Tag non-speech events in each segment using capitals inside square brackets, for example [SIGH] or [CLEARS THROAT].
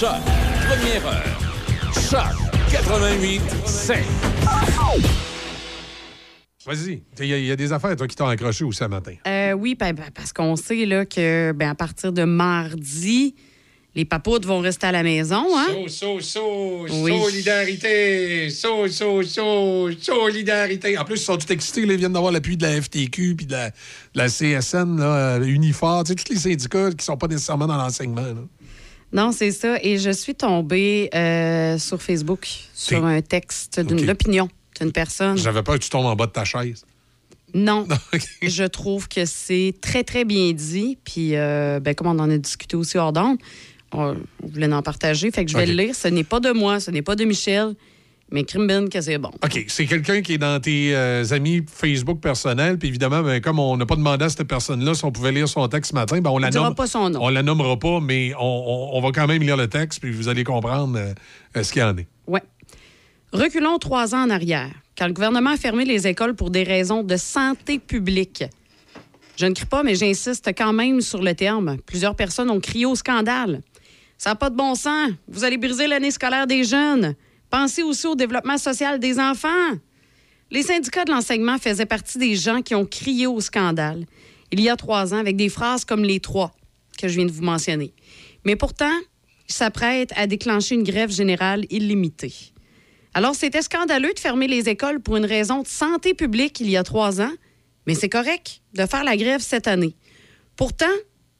Choc. Première heure. Choc 88 7. Vas-y. Il y, a- il y a des affaires, toi, qui t'ont accroché aussi ce matin. Euh, oui, ben, ben, parce qu'on sait là, que ben, à partir de mardi, les papoutes vont rester à la maison. Hein? So, so, so, Oui. solidarité. So, so, so, solidarité. En plus, ils sont tout excités. là, ils viennent d'avoir l'appui de la FTQ puis de la, de la CSN, là, euh, Unifor. Tu sais, tous les syndicats qui sont pas nécessairement dans l'enseignement. Non, c'est ça. Et je suis tombée euh, sur Facebook sur un texte d'une opinion d'une personne. J'avais peur que tu tombes en bas de ta chaise. Non. [LAUGHS] Je trouve que c'est très, très bien dit. Puis, euh, ben, comme on en a discuté aussi hors d'onde, on, voulait en partager. Fait que je vais le lire. Ce n'est pas de moi, ce n'est pas de Michel, mais Crimbin que c'est bon. OK, c'est quelqu'un qui est dans tes euh, amis Facebook personnels. Puis évidemment, ben, comme on n'a pas demandé à cette personne-là si on pouvait lire son texte ce matin, ben, on la On dira nomme. pas son nom. On la nommera pas, mais on, on- on va quand même lire le texte, puis vous allez comprendre euh, euh, ce qu'il y en est. Ouais. Reculons trois ans en arrière. Quand le gouvernement a fermé les écoles pour des raisons de santé publique, Je ne crie pas, mais j'insiste quand même sur le terme. Plusieurs personnes ont crié au scandale. Ça n'a pas de bon sens. Vous allez briser l'année scolaire des jeunes. Pensez aussi au développement social des enfants. Les syndicats de l'enseignement faisaient partie des gens qui ont crié au scandale il y a trois ans avec des phrases comme les trois que je viens de vous mentionner. Mais pourtant, ils s'apprêtent à déclencher une grève générale illimitée. Alors, c'était scandaleux de fermer les écoles pour une raison de santé publique il y a trois ans, mais c'est correct de faire la grève cette année. Pourtant,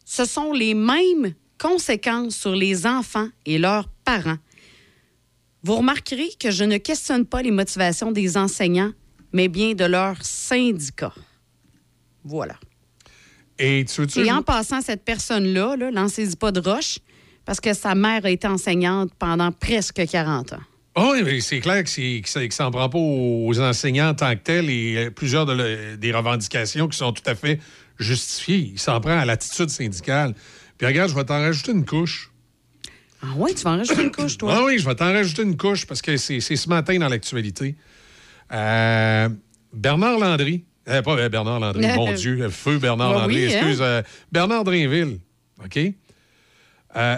ce sont les mêmes conséquences sur les enfants et leurs parents. Vous remarquerez que je ne questionne pas les motivations des enseignants, mais bien de leurs syndicats. Voilà. Et tu veux-tu- Et en passant, cette personne-là, là, lancez-y pas de roche, parce que sa mère a été enseignante pendant presque 40 ans. Ah oui, mais c'est clair que, que ça que ça en prend pas aux enseignants en tant que tels et euh, plusieurs de le- des revendications qui sont tout à fait justifiées. Il s'en prend à l'attitude syndicale. Puis regarde, je vais t'en rajouter une couche. Ah oui, tu vas en rajouter une couche, toi. Ah oui, je vais t'en rajouter une couche parce que c'est, ce matin dans l'actualité. Euh, Bernard Landry. euh, pas euh, Bernard Landry, [LAUGHS] mon Dieu, feu Bernard Ah Landry, oui, hein? excuse. euh, Bernard Drinville. OK?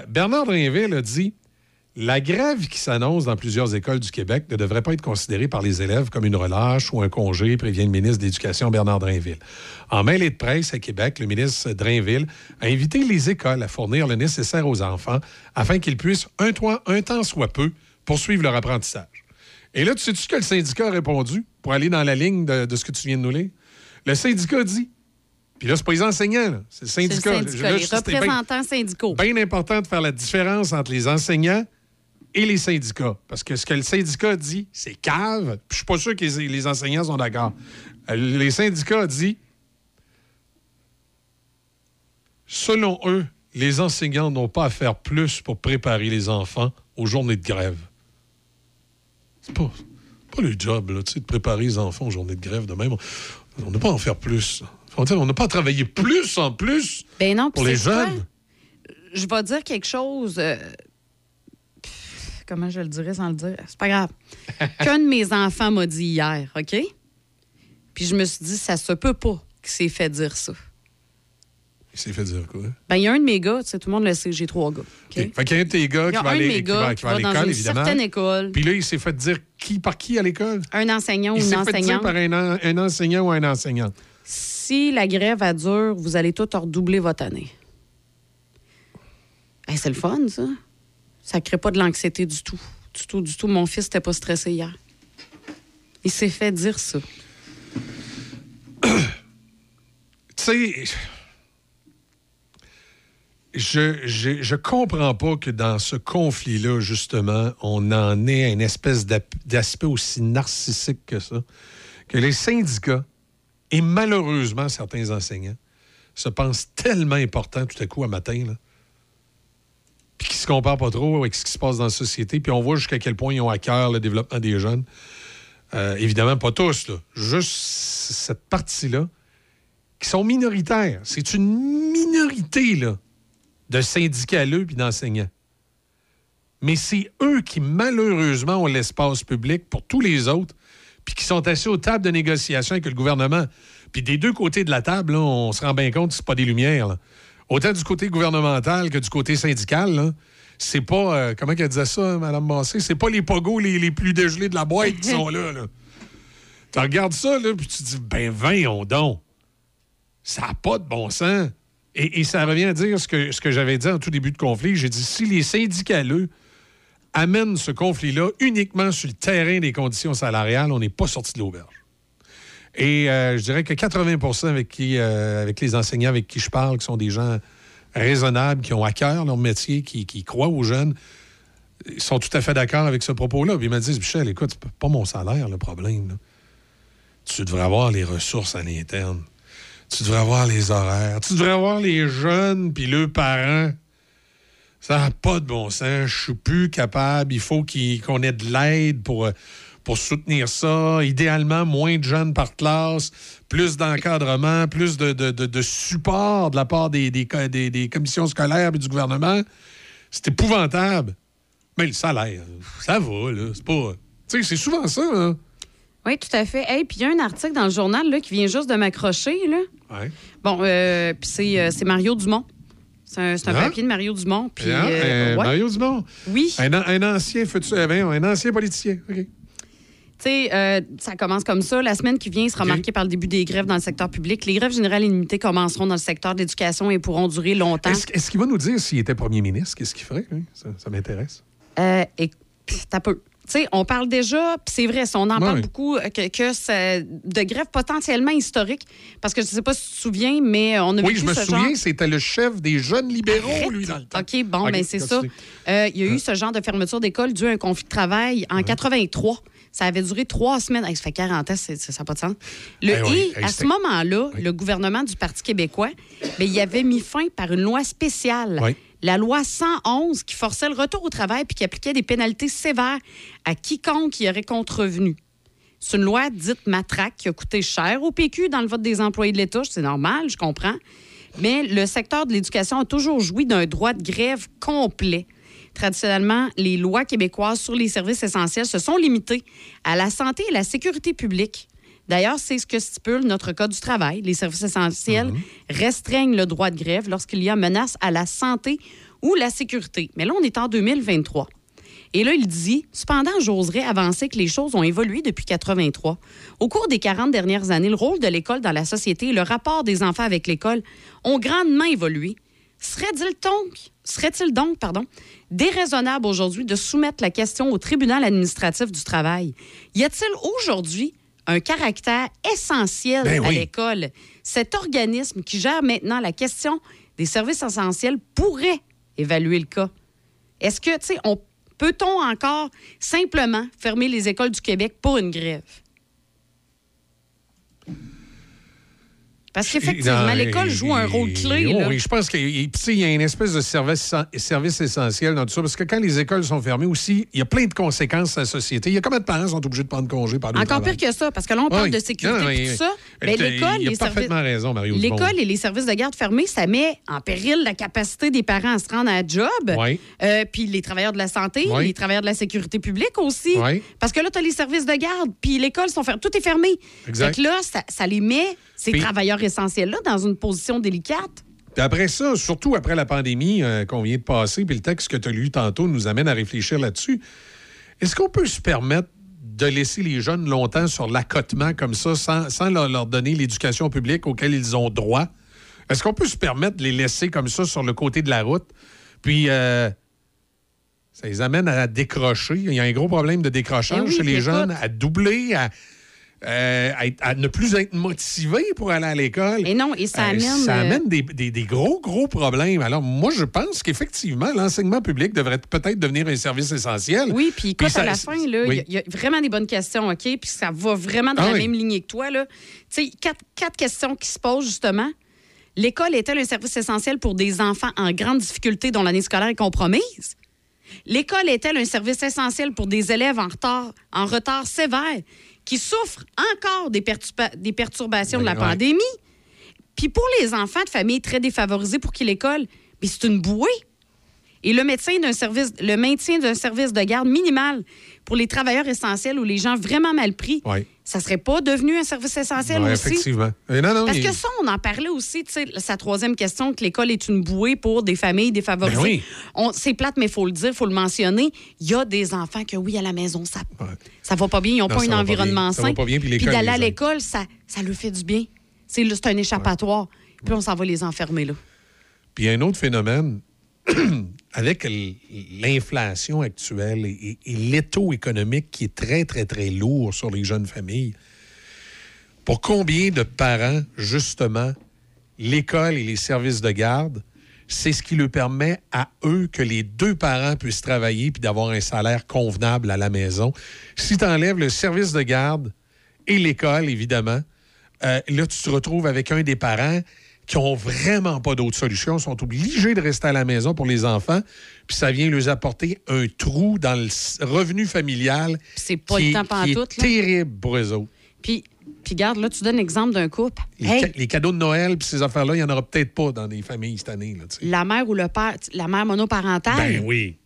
Bernard Drinville a dit La grève qui s'annonce dans plusieurs écoles du Québec ne devrait pas être considérée par les élèves comme une relâche ou un congé, prévient le ministre de l'Éducation Bernard Drinville. En mêlée de presse à Québec, le ministre Drainville a invité les écoles à fournir le nécessaire aux enfants afin qu'ils puissent, un, toi- un temps soit peu, poursuivre leur apprentissage. Et là, tu sais-tu ce que le syndicat a répondu pour aller dans la ligne de, de ce que tu viens de nous lire? Le syndicat dit, puis là, c'est pas les enseignants, c'est le le syndicat. Là, les bien- représentants syndicaux. bien important de faire la différence entre les enseignants et les syndicats. Parce que ce que le syndicat dit, c'est cave. Puis je suis pas sûr que les, les enseignants sont d'accord. Euh, Les syndicats disent, selon eux, les enseignants n'ont pas à faire plus pour préparer les enfants aux journées de grève. C'est pas, pas le job, là, tu sais, de préparer les enfants aux journées de grève de même. On n'a pas à en faire plus. On n'a pas à travailler plus en plus Ben non, pour les c'est quoi? jeunes. Je vais dire quelque chose. euh, comment je le dirais sans le dire? C'est pas grave. [LAUGHS] Qu'un de mes enfants m'a dit hier, OK? Puis je me suis dit, ça se peut pas qu'il s'est fait dire ça. Il s'est fait dire quoi? Ben, il y a un de mes gars, tu sais, tout le monde le sait, j'ai trois gars. Fait qu'il y a un de tes gars Il qui va aller, qui va, à l'école, évidemment. certaine école. Puis là, il s'est fait dire qui par qui à l'école? Un enseignant ou Il une s'est fait dire enseignante. par un, en- un enseignant ou un enseignant. Si la grève a dure, vous allez tout redoubler votre année. Hey, c'est le fun, ça. Ça crée pas de l'anxiété du tout. Du tout, du tout. Mon fils n'était pas stressé hier. Il s'est fait dire ça. [COUGHS] Tu sais, je, je, je comprends pas que dans ce conflit-là, justement, on en ait une espèce d'aspect aussi narcissique que ça. Que les syndicats, et malheureusement certains enseignants, se pensent tellement importants tout à coup à matin, là, puis qui se comparent pas trop avec ce qui se passe dans la société, puis on voit jusqu'à quel point ils ont à cœur le développement des jeunes. Euh, évidemment, pas tous, là. Juste cette partie-là, qui sont minoritaires. C'est une minorité, là, de syndicaleux puis d'enseignants. Mais c'est eux qui, malheureusement, ont l'espace public pour tous les autres, puis qui sont assis aux tables de négociation avec le gouvernement. Puis des deux côtés de la table, là, on se rend bien compte que c'est pas des lumières. là. Autant du côté gouvernemental que du côté syndical, c'est pas... euh, comment qu'elle disait ça, Mme Massé? C'est pas les pogos les, plus dégelés de la boîte qui sont là. Tu regardes ça, là, puis tu te dis, ben, voyons donc. Ça n'a pas de bon sens. Et, et ça revient à dire ce que, ce que j'avais dit en tout début de conflit. J'ai dit, si les syndicaleux amènent ce conflit-là uniquement sur le terrain des conditions salariales, on n'est pas sorti de l'auberge. Et euh, je dirais que 80% avec, qui, euh, avec les enseignants avec qui je parle, qui sont des gens raisonnables, qui ont à cœur leur métier, qui, croient aux jeunes, ils sont tout à fait d'accord avec ce propos-là. Ils me disent, Michel, écoute, c'est pas mon salaire le problème. Tu devrais avoir les ressources à l'interne. Tu devrais avoir les horaires. Tu devrais avoir les jeunes puis leurs parents. Ça n'a pas de bon sens. Je suis plus capable. Il faut qu'on ait de l'aide pour, euh, pour soutenir ça. Idéalement, moins de jeunes par classe, plus d'encadrement, plus de, de- de- de support de la part des, des, des- des commissions scolaires et du gouvernement. C'est épouvantable. Mais le salaire, ça va, là. C'est pas. Tu sais, c'est souvent ça, hein. Oui, tout à fait. Et puis il y a un article dans le journal là, qui vient juste de m'accrocher. Là. Ouais. Bon, euh, puis c'est, euh, c'est Mario Dumont. C'est un, un Ah. papier de Mario Dumont. Puis, Ah, euh, euh, ouais. Mario Dumont. Oui. Un, un ancien futur, un ancien politicien. OK. Euh, ça commence comme ça. La semaine qui vient sera marquée par le début des grèves dans le secteur public. Les grèves générales et limitées commenceront dans le secteur de l'éducation et pourront durer longtemps. Est-ce qu'il va nous dire s'il était premier ministre? Qu'est-ce qu'il ferait? Ça, ça m'intéresse. Euh, et t'as peu. Tu sais, on parle déjà, puis c'est vrai, on en parle Ouais. beaucoup, euh, que, que de grèves potentiellement historiques. Parce que je ne sais pas si tu te souviens, mais on a Oui, vécu je me ce souviens, genre... c'était le chef des jeunes libéraux, Arrête. lui, dans le temps. OK, bon, OK, ben c'est ça. Euh, Il y a eu ce genre de fermeture d'école dû à un conflit de travail en 83. Ça avait duré trois semaines. Hey, ça fait 40 ans, c'est- ça n'a pas de sens. Le, oui, et hey, à ce moment-là, Oui. le gouvernement du Parti québécois, ben, il avait mis fin par une loi spéciale. Oui. La loi 111 qui forçait le retour au travail puis qui appliquait des pénalités sévères à quiconque y aurait contrevenu. C'est une loi dite matraque qui a coûté cher au PQ dans le vote des employés de l'État. C'est normal, je comprends. Mais le secteur de l'éducation a toujours joui d'un droit de grève complet. Traditionnellement, les lois québécoises sur les services essentiels se sont limitées à la santé et la sécurité publique. D'ailleurs, c'est ce que stipule notre Code du travail. Les services essentiels restreignent le droit de grève lorsqu'il y a menace à la santé ou la sécurité. Mais là, on est en 2023. Et là, il dit Cependant, j'oserais avancer que les choses ont évolué depuis 83. Au cours des 40 dernières années, le rôle de l'école dans la société et le rapport des enfants avec l'école ont grandement évolué. Serait-il donc, serait-il donc pardon, déraisonnable aujourd'hui de soumettre la question au tribunal administratif du travail? Y a-t-il aujourd'hui un caractère essentiel Ben à oui. l'école? Cet organisme qui gère maintenant la question des services essentiels pourrait évaluer le cas. Est-ce que, tu sais, on peut-on encore simplement fermer les écoles du Québec pour une grève? Parce qu'effectivement, l'école joue un rôle clé. Oui, là. oui, je pense qu'il y a- une espèce de service, service essentiel dans tout ça. Parce que quand les écoles sont fermées aussi, il y a plein de conséquences à la société. Il y a combien de parents qui sont obligés de prendre congé par Encore pire que ça, parce que là, on parle Oui. de sécurité Non, non, et tout ça. mais Ben, l'école, les raison, Mario et les services de garde fermés, ça met en péril la capacité des parents à se rendre à la job. Oui. Euh, puis les travailleurs de la santé, Oui. les travailleurs de la sécurité publique aussi. Oui. Parce que là, tu as les services de garde, puis l'école sont fermées. Tout est fermé. Exact. Que là, ça, ça les met, ces Puis- travailleurs essentiels-là, dans une position délicate. Puis après ça, surtout après la pandémie euh, qu'on vient de passer, puis le texte que tu as lu tantôt nous amène à réfléchir là-dessus. Est-ce qu'on peut se permettre de laisser les jeunes longtemps sur l'accotement comme ça, sans, sans leur, leur donner l'éducation publique auquel ils ont droit? Est-ce qu'on peut se permettre de les laisser comme ça sur le côté de la route? Puis, euh, ça les amène à décrocher. Il y a un gros problème de décrochage oui, chez les jeunes, à doubler, à, euh, à être- à ne plus être motivés pour aller à l'école. Et non, et ça Euh, amène. ça amène des, des- des gros, gros problèmes. Alors, moi, je pense qu'effectivement, l'enseignement public devrait peut-être devenir un service essentiel. Oui, puis écoute, ça- à la fin, il oui. y a- il y, a vraiment des bonnes questions, OK? Puis ça va vraiment dans Ah la oui. même lignée que toi, là. Tu sais, quatre, quatre questions qui se posent, justement. L'école est-elle un service essentiel pour des enfants en grande difficulté dont l'année scolaire est compromise? L'école est-elle un service essentiel pour des élèves en retard, en retard sévère? Qui souffrent encore des, perturba- des perturbations de la ouais. pandémie? Puis pour les enfants de familles très défavorisées pour qui l'école, mais c'est une bouée. Et le, médecin d'un service, le maintien d'un service de garde minimal pour les travailleurs essentiels ou les gens vraiment mal pris, Oui. Ça serait pas devenu un service essentiel aussi? effectivement. Euh, non, non, Parce il- que ça, on en parlait aussi, tu sais, sa troisième question, que l'école est une bouée pour des familles défavorisées. Ben oui. On- C'est plate, mais il faut le dire, il faut le mentionner. Il y a des enfants que, oui, à la maison, ça Ouais. ça va pas bien, ils n'ont Non, pas un environnement bien. Ça va sain. pas bien, puis l'école d'aller à l'école, ça, ça leur fait du bien. C'est c'est un échappatoire. Puis on s'en va les enfermer, là. Puis il y a un autre phénomène, [CLEARS THROAT] avec l'inflation actuelle et l'étau économique qui est très, très, très lourd sur les jeunes familles, pour combien de parents, justement, l'école et les services de garde, c'est ce qui leur permet à eux que les deux parents puissent travailler puis d'avoir un salaire convenable à la maison. Si tu enlèves le service de garde et l'école, évidemment, euh, là, tu te retrouves avec un des parents qui ont vraiment pas d'autre solution, sont obligés de rester à la maison pour les enfants, puis ça vient leur apporter un trou dans le revenu familial c'est pas qui le temps qui est là. terrible pour eux autres. Puis, puis garde, là, tu donnes l'exemple d'un couple. Les, Hey, ca- les cadeaux de Noël puis ces affaires-là, il n'y en aura peut-être pas dans les familles cette année. Là, la mère ou le père, la mère monoparentale, Ben oui.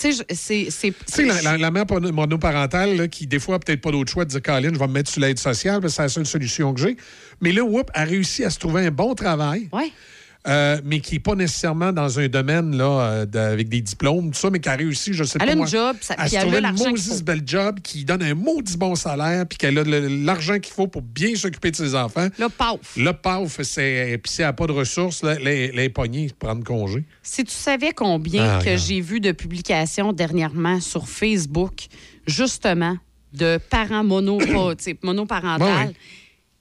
Tu sais, je- c'est. Tu la, la- la mère mono- monoparentale, là, qui, des fois, a peut-être pas d'autre choix de dire, Colin, je vais me mettre sur l'aide sociale, parce que c'est la seule solution que j'ai. Mais là, whoop, a réussi à se trouver un bon travail. Ouais. Euh, mais qui n'est pas nécessairement dans un domaine là, euh, de- avec des diplômes, tout ça, mais qui a réussi, je sais Elle pas a une moi, job, ça- à puis elle a une maudite belle job qui donne un maudit bon salaire, puis qu'elle a le- l'argent qu'il faut pour bien s'occuper de ses enfants. Là, paf. Là, paf, c'est, puis si elle n'a pas de ressources, là, les, les poignées prendre congé. Si tu savais combien Ah, que j'ai vu de publications dernièrement sur Facebook, justement, de parents [COUGHS] sais, monoparentales, ouais.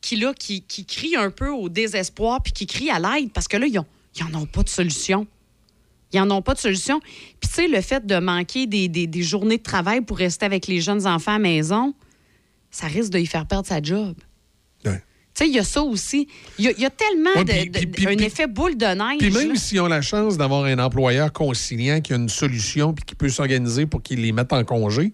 Qui, là, qui, qui crient un peu au désespoir puis qui crient à l'aide parce que là, ils n'en ont pas de solution. Ils n'en ont pas de solution. Puis, tu sais, le fait de manquer des, des- des journées de travail pour rester avec les jeunes enfants à la maison, ça risque de y faire perdre sa job. Ouais. Tu sais, il y a ça aussi. Il y a, il y a tellement Ouais, de, puis- de- puis- puis- un puis- effet boule de neige. Puis même s'ils ont la chance d'avoir un employeur conciliant qui a une solution puis qui peut s'organiser pour qu'ils les mettent en congé,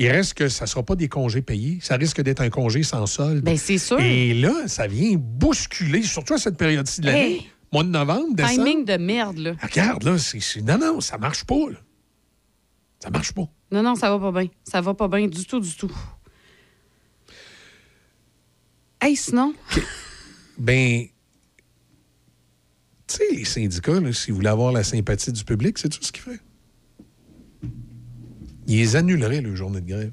il reste que ça ne sera pas des congés payés. Ça risque d'être un congé sans solde. Ben, c'est sûr. Et là, ça vient bousculer, surtout à cette période-ci de l'année. Hey! Mois de novembre, décembre. Timing de merde, là. Ah, Regarde, là, c'est, Non, non, ça marche pas, là. Ça marche pas. Non, non, ça va pas bien. Ça va pas bien du tout, du tout. Hey, sinon, Ben, tu sais, les syndicats, là, s'ils voulaient avoir la sympathie du public, c'est tout ce qu'ils feraient. Ils les annuleraient, le journée de grève.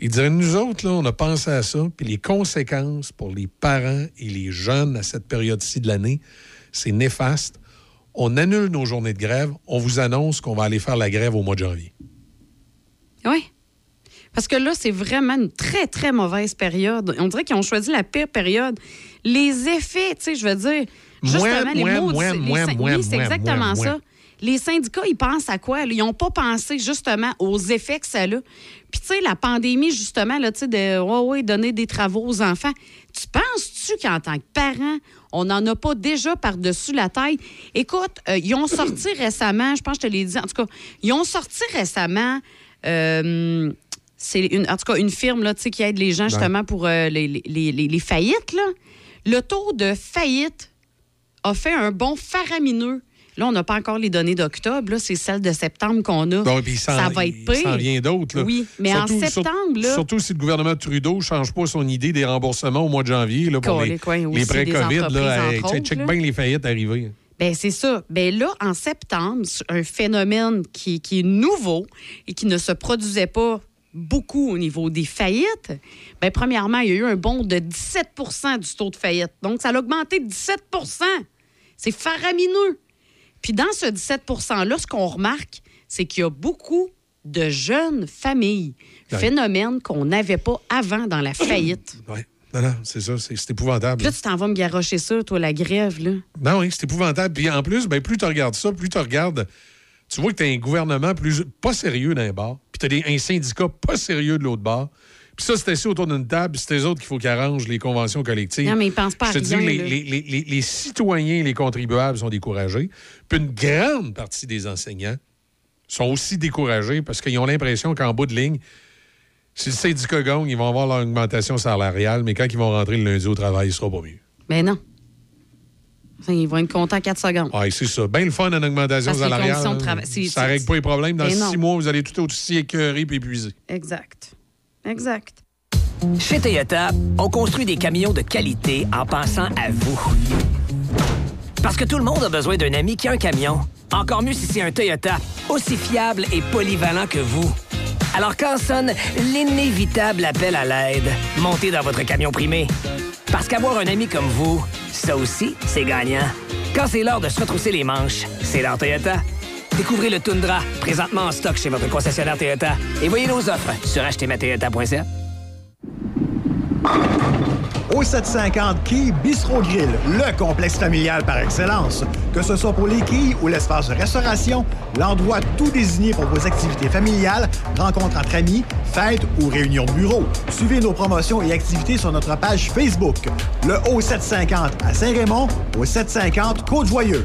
Ils diraient, nous autres, là, on a pensé à ça, puis les conséquences pour les parents et les jeunes à cette période-ci de l'année, c'est néfaste. On annule nos journées de grève, on vous annonce qu'on va aller faire la grève au mois de janvier. oui. Parce que là, c'est vraiment une très, très mauvaise période. On dirait qu'ils ont choisi la pire période. Les effets, tu sais, je veux dire, justement, les moi, mots... c'est exactement ça. Les syndicats, ils pensent à quoi? Ils n'ont pas pensé justement aux effets que ça a. Puis, tu sais, la pandémie, justement, là, tu sais, de ouais, ouais, donner des travaux aux enfants. Tu penses-tu qu'en tant que parent, on n'en a pas déjà par-dessus la tête? Écoute, euh, ils ont sorti [CLEARS THROAT] récemment, je pense que je te l'ai dit, en tout cas, ils ont sorti récemment. euh, c'est une, en tout cas une firme là, tu sais, qui aide les gens justement pour euh, les, les- les- les- les faillites. Là. Le taux de faillite a fait un bond faramineux. Là, on n'a pas encore les données d'octobre. Là, c'est celles de septembre qu'on a. S'en- ça va être il pire. s'en vient d'autres. Oui, mais en septembre, sur- là- Surtout si le gouvernement Trudeau ne change pas son idée des remboursements au mois de janvier là, pour les, les aussi prêts COVID. Là, hey, check- autres, check là. bien les faillites arriver. Ben c'est ça. Ben là, en septembre, un phénomène qui, qui est nouveau et qui ne se produisait pas beaucoup au niveau des faillites, ben premièrement, il y a eu un bond de 17% du taux de faillite. Donc, ça a augmenté de 17% C'est faramineux. Puis dans ce 17 %-là, ce qu'on remarque, c'est qu'il y a beaucoup de jeunes familles. Ouais. Phénomène qu'on n'avait pas avant dans la faillite. [COUGHS] Oui. Non, non, c'est ça. C'est épouvantable. Puis là, tu t'en vas me garrocher ça, toi, la grève, là. Non, oui, c'est épouvantable. Puis en plus, ben, plus tu regardes ça, plus tu regardes. Tu vois que tu as un gouvernement plus, pas sérieux d'un bord, puis tu as un syndicat pas sérieux de l'autre bord. Puis ça, c'est assis autour d'une table, puis c'est eux autres qu'il faut qu'ils arrangent les conventions collectives. Non, mais ils pensent pas à Je te dis, rien, les, là. les- les- les- les citoyens et les contribuables sont découragés. Puis une grande partie des enseignants sont aussi découragés parce qu'ils ont l'impression qu'en bout de ligne, si le syndicat gagne, ils vont avoir leur augmentation salariale, mais quand ils vont rentrer le lundi au travail, il sera pas mieux. Mais non. Enfin, Ils vont être contents 4 secondes. Ah, c'est ça. Bien le fun en augmentation salariale. hein. Ça c'est- règle pas les problèmes. Dans Mais six non. mois, vous allez tout aussi écœuré et épuisé. Exact. Exact. Chez Toyota, on construit des camions de qualité en pensant à vous. Parce que tout le monde a besoin d'un ami qui a un camion. Encore mieux si c'est un Toyota, aussi fiable et polyvalent que vous. Alors quand sonne l'inévitable appel à l'aide, montez dans votre camion primé. Parce qu'avoir un ami comme vous, ça aussi, c'est gagnant. Quand c'est l'heure de se retrousser les manches, c'est l'heure Toyota. Découvrez le Tundra, présentement en stock chez votre concessionnaire Toyota. Et voyez nos offres sur achetezmatoyota.ca. Au 750 Quai Bistro Grill, le complexe familial par excellence. Que ce soit pour les quilles ou l'espace de restauration, l'endroit tout désigné pour vos activités familiales, rencontres entre amis, fêtes ou réunions de bureau. Suivez nos promotions et activités sur notre page Facebook. Le O750 à Saint-Raymond, au 750 Côte-Joyeuse.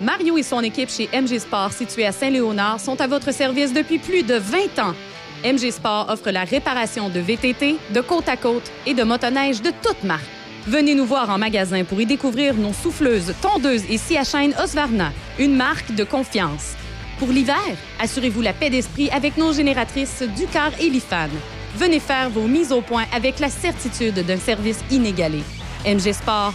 Mario et son équipe chez MG Sport, situé à Saint-Léonard, sont à votre service depuis plus de 20 ans. MG Sport offre la réparation de VTT, de côte à côte et de motoneige de toutes marques. Venez nous voir en magasin pour y découvrir nos souffleuses, tondeuses et scie à chaîne Osvarna, une marque de confiance. Pour l'hiver, assurez-vous la paix d'esprit avec nos génératrices Ducar et Lifan. Venez faire vos mises au point avec la certitude d'un service inégalé. MG Sport,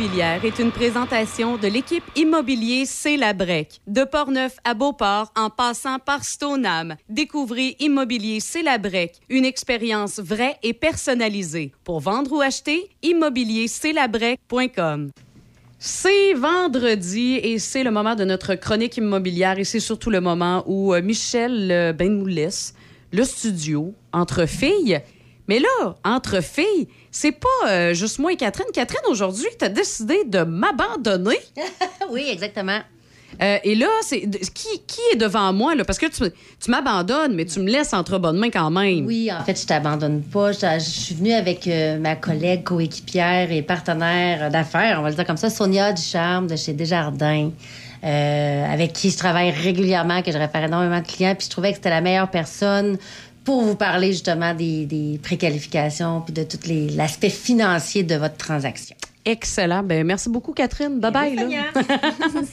Est une présentation de l'équipe immobilier C'est la Brec. De Portneuf à Beauport, en passant par Stoneham. Découvrez Immobilier C'est la une expérience vraie et personnalisée. Pour vendre ou acheter, immobiliercestlabrec.com. C'est vendredi et c'est le moment de notre chronique immobilière et c'est surtout le moment où euh, Michel euh, Ben nous laisse le studio entre filles. Mais là, entre filles, c'est pas euh, juste moi et Catherine. Catherine, aujourd'hui, tu as décidé de m'abandonner. [LAUGHS] oui, exactement. Euh, et là, c'est qui, qui est devant moi? Là? Parce que tu, tu m'abandonnes, mais tu me laisses entre bonnes mains quand même. Oui, en fait, je t'abandonne pas. Je, je suis venue avec euh, ma collègue, coéquipière et partenaire d'affaires, on va le dire comme ça, Sonia Ducharme de chez Desjardins. Euh, avec qui je travaille régulièrement, que je réfère énormément de clients, puis je trouvais que c'était la meilleure personne pour vous parler justement des, des préqualifications puis de tout l'aspect financier de votre transaction. Excellent. Ben, merci beaucoup, Catherine. Bye-bye. là. [LAUGHS]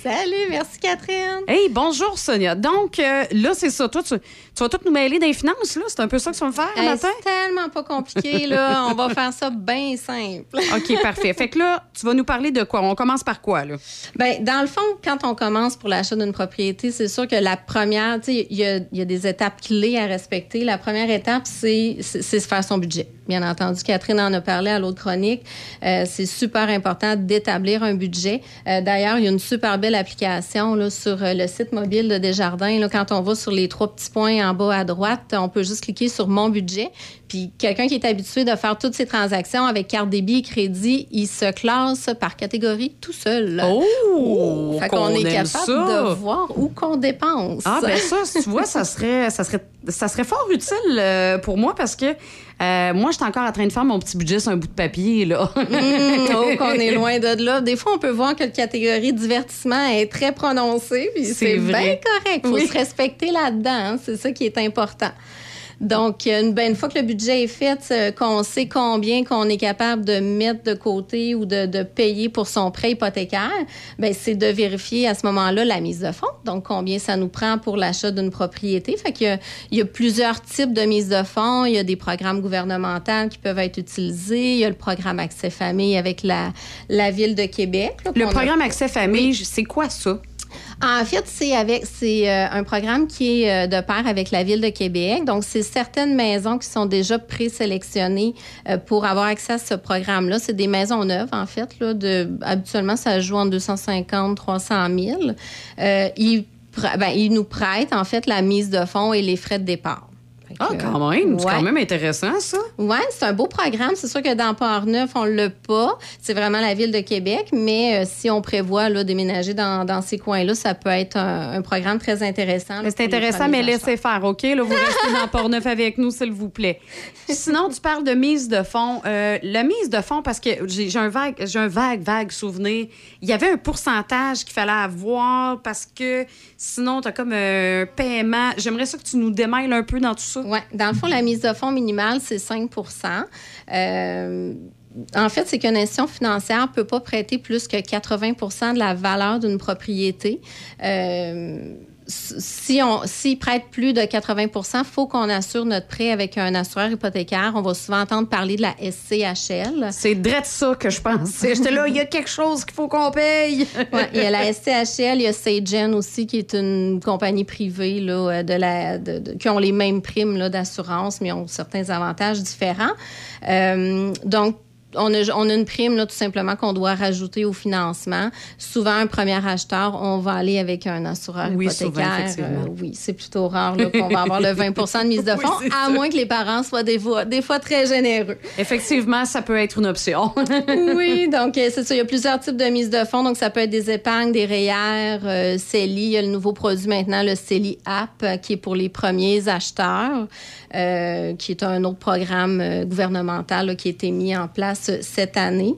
Salut, merci Catherine. Hey, bonjour, Sonia. Donc, euh, là, c'est ça. Toi, tu, tu vas tout nous mêler des finances, là? C'est un peu ça que tu vas me faire Hey, matin? c'est tellement pas compliqué, là. [LAUGHS] On va faire ça bien simple. OK, parfait. Fait que là, tu vas nous parler de quoi? On commence par quoi, là? Ben, dans le fond, quand on commence pour l'achat d'une propriété, c'est sûr que la première, tu sais, il y a, il y a des étapes clés à respecter. La première étape, c'est se faire son budget. Bien entendu, Catherine en a parlé à l'autre chronique. Euh, c'est super important d'établir un budget. Euh, D'ailleurs, il y a une super belle application là, sur euh, le site mobile de Desjardins. Quand on va sur les trois petits points en bas à droite, on peut juste cliquer sur Mon budget. Puis quelqu'un qui est habitué de faire toutes ses transactions avec carte débit et crédit, il se classe par catégorie tout seul. Oh! Fait qu'on est capable ça. de voir où qu'on dépense. Ah, ben ça, tu vois, ça serait, ça serait, ça serait fort utile euh, pour moi parce que euh, moi, j'étais encore en train de faire mon petit budget sur un bout de papier, là. Hum, oh, qu'on est [LAUGHS] loin de là. Des fois, on peut voir que la catégorie divertissement est très prononcée, puis C'est c'est bien correct. Il faut Oui. se respecter là-dedans. hein. C'est ça qui est important. Donc, une, ben, une fois que le budget est fait, euh, qu'on sait combien qu'on est capable de mettre de côté ou de, de payer pour son prêt hypothécaire, ben, c'est de vérifier à ce moment-là la mise de fonds. Donc, combien ça nous prend pour l'achat d'une propriété. Fait qu'il y a, il y a plusieurs types de mise de fonds. Il y a des programmes gouvernementaux qui peuvent être utilisés. Il y a le programme Accès Famille avec la, la Ville de Québec. là, Le a- programme Accès Famille, c'est quoi ça? En fait, c'est avec c'est euh, un programme qui est euh, de pair avec la ville de Québec. Donc, c'est certaines maisons qui sont déjà présélectionnées euh, pour avoir accès à ce programme-là. C'est des maisons neuves, en fait. Là, de, habituellement, ça joue entre 250 300 000. Euh, ils, ben, ils nous prêtent, en fait, la mise de fonds et les frais de départ. Ah, quand même. C'est quand même intéressant, ça. Oui, c'est un beau programme. C'est sûr que dans Port-Neuf, on l'a pas. C'est vraiment la ville de Québec, mais euh, si on prévoit là, déménager dans, dans ces coins-là, ça peut être un, un programme très intéressant. c'est intéressant, mais laissez faire, OK? Là, vous restez [LAUGHS] dans Port-Neuf avec nous, s'il vous plaît. Sinon, tu parles de mise de fonds. Euh, la mise de fonds, parce que j'ai un vague, j'ai un vague, vague souvenir. Il y avait un pourcentage qu'il fallait avoir parce que sinon, tu as comme un paiement. J'aimerais ça que tu nous démêles un peu dans tout ça. Oui, dans le fond, la mise de fonds minimale, c'est 5% Euh, en fait, c'est qu'une institution financière ne peut pas prêter plus que 80% de la valeur d'une propriété. Euh, si on s'ils prêtent plus de 80 il faut qu'on assure notre prêt avec un assureur hypothécaire. On va souvent entendre parler de la SCHL. C'est direct ça que je pensais. [LAUGHS] J'étais là, il y a quelque chose qu'il faut qu'on paye. [LAUGHS] Ouais, il y a la SCHL, il y a Sagen aussi, qui est une compagnie privée là, de la, de- de- qui ont les mêmes primes d'assurance, mais ont certains avantages différents. Euh, donc, on a, on a une prime, là, tout simplement, qu'on doit rajouter au financement. Souvent, un premier acheteur, on va aller avec un assureur Oui, souvent, hypothécaire. Euh, oui, c'est plutôt rare qu'on va avoir le [LAUGHS] 20% de mise de fonds, à ça. moins que les parents soient des fois, des fois très généreux. Effectivement, ça peut être une option. [LAUGHS] oui, [LAUGHS] donc euh, c'est ça. Il y a plusieurs types de mise de fonds. Donc, ça peut être des épargnes, des REER, euh, CELI. Il y a le nouveau produit maintenant, le CELI App, euh, qui est pour les premiers acheteurs, euh, qui est un autre programme euh, gouvernemental là, qui a été mis en place euh, cette année.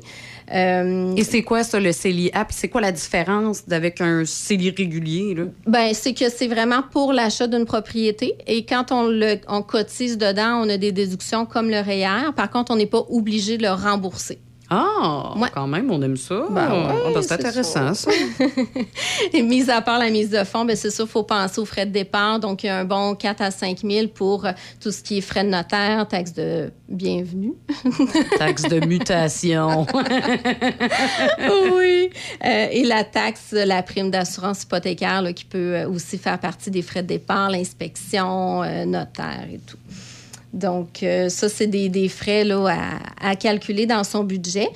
Euh, Et c'est quoi ça, le CELI app? C'est quoi la différence avec un CELI régulier? Là? Ben, c'est que c'est vraiment pour l'achat d'une propriété. Et quand on le on cotise dedans, on a des déductions comme le REER. Par contre, on n'est pas obligé de le rembourser. Ah, quand même, on aime ça. Ben Ah, ouais, ben, c'est intéressant, ça. [LAUGHS] Et mis à part la mise de fonds, ben c'est sûr, il faut penser aux frais de départ. Donc, il y a un bon 4 à 5 000 pour euh, tout ce qui est frais de notaire, taxes de bienvenue. [LAUGHS] Taxe de mutation. [LAUGHS] oui. Euh, et la taxe, la prime d'assurance hypothécaire, là, qui peut euh, aussi faire partie des frais de départ, l'inspection, euh, notaire et tout. Donc, euh, ça, c'est des, des frais là, à, à calculer dans son budget.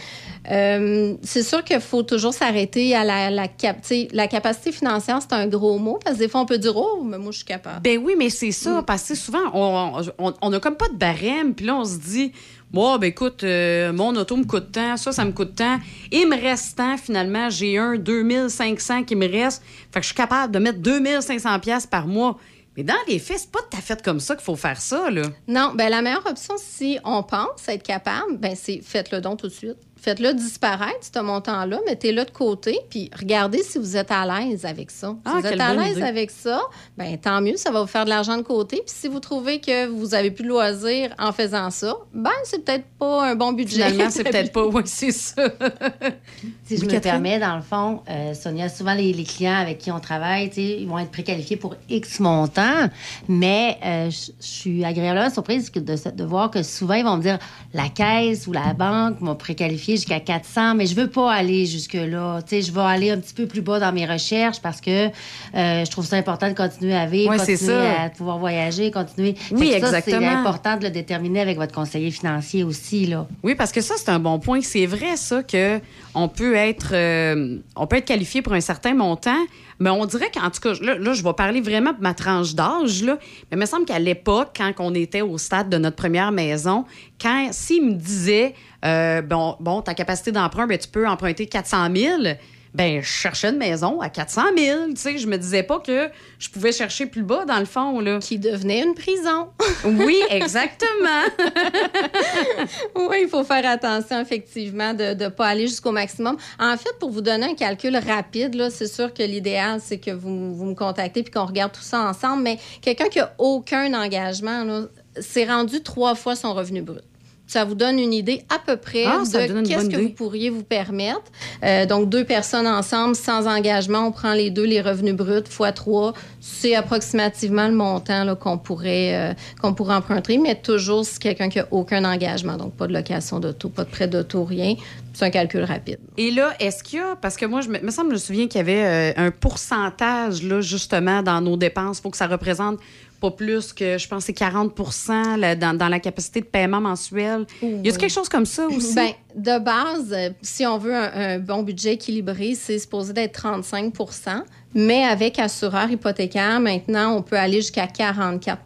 Euh, c'est sûr qu'il faut toujours s'arrêter à la, la, cap- la capacité financière, c'est un gros mot, parce que des fois, on peut dire, oh, mais moi, je suis capable. Ben oui, mais c'est ça, parce que souvent, on, on, on a comme pas de barème, puis là, on se dit, moi, ben écoute, euh, mon auto me coûte tant, ça, ça me coûte tant. Il me reste tant, finalement, j'ai un 2500 qui me reste. Fait que je suis capable de mettre 2500 pièces par mois. Mais dans les faits, c'est pas tout à fait comme ça qu'il faut faire ça, là. Non, ben la meilleure option, si on pense être capable, ben c'est faites-le donc tout de suite. Faites-le disparaître, ce montant-là, mettez-le de côté, puis regardez si vous êtes à l'aise avec ça. Si Ah, vous êtes à l'aise avec ça, ben tant mieux, ça va vous faire de l'argent de côté. Puis si vous trouvez que vous avez plus de loisirs en faisant ça, ben c'est peut-être pas un bon budget. Finalement, c'est [LAUGHS] peut-être pas. Oui, c'est ça. Si je Oui, me Catherine? permets, dans le fond, euh, Sonia, souvent les, les clients avec qui on travaille, ils vont être préqualifiés pour X montant, mais euh, je suis agréablement surprise de voir que souvent, ils vont me dire la caisse ou la banque m'a préqualifié jusqu'à 400, mais je veux pas aller jusque-là. Tu sais, je vais aller un petit peu plus bas dans mes recherches parce que euh, je trouve ça important de continuer à vivre, Ouais, continuer à pouvoir voyager, continuer. Oui, ça, exactement. C'est important de le déterminer avec votre conseiller financier aussi, là. Oui, parce que ça, c'est un bon point. C'est vrai, ça, que on peut être, euh, on peut être qualifié pour un certain montant, mais on dirait qu'en tout cas, là, je vais parler vraiment de ma tranche d'âge, mais il me semble qu'à l'époque, quand on était au stade de notre première maison, quand s'il me disait, euh, bon, bon, ta capacité d'emprunt, ben, tu peux emprunter 400 000 ben, je cherchais une maison à 400 000. Tu sais, je me disais pas que je pouvais chercher plus bas, dans le fond. Là. Qui devenait une prison. [LAUGHS] oui, exactement. [LAUGHS] oui, il faut faire attention, effectivement, de ne pas aller jusqu'au maximum. En fait, pour vous donner un calcul rapide, là, c'est sûr que l'idéal, c'est que vous, vous me contactez puis qu'on regarde tout ça ensemble. Mais quelqu'un qui a aucun engagement, là, c'est rendu trois fois son revenu brut. Ça vous donne une idée à peu près Ah, de qu'est-ce que idée. vous pourriez vous permettre. Euh, donc, deux personnes ensemble, sans engagement, on prend les deux, les revenus bruts, fois trois. C'est approximativement le montant là, qu'on pourrait, euh, qu'on pourrait emprunter, mais toujours si quelqu'un qui a aucun engagement, donc pas de location d'auto, pas de prêt d'auto, rien. C'est un calcul rapide. Et là, est-ce qu'il y a, parce que moi, je me, me semble, je me souviens qu'il y avait euh, un pourcentage, là, justement, dans nos dépenses. Il faut que ça représente pas plus que, je pense, c'est 40 là, dans, dans la capacité de paiement mensuel. Y a-t-il quelque chose comme ça [LAUGHS] aussi? Ben, de base, si on veut un, un bon budget équilibré, c'est supposé d'être 35% mais avec assureur hypothécaire, maintenant, on peut aller jusqu'à 44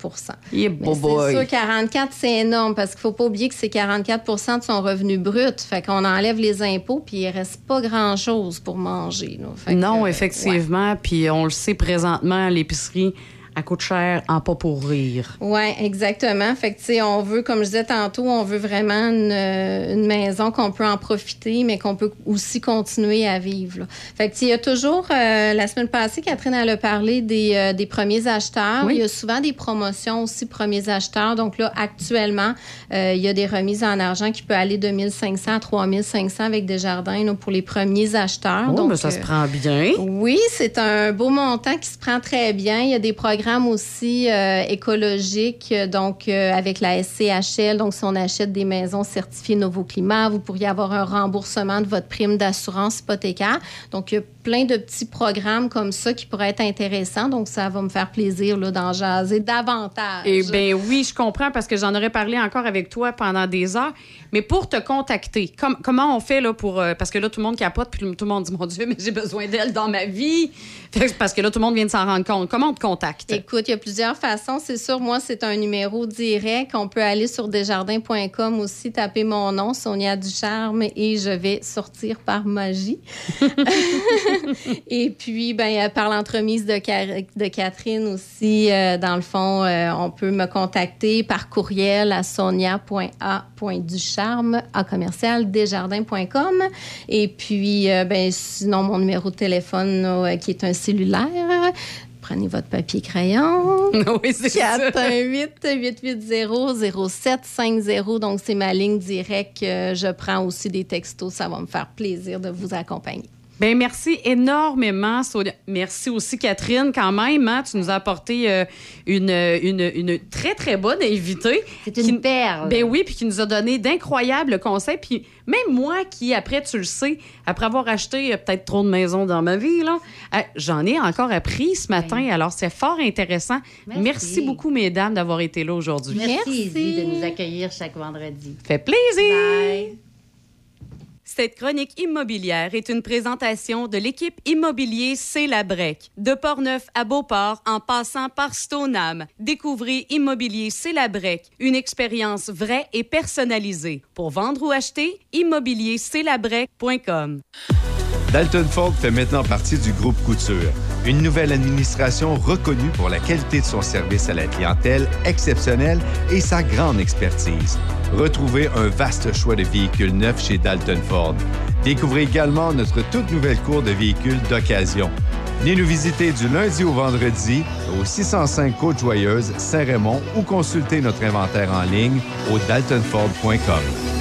Yeah. C'est sûr, 44, c'est énorme parce qu'il faut pas oublier que c'est 44% de son revenu brut. Fait qu'on enlève les impôts, puis il reste pas grand-chose pour manger. Fait non, effectivement. Puis on le sait présentement, l'épicerie, elle coûte cher en pas pour rire. Oui, exactement. Fait que, tu sais, on veut, comme je disais tantôt, on veut vraiment une, une maison qu'on peut en profiter, mais qu'on peut aussi continuer à vivre. là. Fait que, tu sais, il y a toujours, euh, la semaine passée, Catherine, elle a parlé des, euh, des premiers acheteurs. Oui. Il y a souvent des promotions aussi premiers acheteurs. Donc là, actuellement, euh, il y a des remises en argent qui peut aller de 1500 à 3500 avec des jardins là, pour les premiers acheteurs. Oh, Donc, mais ça se prend bien. oui, c'est un beau montant qui se prend très bien. Il y a des programmes aussi euh, écologiques, euh, donc euh, avec la SCHL. Donc, si on achète des maisons certifiées Nouveau Climat, vous pourriez avoir un remboursement de votre prime d'assurance hypothécaire. Donc, il y a plein de petits programmes comme ça qui pourraient être intéressants. Donc, ça va me faire plaisir d'en jaser davantage. Eh bien, oui, je comprends parce que j'en aurais parlé encore avec toi pendant des heures. Mais pour te contacter, com- comment on fait là pour. euh, parce que là, tout le monde capote, puis tout le monde dit [LAUGHS] Mon Dieu, mais j'ai besoin d'elle dans ma vie. Parce que là, tout le monde vient de s'en rendre compte. Comment on te contacte? Écoute, il y a plusieurs façons. C'est sûr, moi, c'est un numéro direct. On peut aller sur desjardins.com aussi, taper mon nom, Sonia Ducharme, et je vais sortir par magie. [LAUGHS] et puis, ben, euh, par l'entremise de, Catherine aussi, euh, dans le fond, euh, on peut me contacter par courriel à sonia.a.ducharme à commercial desjardins.com. Et puis, euh, ben, sinon, mon numéro de téléphone, qui est un cellulaire, prenez votre papier crayon. [LAUGHS] oui, c'est ça. 418-880-0750. Donc, c'est ma ligne directe. Je prends aussi des textos. Ça va me faire plaisir de vous accompagner. Ben merci énormément, Sonia. Merci aussi, Catherine, quand même. hein, tu nous as apporté euh, une, une, une très, très bonne invitée. C'est une perle. Ben oui, puis qui nous a donné d'incroyables conseils. Puis même moi, qui, après, tu le sais, après avoir acheté euh, peut-être trop de maisons dans ma vie, là, euh, j'en ai encore appris ce matin. Alors, c'est fort intéressant. Merci. Merci. beaucoup, mesdames, d'avoir été là aujourd'hui. Merci, Izzy, de nous accueillir chaque vendredi. Fait plaisir. Bye. Cette chronique immobilière est une présentation de l'équipe immobilier C'est la Brec. De Portneuf à Beauport, en passant par Stoneham. Découvrez Immobilier C'est la Brec, une expérience vraie et personnalisée. Pour vendre ou acheter, immobiliercestlabrec.com. Dalton Ford fait maintenant partie du groupe Couture, une nouvelle administration reconnue pour la qualité de son service à la clientèle exceptionnelle et sa grande expertise. Retrouvez un vaste choix de véhicules neufs chez Dalton Ford. Découvrez également notre toute nouvelle cour de véhicules d'occasion. Venez nous visiter du lundi au vendredi au 605 Côte-Joyeuse, Saint-Raymond ou consultez notre inventaire en ligne au daltonford.com.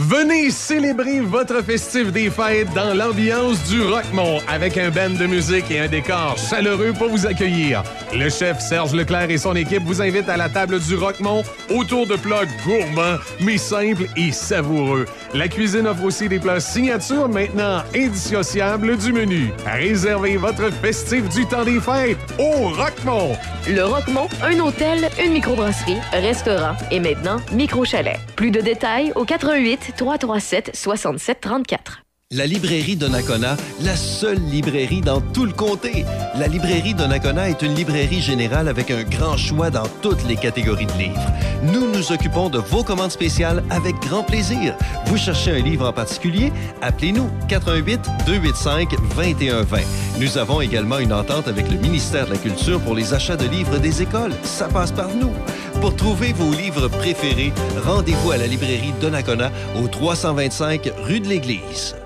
Venez célébrer votre festif des fêtes dans l'ambiance du Rockmont avec un band de musique et un décor chaleureux pour vous accueillir. Le chef Serge Leclerc et son équipe vous invitent à la table du Rockmont autour de plats gourmands mais simples et savoureux. La cuisine offre aussi des plats signature maintenant indissociables du menu. Réservez votre festif du temps des fêtes au Rockmont. Le Roquemont, un hôtel, une microbrasserie, restaurant et maintenant micro-chalet. Plus de détails au 88 337 67 34. La librairie Donnacona, la seule librairie dans tout le comté. La librairie Donnacona est une librairie générale avec un grand choix dans toutes les catégories de livres. Nous nous occupons de vos commandes spéciales avec grand plaisir. Vous cherchez un livre en particulier? Appelez-nous 88 285 2120. Nous avons également une entente avec le ministère de la Culture pour les achats de livres des écoles. Ça passe par nous. Pour trouver vos livres préférés, rendez-vous à la librairie Donnacona au 325 rue de l'Église.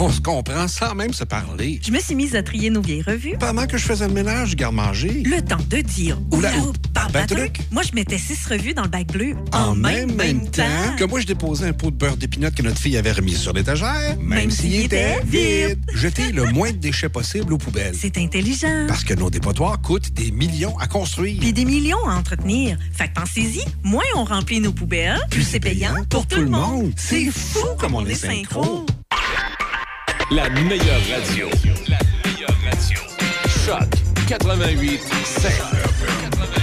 On se comprend sans même se parler. Je me suis mise à trier nos vieilles revues. Pendant que je faisais le ménage, garde-manger. Le temps de dire Oula, oula, ou- par ben, truc. Moi, je mettais six revues dans le bac bleu. En même, même temps que moi, je déposais un pot de beurre d'épinot que notre fille avait remis sur l'étagère, même, s'il était vide. Jeter le moins de déchets possible aux poubelles. C'est intelligent. Parce que nos dépotoirs coûtent des millions à construire. Puis des millions à entretenir. Fait que pensez-y, moins on remplit nos poubelles, plus c'est payant pour tout le monde. C'est fou comme on est synchro. La meilleure radio. La meilleure radio. Choc 88 7.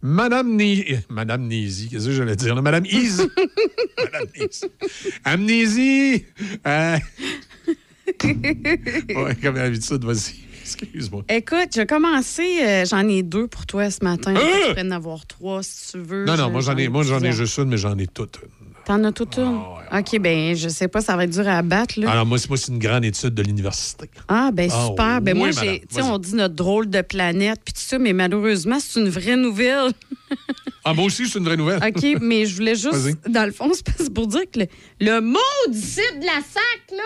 Madame Ni... Madame Nézy, qu'est-ce que j'allais dire? là? Madame Easy. [LAUGHS] Madame Nézy. Amnésie. Euh... [LAUGHS] ouais, comme d'habitude, vas-y. Excuse-moi. Écoute, j'ai commencé, euh, j'en ai deux pour toi ce matin. Hein? Tu pourrais en avoir trois si tu veux. Non, non, Je- moi j'en ai, moi, j'en ai juste une, mais j'en ai toutes. T'en as toute une? OK, ben je sais pas, ça va être dur à abattre, là. Alors, moi, c'est moi, c'est une grande étude de l'université. Ah, ben Ah, super. ben moi, j'ai, on dit notre drôle de planète, puis tout ça, mais malheureusement, c'est une vraie nouvelle. [LAUGHS] Ah, moi aussi, c'est une vraie nouvelle. OK, mais je voulais juste, dans le fond, [LAUGHS] c'est pour dire que le, le mot du site de la SAC, là.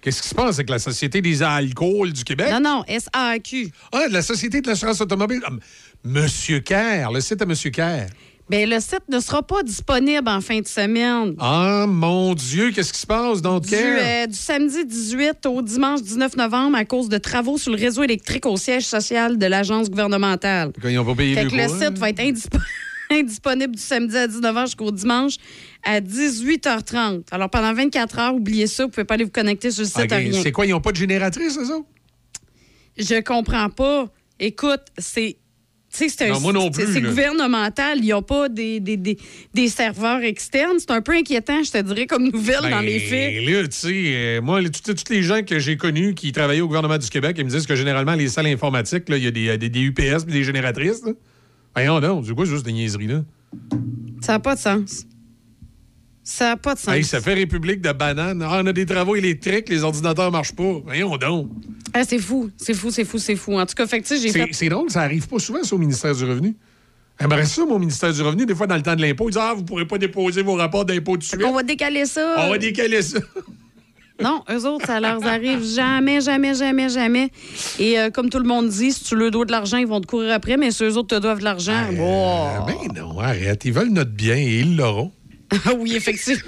Qu'est-ce qui se passe avec la Société des alcools du Québec? Non, non, SAQ. Ah, de la Société de l'assurance automobile. Ah, Monsieur Kerr, le site à Monsieur Kerr. Ben le site ne sera pas disponible en fin de semaine. Ah, mon Dieu, qu'est-ce qui se passe, donc, Du, Kerr? euh, du samedi 18 au dimanche 19 novembre à cause de travaux sur le réseau électrique au siège social de l'agence gouvernementale. Ils n'ont pas payé Fait que le site va être indispo- [LAUGHS] indisponible du samedi à 19h jusqu'au dimanche à 18h30. Alors pendant 24 heures, oubliez ça, vous pouvez pas aller vous connecter sur le site Ok, à rien. C'est quoi, ils n'ont pas de génératrice, eux autres? Je comprends pas. Écoute, c'est. C'est Non, non gouvernemental. Ils n'ont pas des, des, des, des serveurs externes. C'est un peu inquiétant, je te dirais, comme nouvelle dans les faits. Ben, là, tu sais, euh, moi, tous les gens que j'ai connus qui travaillaient au gouvernement du Québec, ils me disent que généralement, les salles informatiques, il y a des, des, des UPS et des génératrices. Là. Voyons donc, c'est quoi juste des niaiseries, là? Ça n'a pas de sens. Ça n'a pas de sens. Hey, ça fait République de bananes. Ah, on a des travaux électriques, les ordinateurs marchent pas. Voyons donc. Ah, c'est fou, c'est fou, c'est fou, c'est fou. En tout cas, fait j'ai C'est fait. c'est drôle, ça arrive pas souvent, ça, au ministère du Revenu. J'aimerais ça, mon ministère du Revenu, des fois, dans le temps de l'impôt, ils disent Ah, vous pourrez pas déposer vos rapports d'impôt de suite? On va décaler ça. On va décaler ça. [LAUGHS] Non, eux autres, ça leur arrive jamais, jamais, jamais, jamais. Et euh, comme tout le monde dit, si tu leur dois de l'argent, ils vont te courir après, mais si eux autres te doivent de l'argent, wow. Ben non, arrête. Ils veulent notre bien et ils l'auront. [LAUGHS] Ah oui, effectivement.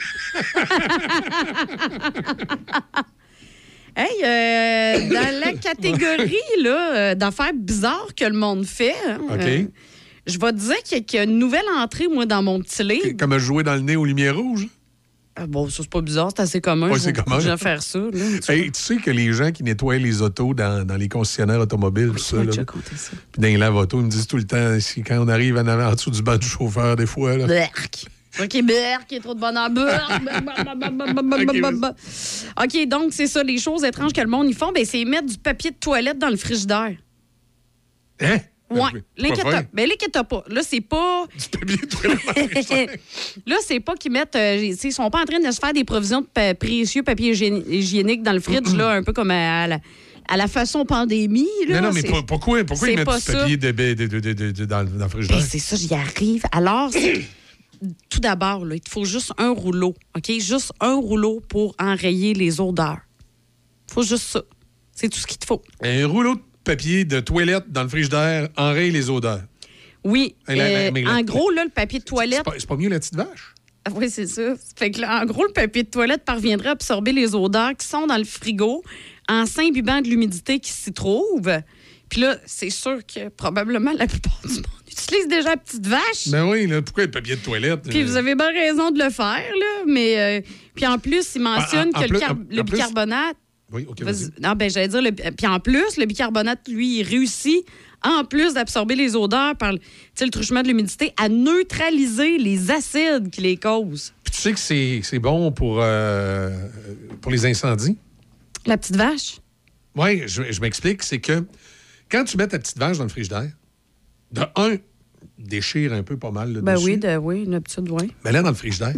hey, euh, dans la catégorie là, euh, d'affaires bizarres que le monde fait, hein, euh, je vais te dire qu'il y a- une nouvelle entrée, moi, dans mon petit livre. Comme jouer dans le nez aux lumières rouges? Ah, bon, ça, c'est pas bizarre, c'est assez commun. Ouais, c'est commun. gens faire ça. là. Hey, tu sais que les gens qui nettoient les autos dans, dans les concessionnaires automobiles, tout ça, là, déjà ça. puis dans les lave-autos, ils me disent tout le temps, quand on arrive en avant, en dessous du banc du chauffeur, des fois, là. OK, Berk, il est trop de bonheur. OK, donc, c'est ça, les choses étranges que le monde y font, ben, c'est mettre du papier de toilette dans le frigidaire. Hein? Ouais, l'inquiète ben, l'inquiète pas. Là, c'est pas. [LAUGHS] Là, c'est pas qu'ils mettent. euh, ils sont pas en train de se faire des provisions de pa- précieux papier hygiéni- hygiénique dans le fridge, là, un peu comme à la, à la façon pandémie. Là, Non, non, mais pour- pourquoi, pourquoi ils mettent du papier de, de- de- de- de- de- dans, le- le frigidaire? Ben, c'est ça, j'y arrive. Alors, c'est- tout d'abord, là, il te faut juste un rouleau, OK? Juste un rouleau pour enrayer les odeurs. Il faut juste ça. C'est tout ce qu'il te faut. Un rouleau de papier de toilette dans le frigidaire enraye les odeurs. Oui. La- euh, la- en gros, là, le papier de toilette. C'est pas, c'est pas mieux la petite vache? Ah Oui, c'est ça. Fait que là, en gros, le papier de toilette parviendrait à absorber les odeurs qui sont dans le frigo en s'imbibant de l'humidité qui s'y trouve. Puis là, c'est sûr que probablement la plupart du [LAUGHS] monde utilise déjà la petite vache. Ben oui, là, pourquoi le papier de toilette? Puis euh, vous avez bien raison de le faire, là. Mais euh, puis en plus, il mentionne En- en que plus- le, car- en- le en plus- bicarbonate. Oui, OK. Non, ben j'allais dire, le- puis en plus, le bicarbonate, lui, il réussit, en plus d'absorber les odeurs par le, truchement de l'humidité, à neutraliser les acides qui les causent. Puis tu sais que c'est c'est bon pour, euh, pour les incendies? La petite vache? Oui, je, je m'explique. C'est que quand tu mets ta petite vache dans le frigidaire, de un, déchire un peu pas mal le Ben dessus. oui, de, oui, une petite, oui. Mets-la dans le frigidaire.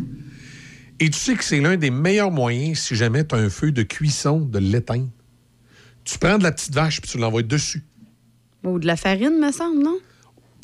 Et tu sais que c'est l'un des meilleurs moyens, si jamais tu as un feu de cuisson, de l'éteindre. Tu prends de la petite vache puis tu l'envoies dessus. Ou de la farine, me semble, non?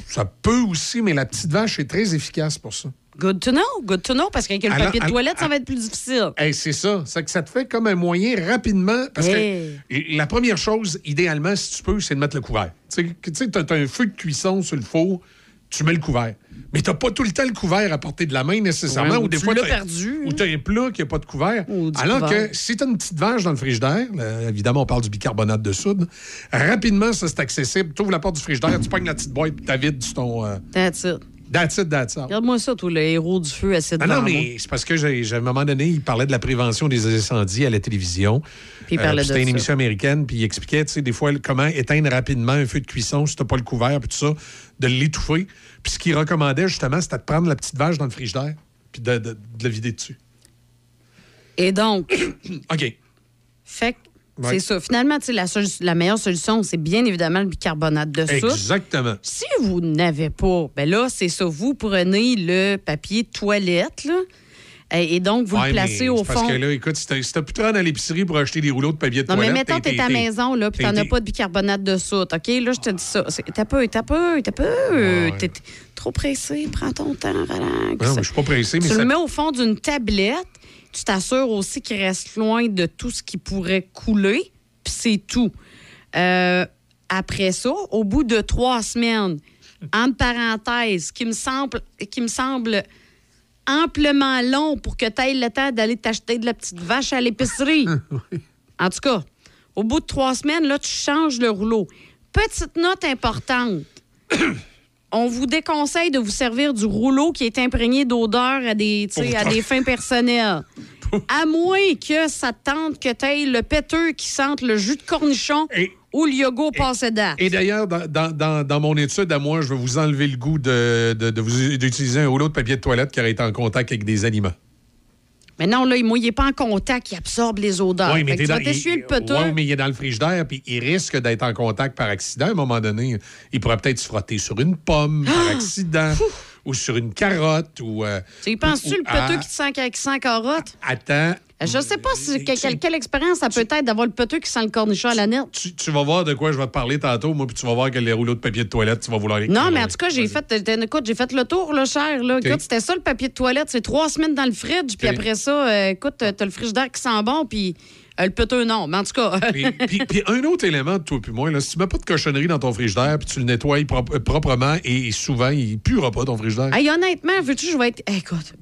Ça peut aussi, mais la petite vache est très efficace pour ça. Good to know, good to know, parce qu'avec le papier de toilette, ça va être plus difficile. Hey, c'est ça. C'est que ça te fait comme un moyen rapidement. Parce Hey. que la première chose, idéalement, si tu peux, c'est de mettre le couvert. Tu sais, tu t'as un feu de cuisson sur le four, tu mets le couvert. Mais t'as pas tout le temps le couvert à portée de la main nécessairement. Ouais, ou ou des tu fois, t'as- perdu, Ou t'as un plat qui n'a pas de couvert. Alors couvert. que si t'as une petite vache dans le frigidaire, là, évidemment, on parle du bicarbonate de soude, rapidement, ça, c'est accessible. Tu ouvres la porte du frigidaire, tu pognes la petite boîte, tu vides ton. euh, That's it. That's it, that's all. Regarde-moi ça, toi, le héros du feu assis Ah devant non, mais c'est parce que, j'ai- à un moment donné, il parlait de la prévention des incendies à la télévision. Puis il parlait de C'était une émission américaine, puis il expliquait, tu sais, des fois, comment éteindre rapidement un feu de cuisson si t'as pas le couvert, puis tout ça, de l'étouffer. Puis ce qu'il recommandait, justement, c'était de prendre la petite vache dans le frigidaire, puis de, de- de la vider dessus. Et donc, [COUGHS] OK. fait que C'est ça. Finalement, la, la meilleure solution, c'est bien évidemment le bicarbonate de soude. Exactement. Si vous n'avez pas, ben là, c'est ça. Vous prenez le papier de toilette, là, et, donc vous Ouais, le placez au Parce fond. que là, écoute, si t'as te rendre à l'épicerie pour acheter des rouleaux de papier de Non, mais toilette... mettons, t'es à la maison, là, puis t'en as pas de bicarbonate de soude, OK? Là, je te dis ça. T'as peu, t'as peu, t'as peu. T'es trop pressé, prends ton temps, relax. Non, je suis pas pressé, mais tu ça- le mets au fond d'une tablette, tu t'assures aussi qu'il reste loin de tout ce qui pourrait couler, puis c'est tout. Euh, après ça, au bout de trois semaines, entre parenthèses, qui me semble, qui me semble amplement long pour que tu aies le temps d'aller t'acheter de la petite vache à l'épicerie. [LAUGHS] En tout cas, au bout de trois semaines, là, tu changes le rouleau. Petite note importante. [CLEARS THROAT] On vous déconseille de vous servir du rouleau qui est imprégné d'odeur à des, à des fins personnelles. [LAUGHS] À moins que ça te tente que tu aies le péteux qui sente le jus de cornichon ou le yogourt passé date. Et d'ailleurs, dans, dans- dans- dans mon étude à moi, je vais vous enlever le goût de, de- de vous- d'utiliser un rouleau de papier de toilette qui aurait été en contact avec des aliments. Mais non, là, moi, il n'est pas en contact, il absorbe les odeurs. Oui, mais tu dans- il- le péteux. ouais, mais il est dans le frigidaire, puis il risque d'être en contact par accident à un moment donné. Il pourrait peut-être se frotter sur une pomme par accident, ou sur une carotte, ou... euh, Tu penses-tu, le ah, qui sent, qui sent carotte? Attends, Je sais pas si, que- quelle, quelle expérience ça peut être d'avoir le péteux qui sent le cornichon à la nette. tu, tu vas voir de quoi je vais te parler tantôt, moi, puis tu vas voir que les rouleaux de papier de toilette, tu vas vouloir les Non, mais en tout cas, j'ai fait, écoute, j'ai fait le tour, là, cher. Là. Écoute, c'était ça le papier de toilette. C'est trois semaines dans le fridge, puis après ça, euh, écoute, t'as le frigidaire qui sent bon, puis euh, le péteux, non. Mais en tout cas. [LAUGHS] puis, un autre élément de toi puis moi, là, si tu mets pas de cochonnerie dans ton frigidaire, puis tu le nettoies prop- euh, proprement, et, souvent, il puera pas ton frigidaire. Hey, honnêtement, veux-tu que je vais être. Écoute.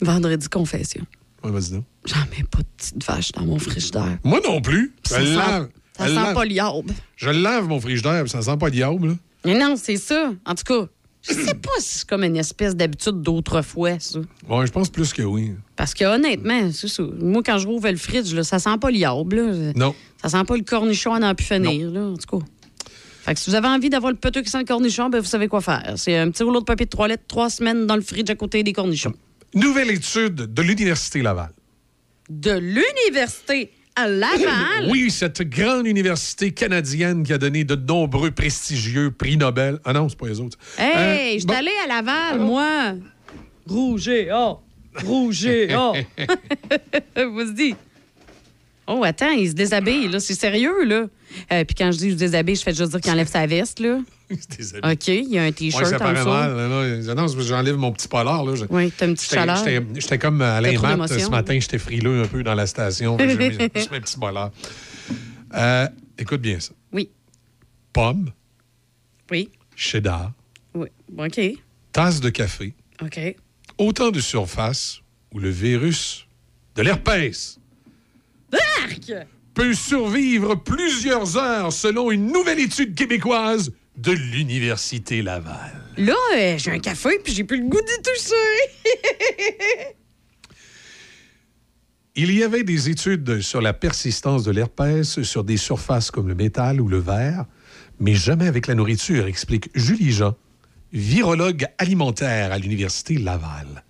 Vendredi confession. Ouais, vas-y donc. J'en mets pas de petite vache dans mon frigidaire. Moi non plus. Ça le sent- lave. Ça sent lave. pas le yaube. Je le lave, mon frigidaire, puis ça sent pas le diable, là. Mais non, c'est ça. En tout cas, je sais pas si c'est comme une espèce d'habitude d'autrefois, ça. Ouais, je pense plus que oui. Parce que honnêtement, c'est ça. Moi, quand je rouvre le fridge, là, ça sent pas là. Non. Ça sent pas le cornichon à n'en plus finir, là, en tout cas. Fait que si vous avez envie d'avoir le péteux qui sent le cornichon, ben vous savez quoi faire. C'est un petit rouleau de papier de toilette, trois semaines dans le fridge à côté des cornichons. Nouvelle étude de l'Université Laval. De l'université à Laval? Oui, cette grande université canadienne qui a donné de nombreux prestigieux prix Nobel. Ah non, c'est pas les autres. Hey, Euh, je suis bon. allée à Laval, moi. Rouge et or. Rouge et or. [LAUGHS] Vas-y. Oh, attends, il se déshabille, là. C'est sérieux, là. Euh, Puis quand je dis se déshabille, je fais juste dire qu'il enlève sa veste, là. [LAUGHS] OK, il y a un Ouais, T-shirt ça en paraît mal. j'enlève mon petit polar. Là. Oui, t'as une petite chaleur. J'étais comme Alain T'as trop Matt ce matin, j'étais frileux un peu dans la station. J'ai mis [LAUGHS] petits bollards. Euh, écoute bien ça. Oui. Pomme, Oui. cheddar, Oui. OK. tasse de café, OK. autant de surface où le virus de l'herpès peut survivre plusieurs heures selon une nouvelle étude québécoise de l'Université Laval. Là, euh, j'ai un café, puis j'ai plus le goût d'y toucher. [LAUGHS] Il y avait des études sur la persistance de l'herpès sur des surfaces comme le métal ou le verre, mais jamais avec la nourriture, explique Julie Jean, virologue alimentaire à l'Université Laval,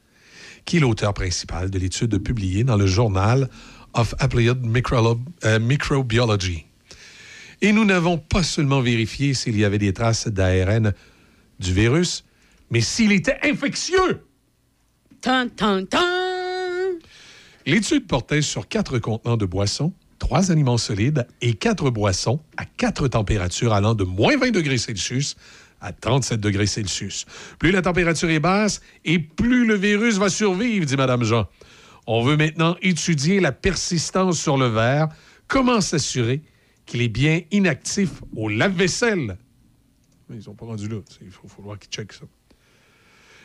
qui est l'auteur principal de l'étude publiée dans le journal of Applied Microbiology. Et nous n'avons pas seulement vérifié s'il y avait des traces d'ARN du virus, mais s'il était infectieux. Tan, tan, tan! L'étude portait sur quatre contenants de boissons, trois aliments solides et quatre boissons à quatre températures allant de moins 20 degrés Celsius à 37 degrés Celsius. Plus la température est basse et plus le virus va survivre, dit Mme Jean. On veut maintenant étudier la persistance sur le verre. Comment s'assurer qu'il est bien inactif au lave-vaisselle? Ils sont pas rendus là. Il faut, voir qu'ils checkent ça.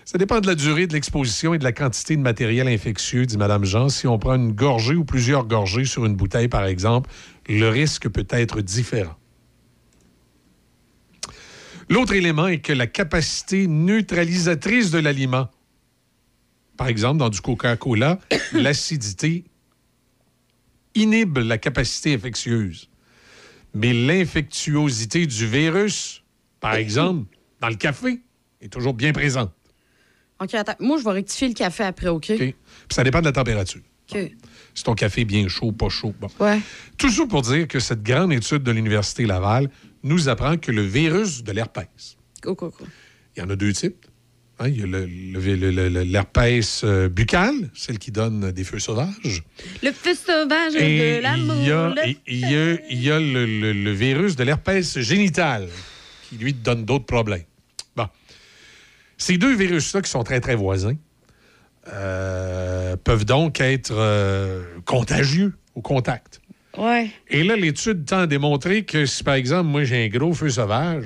Ça dépend de la durée de l'exposition et de la quantité de matériel infectieux, dit Mme Jean. Si on prend une gorgée ou plusieurs gorgées sur une bouteille, par exemple, le risque peut être différent. L'autre élément est que la capacité neutralisatrice de l'aliment, par exemple, dans du Coca-Cola, [COUGHS] l'acidité inhibe la capacité infectieuse. Mais l'infectuosité du virus, par exemple, dans le café, est toujours bien présente. OK, attends. Moi, je vais rectifier le café après, OK? OK? Puis ça dépend de la température. OK. Si ton café est bien chaud, pas chaud. Bon. Ouais. Tout ça pour dire que cette grande étude de l'Université Laval nous apprend que le virus de l'herpès, Go, go, go. il y en a deux types. Hein, il y a l'herpès euh, buccal, celle qui donne des feux sauvages. Le feu sauvage Et de l'amour. il y a, il y a- il y a le, le- le virus de l'herpès génital qui, lui, donne d'autres problèmes. Bon. Ces deux virus-là, qui sont très, très voisins, euh, peuvent donc être euh, contagieux au contact. Ouais. Et là, l'étude tend à démontrer que si, par exemple, moi, j'ai un gros feu sauvage,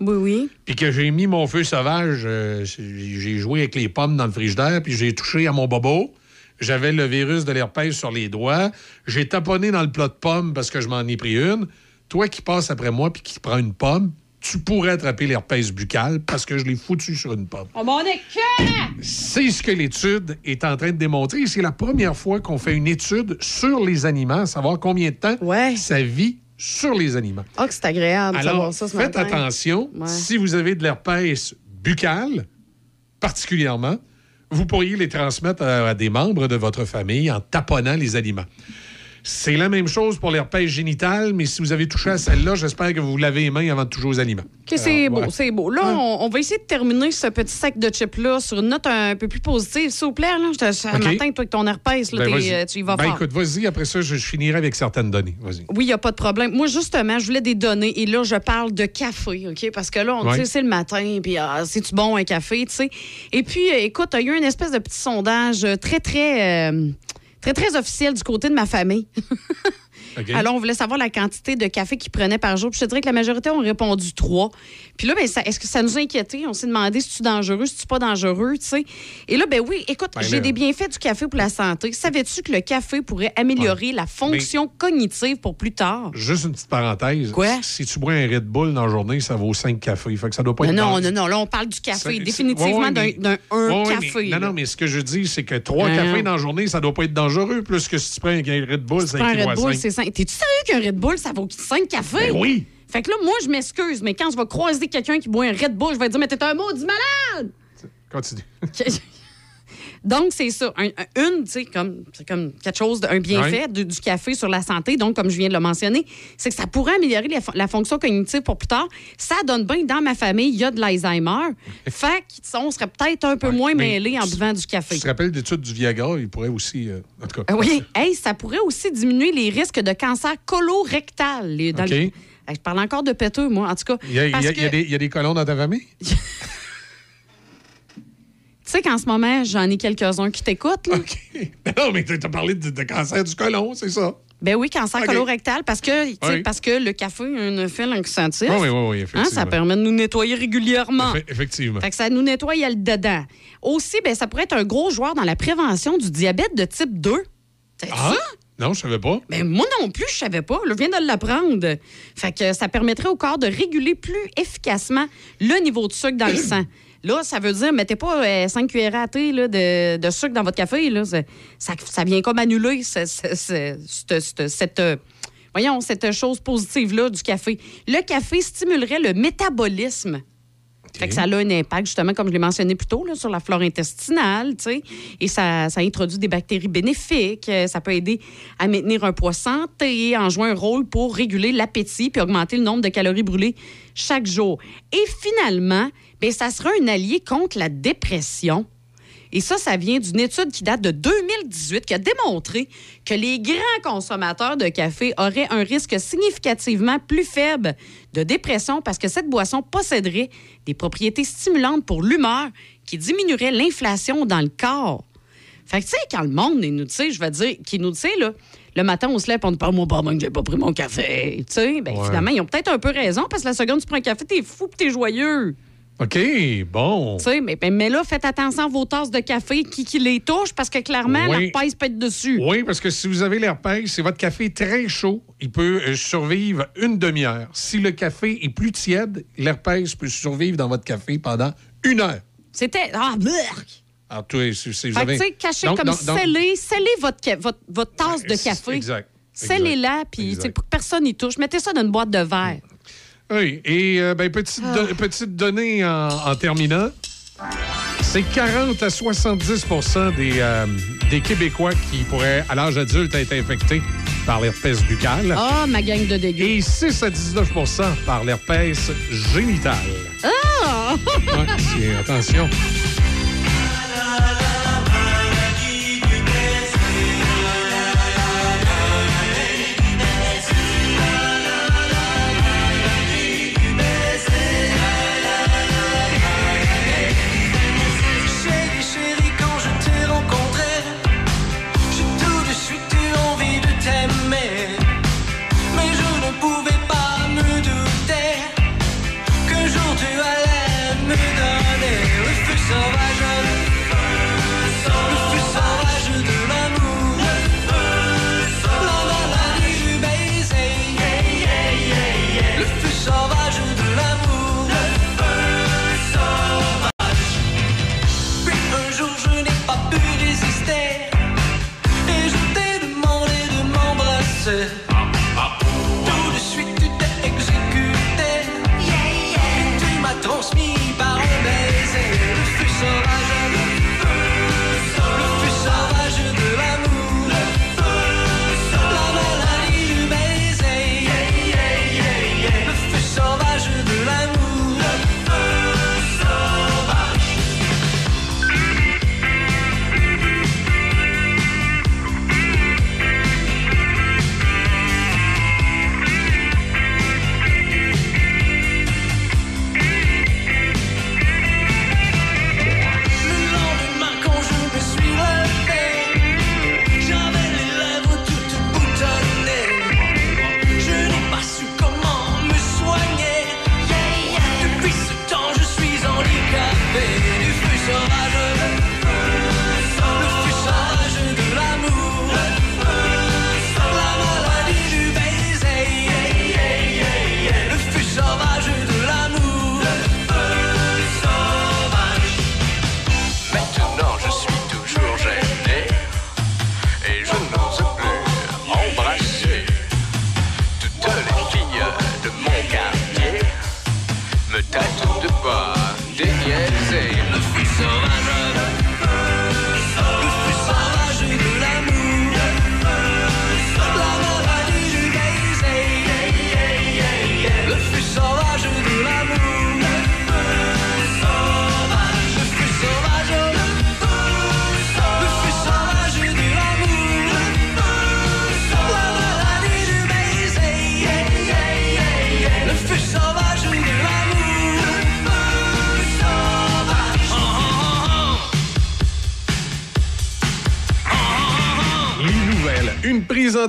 Oui, oui. puis que j'ai mis mon feu sauvage, euh, j'ai joué avec les pommes dans le frigidaire, puis j'ai touché à mon bobo. J'avais le virus de l'herpès sur les doigts. J'ai taponné dans le plat de pommes parce que je m'en ai pris une. Toi qui passes après moi puis qui prends une pomme, tu pourrais attraper l'herpès buccal parce que je l'ai foutu sur une pomme. Oh, mon! C'est ce que l'étude est en train de démontrer. C'est la première fois qu'on fait une étude sur les aliments, savoir combien de temps ça vit sur les aliments. Ah, que c'est agréable Alors, savoir ça ce faites matin. attention. Ouais. Si vous avez de l'herpès buccal, particulièrement, vous pourriez les transmettre à, à des membres de votre famille en taponnant les aliments. C'est la même chose pour l'herpès génital, mais si vous avez touché à celle-là, j'espère que vous vous lavez les mains avant de toucher aux aliments. OK, c'est beau, ouais. c'est beau. Là, on, on va essayer de terminer ce petit sac de chips-là sur une note un peu plus positive, s'il vous plaît. Là. Je te, ce OK. matin, toi, avec ton herpès, là, Ben, euh, tu y vas Ben, fort. écoute, vas-y. Après ça, je, je finirai avec certaines données. Vas-y. Oui, il n'y a pas de problème. Moi, justement, je voulais des données et là, je parle de café, OK? Parce que là, on Ouais. dit c'est le matin, puis ah, c'est-tu bon un café, tu sais? Et puis, euh, écoute, il y a eu une espèce de petit sondage euh, très, très, euh, très, très officiel du côté de ma famille. [LAUGHS] Alors, on voulait savoir la quantité de café qu'ils prenaient par jour. Puis je te dirais que la majorité ont répondu trois. Puis là, ben, est-ce que ça nous a inquiétés? On s'est demandé si tu dangereux, si tu pas dangereux, tu sais? Et là, ben oui, écoute, Ben j'ai des bienfaits du café pour la santé. Savais-tu que le café pourrait améliorer la fonction cognitive pour plus tard? Juste une petite parenthèse. Quoi? Si tu bois un Red Bull dans la journée, ça vaut 5 cafés. Fait que ça doit pas Non, être non, dangereux. non, non, là, on parle du café. Définitivement ouais, ouais, d'un un Ouais, café. mais- non, non, mais ce que je dis, c'est que trois cafés dans la journée, ça doit pas être dangereux, plus que si tu prends un Red Bull, Tu ça équivaut à Red Bull, cinq. c'est 5. T'es-tu sérieux qu'un Red Bull, ça vaut 5 cafés? Ben oui. Fait que là, moi, je m'excuse, mais quand je vais croiser quelqu'un qui boit un Red Bull, je vais dire, mais t'es un maudit malade! Continue. [LAUGHS] Donc, c'est ça. Un- un- une, tu sais, comme, c'est comme quelque chose, de- un bienfait du café sur la santé, donc, comme je viens de le mentionner, c'est que ça pourrait améliorer la, fon- la fonction cognitive pour plus tard. Ça donne bien, dans ma famille, il y a de l'Alzheimer. [LAUGHS] fait qu'on serait peut-être un peu moins mêlés en buvant du café. Tu te rappelles d'études du Viagra, il pourrait aussi. euh, en tout cas. Ah oui, hey, ça pourrait aussi diminuer les risques de cancer colorectal. les- dans Je parle encore de péteux, moi, en tout cas. Il y y a des colons dans ta famille? [LAUGHS] Tu sais qu'en ce moment, j'en ai quelques-uns qui t'écoutent. là. non, mais tu as parlé de, de cancer du colon, c'est ça? Ben oui, cancer OK. colorectal, parce que, tu sais, Oui. parce que le café a un effet laxatif. Oui, oui, oui, Hein, effectivement. ça permet de nous nettoyer régulièrement. Effe- effectivement. Fait que ça nous nettoie le dedans. Aussi, ben, ça pourrait être un gros joueur dans la prévention du diabète de type 2. T'as Ah? ça? Non, je savais pas. Ben, moi non plus, je savais pas. Je viens de l'apprendre. Fait que ça permettrait au corps de réguler plus efficacement le niveau de sucre dans le [COUGHS] sang. Là, ça veut dire, mettez pas 5 cuillères à thé là, de, de sucre dans votre café. Là. Ça, ça vient comme annuler ce- ce- ce- cette, cette- cette, euh, voyons, cette chose positive-là du café. Le café stimulerait le métabolisme. Fait que ça a un impact, justement, comme je l'ai mentionné plus tôt, là, sur la flore intestinale, tu sais. Et ça, ça introduit des bactéries bénéfiques. Euh, Ça peut aider à maintenir un poids santé, en jouant un rôle pour réguler l'appétit puis augmenter le nombre de calories brûlées chaque jour. Et finalement, ben, ça sera un allié contre la dépression. Et ça, ça vient d'une étude qui date de 2018 qui a démontré que les grands consommateurs de café auraient un risque significativement plus faible de dépression parce que cette boisson posséderait des propriétés stimulantes pour l'humeur qui diminueraient l'inflation dans le corps. Fait que, tu sais, quand le monde nous, tu sais, je vais dire, qui nous, sais, là, le matin, on se lève, on dit pas, moi, pas, moi, que j'ai pas pris mon café. Tu sais, ben, Ouais. finalement, ils ont peut-être un peu raison parce que la seconde, tu prends un café, t'es fou t'es joyeux. OK, bon. Tu sais, mais, mais- mais là, faites attention à vos tasses de café, qui, qui les touche, parce que clairement, Oui. pèse peut être dessus. Oui, parce que si vous avez l'herpès, si votre café est très chaud, il peut euh, survivre une demi-heure. Si le café est plus tiède, l'herpès peut survivre dans votre café pendant une heure. C'était. Ah, berk! Alors, avez... tu sais, cachez Donc, comme donc- donc- scellez, scellez votre, votre, votre tasse de café. Exact. Scellez-la, puis tu sais, pour que personne n'y touche. Mettez ça dans une boîte de verre. Oui, et euh, ben, petite, Ah. do- petite donnée en, en terminant. C'est 40 à 70 des, euh, des Québécois qui pourraient, à l'âge adulte, être infectés par l'herpès buccale. Ah, ma gang de dégueu. Et 6 à 19% par l'herpès génital. Ah! Ouais, c'est- attention.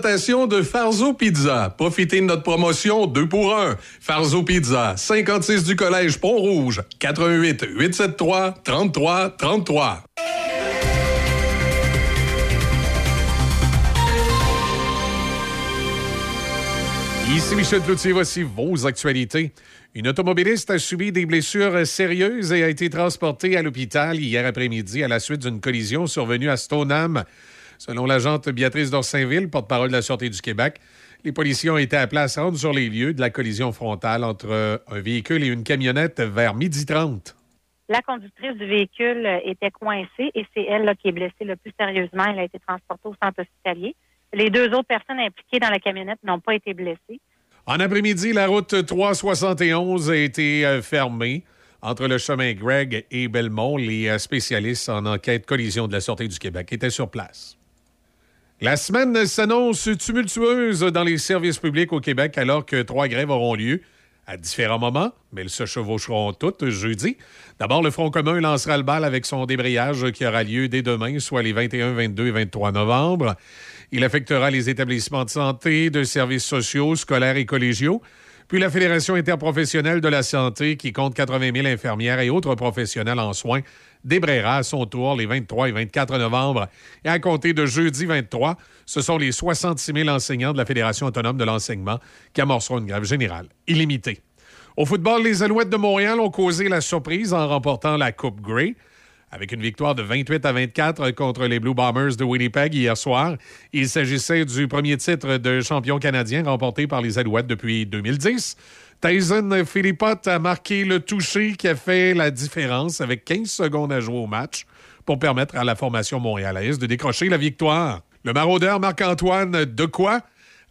De Farzo Pizza. Profitez de notre promotion 2 pour 1. Farzo Pizza, 56 du Collège Pont-Rouge, 88 873 33 33. Ici Michel Cloutier, voici vos actualités. Une automobiliste a subi des blessures sérieuses et a été transportée à l'hôpital hier après-midi à la suite d'une collision survenue à Stoneham. Selon l'agente Béatrice d'Orsainville, porte-parole de la Sûreté du Québec, les policiers ont été appelés à se rendre sur les lieux de la collision frontale entre un véhicule et une camionnette vers midi 30. La conductrice du véhicule était coincée et c'est elle là, qui est blessée le plus sérieusement. Elle a été transportée au centre hospitalier. Les deux autres personnes impliquées dans la camionnette n'ont pas été blessées. En après-midi, la route 371 a été euh, fermée entre le chemin Greg et Belmont. Les euh, spécialistes en enquête collision de la Sûreté du Québec étaient sur place. La semaine s'annonce tumultueuse dans les services publics au Québec alors que trois grèves auront lieu à différents moments, mais elles se chevaucheront toutes jeudi. D'abord, le Front commun lancera le bal avec son débrayage qui aura lieu dès demain, soit les 21, 22 et 23 novembre. Il affectera les établissements de santé, de services sociaux, scolaires et collégiaux. Puis la Fédération interprofessionnelle de la santé, qui compte 80 000 infirmières et autres professionnels en soins, débrayera à son tour les 23 et 24 novembre. Et à compter de jeudi 23, ce sont les 66 000 enseignants de la Fédération autonome de l'enseignement qui amorceront une grève générale illimitée. Au football, les Alouettes de Montréal ont causé la surprise en remportant la Coupe Grey. Avec une victoire de 28 à 24 contre les Blue Bombers de Winnipeg hier soir, il s'agissait du premier titre de champion canadien remporté par les Alouettes depuis 2010. Tyson Philippot a marqué le toucher qui a fait la différence avec 15 secondes à jouer au match pour permettre à la formation montréalaise de décrocher la victoire. Le maraudeur Marc-Antoine Decoy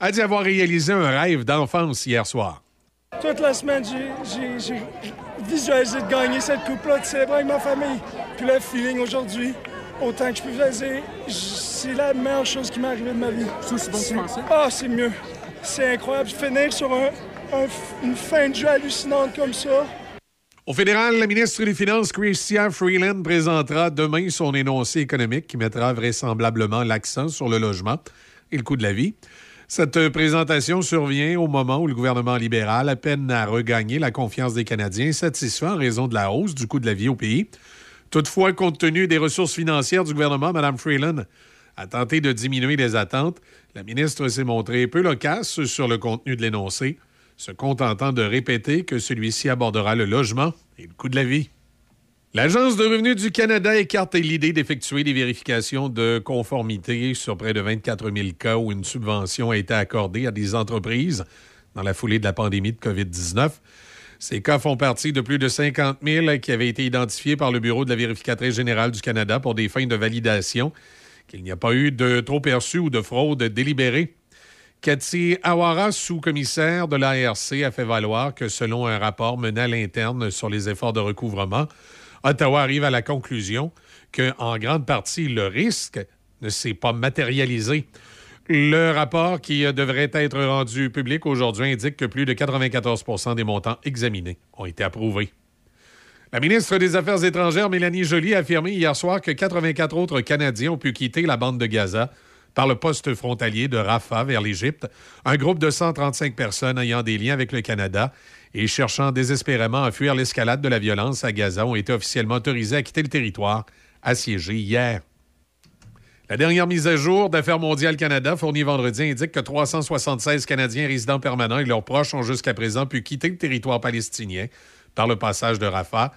a dit avoir réalisé un rêve d'enfance hier soir. Toute la semaine, j'ai- j'ai j'ai visualisé de gagner cette coupe-là, de célébrer avec ma famille. Puis le feeling aujourd'hui, autant que je peux visualiser, c'est la meilleure chose qui m'est arrivée de ma vie. C'est aussi bon que tu pensais? Ah, c'est mieux. C'est incroyable. Finir sur un- une fin de jeu hallucinante comme ça. Au fédéral, la ministre des Finances, Chrystia Freeland, présentera demain son énoncé économique qui mettra vraisemblablement l'accent sur le logement et le coût de la vie. Cette présentation survient au moment où le gouvernement libéral peine à regagner la confiance des Canadiens, satisfaits en raison de la hausse du coût de la vie au pays. Toutefois, compte tenu des ressources financières du gouvernement, Mme Freeland a tenté de diminuer les attentes. La ministre s'est montrée peu loquace sur le contenu de l'énoncé, se contentant de répéter que celui-ci abordera le logement et le coût de la vie. L'Agence de revenus du Canada écarte l'idée d'effectuer des vérifications de conformité sur près de 24 000 cas où une subvention a été accordée à des entreprises dans la foulée de la pandémie de COVID-19. Ces cas font partie de plus de 50 000 qui avaient été identifiés par le Bureau de la vérificatrice générale du Canada pour des fins de validation, qu'il n'y a pas eu de trop perçu ou de fraude délibérée. Cathy Awara, sous-commissaire de l'ARC, a fait valoir que selon un rapport mené à l'interne sur les efforts de recouvrement, Ottawa arrive à la conclusion qu'en grande partie, le risque ne s'est pas matérialisé. Le rapport qui devrait être rendu public aujourd'hui indique que plus de 94% des montants examinés ont été approuvés. La ministre des Affaires étrangères, Mélanie Joly, a affirmé hier soir que 84 autres Canadiens ont pu quitter la bande de Gaza par le poste frontalier de Rafah vers l'Égypte, un groupe de 135 personnes ayant des liens avec le Canada et cherchant désespérément à fuir l'escalade de la violence à Gaza ont été officiellement autorisés à quitter le territoire assiégé hier. La dernière mise à jour d'Affaires mondiales Canada, fournie vendredi, indique que 376 Canadiens résidents permanents et leurs proches ont jusqu'à présent pu quitter le territoire palestinien par le passage de Rafah.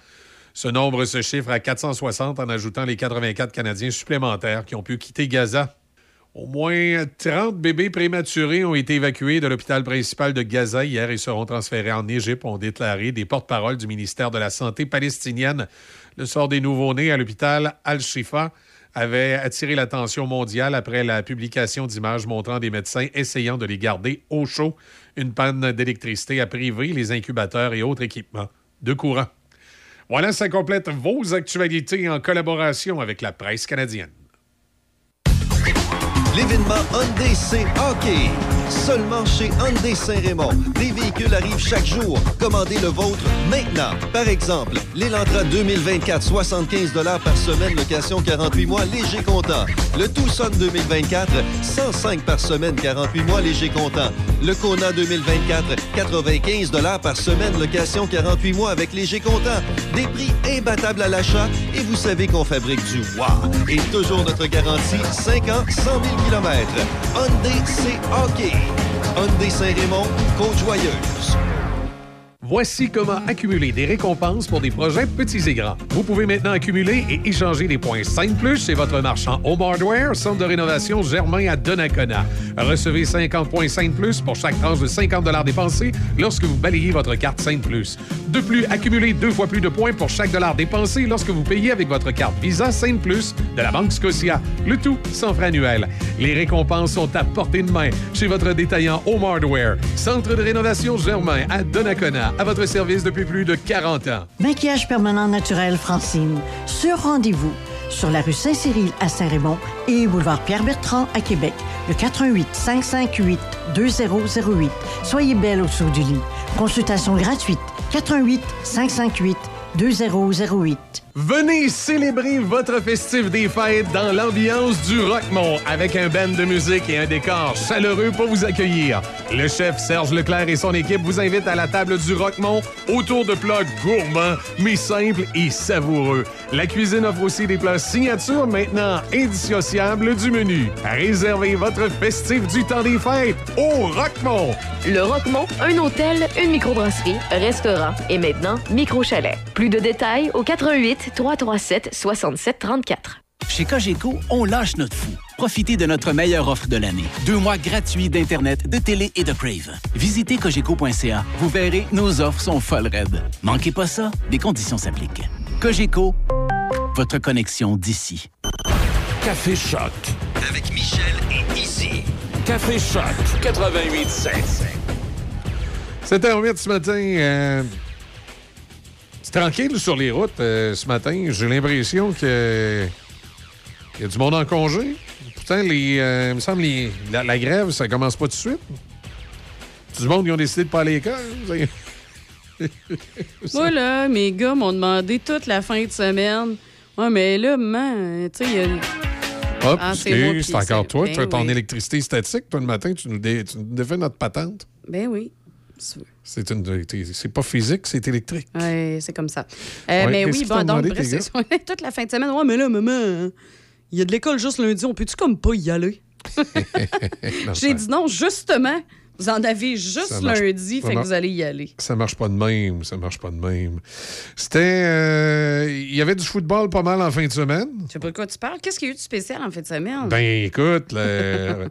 Ce nombre se chiffre à 460 en ajoutant les 84 Canadiens supplémentaires qui ont pu quitter Gaza. Au moins 30 bébés prématurés ont été évacués de l'hôpital principal de Gaza hier et seront transférés en Égypte, ont déclaré des porte-paroles du ministère de la Santé palestinienne. Le sort des nouveau-nés à l'hôpital Al-Shifa avait attiré l'attention mondiale après la publication d'images montrant des médecins essayant de les garder au chaud. Une panne d'électricité a privé les incubateurs et autres équipements de courant. Voilà, ça complète vos actualités en collaboration avec la presse canadienne. L'événement Hyundai C'est Hockey. Seulement chez Hyundai Saint-Raymond. Des véhicules arrivent chaque jour. Commandez le vôtre maintenant. Par exemple, l'Elantra 2024, 75 par semaine, location 48 mois, léger comptant. Le Tucson 2024, 105 par semaine, 48 mois, léger comptant. Le Kona 2024, 95 par semaine, location 48 mois avec léger comptant. Des prix imbattables à l'achat et vous savez qu'on fabrique du wow. Et toujours notre garantie, 5 ans, 100 000 km. Hyundai, c'est hockey. Hyundai Saint-Raymond, Côte-Joyeuse. Voici comment accumuler des récompenses pour des projets petits et grands. Vous pouvez maintenant accumuler et échanger des points 5 plus chez votre marchand Home Hardware, centre de rénovation Germain à Donnacona. Recevez 50 points 5 plus pour chaque tranche de 50 dépensés lorsque vous balayez votre carte 5 plus. De plus, accumulez deux fois plus de points pour chaque dollar dépensé lorsque vous payez avec votre carte Visa 5 plus de la Banque Scotia. Le tout sans frais annuel. Les récompenses sont à portée de main chez votre détaillant Home Hardware, centre de rénovation Germain à Donnacona, à votre service depuis plus de 40 ans. Maquillage permanent naturel Francine. Sur rendez-vous. Sur la rue Saint-Cyril à Saint-Raymond et boulevard Pierre-Bertrand à Québec. Le 88 558 2008. Soyez belle au saut du lit. Consultation gratuite. 88 558 2008. Venez célébrer votre festif des fêtes dans l'ambiance du Rockmont avec un band de musique et un décor chaleureux pour vous accueillir. Le chef Serge Leclerc et son équipe vous invitent à la table du Rockmont autour de plats gourmands, mais simples et savoureux. La cuisine offre aussi des plats signature maintenant indissociables du menu. Réservez votre festif du temps des fêtes au Rockmont. Le Roquemont, un hôtel, une microbrasserie, restaurant et maintenant micro-chalet. Plus de détails au 88 337 67 34. Chez Cogeco, on lâche notre fou. Profitez de notre meilleure offre de l'année. Deux mois gratuits d'Internet, de télé et de Crave. Visitez cogeco.ca. Vous verrez, nos offres sont folles raides. Manquez pas ça, des conditions s'appliquent. Cogeco, votre connexion d'ici. Café Choc. Avec Michel et Izzy. Café Choc 88.7. 7h08 ce matin. euh, tranquille sur les routes euh, ce matin? J'ai l'impression que il y a du monde en congé. Pourtant, les, euh, il me semble les- la, la grève, ça commence pas tout de suite. Du monde qui ont décidé de pas aller à l'école. [LAUGHS] Moi, là, mes gars m'ont demandé toute la fin de semaine. Ouais, mais là, maman, tu sais, il y a. Hop, Ah, c'est encore toi. ben tu as ton oui. électricité statique. Toi, le matin, tu nous, dé- tu nous défais notre patente. Ben oui. C'est une- c'est pas physique, c'est électrique. Ouais, c'est comme ça. Euh, Ouais, mais oui, bon, donc, bref, c'est [LAUGHS] toute la fin de semaine. Ouais, mais là, maman, hein, il y a de l'école juste lundi. On peut-tu comme pas y aller? [LAUGHS] J'ai dit non, justement. Vous en avez juste marche- lundi, fait que vous allez y aller. Ça marche pas de même, ça marche pas de même. C'était. euh, Il y avait du football pas mal en fin de semaine. Je sais pas de quoi tu parles. Qu'est-ce qu'il y a eu de spécial en fin de semaine? Ben écoute, le-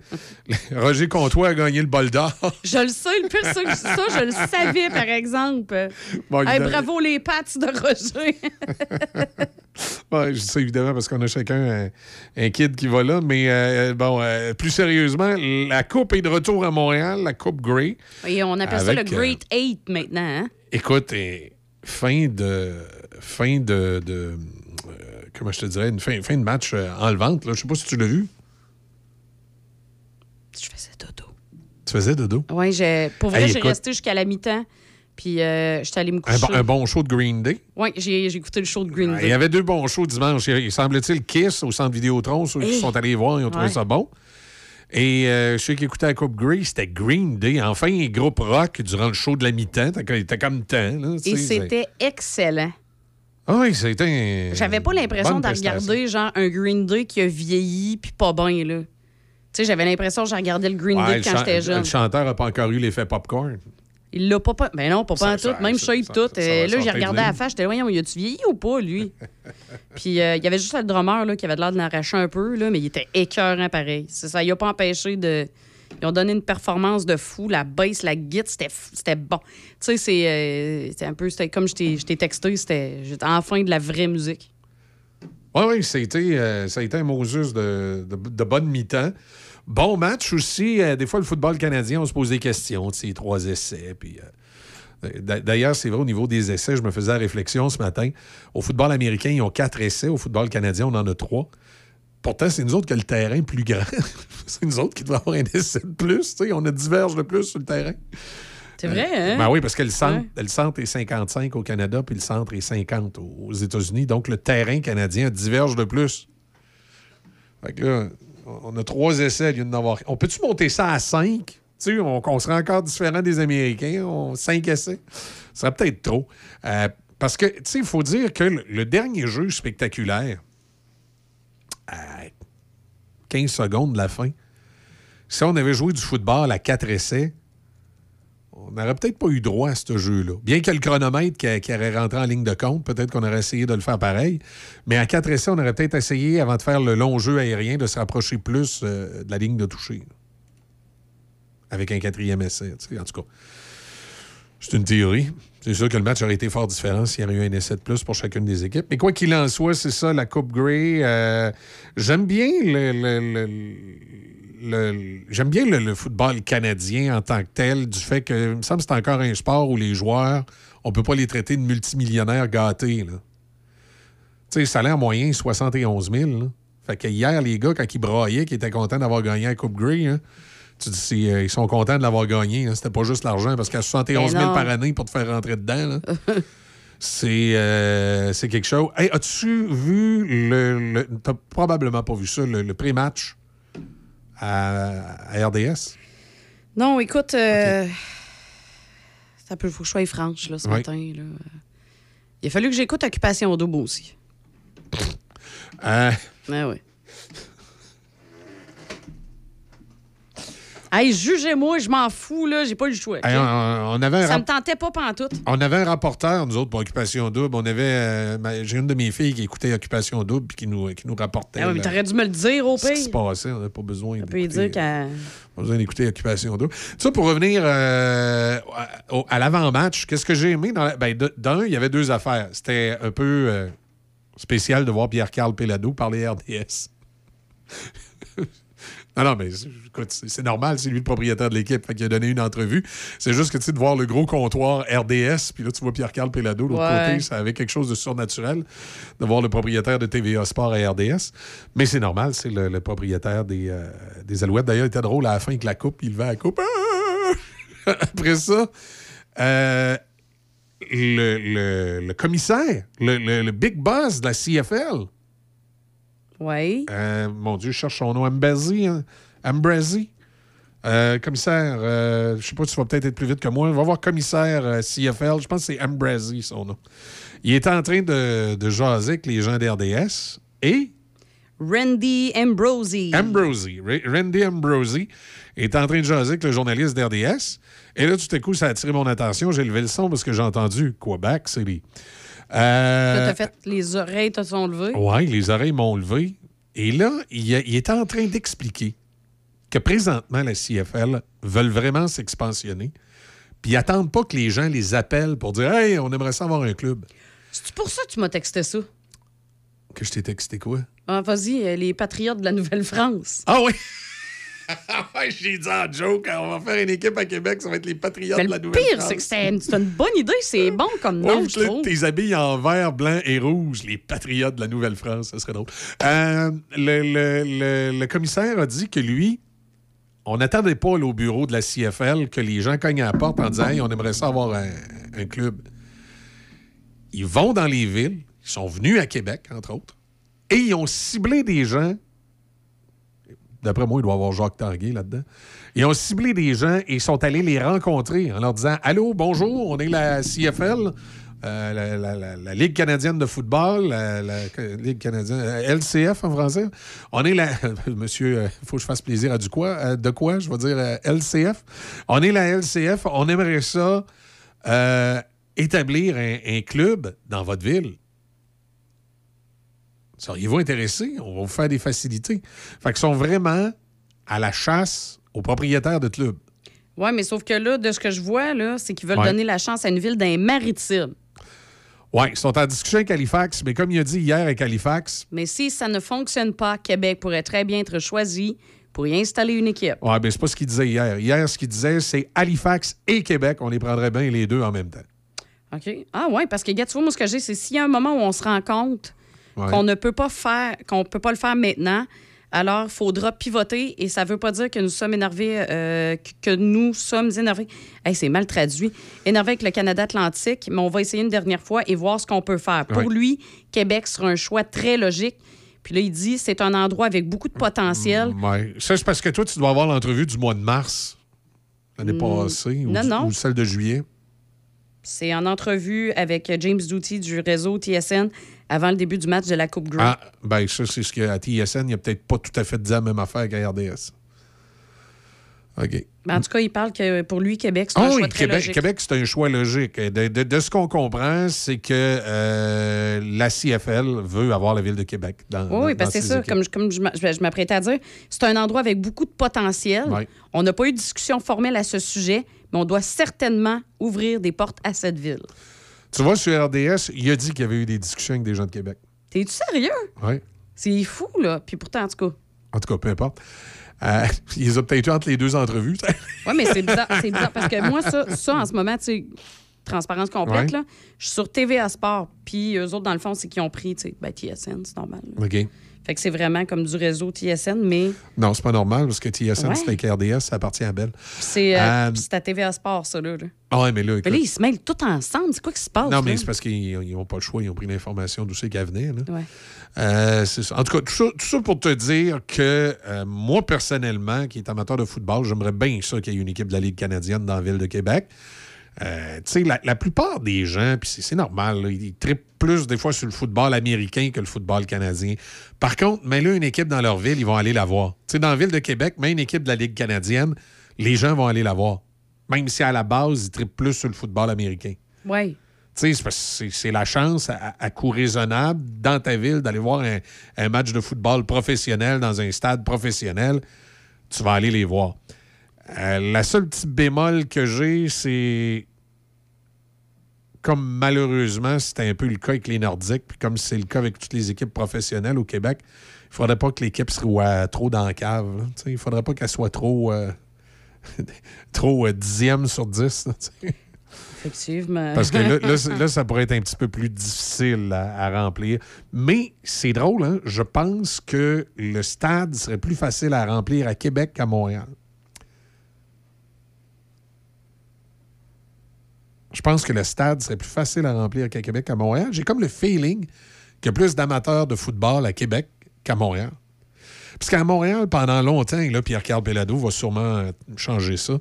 [LAUGHS] Roger Comtois a gagné le bol d'or. Je le sais, le pire, ça, ça, je le savais, par exemple. Bon, Hey, bravo les pattes de Roger. [LAUGHS] Ouais, je dis ça évidemment parce qu'on a chacun un, un kid qui va là. Mais euh, bon, euh, plus sérieusement, la Coupe est de retour à Montréal, la Coupe Grey. Et on appelle ça le euh, Great Eight maintenant. Hein? Écoute, et fin de. Fin de. de euh, comment je te dirais? Une fin, fin de match euh, enlevante. Je sais pas si tu l'as vu. Je faisais dodo. Tu faisais dodo? Oui, j'ai... pour vrai, Hey, j'ai resté jusqu'à la mi-temps. Puis euh, j'étais allée me Un coucher. bon, un bon show de Green Day. Oui, j'ai, j'ai écouté le show de Green Day. Il y avait deux bons shows dimanche. Il, il semble-t-il Kiss au centre Vidéotron. Ceux qui Hey. sont allés voir, ils ont trouvé Ouais. ça bon. Et euh, ceux qui écoutaient la Coupe Grey, c'était Green Day. Enfin, un groupe rock durant le show de la mi-temps. T'as comme temps. Là, Et c'était excellent. Ah oui, c'était. J'avais pas l'impression de regarder genre un Green Day qui a vieilli puis pas bien, là. Tu sais, j'avais l'impression que je regardais le Green Ouais, Day quand j'étais jeune. Le chanteur n'a pas encore eu l'effet popcorn. Il l'a pas. pas- Ben non, pas, pas en tout. Même shape tout. Euh, là, j'ai regardé à la. J'étais, voyons, il a-tu vieilli ou pas, lui? [LAUGHS] Puis euh, il y avait juste le drummer là, qui avait l'air de l'arracher un peu, là, mais il était écœurant pareil. Ça, il a pas empêché de. Ils ont donné une performance de fou. La bass, la guitare, c'était, c'était bon. Tu sais, c'est, euh, c'était un peu. C'était comme je t'ai, texté, c'était j'étais enfin de la vraie musique. Oui, oui, ça a été, euh, ça a été un Moses de, de, de bonne mi-temps. Bon match aussi. euh, des fois, le football canadien, on se pose des questions. tu sais, trois essais. Puis, euh, d'a- D'ailleurs, c'est vrai, au niveau des essais, je me faisais la réflexion ce matin. Au football américain, ils ont quatre essais. Au football canadien, on en a trois. Pourtant, c'est nous autres qui a le terrain plus grand. [LAUGHS] c'est nous autres qui devons avoir un essai de plus. tu sais, On a diverge de plus sur le terrain. C'est vrai, hein? Ben oui, parce que le centre, Ouais. le centre est 55 au Canada, puis le centre est 50 aux aux États-Unis. Donc, le terrain canadien diverge de plus. Fait que là, on a trois essais au lieu d'en avoir. On peut-tu monter ça à cinq? Tu on, serait encore différent des Américains. Cinq essais. Ce serait peut-être trop. Euh, parce que, tu sais, il faut dire que le, le dernier jeu spectaculaire, à 15 secondes de la fin, si on avait joué du football à quatre essais, on n'aurait peut-être pas eu droit à ce jeu-là. Bien qu'il y ait le chronomètre qui, aurait rentré en ligne de compte, peut-être qu'on aurait essayé de le faire pareil. Mais à quatre essais, on aurait peut-être essayé, avant de faire le long jeu aérien, de se rapprocher plus euh, de la ligne de toucher. Avec un quatrième essai. En tout cas, c'est une théorie. C'est sûr que le match aurait été fort différent s'il y avait eu un essai de plus pour chacune des équipes. Mais quoi qu'il en soit, c'est ça, la Coupe Grey. Euh, J'aime bien le- j'aime bien le, le football canadien en tant que tel, du fait que, il me semble que c'est encore un sport où les joueurs, on peut pas les traiter de multimillionnaires gâtés. Là. Tu sais, salaire moyen, 71 000. là. Fait que hier, les gars, quand ils braillaient, qui étaient contents d'avoir gagné la Coupe Grey, hein, tu dis, euh, ils sont contents de l'avoir gagné. hein. C'était pas juste l'argent, parce qu'à 71 Ben 000 non. par année pour te faire rentrer dedans, [LAUGHS] C'est euh, c'est quelque chose. Hey, As-tu vu le. le T'as probablement pas vu ça, le, le pré-match? À, à RDS? Non, écoute, euh, ça peut, faut que je sois franche là, ce Oui. matin. Là. Il a fallu que j'écoute Occupation Double aussi. Euh, Ah oui. Hey, jugez-moi, je m'en fous, là, j'ai pas eu le choix. ok? hey, on, on avait un Ça me tentait pas pantoute. On avait un rapporteur, nous autres, pour Occupation Double. On avait. euh, J'ai une de mes filles qui écoutait Occupation Double puis qui nous, qui nous rapportait. Ah oui, mais t'aurais dû me le dire au ce qui se pire. passait. On n'a pas besoin On peut lui dire qu'elle. Pas besoin d'écouter Occupation Double. Ça, pour revenir euh, à, l'avant-match, qu'est-ce que j'ai aimé? Dans la- ben, d'un, il y avait deux affaires. C'était un peu euh, spécial de voir Pierre-Carl Pelado parler RDS. Non, non, mais c'est- écoute, c'est normal, c'est lui le propriétaire de l'équipe. Fait qu'il a donné une entrevue. C'est juste que, tu sais, de voir le gros comptoir RDS, puis là, tu vois Pierre-Carl Pelado de l'autre Ouais. côté, ça avait quelque chose de surnaturel de voir le propriétaire de TVA Sport à RDS. Mais c'est normal, c'est le, le propriétaire des, euh, des Alouettes. D'ailleurs, il était drôle à la fin avec la coupe, il va à la coupe. Ah! [LAUGHS] Après ça, euh, le, le- le commissaire, le, le- le big boss de la CFL, Oui. euh, mon Dieu, je cherche son nom, Ambrazi, hein? Ambrazi. Euh, commissaire, euh, je sais pas, tu vas peut-être être plus vite que moi. On va voir commissaire euh, CFL. Je pense que c'est Ambrazi, son nom. Il était en train de, de jaser avec les gens d'RDS et Randy Ambrosi. Ambrosi, Ra- Randy Ambrosi, est en train de jaser avec le journaliste d'RDS. Et là, tout à coup, ça a attiré mon attention. J'ai levé le son parce que j'ai entendu Quebec City. Euh, t'as fait les oreilles, te sont levées. oui, les oreilles m'ont levé. Et là, il, il est en train d'expliquer que présentement, la CFL veulent vraiment s'expansionner. Puis ils n'attendent pas que les gens les appellent pour dire Hey, on aimerait ça avoir un club. C'est pour ça que tu m'as texté ça? Que je t'ai texté quoi? Ah, vas-y, euh, les patriotes de la Nouvelle-France. Ah oui! [LAUGHS] ouais, j'ai dit en joke, on va faire une équipe à Québec, ça va être les Patriotes Mais de la le Nouvelle-France. pire, c'est que c'est une bonne idée. C'est bon comme nom, je trouve. tes habits en vert, blanc et rouge, les patriotes de la Nouvelle-France, ça serait drôle. Euh, le, le- le- le commissaire a dit que lui, on n'attendait pas là, au bureau de la CFL que les gens cognent à la porte en disant Hey, on aimerait ça avoir un, un club. Ils vont dans les villes, ils sont venus à Québec, entre autres, et ils ont ciblé des gens. D'après moi, il doit y avoir Jacques Tanguay là-dedans. Ils ont ciblé des gens et ils sont allés les rencontrer en leur disant Allô, bonjour, on est la CFL, euh, la, Ligue canadienne de football, la, Ligue canadienne, euh, LCF en français. On est la. [LAUGHS] Monsieur, il faut que je fasse plaisir à du quoi Euh, De quoi Je vais dire euh, LCF. On est la LCF. On aimerait ça euh, établir un club dans votre ville. Seriez-vous intéressés? On va vous faire des facilités. Fait qu'ils sont vraiment à la chasse aux propriétaires de clubs. Oui, mais sauf que là, de ce que je vois, là, c'est qu'ils veulent Ouais. donner la chance à une ville d'un maritime. Oui, ils sont en discussion avec Halifax, mais comme il a dit hier avec Halifax, Mais si ça ne fonctionne pas, Québec pourrait très bien être choisi pour y installer une équipe. ouais, ben, c'est pas ce qu'il disait hier. Hier, ce qu'il disait, c'est Halifax et Québec. On les prendrait bien les deux en même temps. OK. Ah oui, parce que, gars, tu vois, moi, ce que j'ai, c'est s'il y a un moment où on se rend compte Ouais. qu'on ne peut pas faire, qu'on peut pas le faire maintenant, alors il faudra pivoter et ça veut pas dire que nous sommes énervés, euh, que- nous sommes énervés. Hey, c'est mal traduit. Énervés avec le Canada Atlantique, mais on va essayer une dernière fois et voir ce qu'on peut faire. Pour lui, Québec sera un choix très logique. Puis là, il dit c'est un endroit avec beaucoup de potentiel. Ouais. Ça, c'est parce que toi, tu dois avoir l'entrevue du mois de mars, l'année Mm, passée, ou, non, du- non. ou celle de juillet. C'est en entrevue avec James Douty du réseau TSN avant le début du match de la Coupe Grey. Ah, ben ça, c'est ce qu'à TSN, il a peut-être pas tout à fait dit la même affaire qu'à RDS. OK. Ben, en tout cas, il parle que pour lui, Québec, c'est un Ah choix oui, très Québec, logique. Québec, c'est un choix logique. De, de- de ce qu'on comprend, c'est que euh, la CFL veut avoir la ville de Québec dans Oui, oui, parce que c'est ça, comme je, comme je je m'apprêtais à dire, c'est un endroit avec beaucoup de potentiel. On n'a pas eu de discussion formelle à ce sujet, mais on doit certainement ouvrir des portes à cette ville. Tu vois, sur RDS, il a dit qu'il y avait eu des discussions avec des gens de Québec. T'es-tu sérieux? Oui. C'est fou, là. Puis pourtant, en tout cas. En tout cas, peu importe. Euh, il les a peut-être eu entre les deux entrevues. [LAUGHS] Oui, mais c'est bizarre, c'est bizarre parce que moi, ça, ça en ce moment, tu sais, transparence complète, Ouais. là, je suis sur TVA Sport. Puis eux autres, dans le fond, c'est qu'ils ont pris, tu sais, ben, TSN, c'est normal. là. OK. Fait que c'est vraiment comme du réseau TSN, mais Non, c'est pas normal parce que TSN, Ouais. c'est avec RDS, ça appartient à Bell. c'est euh, c'est à TVA Sport, ça, là. là. Ah ouais, mais là, Mais écoute, là, ils se mêlent tout ensemble. C'est quoi qui se passe? Non, mais c'est parce qu'ils n'ont pas le choix. Ils ont pris l'information d'où c'est qu'elle venait. là. Ouais. Euh, c'est ça. En tout cas, tout ça, tout ça pour te dire que euh, moi, personnellement, qui est amateur de football, j'aimerais bien ça qu'il y ait une équipe de la Ligue canadienne dans la ville de Québec. Euh, tu sais, la, la plupart des gens, puis c'est normal, là, ils trippent plus des fois sur le football américain que le football canadien. Par contre, mets-le une équipe dans leur ville, ils vont aller la voir. Tu sais, dans la ville de Québec, mets une équipe de la Ligue canadienne, les gens vont aller la voir. Même si à la base, ils trippent plus sur le football américain. Sais, c'est la chance à, à coût raisonnable dans ta ville d'aller voir un, un match de football professionnel dans un stade professionnel. Tu vas aller les voir. Euh, la seule petite bémol que j'ai, c'est comme malheureusement, c'était un peu le cas avec les Nordiques, puis comme c'est le cas avec toutes les équipes professionnelles au Québec, il faudrait pas que l'équipe soit trop dans la cave. sais, Il faudrait pas qu'elle soit trop, euh, [LAUGHS] trop euh, dixième sur dix. là. Effectivement. Parce que là, [LAUGHS] là, ça pourrait être un petit peu plus difficile à, à remplir. Mais c'est drôle, hein? je pense que le stade serait plus facile à remplir à Québec qu'à Montréal. Je pense que le stade serait plus facile à remplir qu'à Québec qu'à Montréal. J'ai comme le feeling qu'il y a plus d'amateurs de football à Québec qu'à Montréal. Parce qu'à Montréal, pendant longtemps, et là, Pierre-Carl Pelado va sûrement euh, changer ça,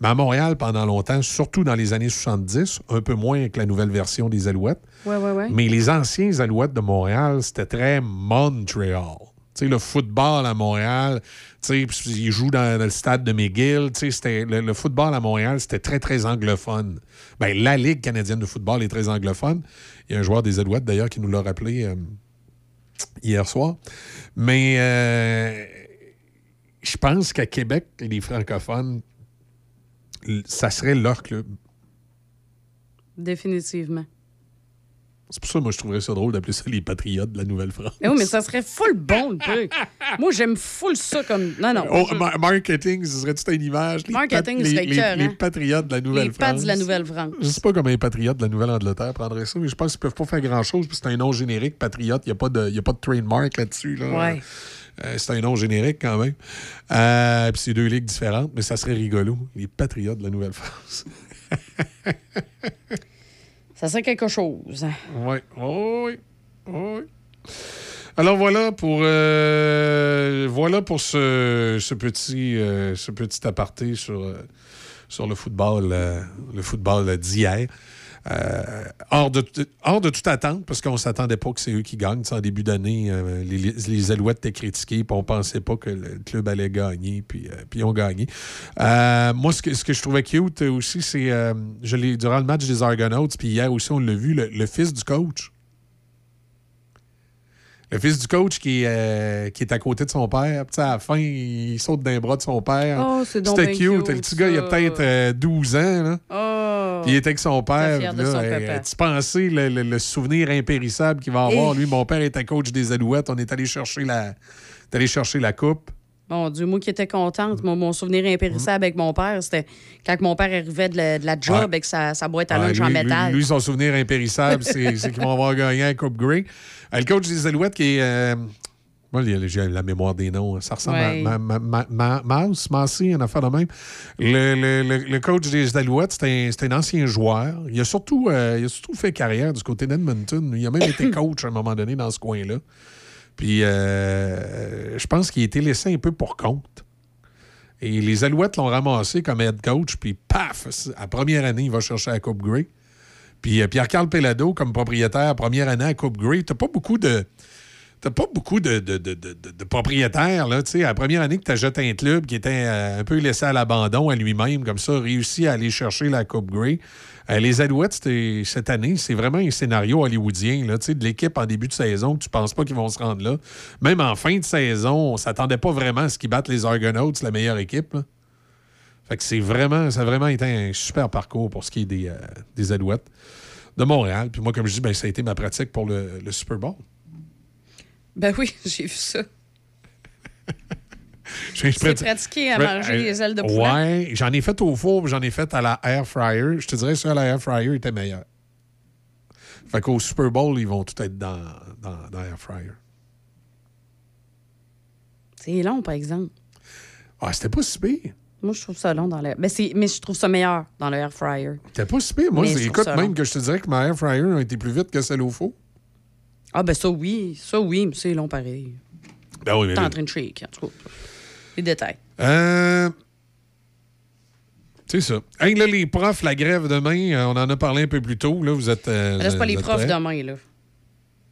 mais à Montréal, pendant longtemps, surtout dans les années 70, un peu moins avec la nouvelle version des Alouettes, Ouais, ouais, ouais. mais les anciens Alouettes de Montréal, c'était très Montréal. Le football à Montréal, ils jouent dans, le stade de McGill. Le, football à Montréal, c'était très, très anglophone. Ben, la Ligue canadienne de football est très anglophone. Il y a un joueur des Alouettes, d'ailleurs, qui nous l'a rappelé euh, hier soir. Mais euh, je pense qu'à Québec, les francophones, ça serait leur club. Définitivement. C'est pour ça, moi, je trouverais ça drôle d'appeler ça les Patriotes de la Nouvelle-France. Mais oui, mais ça serait full bon, le truc. Moi, j'aime full ça comme. Non, non. Oh, ma- marketing, ce serait toute une image. Les Marketing pat- serait les, les, écœurant. les patriotes de la Les Nouvelle-France. pattes de la Nouvelle-France. Je sais pas comment les patriotes de la Nouvelle-Angleterre prendraient ça, mais je pense qu'ils peuvent pas faire grand-chose, puis c'est un nom générique, patriote. Il n'y a, pas de- y a pas de trademark là-dessus. Là. Ouais. Euh, c'est un nom générique quand même. Euh, puis c'est deux ligues différentes, mais ça serait rigolo. Les patriotes de la Nouvelle-France. [LAUGHS] Ça serait quelque chose. Oui, oui, oui. Alors voilà pour euh, voilà pour ce, ce petit euh, ce petit aparté sur euh, sur le football le football d'hier. Euh, hors, de, hors de toute attente, parce qu'on ne s'attendait pas que c'est eux qui gagnent. En début d'année, euh, les, les Alouettes étaient critiqués, puis on pensait pas que le club allait gagner, puis, euh, puis ils ont gagné. Euh, moi, ce que, ce que je trouvais cute aussi, c'est, je durant le match des Argonauts, puis hier aussi, on l'a vu, le, le fils du coach. Le fils du coach qui, est, qui est à côté de son père. Puis, à la fin, il saute d'un bras de son père. Oh, C'était cute. cute, Le petit gars, il a peut-être euh, 12 ans. Là. Oh! Il était avec son père. fier de puis là, son papa. tu pensais le, le- le souvenir impérissable qu'il va avoir? Eh. Lui, mon père était coach des Alouettes. On est allé chercher la, allé chercher la coupe. Mon Dieu, moi qui étais contente, mon, mon souvenir impérissable avec mon père, c'était quand mon père arrivait de la, de la job Ouais. avec sa, sa boîte à lunch en métal. Lui, son souvenir impérissable, c'est c'est qu'ils vont avoir gagné la Coupe Grey. Euh, le coach des Alouettes qui est. euh, moi, j'ai la mémoire des noms. Ça ressemble Ouais. à ma, ma, ma, Mouse, Massy, une affaire de même. Le, le- le- le coach des Alouettes, c'est un, ancien joueur. Il a, surtout, euh, il a surtout fait carrière du côté d'Edmonton. Il a même été [COUGHS] coach à un moment donné dans ce coin-là. Puis, euh, je pense qu'il a été laissé un peu pour compte. Et les Alouettes l'ont ramassé comme head coach, puis paf, à première année, il va chercher la Coupe Grey. Puis euh, Pierre-Carl Pellado, comme propriétaire, première année à Coupe Grey, t'as pas beaucoup de. T'as pas beaucoup de, de- de- de- propriétaires, là, tu sais. À la première année que tu jeté un club qui était euh, un peu laissé à l'abandon à lui-même, comme ça, réussi à aller chercher la Coupe Grey. Euh, les Alouettes, cette année, c'est vraiment un scénario hollywoodien, là, de l'équipe en début de saison que tu penses pas qu'ils vont se rendre là. Même en fin de saison, on s'attendait pas vraiment à ce qu'ils battent les Argonauts, la meilleure équipe. Fait que c'est vraiment, ça a vraiment été un super parcours pour ce qui est des, euh, des Alouettes de Montréal. Puis moi, comme je dis, ben, ça a été ma pratique pour le, le Super Bowl. Ben oui, [LAUGHS] j'ai vu ça. Prête- pratiqué à manger euh, les ailes de poulet. Ouais, j'en ai fait au four, puis j'en ai fait à la air fryer. Je te dirais ça, la air fryer était meilleur. Fait qu'au Super Bowl, ils vont tout être dans, dans, dans air fryer. C'est long, par exemple. Ah, c'était pas si pire. Moi, je trouve ça long dans le. Mais, c'est- mais je trouve ça meilleur dans le air fryer. C'était pas si pire. Moi, écoute, même long. que je te dirais que ma air fryer a été plus vite que celle au four. Ah, ben ça, oui. Ça, oui, mais c'est long pareil. Ben oui, mais T'es en train de shake, en tout cas. Les détails. Euh, c'est ça. Hey, là, les profs, la grève demain, euh, on en a parlé un peu plus tôt. Là, vous êtes. euh, là, c'est pas les profs prêts? demain, là.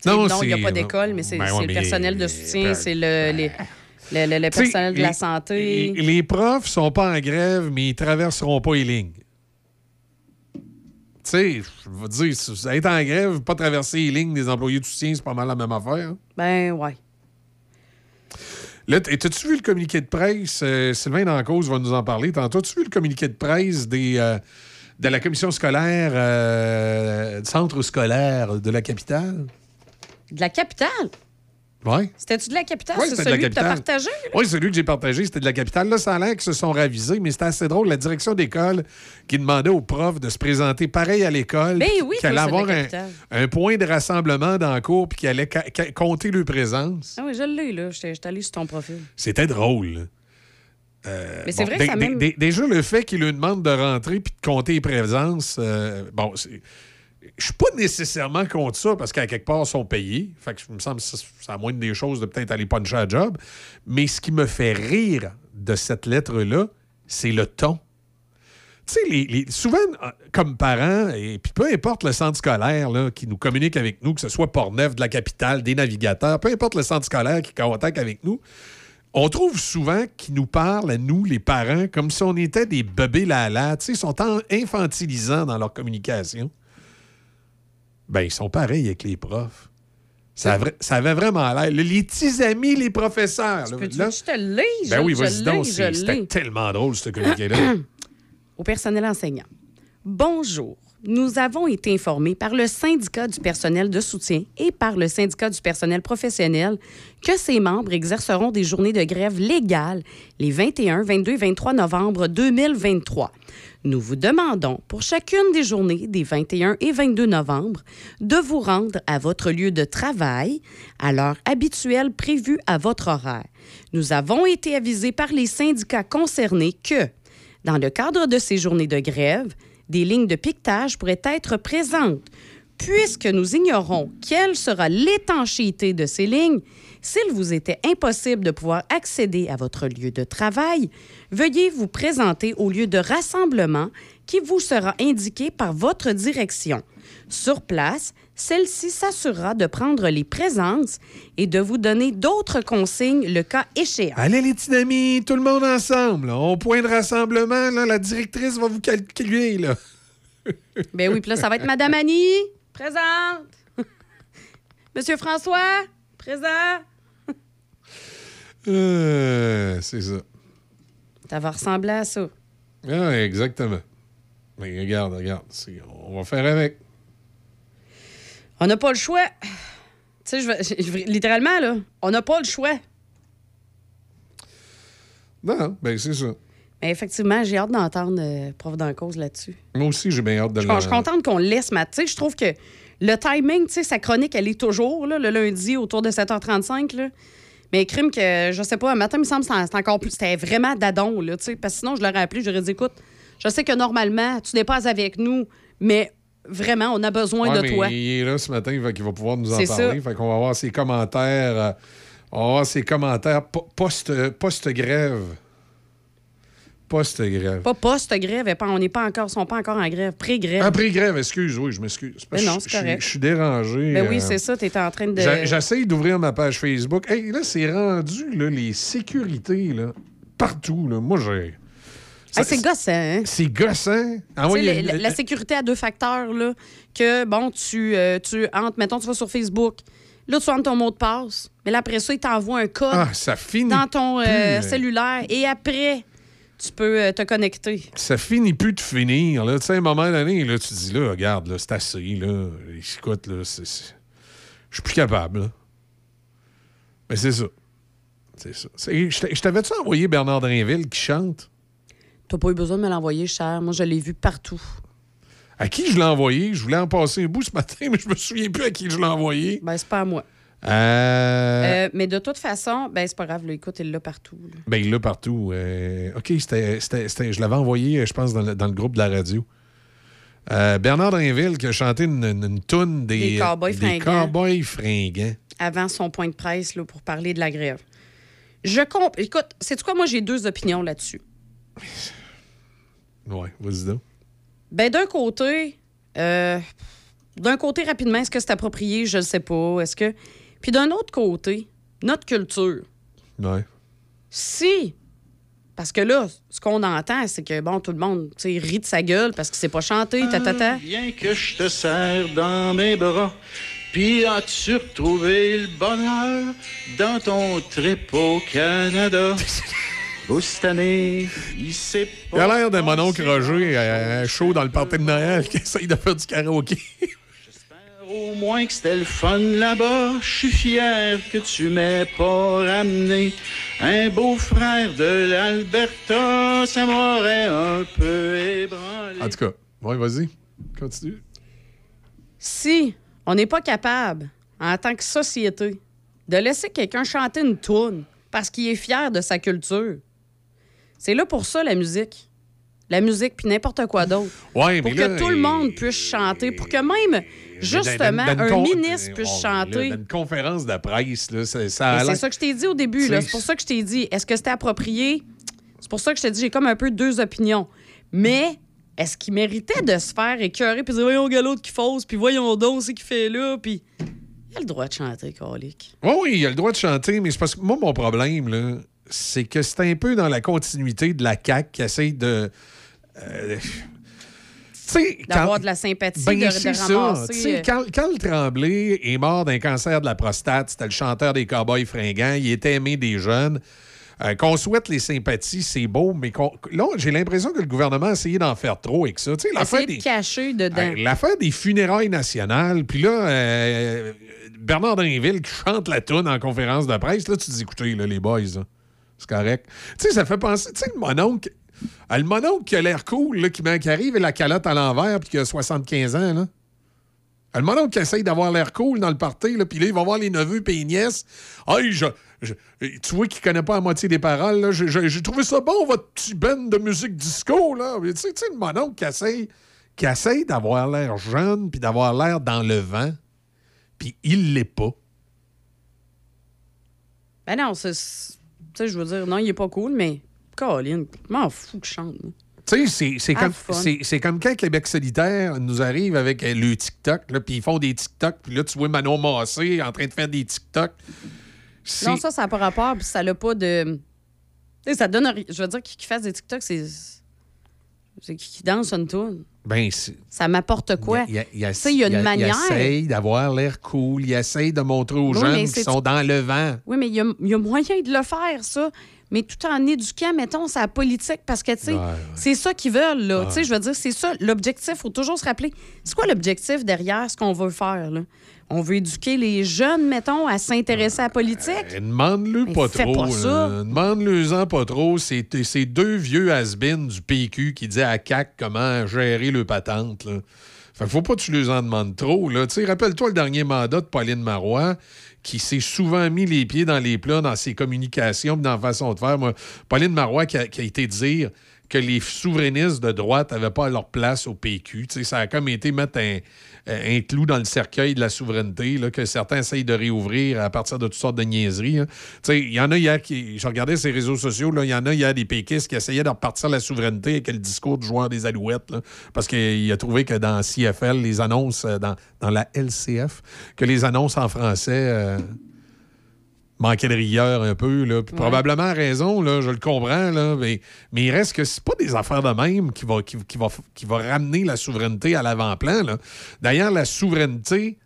Non, non, il n'y a pas d'école, mais c'est Ben ouais, le mais- personnel de soutien, ben- c'est le, les- le, le- personnel de la santé. Les, les profs sont pas en grève, mais ils traverseront pas les lignes. Tu sais, je veux dire, être en grève, pas traverser les lignes des employés de soutien, c'est pas mal la même affaire. hein. Ben, ouais. Là, t'as-tu vu le communiqué de presse? Euh, Sylvain Dancause va nous en parler tantôt. As-tu vu le communiqué de presse des, euh, de la commission scolaire, euh, centre scolaire de la capitale? De la capitale? C'était-tu de la capitale? C'est c'était de la celui que tu as capitale. partagé? Oui, celui que j'ai partagé, c'était de la capitale. Là, ça a l'air qu'ils se sont ravisés, mais c'était assez drôle. La direction d'école qui demandait aux profs de se présenter pareil à l'école. Ben oui, Qu'il allait la avoir un, capitale. un point de rassemblement dans le cours puis qu'il allait compter leur présence. Ah oui, je l'ai, là. J'étais allé sur ton profil. C'était drôle. Euh, Mais c'est vrai que ça même- dé- Déjà, le fait qu'il lui demande de rentrer puis de compter les présences, euh, bon, c'est- je suis pas nécessairement contre ça parce qu'à quelque part, ils sont payés. Fait que je me semble que c'est à moindre des choses de peut-être aller puncher à job. Mais ce qui me fait rire de cette lettre-là, c'est le ton. Tu sais, les, souvent, euh, comme parents, et puis peu importe le centre scolaire là, qui nous communique avec nous, que ce soit Port-Neuf, de la capitale, des navigateurs, peu importe le centre scolaire qui contacte avec nous, on trouve souvent qu'ils nous parlent à nous, les parents, comme si on était des bébés là-là. Tu sais, ils sont infantilisants dans leur communication. Ben, ils sont pareils avec les profs. Ça, avait vraiment l'air. Les petits amis, les professeurs. là, là- que je te lise? ben oui, vas-y donc. C'était tellement drôle, ce communiqué-là. [COUGHS] Au personnel enseignant. Bonjour. Nous avons été informés par le syndicat du personnel de soutien et par le syndicat du personnel professionnel que ses membres exerceront des journées de grève légales les 21, 22 et 23 novembre 2023. Nous vous demandons, pour chacune des journées des 21 et 22 novembre, de vous rendre à votre lieu de travail à l'heure habituelle prévue à votre horaire. Nous avons été avisés par les syndicats concernés que, dans le cadre de ces journées de grève, des lignes de piquetage pourraient être présentes. Puisque nous ignorons quelle sera l'étanchéité de ces lignes, s'il vous était impossible de pouvoir accéder à votre lieu de travail, veuillez vous présenter au lieu de rassemblement qui vous sera indiqué par votre direction. Sur place, celle-ci s'assurera de prendre les présences et de vous donner d'autres consignes le cas échéant. Allez, les petits amis, tout le monde ensemble. là. Au point de rassemblement, là, la directrice va vous calculer. Là. [LAUGHS] Ben oui, puis là, ça va être Madame Annie, présente. [LAUGHS] Monsieur François, présent. Euh, c'est ça. Ça va ressembler à ça. Ah, exactement. Mais regarde, regarde. On va faire avec. On n'a pas le choix. Tu sais, je littéralement, là, on n'a pas le choix. Non, ben c'est ça. Mais effectivement, j'ai hâte d'entendre euh, prof d'en cause là-dessus. Moi aussi, j'ai bien hâte de Je le je suis contente qu'on laisse, Matt. Tu sais, je trouve que le timing, tu sais, sa chronique, elle est toujours, là, le lundi, autour de 7h35, là. Mais crime que, je sais pas, un matin, il me semble que c'est c'est encore plus. C'était vraiment d'adon, là, tu sais. Parce que sinon, je l'aurais appelé, j'aurais dit, écoute, je sais que normalement, tu n'es pas avec nous, mais vraiment, on a besoin Ouais, de mais toi. Il est là ce matin, qu'il va pouvoir nous en parler. ça. Fait qu'on va avoir ses commentaires. euh, on va avoir ses commentaires po- post- post-grève. Post-grève. Pas post-grève, et pas- on n'est pas encore, sont pas encore en grève, pré-grève. Après-grève, excuse, oui, je m'excuse. Mais non, c'est correct. Je suis dérangé. Ben oui, euh, c'est ça, tu étais en train de. J'essaye d'ouvrir ma page Facebook. Hey, là, c'est rendu, là, les sécurités, là, partout. Là. Moi, j'ai. Hey, c'est gossant, hein? C'est gossant. Ah oui, la, il y a- la- la sécurité à deux facteurs, là, que, bon, tu, euh, tu entres, mettons, tu vas sur Facebook, là, tu entres ton mot de passe, mais là, après ça, il t'envoie un code Ah, ça finit dans ton euh, plus, euh. cellulaire, et après, tu peux euh, te connecter. ça finit plus de finir. Là. Tu sais, à un moment donné, là, tu dis, là, regarde, là, c'est assez. Là. Écoute, là, je suis plus capable. là. Mais c'est ça. C'est ça. Je t'avais-tu envoyé Bernard Drinville qui chante? T'as pas eu besoin de me l'envoyer, cher. Moi, je l'ai vu partout. À qui je l'ai envoyé? Je voulais en passer un bout ce matin, [LAUGHS] mais je me souviens plus à qui je l'ai envoyé. Ben, c'est pas à moi. Euh, Euh, mais de toute façon, ben, c'est pas grave. Là, écoute, il l'a partout. là. Ben, il l'a partout. Euh, OK, c'était, je l'avais envoyé, je pense, dans le, dans le groupe de la radio. Bernard Drinville qui a chanté une, une, une toune des, Des cowboys des fringants. cowboys fringants. Avant son point de presse là, pour parler de la grève. Je comprends. Écoute, c'est quoi? Moi, j'ai deux opinions là-dessus. Ouais, vas-y donc. Ben, d'un côté, d'un côté, rapidement, est-ce que c'est approprié? Je ne sais pas. Est-ce que. Puis d'un autre côté, notre culture. Ouais. Si. Parce que là, ce qu'on entend, c'est que, bon, tout le monde, tu sais, rit de sa gueule parce qu'il sait pas chanter, ta, ta, ta. Bien que je te serre dans mes bras, puis as-tu retrouvé le bonheur dans ton trip au Canada? [LAUGHS] Où cette année, il s'est Il a l'air de mon oncle Roger, euh, chaud dans le party de Noël, [LAUGHS] qui essaye de faire du karaoké. Au moins que c'était le fun là-bas, je suis fier que tu m'aies pas ramené un beau-frère de l'Alberta, ça m'aurait un peu ébranlé. En tout cas, ouais, vas-y. Continue. Si on n'est pas capable, en tant que société, de laisser quelqu'un chanter une toune parce qu'il est fier de sa culture, c'est là pour ça la musique. La musique, puis n'importe quoi d'autre. Ouais, pour mais que là, tout le monde puisse chanter, pour que même, justement, Dans- dans- dans une un ministre puisse Oh, chanter. là, Dans une conférence de presse, là, ça, ça C'est ça que je t'ai dit au début. C'est pour ça que je t'ai dit. Est-ce que c'était approprié? C'est pour ça que je t'ai dit, j'ai comme un peu deux opinions. Mais est-ce qu'il méritait de se faire écœurer puis dire, voyons, l'autre qui fausse, puis voyons donc, c'est qu'il fait là, puis. Il a le droit de chanter, Calique. Oui, oui, il a le droit de chanter, mais c'est parce que moi, mon problème, là, c'est que c'est un peu dans la continuité de la CAQ qui essaye de. euh, D'avoir quand- de la sympathie, Ben, de, de ramasser. Euh, Carl, Carl Tremblay est mort d'un cancer de la prostate. C'était le chanteur des Cowboys fringants. Il était aimé des jeunes. Euh, qu'on souhaite les sympathies, c'est beau, mais là, j'ai l'impression que le gouvernement a essayé d'en faire trop avec ça. Tu sais, l'affaire des, de cacher dedans. L'affaire des funérailles nationales, puis là, euh, Bernard Drinville qui chante la toune en conférence de presse, là, tu te dis, écoutez, là, les boys, c'est correct. Tu sais, ça fait penser, tu sais, le mononcle, ah, le mononcle qui a l'air cool, là, qui, qui arrive et la calotte à l'envers, puis qui a 75 ans, là. Ah, Le mononcle qui essaye d'avoir l'air cool dans le party, là, puis là, il va voir les neveux et les nièces. Hey, je, tu vois qu'il connaît pas la moitié des paroles. J'ai- trouvé ça bon, votre petit band de musique disco, là. Tu sais, le mononcle qui essaye, qui essaye d'avoir l'air jeune, puis d'avoir l'air dans le vent, puis il l'est pas. Ben non, Tu sais, je veux dire, non, il est pas cool, mais. Colin, m'en fous que je chante. Tu sais, c'est- comme, c'est- c'est comme quand Québec solidaire nous arrive avec euh, le TikTok, là, puis ils font des TikTok, puis là, tu vois Manon Massé en train de faire des TikTok. C'est- Non, ça, ça n'a pas rapport, puis ça n'a pas de. Tu sais, ça donne. Je veux dire, qui qui fasse des TikTok, c'est. C'est qui danse une tune. Ben, c'est- Ça m'apporte quoi? Il, il, Tu sais, il y a une manière. Il essaye d'avoir l'air cool. Il essaye de montrer aux Oui, jeunes mais qui sont dans le vent. Oui, mais il y a, il y a moyen de le faire, ça. Mais tout en éduquant, mettons, sa politique, parce que, tu sais, Ouais, ouais. c'est ça qu'ils veulent, là. Ouais. Tu sais, je veux dire, c'est ça, l'objectif. Il faut toujours se rappeler. C'est quoi l'objectif derrière ce qu'on veut faire, là? On veut éduquer les jeunes, mettons, à s'intéresser à la politique? Eh, Demande-le pas trop. pas ça. là. Demande-le-en pas trop. C'est deux vieux has du PQ qui disaient à CAC comment gérer le patente. Là. Fait faut pas que tu les en demandes trop. Là. Tu sais, Rappelle-toi le dernier mandat de Pauline Marois qui s'est souvent mis les pieds dans les plats dans ses communications dans la façon de faire. Pauline Marois qui a, été dire que les souverainistes de droite n'avaient pas leur place au PQ. Ça a comme été mettre un, un clou dans le cercueil de la souveraineté là, que certains essayent de réouvrir à partir de toutes sortes de niaiseries. hein. Il y en a hier qui. Je regardais ces réseaux sociaux, il y en a hier des péquistes qui essayaient de repartir la souveraineté avec le discours du joueur des Alouettes. là, parce qu'il a trouvé que dans CFL, les annonces, euh, dans, dans la LCF, que les annonces en français. euh, manquait de rigueur un peu. Là. Puis Probablement raison, là, je le comprends, là, mais, mais il reste que c'est pas des affaires de même qui va, qui, qui va, qui va ramener la souveraineté à l'avant-plan. là. D'ailleurs, la souveraineté,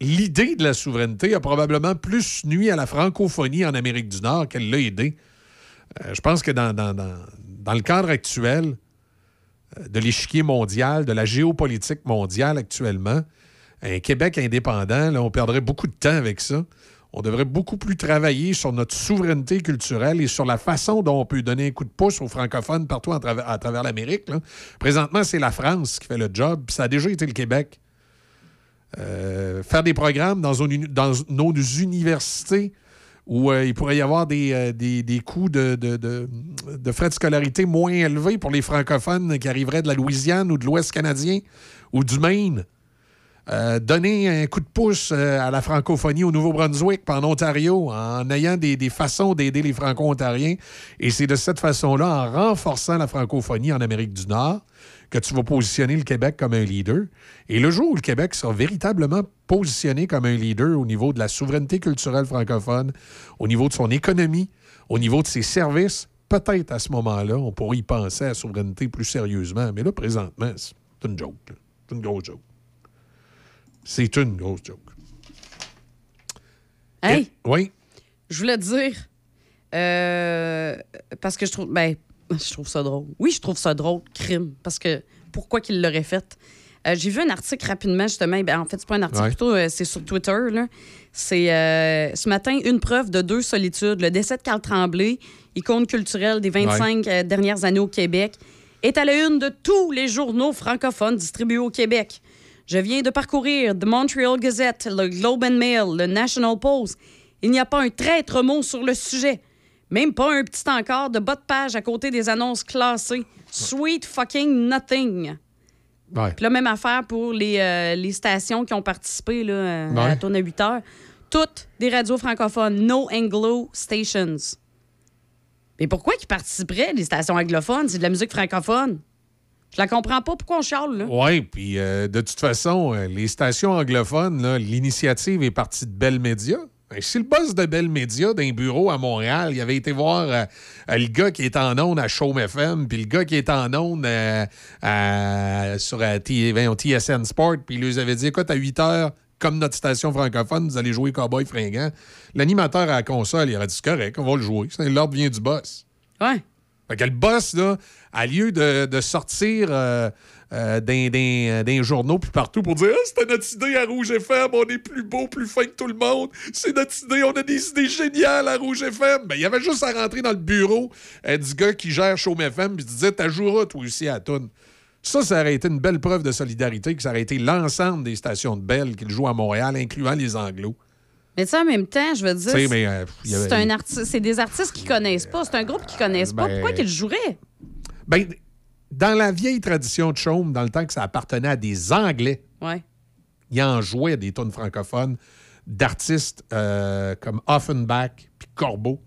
l'idée de la souveraineté a probablement plus nuit à la francophonie en Amérique du Nord qu'elle l'a aidé. Euh, je pense que dans, dans, dans- dans le cadre actuel euh, de l'échiquier mondial, de la géopolitique mondiale actuellement, un Québec indépendant, là, on perdrait beaucoup de temps avec ça. On devrait beaucoup plus travailler sur notre souveraineté culturelle et sur la façon dont on peut donner un coup de pouce aux francophones partout à travers, l'Amérique. Présentement, c'est la France qui fait le job, puis ça a déjà été le Québec. Euh, faire des programmes dans, nos universités où euh, il pourrait y avoir des, euh, coûts de frais de scolarité moins élevés pour les francophones qui arriveraient de la Louisiane ou de l'Ouest canadien ou du Maine. Euh, donner un coup de pouce euh, à la francophonie au Nouveau-Brunswick, en Ontario, en ayant des, des façons d'aider les franco-ontariens. Et c'est de cette façon-là, en renforçant la francophonie en Amérique du Nord, que tu vas positionner le Québec comme un leader. Et le jour où le Québec sera véritablement positionné comme un leader au niveau de la souveraineté culturelle francophone, au niveau de son économie, au niveau de ses services, peut-être à ce moment-là, on pourrait y penser à la souveraineté plus sérieusement. Mais là, présentement, c'est une joke. C'est une grosse joke. C'est une grosse joke. Hey, Oui? je voulais te dire, euh, parce que je trouve, ben, [LAUGHS] je trouve ça drôle. Oui, je trouve ça drôle, crime, parce que pourquoi qu'il l'aurait fait? Euh, J'ai vu un article rapidement, justement. Ben, en fait, c'est pas un article, Ouais. plutôt, euh, c'est sur Twitter. là. C'est euh, ce matin une preuve de deux solitudes. Le décès de Carl Tremblay, icône culturelle des 25 euh, dernières années au Québec, est à la une de tous les journaux francophones distribués au Québec. Je viens de parcourir The Montreal Gazette, le Globe and Mail, le National Post. Il n'y a pas un traître mot sur le sujet. Même pas un petit encart de bas de page à côté des annonces classées. Sweet fucking nothing. Ouais. Puis la même affaire pour les, euh, les stations qui ont participé là, euh, à la tourne à 8 heures. Toutes des radios francophones, no Anglo stations. Mais pourquoi qu'ils participeraient, les stations anglophones? C'est de la musique francophone. Je la comprends pas. Pourquoi on charle, là? Oui, puis euh, de toute façon, euh, les stations anglophones, l'initiative est partie de Bell Media. Si le boss de Bell Media d'un bureau à Montréal, il avait été voir euh, le gars qui est en onde à Chaume FM, puis le gars qui est en onde à- sur TSN Sport, puis il lui avait dit écoute, à 8 heures, comme notre station francophone, vous allez jouer Cowboy fringant. L'animateur à la console, il aurait dit c'est correct, on va le jouer. L'ordre vient du boss. Ouais. Fait que le boss, là, à lieu de, sortir euh, euh, d'un- journaux puis partout pour dire Ah, c'était notre idée à Rouge FM, on est plus beau, plus fin que tout le monde, c'est notre idée, on a des idées géniales à Rouge FM. Ben, il y avait juste à rentrer dans le bureau euh, du gars qui gère Chaume FM puis disait T'as joueras toi aussi à la toune. Ça, ça aurait été une belle preuve de solidarité, que ça aurait été l'ensemble des stations de Bell qui jouent à Montréal, incluant les Anglos. Mais tu sais, en même temps, je veux dire, euh, avait- c'est un artiste, c'est des artistes qui connaissent pas. C'est un groupe qui connaissent pas. Ben- Pourquoi qu'ils le joueraient? Ben, dans la vieille tradition de Chaume, dans le temps que ça appartenait à des Anglais, Ouais. il en jouait des tunes francophones d'artistes euh, comme Offenbach puis Corbeau.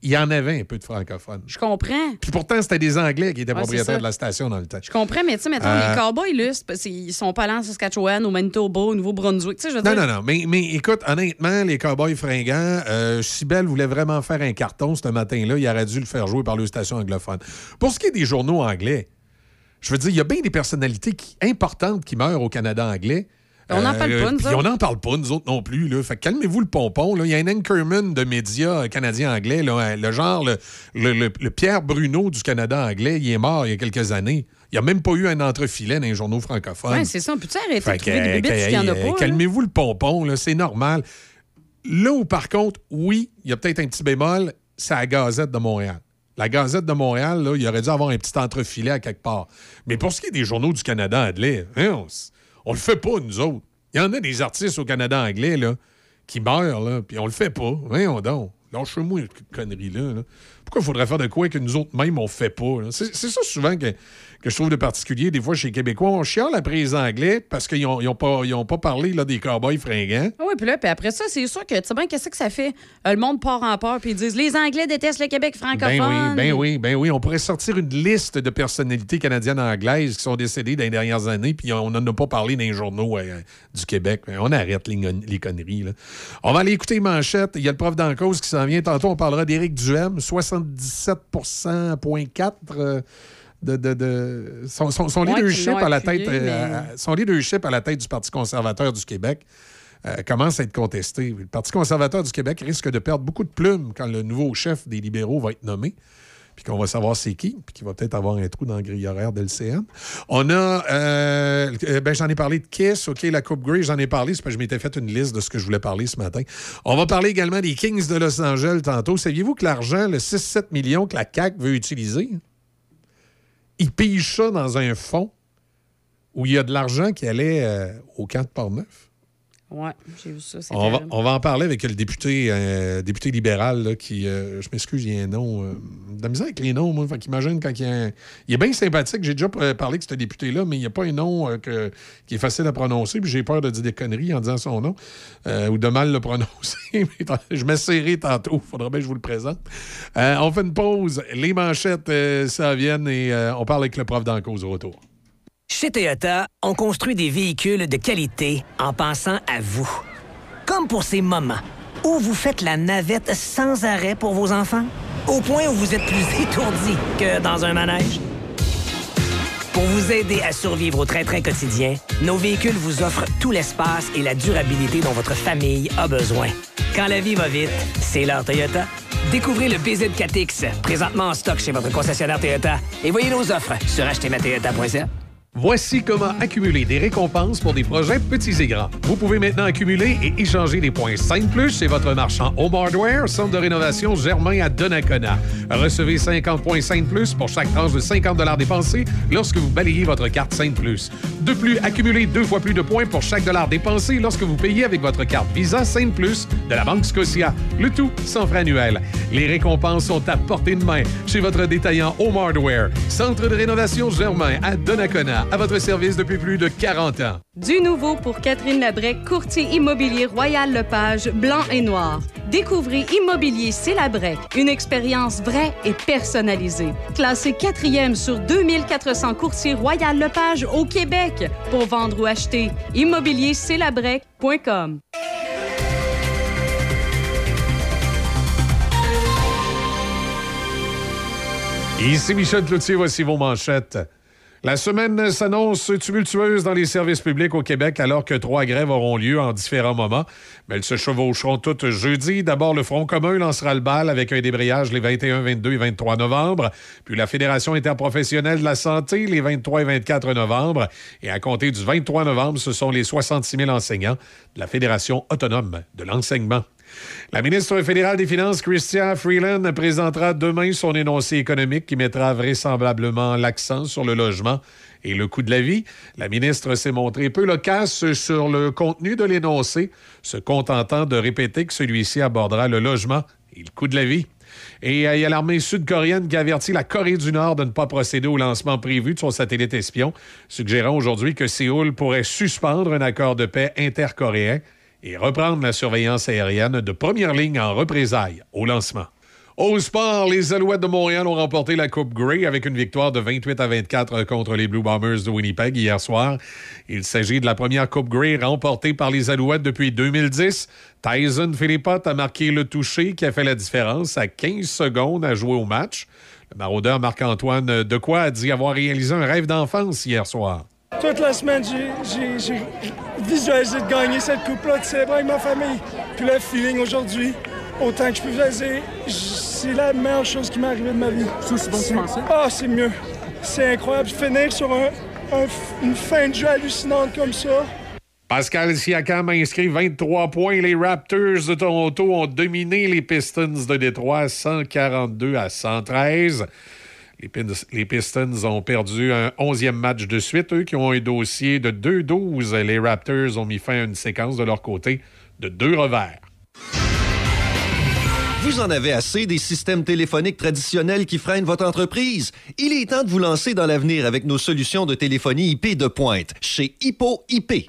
Il y en avait un peu de francophones. Je comprends. Puis pourtant, c'était des Anglais qui étaient Ouais, propriétaires de la station dans le temps. Je comprends, mais tu sais, mettons, Euh, les cowboys, là, qu'ils sont pas allés en Saskatchewan, au Manitoba, au Nouveau-Brunswick. Non, dire. non, non. Mais, mais écoute, honnêtement, les Cowboys fringants, euh, voulait vraiment faire un carton ce matin-là, il aurait dû le faire jouer par les stations anglophones. Pour ce qui est des journaux anglais, je veux dire, il y a bien des personnalités qui- importantes qui meurent au Canada anglais. On n'en parle pas, nous autres. On n'en parle pas, nous autres non plus. Là. Fait que calmez-vous le pompon. Il y a un anchorman de médias euh, canadiens-anglais, là, le genre, le, le- le- le Pierre Bruno du Canada anglais, il est mort il y a quelques années. Il n'y a même pas eu un entrefilet dans les journaux francophones. Ouais, c'est ça. On peut-tu arrêter Fait de trouver que, des bébites que, s'il y en a hey, pas? là? Calmez-vous le pompon, là, c'est normal. Là où, par contre, oui, il y a peut-être un petit bémol, c'est la Gazette de Montréal. La Gazette de Montréal, là, il aurait dû avoir un petit entrefilet à quelque part. Mais pour ce qui est des journaux du Canada anglais, hein, on, le fait pas, nous autres. Il y en a des artistes au Canada anglais là, qui meurent, là, puis on le fait pas. Voyons donc. Lâche-moi cette connerie-là. là. Pourquoi il faudrait faire de quoi que nous autres même on fait pas? c'est ça souvent que, que je trouve de particulier. Des fois, chez les Québécois, on chiale après les Anglais parce qu'ils n'ont ont pas, ils ont pas parlé là, des cowboys fringants. Ah oui, puis là, puis après ça, c'est sûr que, tu sais bien, qu'est-ce que ça fait? Euh, le monde part en peur, puis ils disent les Anglais détestent le Québec francophone. Ben oui, ben oui, ben oui. On pourrait sortir une liste de personnalités canadiennes anglaises qui sont décédées dans les dernières années, puis on n'en a pas parlé dans les journaux euh, du Québec. On arrête les, les conneries. là. On va aller écouter Manchette. Il y a le prof d'en cause qui s'en vient. Tantôt, on parlera d'Éric Duhem, 77,4 euh, de, de, de- son, son- son Ouais, leadership à la tête, euh, mais- à- son leadership à la tête du Parti conservateur du Québec euh, commence à être contesté. Le Parti conservateur du Québec risque de perdre beaucoup de plumes quand le nouveau chef des libéraux va être nommé. puis qu'on va savoir c'est qui, puis qu'il va peut-être avoir un trou dans le grille horaire de l'CN. On a, euh, ben, j'en ai parlé de Kiss, OK, la Coupe Grey, j'en ai parlé, c'est parce que je m'étais fait une liste de ce que je voulais parler ce matin. On va parler également des Kings de Los Angeles tantôt. Saviez-vous que l'argent, le 6-7 millions que la CAQ veut utiliser, ils pigent ça dans un fonds où il y a de l'argent qui allait euh, au camp de Portneuf? Ouais, j'ai vu ça. On va, terrible. on va en parler avec le député, euh, député libéral là, qui, euh, je m'excuse, il y a un nom. euh, de la misère avec les noms, moi. Fait qu'imagine quand il y a un- Il est bien sympathique. J'ai déjà euh, parlé de ce député-là, mais il n'y a pas un nom que- qui est facile à prononcer. Puis j'ai peur de dire des conneries en disant son nom ou de mal le prononcer. [LAUGHS] Je m'essayerai tantôt. Faudra bien que je vous le présente. On fait une pause. Les manchettes, ça vienne et on parle avec le prof d'en cause au retour. Chez Toyota, on construit des véhicules de qualité en pensant à vous. Comme pour ces moments où vous faites la navette sans arrêt pour vos enfants, au point où vous êtes plus [LAUGHS] étourdi que dans un manège. Pour vous aider à survivre au train-train quotidien, nos véhicules vous offrent tout l'espace et la durabilité dont votre famille a besoin. Quand la vie va vite, c'est l'heure Toyota. Découvrez le BZ4X, présentement en stock chez votre concessionnaire Toyota, et voyez nos offres sur achetezmatoyota.ca. Voici comment accumuler des récompenses pour des projets petits et grands. Vous pouvez maintenant accumuler et échanger des points 5 plus chez votre marchand Home Hardware, centre de rénovation Germain à Donnacona. Recevez 50 points 5 plus pour chaque tranche de 50 dépensés lorsque vous balayez votre carte 5 plus. De plus, accumulez deux fois plus de points pour chaque dollar dépensé lorsque vous payez avec votre carte Visa 5 plus de la Banque Scotia. Le tout sans frais annuels. Les récompenses sont à portée de main chez votre détaillant Home Hardware, centre de rénovation Germain à Donnacona, à votre service depuis plus de 40 ans. Du nouveau pour Catherine Labrec, courtier immobilier Royal Lepage, blanc et noir. Découvrez Immobilier C'est Labrec, une expérience vraie et personnalisée. Classé quatrième sur 2400 courtiers Royal Lepage au Québec. Pour vendre ou acheter, immobiliercelabrec.com. Ici Michel Cloutier, voici vos manchettes. La semaine s'annonce tumultueuse dans les services publics au Québec alors que trois grèves auront lieu en différents moments. Mais elles se chevaucheront toutes jeudi. D'abord, le Front commun lancera le bal avec un débrayage les 21, 22 et 23 novembre. Puis la Fédération interprofessionnelle de la santé les 23 et 24 novembre. Et à compter du 23 novembre, ce sont les 66 000 enseignants de la Fédération autonome de l'enseignement. La ministre fédérale des Finances, Chrystia Freeland, présentera demain son énoncé économique qui mettra vraisemblablement l'accent sur le logement et le coût de la vie. La ministre s'est montrée peu loquace sur le contenu de l'énoncé, se contentant de répéter que celui-ci abordera le logement et le coût de la vie. Et euh, il y a l'armée sud-coréenne qui avertit la Corée du Nord de ne pas procéder au lancement prévu de son satellite espion, suggérant aujourd'hui que Séoul pourrait suspendre un accord de paix intercoréen et reprendre la surveillance aérienne de première ligne en représailles au lancement. Au sport, les Alouettes de Montréal ont remporté la Coupe Grey avec une victoire de 28 à 24 contre les Blue Bombers de Winnipeg hier soir. Il s'agit de la première Coupe Grey remportée par les Alouettes depuis 2010. Tyson Philippot a marqué le toucher qui a fait la différence à 15 secondes à jouer au match. Le maraudeur Marc-Antoine Decoy a dit avoir réalisé un rêve d'enfance hier soir. Toute la semaine, j'ai- visualisé de gagner cette coupe-là, de célébrer avec ma famille. Puis le feeling aujourd'hui, autant que je peux visualiser, c'est la meilleure chose qui m'est arrivée de ma vie. C'est aussi bon que tu pensais? Ah, c'est mieux. C'est incroyable. Finir sur un- un f- une fin de jeu hallucinante comme ça. Pascal Siakam a inscrit 23 points. Les Raptors de Toronto ont dominé les Pistons de Détroit 142 à 113. Les, Pistons ont perdu un 11e match de suite, eux qui ont un dossier de 2-12. Les Raptors ont mis fin à une séquence de leur côté de deux revers. Vous en avez assez des systèmes téléphoniques traditionnels qui freinent votre entreprise? Il est temps de vous lancer dans l'avenir avec nos solutions de téléphonie IP de pointe chez Hippo IP.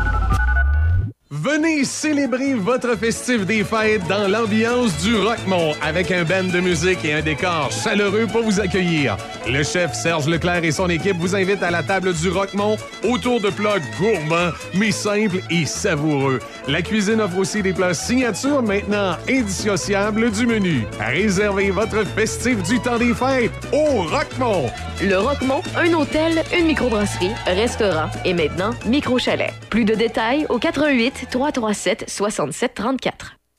Venez célébrer votre festif des fêtes dans l'ambiance du Rockmont avec un band de musique et un décor chaleureux pour vous accueillir. Le chef Serge Leclerc et son équipe vous invitent à la table du Rockmont autour de plats gourmands mais simples et savoureux. La cuisine offre aussi des plats signature maintenant indissociables du menu. Réservez votre festif du temps des fêtes au Rockmont. Le Roquemont, un hôtel, une microbrasserie, restaurant et maintenant micro-chalet. Plus de détails au 88 337 67 34.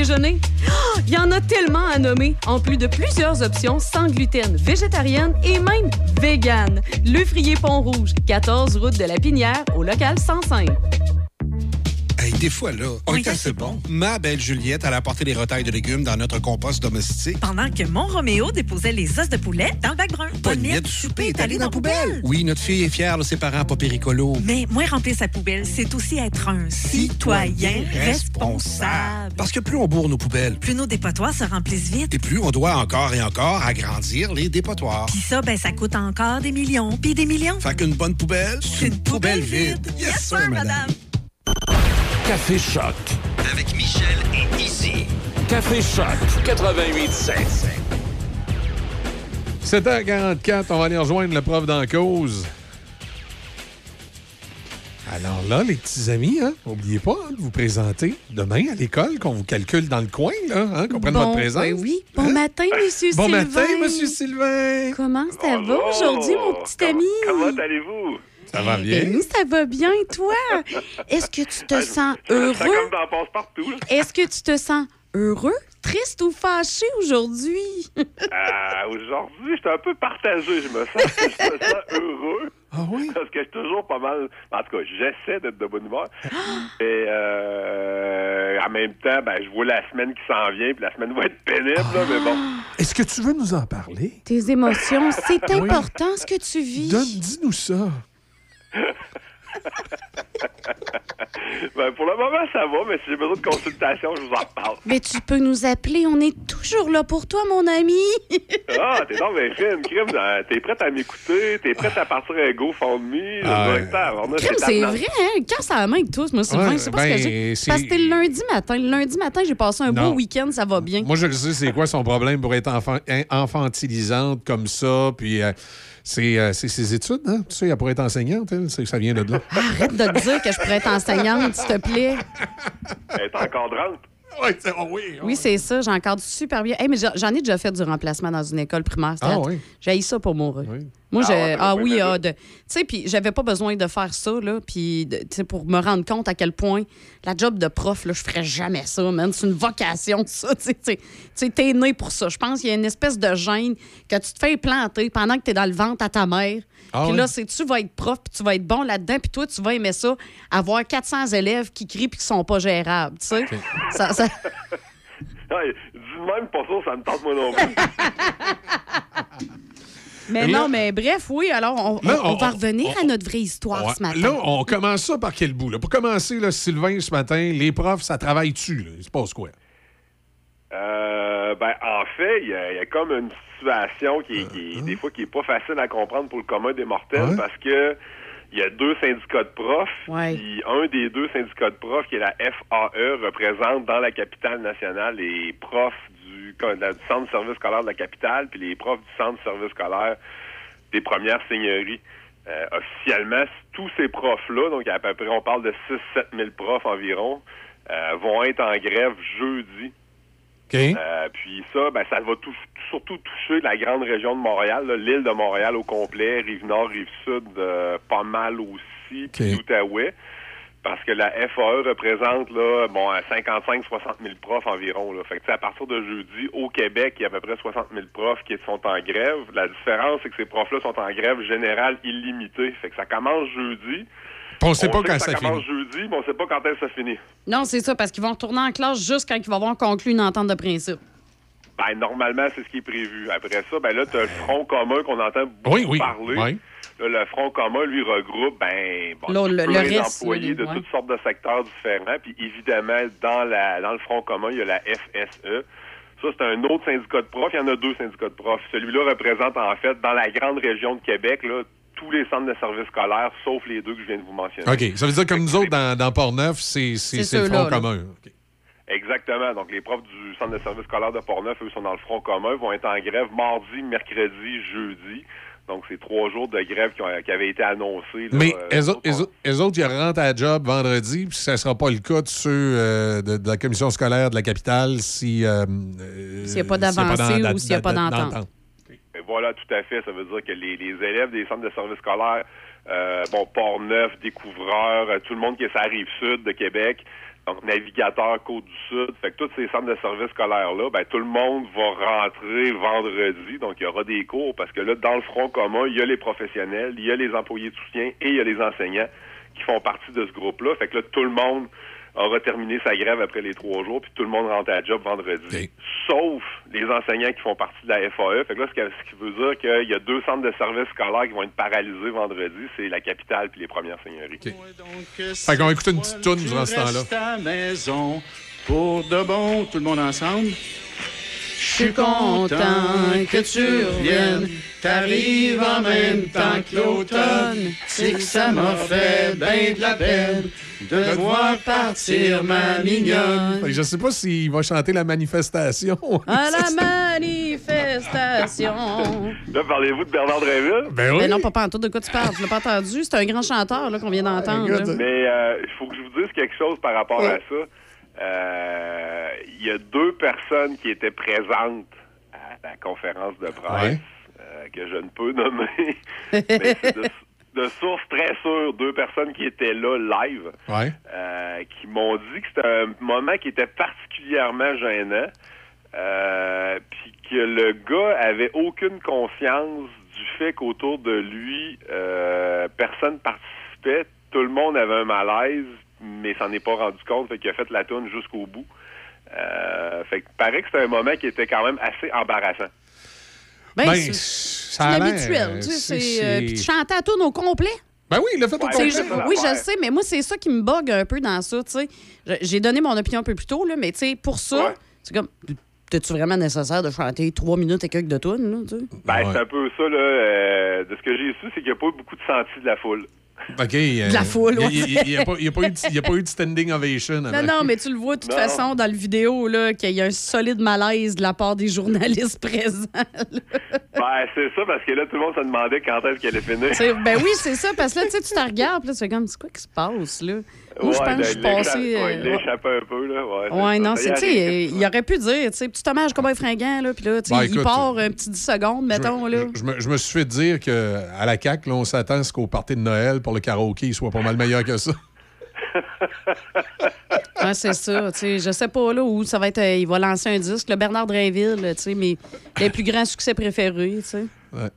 Ah, Il y en a tellement à nommer, en plus de plusieurs options sans gluten, végétarienne et même vegan. Le Frier Pont-Rouge, 14 route de la Pinière, au local 105. Hey, des fois, là, on assez bon. Ma belle Juliette, elle a apporté les retailles de légumes dans notre compost domestique. Pendant que mon Roméo déposait les os de poulet dans le bac brun. Pognette du souper est allée dans la poubelle. Oui, notre fille est fière de ses parents pas péricolos. Mais moi, remplir sa poubelle, c'est aussi être un citoyen responsable. Parce que plus on bourre nos poubelles, Plus nos dépotoirs se remplissent vite. et plus on doit encore et encore agrandir les dépotoirs. Puis ça, ben, ça coûte encore des millions, puis des millions. Fait qu'une bonne poubelle, c'est une poubelle vide. Yes, sir, madame. Café Choc. Avec Michel et Izzy. Café Choc 88.7. 7h44, on va aller rejoindre le prof d'en cause. Alors là, les petits amis, hein, n'oubliez pas hein, de vous présenter demain à l'école, qu'on vous calcule dans le coin, là, hein, qu'on prenne Bon, votre présence. ben oui. Bon matin, Monsieur Bon Sylvain. matin, Monsieur Sylvain. Comment ça va aujourd'hui, mon petit ami? Comment allez-vous? Ça va bien? Ben, nous, ça va bien, et toi? Est-ce que tu te sens heureux? Ça comme dans passe-partout. là. Est-ce que tu te sens heureux, triste ou fâché aujourd'hui? Euh, Aujourd'hui, je suis un peu partagé. Je me sens, je me sens heureux. Ah oui? Parce que je suis toujours pas mal. En tout cas, j'essaie d'être de bonne humeur. Et euh, en même temps, ben, je vois la semaine qui s'en vient, puis la semaine va être pénible, là, mais bon. Est-ce que tu veux nous en parler? Tes émotions, c'est Oui. important ce que tu vis. Donne, dis-nous ça. Ben, pour le moment, ça va, mais si j'ai besoin de consultation, je vous en parle. Mais tu peux nous appeler, on est toujours là pour toi, mon ami. Ah, t'es donc bien fine, crime. euh, T'es prête à m'écouter, t'es prête à partir à GoFundMe. Ah, Crème, c'est c'est vrai, hein? Quand ça main avec tous, moi, Sylvain, Ouais, c'est pas ce ben, que j'ai. c'est- Parce que c'était le lundi matin. Le lundi matin, j'ai passé un Non. beau week-end, ça va bien. Moi, je le sais, c'est quoi son problème pour être enfant- in- infantilisante comme ça. Puis euh, c'est euh, c'est ses études, hein? Tu sais, elle pourrait être enseignante, elle, ça vient de là. [LAUGHS] Arrête de te dire que je pourrais être enseignante, s'il te plaît. Elle est encadrante. Ouais, c'est- oh oui, Oui, c'est ça, j'encadre super bien. Hey, mais j'en- ai déjà fait du remplacement dans une école primaire. Ah oui? J'ai ça pour mourir. Moi, Ah je- ouais, ah oui, bien ah, de- tu sais, puis j'avais pas besoin de faire ça, là, puis de- tu sais, pour me rendre compte à quel point la job de prof, là, je ferais jamais ça, man. C'est une vocation, ça, tu sais, t'es né pour ça. Je pense qu'il y a une espèce de gêne que tu te fais planter pendant que t'es dans le ventre à ta mère. Ah puis là, c'est tu vas être prof, puis tu vas être bon là-dedans, puis toi, tu vas aimer ça, avoir 400 élèves qui crient puis qui sont pas gérables, tu sais. Ça- ça- [LAUGHS] Ouais, dis même pas ça, ça me tente moi non plus. [LAUGHS] Mais Là- non, mais bref, oui, alors on, Là, on- on on- va revenir on- à notre vraie histoire Ouais. ce matin. Là, on commence ça par quel bout? Là? Pour commencer, là, Sylvain, ce matin, les profs, ça travaille dessus. Là? Il se passe quoi? Euh, ben, en fait, il y, a- il y a comme une situation qui est, qui est- des fois qui est pas facile à comprendre pour le commun des mortels Ouais? parce que il y a deux syndicats de profs. Ouais. Puis un des deux syndicats de profs, qui est la FAE, représente dans la capitale nationale les profs du, du centre de service scolaire de la capitale, puis les profs du centre de service scolaire des premières seigneuries. Euh, officiellement, tous ces profs-là, donc à peu près, on parle de 6-7 000 profs environ, euh, vont être en grève jeudi. Euh, puis ça, ben, ça va tout- surtout toucher la grande région de Montréal, l'île de Montréal au complet, Rive-Nord, Rive-Sud, euh, pas mal aussi, puis l'Outaouais. Parce que la FAE représente là, bon, 55-60 000 profs environ. Là. Fait que, tu sais, à partir de jeudi, au Québec, il y a à peu près 60 000 profs qui sont en grève. La différence, c'est que ces profs-là sont en grève générale illimitée. Fait que ça commence jeudi. On sait pas sait quand ça commence jeudi, mais on sait pas quand est-ce que ça finit. Non, c'est ça, parce qu'ils vont retourner en classe juste quand ils vont avoir conclu une entente de principe. Ben, normalement, c'est ce qui est prévu. Après ça, ben là, tu as le Front commun qu'on entend beaucoup Oui, oui, parler. oui. Là, le Front commun, lui, regroupe ben, bon, Là, le- plein le reste, d'employés de ouais. toutes sortes de secteurs différents. Puis évidemment, dans, la, dans le Front commun, il y a la FSE. Ça, c'est un autre syndicat de profs. Il y en a deux syndicats de profs. Celui-là représente, en fait, dans la grande région de Québec, là, tous les centres de services scolaires, sauf les deux que je viens de vous mentionner. OK. Ça veut dire que nous autres, dans, dans Port-Neuf, c'est c'est- c'est le Front là. commun. Exactement. Donc, les profs du centre de services scolaires de Portneuf, eux, sont dans le front commun, vont être en grève mardi, mercredi, jeudi. Donc, c'est trois jours de grève qui, ont- qui avaient été annoncés. là, Mais euh, eux autres, eux autres- ils rentrent à job vendredi, puis ça ne sera pas le cas de ceux euh, de, de la commission scolaire de la capitale si. euh, euh, S'il y a pas s'il y a d'avancée ou s'il y a pas d'en- d'entente. Voilà, tout à fait. Ça veut dire que les, élèves des centres de services scolaires, euh, bon, Port-Neuf, Découvreurs, euh, tout le monde qui est sur la rive sud de Québec, donc Navigateur, Côte du Sud, fait que tous ces centres de services scolaires-là, ben, tout le monde va rentrer vendredi, donc il y aura des cours, parce que là, dans le front commun, il y a les professionnels, il y a les employés de soutien et il y a les enseignants qui font partie de ce groupe-là. Fait que là, tout le monde aura terminé sa grève après les trois jours, puis tout le monde rentre à job vendredi. Sauf les enseignants qui font partie de la FAE. Fait que là, ce, que- ce qui veut dire qu'il y a deux centres de services scolaires qui vont être paralysés vendredi, c'est la capitale puis les premières seigneuries. Fait qu'on va écouter une petite toune durant ce temps-là. La pour de bon, tout le monde ensemble. Je suis content que tu reviennes. T'arrives en même temps que l'automne. C'est que ça m'a fait bien de la peine de voir partir ma mignonne. Je sais pas s'il va chanter la manifestation. À la [LAUGHS] manifestation. Là, parlez-vous de Bernard Dréville? Ben Mais non, pas pantoute. De quoi tu parles? Tu l'as pas entendu? C'est un grand chanteur là, qu'on vient d'entendre. Mais euh, il faut que je vous dise quelque chose par rapport à ça. Euh, Il y a deux personnes qui étaient présentes à la conférence de presse Ouais. euh, que je ne peux nommer. [LAUGHS] mais c'est de, de sources très sûres, deux personnes qui étaient là live, Ouais. euh, qui m'ont dit que c'était un moment qui était particulièrement gênant. Euh, puis que le gars avait aucune conscience du fait qu'autour de lui, personne participait, tout le monde avait un malaise, mais s'en est pas rendu compte, fait qu'il a fait la tourne jusqu'au bout. Euh, fait que paraît que c'était un moment qui était quand même assez embarrassant. Ben, Ben, c'est euh, tu sais, euh, Puis tu chantais à tourne au complet. Ben oui, il l'a fait au Ouais, C'est complet. ça oui, je sais, mais moi, c'est ça qui me bug un peu dans ça. tu sais. J'ai donné mon opinion un peu plus tôt, là, mais tu sais, pour ça, c'est comme. T'es-tu vraiment nécessaire de chanter trois minutes et quelques de tunes, là, tu sais? Ben, c'est un peu ça, là. euh, de ce que j'ai su, c'est qu'il n'y a pas eu beaucoup de sentis de la foule. OK. euh, De la foule, Il n'y a, pas- il y a pas eu de- il y a pas eu de standing ovation. Non, non, mais tu le vois de toute Non. façon dans le vidéo, là, qu'il y a un solide malaise de la part des journalistes [LAUGHS] présents. Ben, c'est ça, parce que là, tout le monde se demandait quand est-ce qu'elle allait finir. C'est- ben oui, c'est ça, parce que là, tu sais, tu te regardes, puis là, tu fais comme, c'est quoi qui se passe, là? Moi, je Ouais, pense que je suis il l'échappe- passé. ouais, euh, il l'échappe un peu, là. Ouais, Ouais, non, c'est, tu sais, il aurait pu dire, tu sais, petit hommage comme un fringant, là, puis là, tu sais, Ben, il part un petit 10 secondes, mettons, là. Je me, je me suis fait dire qu'à la CAQ, là, on s'attend à ce qu'au party de Noël pour le karaoké il soit pas mal meilleur que ça. [LAUGHS] Ouais, c'est ça, tu sais, je sais pas, là, où ça va être, euh, il va lancer un disque, le Bernard Drainville, tu sais, mais les plus grands succès préférés, tu sais. Ouais,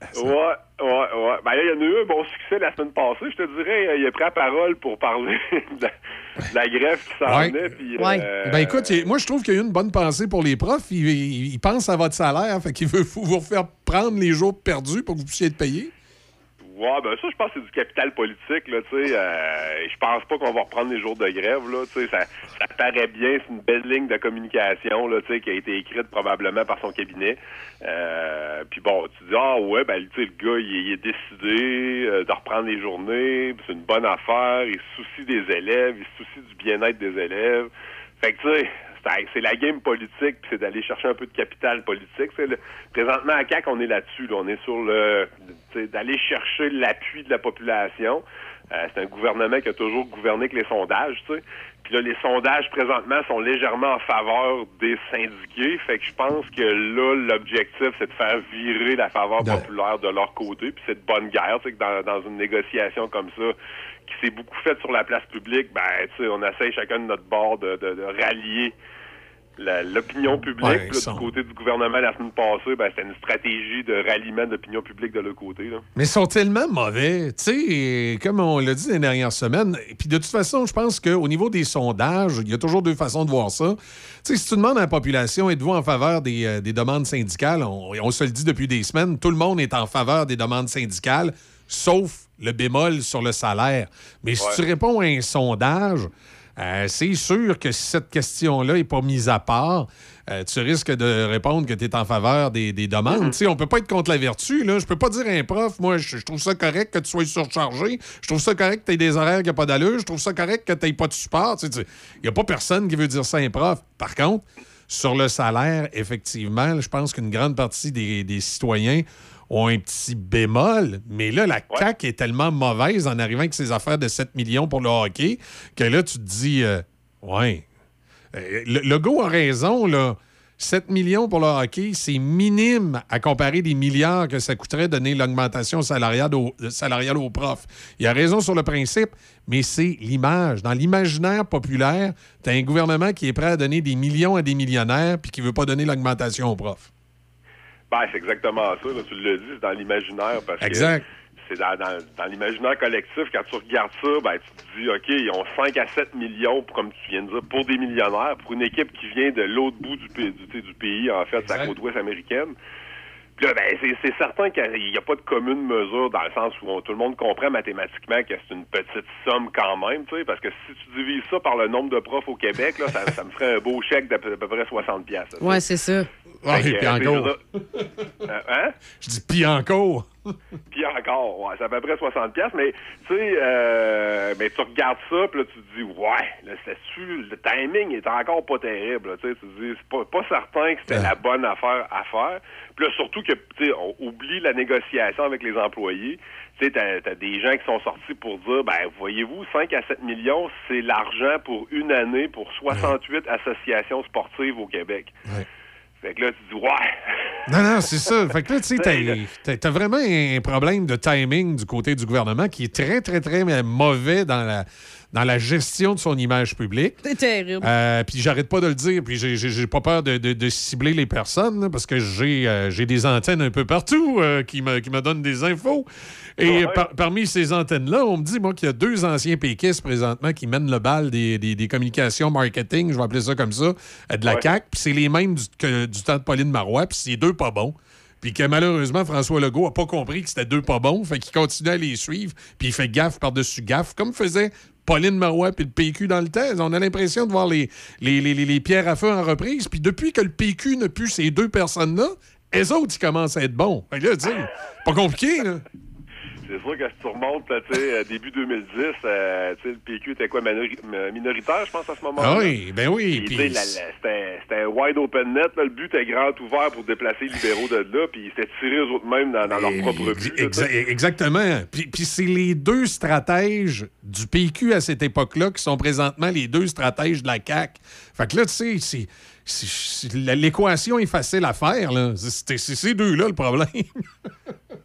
ouais, ouais. Ben là, il y en a eu un bon succès la semaine passée. Je te dirais, euh, il a pris la parole pour parler [LAUGHS] de la, de la grève qui s'en Ouais. venait. Puis, Ouais. euh, Ben écoute, moi je trouve qu'il y a eu une bonne pensée pour les profs. Il, il- il pense à votre salaire, fait qu'il veut vous vous faire prendre les jours perdus pour que vous puissiez être payé. Ben ça, je pense que c'est du capital politique, là, tu sais. Euh, je pense pas qu'on va reprendre les jours de grève, là, tu sais. Ça, ça paraît bien, c'est une belle ligne de communication, là, tu sais, qui a été écrite probablement par son cabinet. Euh, puis bon, tu dis, ah ouais, ben, tu sais, le gars, il, il est décidé euh, de reprendre les journées, c'est une bonne affaire, il se soucie des élèves, il se soucie du bien-être des élèves. Fait que, tu sais, c'est la game politique, puis c'est d'aller chercher un peu de capital politique. Le- présentement, à CAC, on est là-dessus. là. On est sur le... d'aller chercher l'appui de la population. Euh, c'est un gouvernement qui a toujours gouverné avec les sondages, tu sais. Puis là, les sondages, présentement, sont légèrement en faveur des syndiqués. Fait que je pense que là, l'objectif, c'est de faire virer la faveur populaire de leur côté. Puis c'est de bonne guerre, tu sais, que dans, dans une négociation comme ça, qui s'est beaucoup faite sur la place publique, ben, tu sais, on essaye chacun de notre bord de, de- de rallier l'opinion publique. Ouais, là, sont- du côté du gouvernement, la semaine passée, ben, c'était une stratégie de ralliement d'opinion publique de leur côté, là. Mais ils sont tellement mauvais, tu sais, comme on l'a dit les dernières semaines. Et puis de toute façon, je pense qu'au niveau des sondages, il y a toujours deux façons de voir ça. Sais, si tu demandes à la population, êtes-vous en faveur des, euh, des demandes syndicales, on, on se le dit depuis des semaines, tout le monde est en faveur des demandes syndicales, sauf le bémol sur le salaire. Mais si tu réponds à un sondage, euh, c'est sûr que si cette question-là n'est pas mise à part, euh, tu risques de répondre que tu es en faveur des, des demandes. On peut pas être contre la vertu. Là. Je peux pas dire à un prof, moi, je, je trouve ça correct que tu sois surchargé. Je trouve ça correct que tu aies des horaires qui n'ont pas d'allure. Je trouve ça correct que tu n'aies pas de support. Il n'y a pas personne qui veut dire ça à un prof. Par contre, sur le salaire, effectivement, je pense qu'une grande partie des, des citoyens ont un petit bémol, mais là, la CAQ est tellement mauvaise en arrivant avec ses affaires de 7 millions pour le hockey que là, tu te dis, euh, ouais. Euh, le, Legault a raison, là. 7 millions pour le hockey, c'est minime à comparer des milliards que ça coûterait donner l'augmentation salariale, au- salariale aux profs. Il a raison sur le principe, mais c'est l'image. Dans l'imaginaire populaire, tu as un gouvernement qui est prêt à donner des millions à des millionnaires puis qui veut pas donner l'augmentation aux profs. Ben, c'est exactement ça. là. Tu l'as dit, c'est dans l'imaginaire. Parce Exact. que c'est dans, dans, dans l'imaginaire collectif. Quand tu regardes ça, ben, tu te dis, OK, ils ont 5 à 7 millions, pour- comme tu viens de dire, pour des millionnaires, pour une équipe qui vient de l'autre bout du, du, du pays, en fait, de la côte ouest américaine. Puis là, ben, c'est, c'est certain qu'il n'y a pas de commune mesure dans le sens où on- tout le monde comprend mathématiquement que c'est une petite somme quand même, tu sais, parce que si tu divises ça par le nombre de profs au Québec, là, ça, ça me ferait un beau chèque d'à peu, près 60 piastres. Ouais, c'est ça. Ouais, que, puis euh, encore. Euh, hein? Je dis pis encore. [LAUGHS] Puis encore, ouais, c'est à peu près 60 pièces, mais tu sais, euh, mais tu regardes ça, puis là tu te dis, ouais, là, c'est le timing est encore pas terrible, tu sais, tu te dis, c'est pas, pas certain que c'était la bonne affaire à faire. Puis là, surtout que, tu sais, on oublie la négociation avec les employés. Tu sais, t'as, t'as des gens qui sont sortis pour dire, ben, voyez-vous, 5 à 7 millions, c'est l'argent pour une année pour 68 associations sportives au Québec. Fait que là, tu dis, ouais. Non, non, c'est ça. Fait que là, tu sais, [LAUGHS] t'as- t'as- t'as vraiment un problème de timing du côté du gouvernement qui est très, très, très mauvais dans la, dans la gestion de son image publique. C'est terrible. Euh, puis j'arrête pas de le dire, puis j'ai- pas peur de, de- de cibler les personnes, là, parce que j'ai euh, j'ai des antennes un peu partout euh, qui, me, qui me donnent des infos. Et par- parmi ces antennes-là, on me dit, moi, qu'il y a deux anciens péquistes présentement qui mènent le bal des, des- des communications marketing, je vais appeler ça comme ça, de la CAQ, puis c'est les mêmes du, que- du temps de Pauline Marois, puis c'est deux pas bons. Puis que malheureusement, François Legault a pas compris que c'était deux pas bons, fait qu'il continue à les suivre, puis il fait gaffe par-dessus gaffe, comme faisait Pauline Marois puis le PQ dans le temps. On a l'impression de voir les, les, les- les- pierres à feu en reprise. Puis depuis que le PQ n'a plus ces deux personnes-là, les autres, ils commencent à être bons. Fait que là, pas compliqué, là. C'est sûr que si tu remontes, tu sais, euh, début 2010, euh, tu sais, le PQ était quoi, minori- mi- minoritaire, je pense, à ce moment-là. Ah oui, ben oui, Puis, c'était wide open net, là, le but était grand ouvert pour déplacer les libéraux de là, puis ils s'étaient tirés eux autres mêmes dans, dans leur propre but. Exa- exactement. Puis, puis c'est les deux stratèges du PQ à cette époque-là qui sont présentement les deux stratèges de la CAQ. Fait que là, tu sais, c'est- l'équation est facile à faire. là. C'est ces deux-là le problème. [LAUGHS]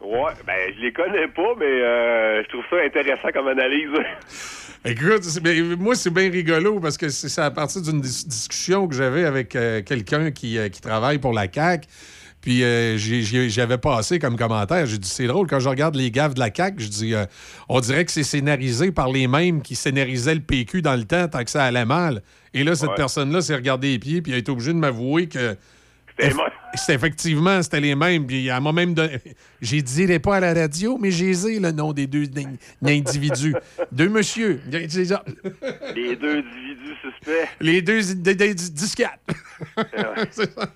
Ouais, ben, je les connais pas, mais euh, je trouve ça intéressant comme analyse. [LAUGHS] Écoute, ben, moi, c'est bien rigolo parce que c'est à partir d'une dis- discussion que j'avais avec euh, quelqu'un qui, euh, qui travaille pour la CAQ. Puis euh, j'avais passé comme commentaire. J'ai dit, c'est drôle, quand je regarde les gaffes de la CAQ, je dis, euh, on dirait que c'est scénarisé par les mêmes qui scénarisaient le PQ dans le temps tant que ça allait mal. Et là, cette Ouais. personne-là s'est regardé les pieds puis elle a été obligée de m'avouer que. C'était eff- effectivement, c'était les mêmes. Puis elle m'a même donné- J'ai dit les pas à la radio, mais j'ai dit le nom des deux in- individus. [LAUGHS] deux monsieur. Ça. les deux individus suspects. Les deux disquettes. [LAUGHS] C'est ça.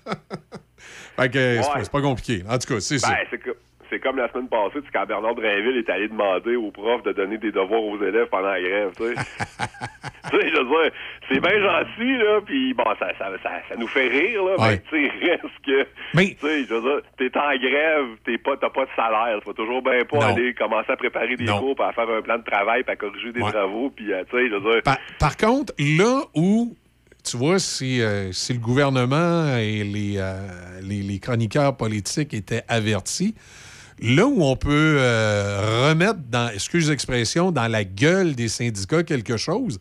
Fait que c'est pas- Ouais. c'est pas compliqué. En tout cas, c'est ça. Ben, c'est co- c'est comme la semaine passée, tu sais, quand Bernard Drainville est allé demander aux profs de donner des devoirs aux élèves pendant la grève, tu sais. [LAUGHS] tu sais, je veux dire, c'est bien gentil, là, puis bon, ça, ça, ça, ça nous fait rire, là, mais tu sais, reste que, tu sais, je veux dire, t'es en grève, t'es pas, t'as pas de salaire, faut toujours bien pas Non. aller commencer à préparer des Non. cours, puis à faire un plan de travail, puis à corriger des Ouais. travaux, puis, euh, tu sais, je veux dire, Par, par contre, là où, tu vois, si, euh, si le gouvernement et les, euh, les, les chroniqueurs politiques étaient avertis, là où on peut euh, remettre, dans, excuse l'expression, dans la gueule des syndicats quelque chose,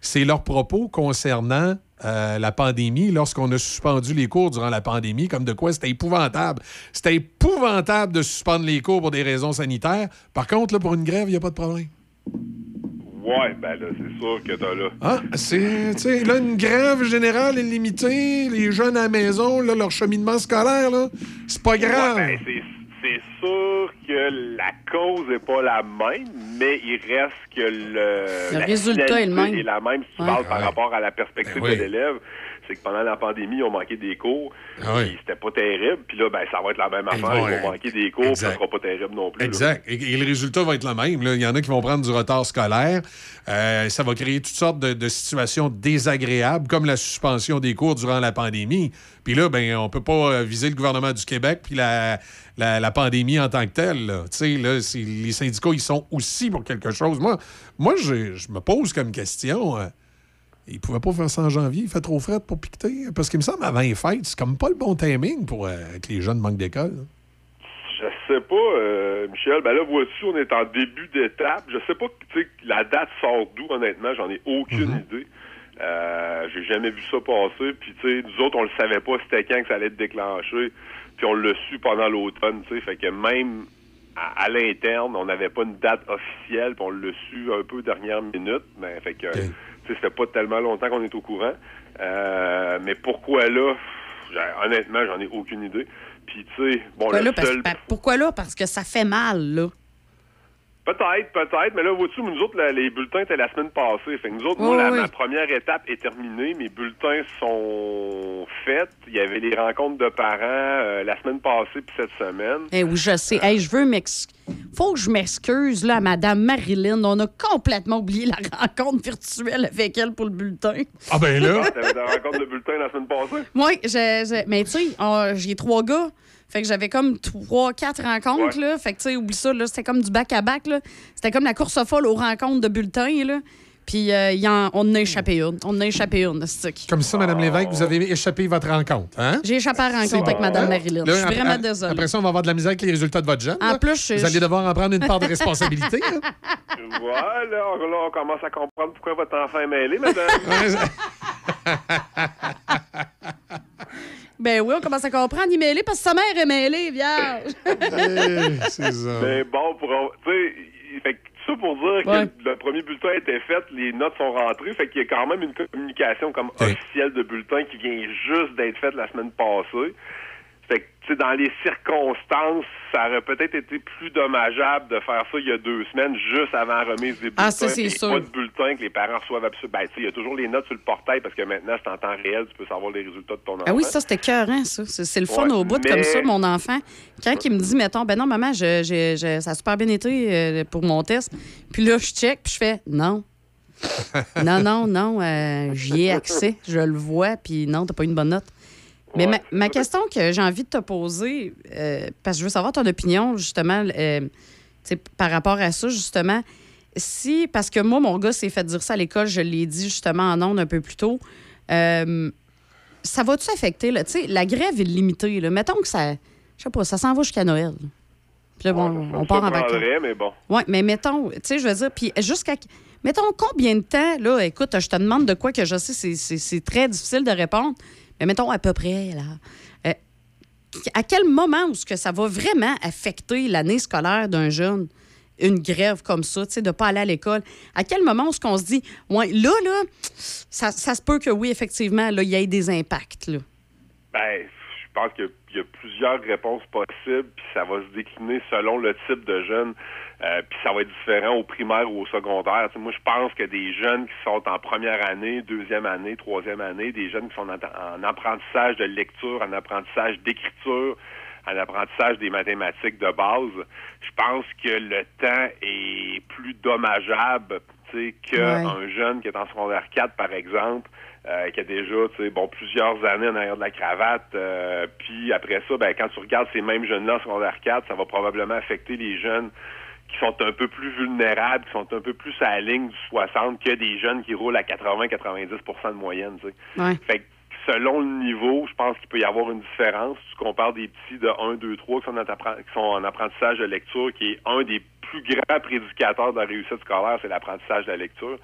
c'est leurs propos concernant euh, la pandémie, lorsqu'on a suspendu les cours durant la pandémie, comme de quoi c'était épouvantable. C'était épouvantable de suspendre les cours pour des raisons sanitaires. Par contre, là, pour une grève, il n'y a pas de problème. ouais, ben là, c'est sûr que t'as là. Ah, c'est, tu sais, là, une grève générale illimitée, les jeunes à la maison, là, leur cheminement scolaire, là, c'est pas grave. Ouais, ben, c'est- c'est sûr que la cause n'est pas la même, mais il reste que le, résultat est le même. est la même si tu Ouais. parles par Ouais. rapport à la perspective Ben oui. de l'élève. C'est que pendant la pandémie, ils ont manqué des cours. Ah oui. puis C'était pas terrible. Puis là, ben, ça va être la même affaire. Ils vont manquer des cours, puis ça sera pas terrible non plus. Exact. Et, et le résultat va être le même. là. Il y en a qui vont prendre du retard scolaire. Euh, ça va créer toutes sortes de, de situations désagréables, comme la suspension des cours durant la pandémie. Puis là, ben, on peut pas euh, viser le gouvernement du Québec puis la, la, la pandémie en tant que telle. là. Tu sais, là, les syndicats, ils sont aussi pour quelque chose. Moi, moi je, je me pose comme question. Euh, ils pouvaient pas faire ça en janvier, il fait trop frais pour piqueter. Parce qu'il me semble, avant les fêtes, c'est comme pas le bon timing pour euh, que les jeunes manquent d'école. là. Je sais pas, euh, Michel. Ben là, vois-tu, on est en début d'étape. Je sais pas, tu sais, la date sort d'où, honnêtement. J'en ai aucune idée. Euh, J'ai jamais vu ça passer. Puis, tu sais, nous autres, on le savait pas c'était quand que ça allait être déclenché. Puis, on l'a su pendant l'automne, tu sais. Fait que même à, à l'interne, on n'avait pas une date officielle. Puis, on l'a su un peu dernière minute. Mais, fait que, tu sais, c'était pas tellement longtemps qu'on est au courant. Euh, mais pourquoi là? Honnêtement, j'en ai aucune idée. Puis, tu sais, bon, Pourquoi le là? Seul pourquoi là? Parce que ça fait mal, là. Peut-être, peut-être, mais là, vois-tu, nous autres, la- les bulletins étaient la semaine passée. Fait que nous autres, Oui, moi, la- oui. ma première étape est terminée. Mes bulletins sont faits. Il y avait les rencontres de parents euh, la semaine passée puis cette semaine. Eh oui, je sais. Hey, je veux m'excuser. Faut que je m'excuse, là, à Madame Marilyn. On a complètement oublié la rencontre virtuelle avec elle pour le bulletin. Ah, ben là. [LAUGHS] T'avais des rencontres de bulletins la semaine passée? Oui, j'ai- j'ai- mais tu sais, j'ai trois gars. Fait que j'avais comme trois, quatre rencontres, là. Fait que, tu sais, oublie ça, là. C'était comme du back-à-back, là. C'était comme la course folle aux rencontres de bulletins, là. Puis euh, y en- on en a échappé une. On en a échappé une, c'est ça. Comme ça, Mme Lévesque, vous avez échappé votre rencontre. Hein? J'ai échappé à la rencontre avec. Mme Hein? Marilyn. Là, Je suis vraiment désolée. Après ça, on va avoir de la misère avec les résultats de votre jeune. En là. plus, je- Vous allez devoir en prendre une part de responsabilité. hein? [LAUGHS] voilà, là, on commence à comprendre pourquoi votre enfant est mêlé, madame. [LAUGHS] [LAUGHS] Ben oui, on commence à comprendre. Il est mêlé parce que sa mère est mêlée, vierge. [LAUGHS] c'est ça. Mais bon, pour, tu sais, fait ça pour dire Ouais. que le premier bulletin était fait, les notes sont rentrées, fait qu'il y a quand même une communication comme officielle de bulletin qui vient juste d'être faite la semaine passée. Fait que, tu sais, dans les circonstances, ça aurait peut-être été plus dommageable de faire ça il y a deux semaines, juste avant la remise des bulletins. Ah, ça, c'est sûr. pas de bulletin que les parents reçoivent absolument. Ben, tu sais, il y a toujours les notes sur le portail parce que maintenant, c'est en temps réel, tu peux savoir les résultats de ton enfant. Ah oui, ça, c'était cœurant, ça. C'est le fun Ouais, au bout mais- comme ça, mon enfant. Quand il me dit, mettons, ben non, maman, je, je- je- ça a super bien été euh, pour mon test. Puis là, je check, puis je fais, non. [LAUGHS] non, non, non, euh, j'y ai accès, je le vois, puis non, t'as pas eu une bonne note. Mais ma, ma question que j'ai envie de te poser, euh, parce que je veux savoir ton opinion, justement, euh, par rapport à ça, justement, si, parce que moi, mon gars s'est fait dire ça à l'école, je l'ai dit justement en ondes un peu plus tôt, euh, ça va-tu affecter, là, tu sais, la grève est limitée, là, mettons que ça, je sais pas, ça s'en va jusqu'à Noël. Puis là, bon, on part en vacances. mais bon. Oui, mais mettons, tu sais, je veux dire, puis jusqu'à. Mettons combien de temps, là, écoute, je te demande de quoi que je sais, c'est très difficile de répondre, mais mettons à peu près, là. Euh, à quel moment est-ce que ça va vraiment affecter l'année scolaire d'un jeune? Une grève comme ça, tu sais, de ne pas aller à l'école. À quel moment est-ce qu'on se dit, ouais, là, là, ça, ça se peut que oui, effectivement, là, il y ait des impacts, là? Ben, je pense qu'il y a plusieurs réponses possibles, puis ça va se décliner selon le type de jeune, euh, puis ça va être différent au primaire ou au secondaire. Moi, je pense que des jeunes qui sont en première année, deuxième année, troisième année, des jeunes qui sont en, en apprentissage de lecture, en apprentissage d'écriture, en apprentissage des mathématiques de base, je pense que le temps est plus dommageable qu'un jeune qui est en secondaire 4, par exemple, euh, qui a déjà tu sais, bon, plusieurs années en arrière de la cravate. euh, puis après ça, ben, quand tu regardes ces mêmes jeunes-là en secondaire 4, ça va probablement affecter les jeunes qui sont un peu plus vulnérables, qui sont un peu plus à la ligne du 60 que des jeunes qui roulent à 80-90% de moyenne. Tu sais. Ouais. Fait que selon le niveau, je pense qu'il peut y avoir une différence. Tu compares des petits de 1, 2, 3 qui sont, qui sont en apprentissage de lecture, qui est un des plus grands prédicateurs de la réussite scolaire, c'est l'apprentissage de la lecture.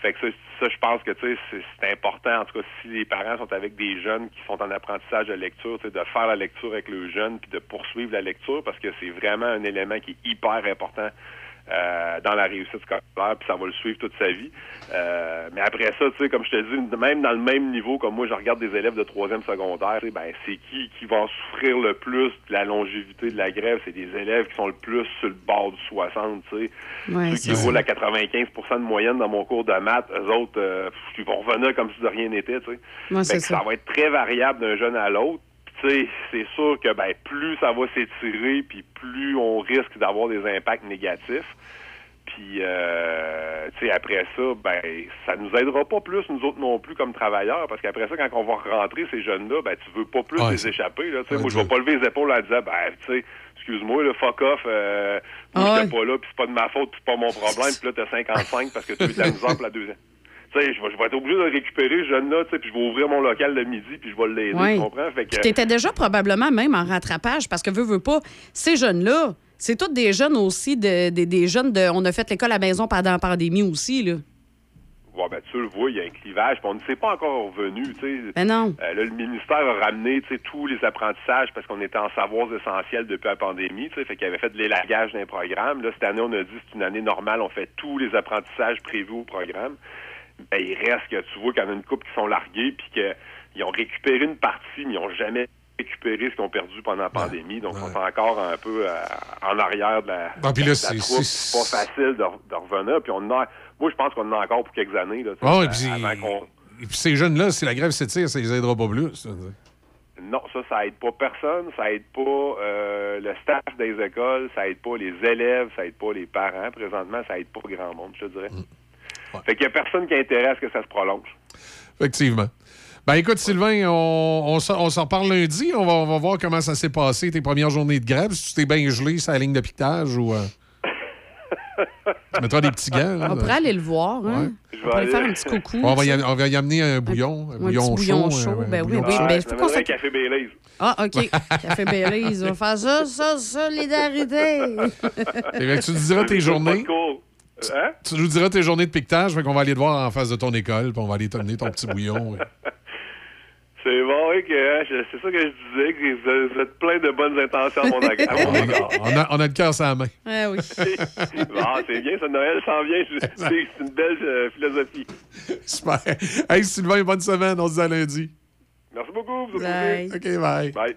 Fait que ça, ça, je pense que tu sais, c'est important, en tout cas, si les parents sont avec des jeunes qui sont en apprentissage de lecture, de faire la lecture avec le jeune, puis de poursuivre la lecture, parce que c'est vraiment un élément qui est hyper important euh, dans la réussite scolaire, puis ça va le suivre toute sa vie. Euh, mais après ça, tu sais, comme je te dis, même dans le même niveau, comme moi, je regarde des élèves de troisième secondaire, ben c'est qui qui va en souffrir le plus de la longévité de la grève? C'est des élèves qui sont le plus sur le bord du 60, tu sais. Ouais, Ceux qui roulent à 95 de moyenne dans mon cours de maths, eux autres, euh, ils vont revenir comme si de rien n'était, tu sais. Ouais, ça. ça va être très variable d'un jeune à l'autre. Puis, Tu sais, c'est sûr que ben plus ça va s'étirer, puis plus on risque d'avoir des impacts négatifs. Puis, euh, tu sais, après ça, ben, ça nous aidera pas plus, nous autres non plus, comme travailleurs, parce qu'après ça, quand on va rentrer ces jeunes-là, ben, tu veux pas plus Ouais, les échapper, là. Tu sais, Ouais, moi, je vais pas lever les épaules en disant, ben, tu sais, excuse-moi, le fuck off, euh, moi, Ah j'étais pas là, puis c'est pas de ma faute, puis c'est pas mon problème, [LAUGHS] puis là, t'as 55 parce que tu de la misère pour la deuxième. Tu sais, je vais, je vais être obligé de le récupérer, ce jeune-là, tu sais, puis je vais ouvrir mon local le midi, puis je vais l'aider, Ouais. tu comprends? Fait que, déjà probablement même en rattrapage parce que veux, veux pas, ces jeunes-là, c'est tous des jeunes aussi, de, des- des jeunes de. On a fait l'école à la maison pendant la pandémie aussi, là. Ouais, ben, tu le vois, il y a un clivage, puis on ne s'est pas encore revenu, tu sais. Ben non. Euh, là, le ministère a ramené, tous les apprentissages parce qu'on était en savoirs essentiels depuis la pandémie, tu sais, fait qu'il avait fait de l'élagage d'un programme. Là, cette année, on a dit c'est une année normale, on fait tous les apprentissages prévus au programme. Ben, il reste que tu vois qu'il y en a une couple qui sont largués, puis qu'ils ont récupéré une partie, mais ils n'ont jamais récupéré ce qu'ils ont perdu pendant la pandémie. Donc, on est encore un peu euh, en arrière de la, là, de la c'est- troupe. c'est- pas facile de, de revenir. Puis on a, moi, je pense qu'on en a encore pour quelques années. Là, Ah, et puis, et puis ces jeunes-là, si la grève s'étire, ça les aidera pas plus. ça. Non, ça, ça aide pas personne, ça aide pas euh, le staff des écoles, ça aide pas les élèves, ça aide pas les parents. Présentement, ça aide pas grand monde, je te dirais. Fait qu'il y a personne qui intéresse que ça se prolonge. Effectivement. Ben écoute, Sylvain, on, on s'en on s'en reparle lundi. On va, on va voir comment ça s'est passé, tes premières journées de grève. Si tu t'es bien gelé sur la ligne de piquetage ou. euh, [LAUGHS] tu mettras des petits gants. là. On pourrait aller le voir, hein? On pourrait lui faire un petit coucou. On va, y, am- on va y amener un bouillon, un, un bouillon petit bouillon chaud. chaud, un- un ben oui, bouillon oui, chaud. ben, il faut qu'on un café Baileys. Ah, OK. [LAUGHS] Café Baileys, on va faire ça, ça, solidarité. [LAUGHS] Eh bien, tu diras tes journées. Hein? Tu nous diras tes journées de piquetage, fait qu'on va aller te voir en face de ton école, puis on va aller t'amener ton petit bouillon. ouais. [LAUGHS] C'est bon, oui, que, hein, c'est ça que je disais, que vous vous êtes plein de bonnes intentions à mon à mon. [LAUGHS] On a, on a le cœur sur la main. Ouais, oui. [LAUGHS] Ah, c'est bien, ça, Noël s'en vient. C'est c'est une belle euh, philosophie. Super. Hey, Sylvain, bonne semaine. On se dit à lundi. Merci beaucoup. Vous Bye. OK, bye. Bye.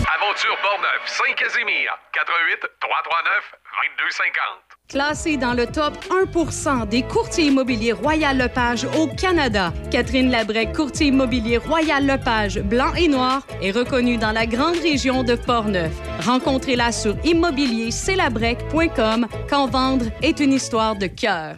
Aventure Portneuf, Saint-Casimir, 88 339 2250. Classé dans le top 1% des courtiers immobiliers Royal Lepage au Canada, Catherine Labrec, courtier immobilier Royal Lepage blanc et noir, est reconnue dans la grande région de Portneuf. Rencontrez-la sur immobilierclabrec.com quand vendre est une histoire de cœur.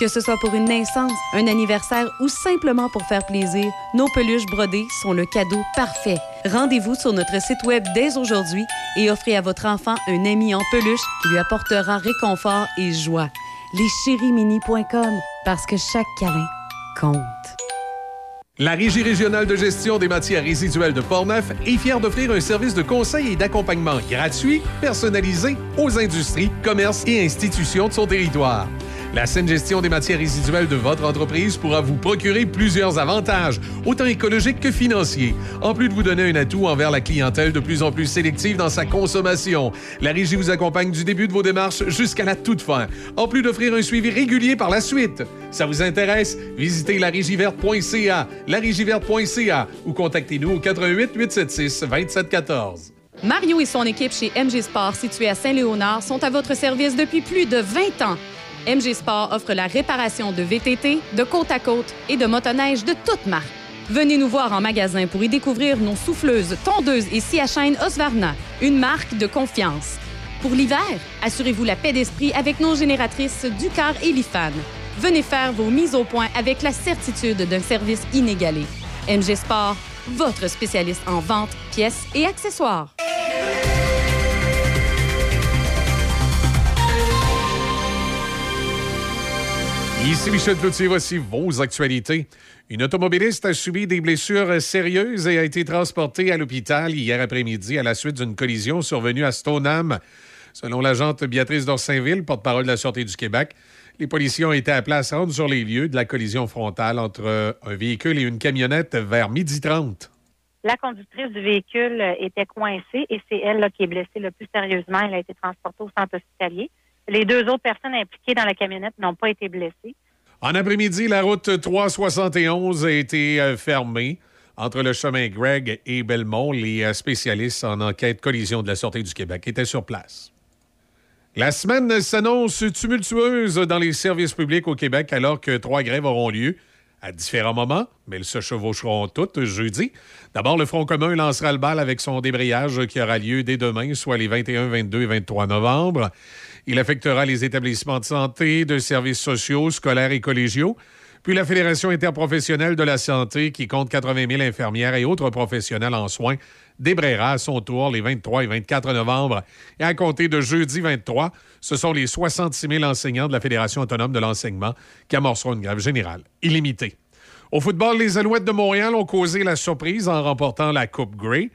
Que ce soit pour une naissance, un anniversaire ou simplement pour faire plaisir, nos peluches brodées sont le cadeau parfait. Rendez-vous sur notre site web dès aujourd'hui et offrez à votre enfant un ami en peluche qui lui apportera réconfort et joie. Leschérimini.com parce que chaque câlin compte. La Régie régionale de gestion des matières résiduelles de Portneuf est fière d'offrir un service de conseil et d'accompagnement gratuit, personnalisé aux industries, commerces et institutions de son territoire. La saine gestion des matières résiduelles de votre entreprise pourra vous procurer plusieurs avantages, autant écologiques que financiers, en plus de vous donner un atout envers la clientèle de plus en plus sélective dans sa consommation. La Régie vous accompagne du début de vos démarches jusqu'à la toute fin, en plus d'offrir un suivi régulier par la suite. Ça vous intéresse? Visitez larégiverte.ca, larégiverte.ca ou contactez-nous au 88 876 2714. Mario et son équipe chez MG Sport, situé à Saint-Léonard, sont à votre service depuis plus de 20 ans. MG Sport offre la réparation de VTT, de côte à côte et de motoneige de toute marque. Venez nous voir en magasin pour y découvrir nos souffleuses, tondeuses et scie à Osvarna, une marque de confiance. Pour l'hiver, assurez-vous la paix d'esprit avec nos génératrices Ducar et Lifan. Venez faire vos mises au point avec la certitude d'un service inégalé. MG Sport, votre spécialiste en vente, pièces et accessoires. Ici Michel Cloutier, voici vos actualités. Une automobiliste a subi des blessures sérieuses et a été transportée à l'hôpital hier après-midi à la suite d'une collision survenue à Stoneham. Selon l'agente Béatrice d'Orsainville, porte-parole de la Sûreté du Québec, les policiers ont été à se rendre sur les lieux de la collision frontale entre un véhicule et une camionnette vers midi 30. La conductrice du véhicule était coincée et c'est elle qui est blessée le plus sérieusement. Elle a été transportée au centre hospitalier. Les deux autres personnes impliquées dans la camionnette n'ont pas été blessées. En après-midi, la route 371 a été euh, fermée entre le chemin Greg et Belmont. Les euh, spécialistes en enquête collision de la Sûreté du Québec étaient sur place. La semaine s'annonce tumultueuse dans les services publics au Québec alors que trois grèves auront lieu à différents moments, mais elles se chevaucheront toutes jeudi. D'abord, le Front commun lancera le bal avec son débrayage qui aura lieu dès demain, soit les 21, 22 et 23 novembre. Il affectera les établissements de santé, de services sociaux, scolaires et collégiaux. Puis la Fédération interprofessionnelle de la santé, qui compte 80 000 infirmières et autres professionnels en soins, débrayera à son tour les 23 et 24 novembre. Et à compter de jeudi 23, ce sont les 66 000 enseignants de la Fédération autonome de l'enseignement qui amorceront une grève générale illimitée. Au football, les Alouettes de Montréal ont causé la surprise en remportant la Coupe Grey.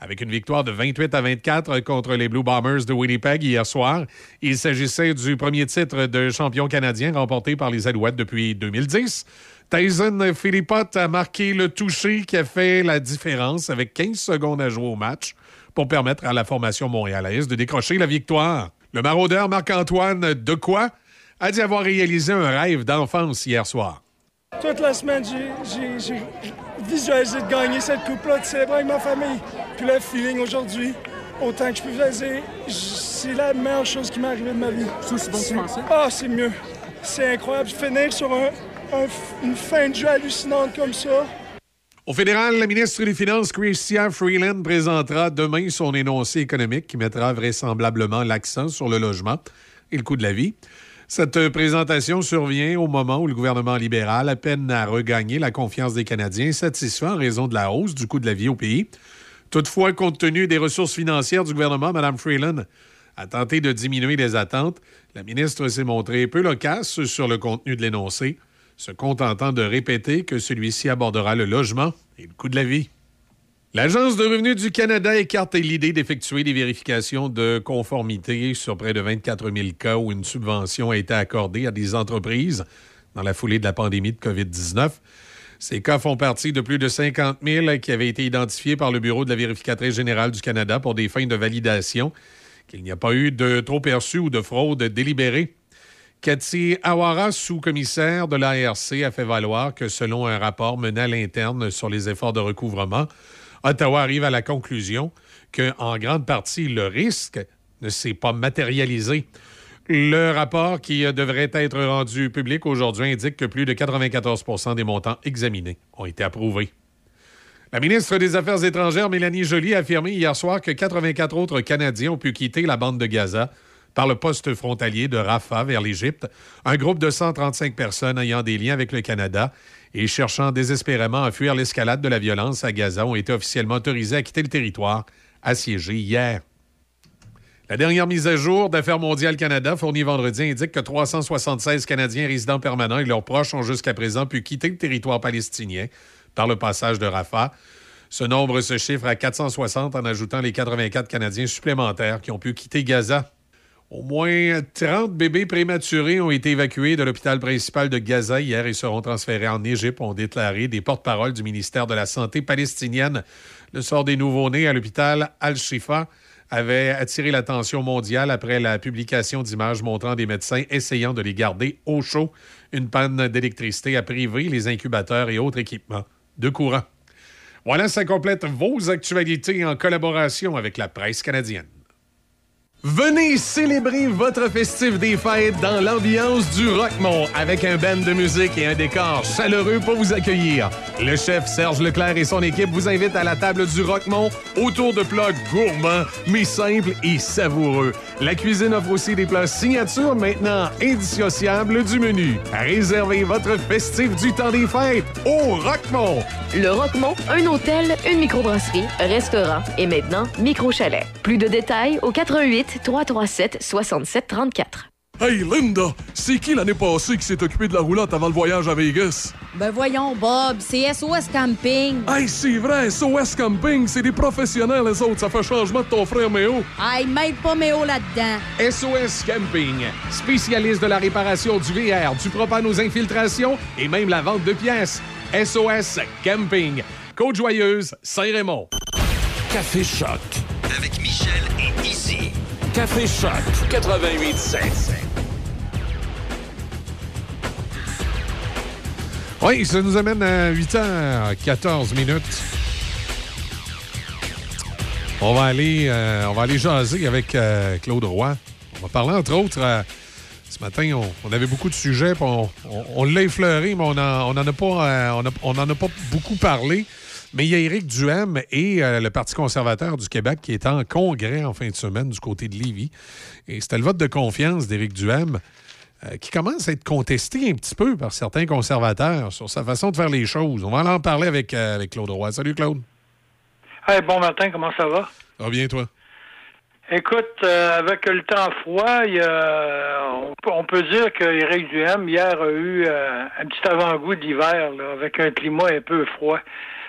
Avec une victoire de 28 à 24 contre les Blue Bombers de Winnipeg hier soir, il s'agissait du premier titre de champion canadien remporté par les Alouettes depuis 2010. Tyson Philippot a marqué le toucher qui a fait la différence avec 15 secondes à jouer au match pour permettre à la formation montréalaise de décrocher la victoire. Le maraudeur Marc-Antoine Decoy a dit avoir réalisé un rêve d'enfance hier soir. Toute la semaine, j'ai- visualisé de gagner cette coupe-là, de célébrer avec ma famille. Puis le feeling aujourd'hui, autant que je peux j- c'est la meilleure chose qui m'est arrivée de ma vie. C'est aussi bon que tu pensais? Ah, c'est mieux. C'est incroyable. Finir sur un- un f- une fin de jeu hallucinante comme ça. Au fédéral, la ministre des Finances, Chrystia Freeland, présentera demain son énoncé économique qui mettra vraisemblablement l'accent sur le logement et le coût de la vie. Cette présentation survient au moment où le gouvernement libéral peine à regagner la confiance des Canadiens, satisfaits en raison de la hausse du coût de la vie au pays. Toutefois, compte tenu des ressources financières du gouvernement, Mme Freeland a tenté de diminuer les attentes. La ministre s'est montrée peu loquace sur le contenu de l'énoncé, se contentant de répéter que celui-ci abordera le logement et le coût de la vie. L'Agence de revenus du Canada écarte l'idée d'effectuer des vérifications de conformité sur près de 24 000 cas où une subvention a été accordée à des entreprises dans la foulée de la pandémie de COVID-19. Ces cas font partie de plus de 50 000 qui avaient été identifiés par le Bureau de la vérificatrice générale du Canada pour des fins de validation, qu'il n'y a pas eu de trop perçu ou de fraude délibérée. Cathy Awara, sous-commissaire de l'ARC, a fait valoir que selon un rapport mené à l'interne sur les efforts de recouvrement, Ottawa arrive à la conclusion qu'en grande partie, le risque ne s'est pas matérialisé. Le rapport qui euh, devrait être rendu public aujourd'hui indique que plus de 94% des montants examinés ont été approuvés. La ministre des Affaires étrangères, Mélanie Joly, a affirmé hier soir que 84 autres Canadiens ont pu quitter la bande de Gaza par le poste frontalier de Rafah vers l'Égypte, un groupe de 135 personnes ayant des liens avec le Canada et cherchant désespérément à fuir l'escalade de la violence à Gaza ont été officiellement autorisés à quitter le territoire assiégé hier. La dernière mise à jour d'Affaires mondiales Canada, fournie vendredi, indique que 376 Canadiens résidents permanents et leurs proches ont jusqu'à présent pu quitter le territoire palestinien par le passage de Rafah. Ce nombre se chiffre à 460 en ajoutant les 84 Canadiens supplémentaires qui ont pu quitter Gaza. Au moins 30 bébés prématurés ont été évacués de l'hôpital principal de Gaza hier et seront transférés en Égypte, ont déclaré des porte-paroles du ministère de la Santé palestinienne. Le sort des nouveau-nés à l'hôpital Al-Shifa avait attiré l'attention mondiale après la publication d'images montrant des médecins essayant de les garder au chaud. Une panne d'électricité a privé les incubateurs et autres équipements de courant. Voilà, ça complète vos actualités en collaboration avec la presse canadienne. Venez célébrer votre festif des fêtes dans l'ambiance du Rockmont avec un band de musique et un décor chaleureux pour vous accueillir. Le chef Serge Leclerc et son équipe vous invitent à la table du Rockmont autour de plats gourmands mais simples et savoureux. La cuisine offre aussi des plats signature maintenant indissociables du menu. Réservez votre festif du temps des fêtes au Rockmont. Le Roquemont, un hôtel, une microbrasserie, restaurant et maintenant micro-chalet. Plus de détails au 88 337 67 34. Hey Linda, c'est qui l'année passée qui s'est occupé de la roulotte avant le voyage à Vegas? Ben voyons, Bob, c'est SOS Camping. Hey, c'est vrai, SOS Camping, c'est des professionnels, les autres. Ça fait changement de ton frère Méo. Hey, mêle pas Méo là-dedans. SOS Camping, spécialiste de la réparation du VR, du propane aux infiltrations et même la vente de pièces. SOS Camping, Côte-Joyeuse, Saint-Raymond. Café Choc. Avec Michel et Izzy. Café Choc 88.7. Oui, ça nous amène à 8h14 minutes. On va aller, euh, on va aller jaser avec euh, Claude Roy. On va parler, entre autres, euh, ce matin, on, avait beaucoup de sujets, on, on- l'a effleuré, mais on n'en a, on a pas beaucoup parlé. Mais il y a Éric Duhem et euh, le Parti conservateur du Québec qui est en congrès en fin de semaine du côté de Lévis. Et c'était le vote de confiance d'Éric Duhem euh, qui commence à être contesté un petit peu par certains conservateurs sur sa façon de faire les choses. On va aller en parler avec, euh, avec Claude Roy. Salut, Claude. Hey, bon matin, comment ça va? Ça va bien, toi? Écoute, euh, avec le temps froid, il on, peut- on peut dire que Éric Duhem, hier, a eu euh, un petit avant-goût d'hiver, avec un climat un peu froid.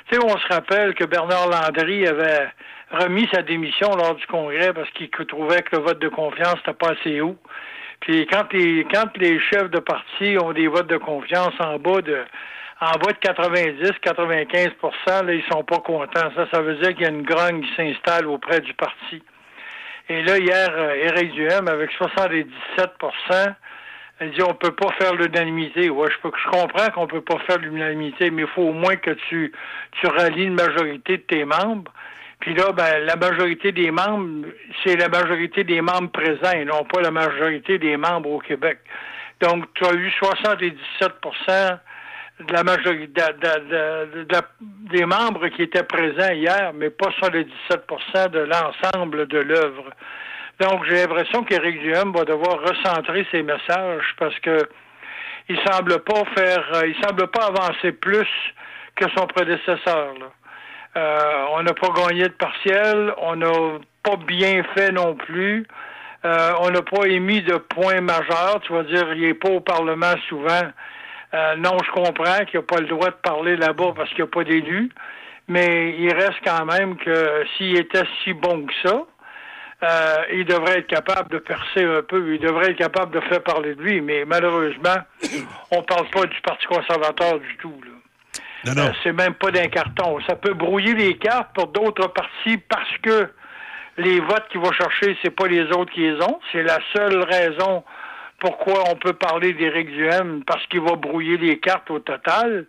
Tu sais, on se rappelle que Bernard Landry avait remis sa démission lors du congrès parce qu'il trouvait que le vote de confiance n'était pas assez haut. Puis quand les, quand les chefs de parti ont des votes de confiance en bas de en bas de 90, 95% là, ils sont pas contents. Ça, ça veut dire qu'il y a une grogne qui s'installe auprès du parti. Et là, hier, Éric Duhem, avec 77 il dit on peut pas faire l'unanimité. Ouais, je, je comprends qu'on peut pas faire l'unanimité, mais il faut au moins que tu, tu rallies une majorité de tes membres. Puis là, ben, la majorité des membres, c'est la majorité des membres présents et non pas la majorité des membres au Québec. Donc, tu as eu 77% de la majorité de- de- des membres qui étaient présents hier, mais pas 77% de l'ensemble de l'œuvre. Donc, j'ai l'impression qu'Éric Duhem va devoir recentrer ses messages parce que il semble pas faire, euh, il semble pas avancer plus que son prédécesseur. là. Euh, on n'a pas gagné de partiel, on n'a pas bien fait non plus. Euh, on n'a pas émis de points majeurs. Tu vas dire, il n'est pas au Parlement souvent. Euh, non, je comprends qu'il n'a pas le droit de parler là-bas parce qu'il n'y a pas d'élus. Mais il reste quand même que s'il était si bon que ça, euh, il devrait être capable de percer un peu. Il devrait être capable de faire parler de lui. Mais malheureusement, [COUGHS] on parle pas du Parti conservateur du tout. là. Euh, c'est même pas d'un carton. Ça peut brouiller les cartes pour d'autres partis parce que les votes qu'il va chercher, c'est pas les autres qui les ont. C'est la seule raison pourquoi on peut parler d'Éric Duhem? Parce qu'il va brouiller les cartes au total,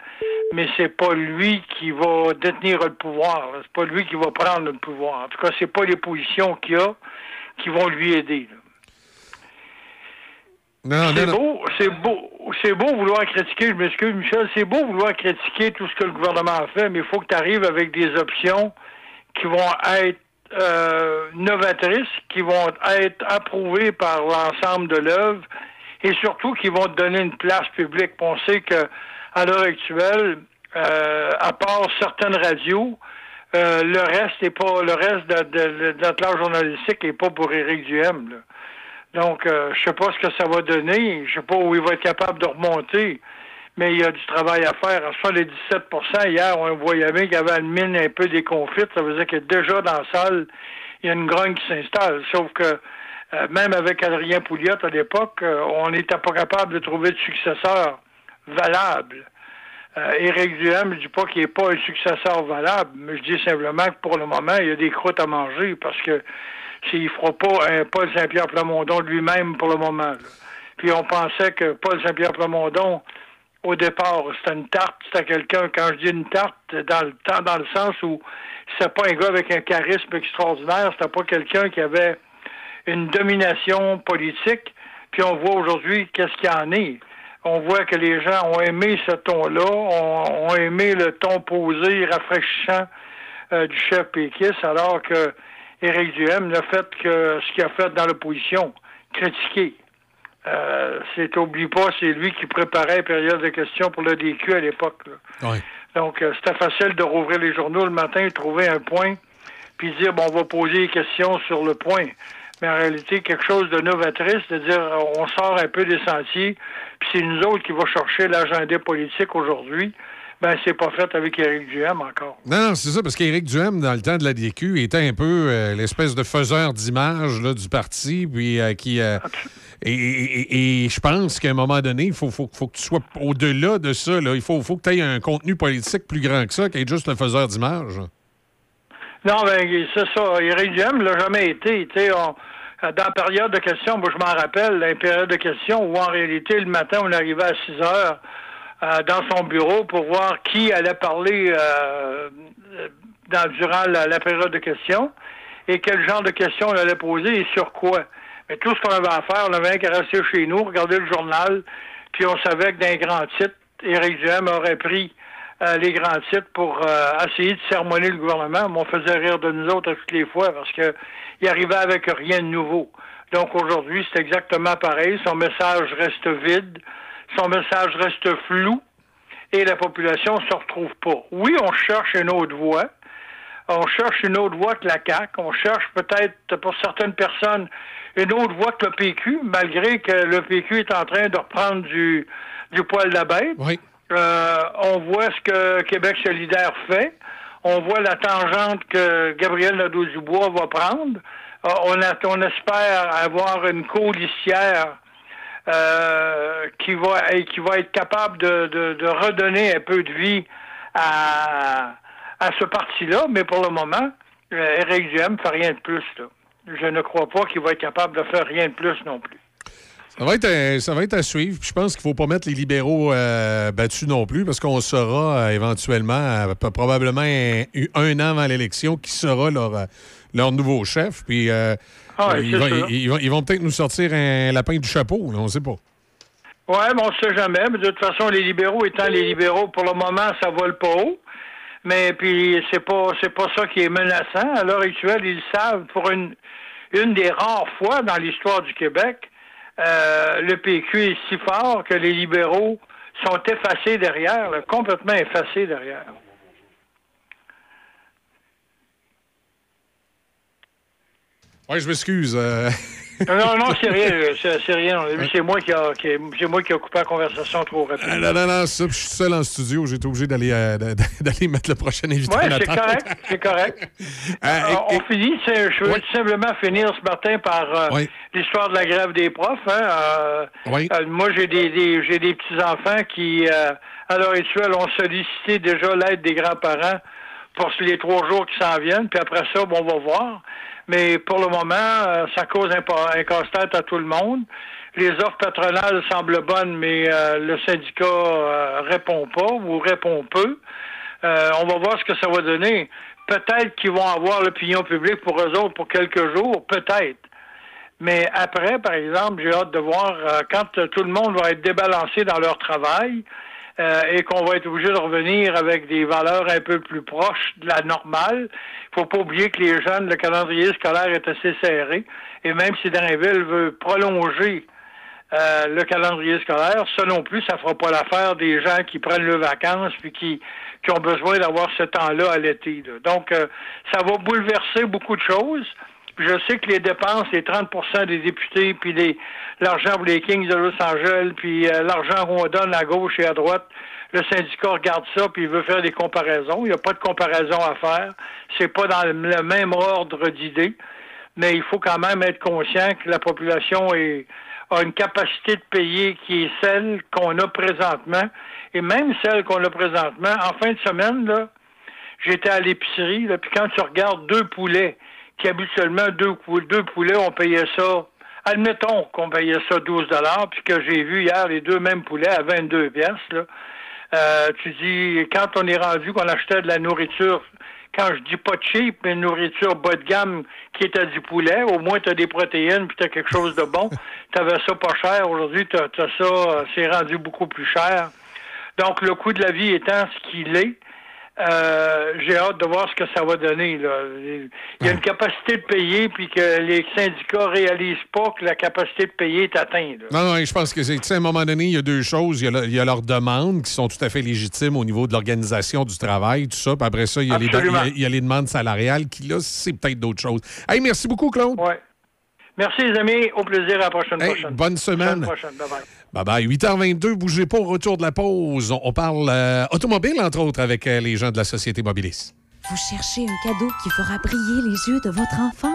mais c'est pas lui qui va détenir le pouvoir. C'est pas lui qui va prendre le pouvoir. En tout cas, c'est pas les positions qu'il a qui vont lui aider. c'est beau, c'est beau, c'est beau vouloir critiquer, je m'excuse Michel, c'est beau vouloir critiquer tout ce que le gouvernement a fait, mais il faut que tu arrives avec des options qui vont être euh, novatrices, qui vont être approuvées par l'ensemble de l'œuvre et surtout qui vont donner une place publique. On sait que à l'heure actuelle, euh, à part certaines radios, euh, le reste est pas le reste de, de, journalistique est pas pour Éric Duhem. Donc, euh, je sais pas ce que ça va donner. Je sais pas où il va être capable de remonter. Mais il y a du travail à faire. À les 17% hier, on voyait bien qu'il y avait une mine un peu déconfite. Ça veut dire que déjà dans la salle, il y a une grogne qui s'installe. Sauf que euh, même avec Adrien Pouliot à l'époque, euh, on n'était pas capable de trouver de successeur valable. Euh, Éric Duhem, je dis pas qu'il n'est pas un successeur valable, mais je dis simplement que pour le moment, il y a des croûtes à manger parce que s'il ne fera pas un Paul Saint-Pierre Plamondon lui-même pour le moment. là. Puis on pensait que Paul Saint-Pierre Plamondon, au départ, c'était une tarte, c'était quelqu'un, quand je dis une tarte, dans le temps, dans le sens où c'était pas un gars avec un charisme extraordinaire, c'était pas quelqu'un qui avait une domination politique. Puis on voit aujourd'hui qu'est-ce qu'il y en est. On voit que les gens ont aimé ce ton-là, ont, aimé le ton posé, rafraîchissant euh, du chef péquiste, alors que Éric Duhem n'a fait que ce qu'il a fait dans l'opposition, critiquer. Euh, c'est oublie pas, c'est lui qui préparait la période de questions pour le DQ à l'époque. Donc, euh, c'était facile de rouvrir les journaux le matin, trouver un point, puis dire, bon, on va poser des questions sur le point. Mais en réalité, quelque chose de novatrice, de dire, on sort un peu des sentiers, puis c'est nous autres qui va chercher l'agenda politique aujourd'hui. Ben, c'est pas fait avec Éric Duhem encore. Non, non, c'est ça, parce qu'Éric Duhem, dans le temps de la DQ, était un peu euh, l'espèce de faiseur d'image du parti, puis euh, qui. euh, et, et- je pense qu'à un moment donné, il faut, faut, faut que tu sois au-delà de ça. Là. Il faut, faut que tu aies un contenu politique plus grand que ça, qui est juste le faiseur d'image. Non, ben, c'est ça. Éric Duhem l'a jamais été. On- dans la période de questions, moi, je m'en rappelle, la période de questions où, en réalité, le matin, on arrivait à 6 heures euh, dans son bureau pour voir qui allait parler euh, dans, durant la, la période de questions et quel genre de questions on allait poser et sur quoi. Mais tout ce qu'on avait à faire, on avait qu'à rester chez nous, regarder le journal, puis on savait que d'un grand titre, Éric Duhem aurait pris euh, les grands titres pour euh, essayer de sermonner le gouvernement, mais on faisait rire de nous autres toutes les fois parce que il arrivait avec rien de nouveau. Donc aujourd'hui, c'est exactement pareil. Son message reste vide, son message reste flou et la population se retrouve pas. Oui, on cherche une autre voie. On cherche une autre voie que la CAQ. On cherche peut-être pour certaines personnes une autre voie que le PQ, malgré que le PQ est en train de reprendre du, du poil de la bête. Euh, on voit ce que Québec solidaire fait. On voit la tangente que Gabriel Nadeau-Dubois va prendre. Euh, on, a- on espère avoir une codiciaire euh, qui va et qui va être capable de, de- redonner un peu de vie à, à ce parti-là, mais pour le moment, euh, Éric Duhem fait rien de plus. Là. Je ne crois pas qu'il va être capable de faire rien de plus non plus. Ça va être, ça va être à suivre. Puis Je pense qu'il ne faut pas mettre les libéraux euh, battus non plus, parce qu'on saura éventuellement, probablement un, un an avant l'élection, qui sera leur, leur nouveau chef. Puis Ah ils, vont, sûr. ils- ils vont- ils vont peut-être nous sortir un lapin du chapeau, là, on ne sait pas. Ouais, mais on ne sait jamais. Mais de toute façon, les libéraux étant les libéraux, pour le moment, ça vole pas haut. Mais puis c'est pas c'est pas ça qui est menaçant. À l'heure actuelle, ils savent pour une une des rares fois dans l'histoire du Québec, euh, le PQ est si fort que les libéraux sont effacés derrière, là, complètement effacés derrière. Oui, je m'excuse. euh. Non, non, c'est rien, [LAUGHS] euh, c'est c'est rien. C'est moi qui a, qui- moi qui a coupé la conversation trop rapidement. Ah, non, non, non, ça. Je suis seul en studio. J'ai été obligé d'aller euh, d'aller mettre le prochain invité Oui, en c'est attente. correct, c'est correct. [LAUGHS] Euh, et- on finit, c'est- je veux tout simplement finir ce matin par l'histoire de la grève des profs. hein. Moi, j'ai des, des- j'ai des petits-enfants qui, à l'heure actuelle, ont sollicité déjà l'aide des grands-parents pour les trois jours qui s'en viennent, puis après ça, bon, on va voir. Mais pour le moment, euh, ça cause un, un casse-tête à tout le monde. les offres patronales semblent bonnes, mais euh, le syndicat euh, répond pas ou répond peu. Euh, on va voir ce que ça va donner. Peut-être qu'ils vont avoir l'opinion publique pour eux autres pour quelques jours, peut-être. Mais après, par exemple, j'ai hâte de voir euh, quand tout le monde va être débalancé dans leur travail euh, et qu'on va être obligé de revenir avec des valeurs un peu plus proches de la normale. Il faut pas oublier que les jeunes, le calendrier scolaire est assez serré. Et même si Drainville veut prolonger euh, le calendrier scolaire, ça non plus, ça fera pas l'affaire des gens qui prennent leurs vacances puis qui, qui ont besoin d'avoir ce temps-là à l'été. Donc, euh, ça va bouleverser beaucoup de choses. Puis je sais que les dépenses, les 30% des députés, puis les l'argent pour les Kings de Los Angeles, puis euh, l'argent qu'on donne à gauche et à droite, le syndicat regarde ça, puis il veut faire des comparaisons. Il n'y a pas de comparaison à faire. C'est pas dans le même ordre d'idées. Mais il faut quand même être conscient que la population est, a une capacité de payer qui est celle qu'on a présentement. Et même celle qu'on a présentement, en fin de semaine, là, j'étais à l'épicerie, là, puis quand tu regardes deux poulets, qui habituellement, deux, deux poulets, on payait ça, admettons qu'on payait ça 12 puis que j'ai vu hier les deux mêmes poulets à 22 pièces. Euh, tu dis, quand on est rendu qu'on achetait de la nourriture, quand je dis pas cheap, mais nourriture bas de gamme qui est à du poulet, au moins tu as des protéines puis tu as quelque chose de bon. [LAUGHS] tu avais ça pas cher, aujourd'hui tu as, ça, euh, c'est rendu beaucoup plus cher. Donc le coût de la vie étant ce qu'il est, euh, j'ai hâte de voir ce que ça va donner. Là. Il y a une capacité de payer, puis que les syndicats réalisent pas que la capacité de payer est atteinte. là. Non, non, je pense que c'est, à un moment donné, il y a deux choses. Il y a, le- il y a leurs demandes qui sont tout à fait légitimes au niveau de l'organisation du travail, tout ça. Puis après ça, il y a, les, de- il y a- Absolument. il y a les demandes salariales qui, là, c'est peut-être d'autres choses. Hey, merci beaucoup, Claude. Ouais. Merci les amis, au plaisir à la prochaine Hey, prochaine. bonne semaine. Prochaine. Bye bye. Bye bye. 8h22, bougez pas au retour de la pause. On, on parle euh, automobile, entre autres, avec euh, les gens de la Société Mobilis. Vous cherchez un cadeau qui fera briller les yeux de votre enfant?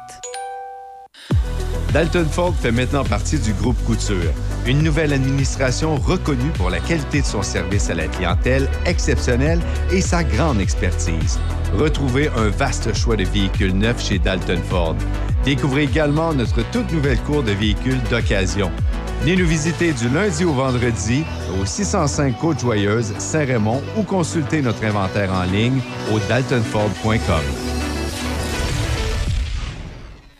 Dalton Ford fait maintenant partie du groupe Couture, une nouvelle administration reconnue pour la qualité de son service à la clientèle exceptionnelle et sa grande expertise. Retrouvez un vaste choix de véhicules neufs chez Dalton Ford. Découvrez également notre toute nouvelle cour de véhicules d'occasion. Venez nous visiter du lundi au vendredi au 605 Côte-Joyeuse, Saint-Raymond ou consultez notre inventaire en ligne au daltonford.com.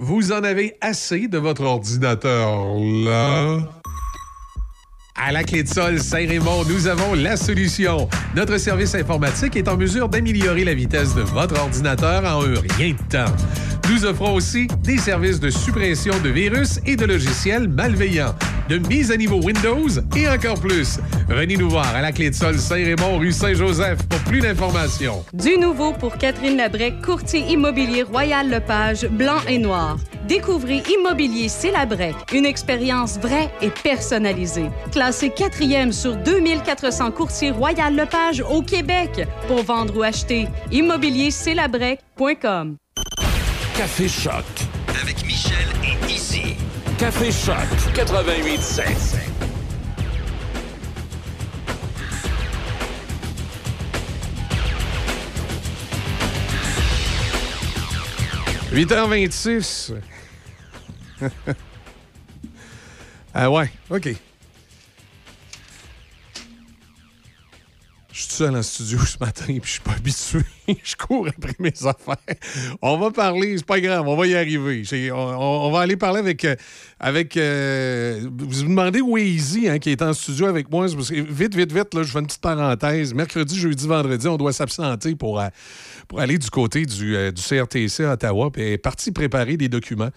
Vous en avez assez de votre ordinateur là? À la clé de sol Saint-Raymond, nous avons la solution. Notre service informatique est en mesure d'améliorer la vitesse de votre ordinateur en un rien de temps. Nous offrons aussi des services de suppression de virus et de logiciels malveillants, de mise à niveau Windows et encore plus. Venez nous voir à la clé de sol Saint-Raymond, rue Saint-Joseph pour plus d'informations. Du nouveau pour Catherine Labrec, courtier immobilier Royal Lepage, blanc et noir. Découvrez Immobilier C'est Labrec, une expérience vraie et personnalisée. Classé quatrième sur 2400 courtiers Royal Lepage au Québec. Pour vendre ou acheter, immobiliercelabrec.com. Café Choc. Avec Michel et Izzy. Café Choc 88.7. 8h26. [LAUGHS] ah ouais, OK. Je suis seul en studio ce matin, puis je suis pas habitué. [LAUGHS] je cours après mes affaires. On va parler, c'est pas grave, on va y arriver. On, va aller parler avec. euh, avec euh, vous vous demandez Easy, hein, qui est en studio avec moi. Parce que vite, vite, vite, là, je fais une petite parenthèse. Mercredi, jeudi, vendredi, on doit s'absenter pour, euh, pour aller du côté du, CRTC à Ottawa, puis est partie préparer des documents.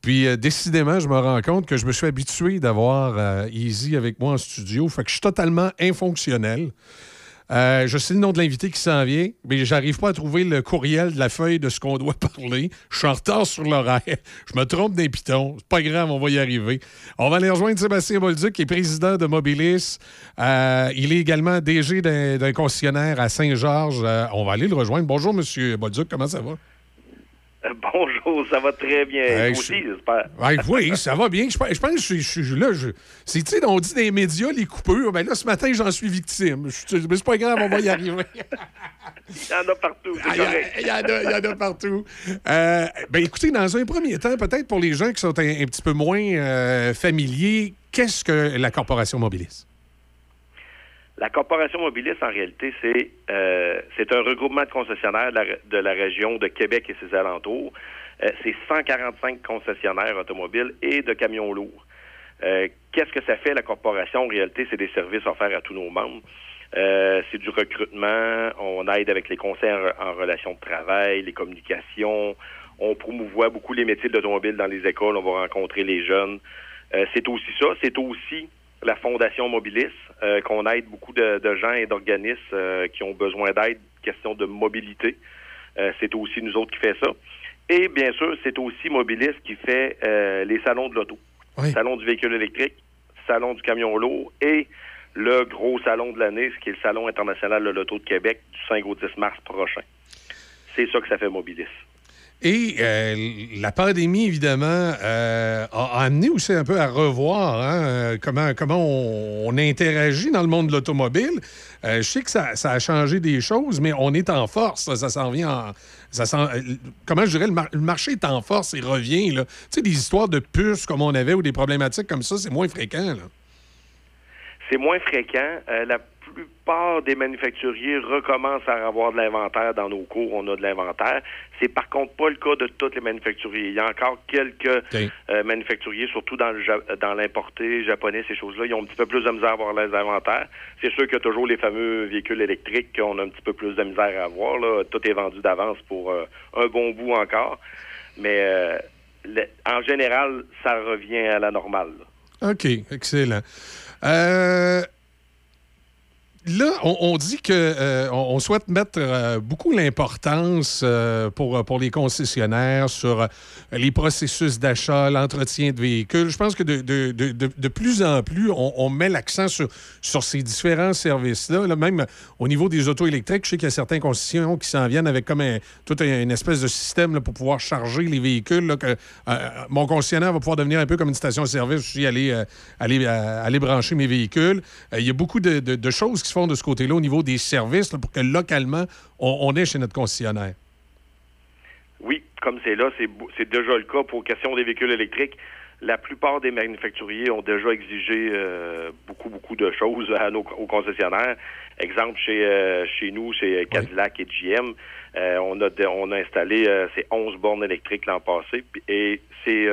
Puis, décidément, je me rends compte que je me suis habitué d'avoir Easy avec moi en studio. Fait que je suis totalement infonctionnel. Euh, je sais le nom de l'invité qui s'en vient, mais j'arrive pas à trouver le courriel de la feuille de ce qu'on doit [LAUGHS] parler. Je suis en retard sur l'horaire. Je me trompe d'un piton. C'est pas grave, on va y arriver. On va aller rejoindre Sébastien Bolduc, qui est président de Mobilis. Euh, il est également DG d'un concessionnaire à Saint-Georges. Euh, on va aller le rejoindre. Bonjour, Monsieur Bolduc, comment ça va? [LAUGHS] Bonjour, ça va très bien. Hey, Vous je- aussi, j'espère. Oui, ça va bien. Je pense, je pense que je suis- là. C'est, tu sais, on dit dans les médias, les coupures. Ben là, ce matin, j'en suis victime. Je- mais c'est pas grave, on va y arriver. [LAUGHS] Il y en a partout, c'est Ah, Il y a- correct. il y, en a- il y en a partout. Euh, ben écoutez, dans un premier temps, peut-être pour les gens qui sont un, un petit peu moins euh, familiers, qu'est-ce que la Corporation Mobilis? La Corporation Mobilis, en réalité, c'est euh, c'est un regroupement de concessionnaires de la, de la région de Québec et ses alentours. Euh, c'est 145 concessionnaires automobiles et de camions lourds. Euh, Qu'est-ce que ça fait, la corporation? En réalité, c'est des services offerts à tous nos membres. Euh, c'est du recrutement, on aide avec les conseils en, en relation de travail, les communications, on promouvoit beaucoup les métiers de l'automobile dans les écoles, on va rencontrer les jeunes. Euh, c'est aussi ça, c'est aussi la Fondation Mobilis, euh, qu'on aide beaucoup de, de gens et d'organismes euh, qui ont besoin d'aide, question de mobilité. Euh, c'est aussi nous autres qui fait ça. Et bien sûr, c'est aussi Mobilis qui fait les salons de l'auto. Salon du véhicule électrique, salon du camion lourd et le gros salon de l'année, ce qui est le Salon international de l'auto de Québec du 5 au 10 mars prochain. C'est ça que ça fait Mobilis. Et euh, la pandémie, évidemment, euh, a, amené aussi un peu à revoir hein, euh, comment, comment on, interagit dans le monde de l'automobile. Je sais que ça, a changé des choses, mais on est en force. Ça, s'en vient en. Ça comment je dirais, le, mar- le marché est en force et revient. là. Tu sais, des histoires de puces comme on avait ou des problématiques comme ça, c'est moins fréquent. C'est moins fréquent. Plupart des manufacturiers recommencent à avoir de l'inventaire dans nos cours. On a de l'inventaire. C'est par contre pas le cas de tous les manufacturiers. Il y a encore quelques euh, manufacturiers, surtout dans le dans l'importé japonais, ces choses-là, ils ont un petit peu plus de misère à avoir les inventaires. C'est sûr qu'il y a toujours les fameux véhicules électriques qu'on a un petit peu plus de misère à avoir. Là. Tout est vendu d'avance pour euh, un bon bout encore. Mais euh, le- en général, ça revient à la normale. là. OK, excellent. Euh, Là, on, dit que euh, on, souhaite mettre euh, beaucoup l'importance euh, pour, pour les concessionnaires sur les processus d'achat, l'entretien de véhicules. Je pense que de, de, de, de- plus en plus, on, met l'accent sur, sur ces différents services-là. Là, même au niveau des autos électriques, je sais qu'il y a certains concessions qui s'en viennent avec comme un, tout un- une espèce de système là, pour pouvoir charger les véhicules. là, que, mon concessionnaire va pouvoir devenir un peu comme une station-service aussi, aller, euh, aller, aller brancher mes véhicules. Il y a beaucoup de, de- de choses qui se de ce côté-là au niveau des services pour que localement, on, on est chez notre concessionnaire? Oui, comme c'est là, c'est déjà le cas pour question des véhicules électriques. La plupart des manufacturiers ont déjà exigé euh, beaucoup, beaucoup de choses aux concessionnaires. Exemple, chez, euh, chez nous, chez Cadillac et GM, euh, on, a on a installé ces 11 bornes électriques l'an passé. Et c'est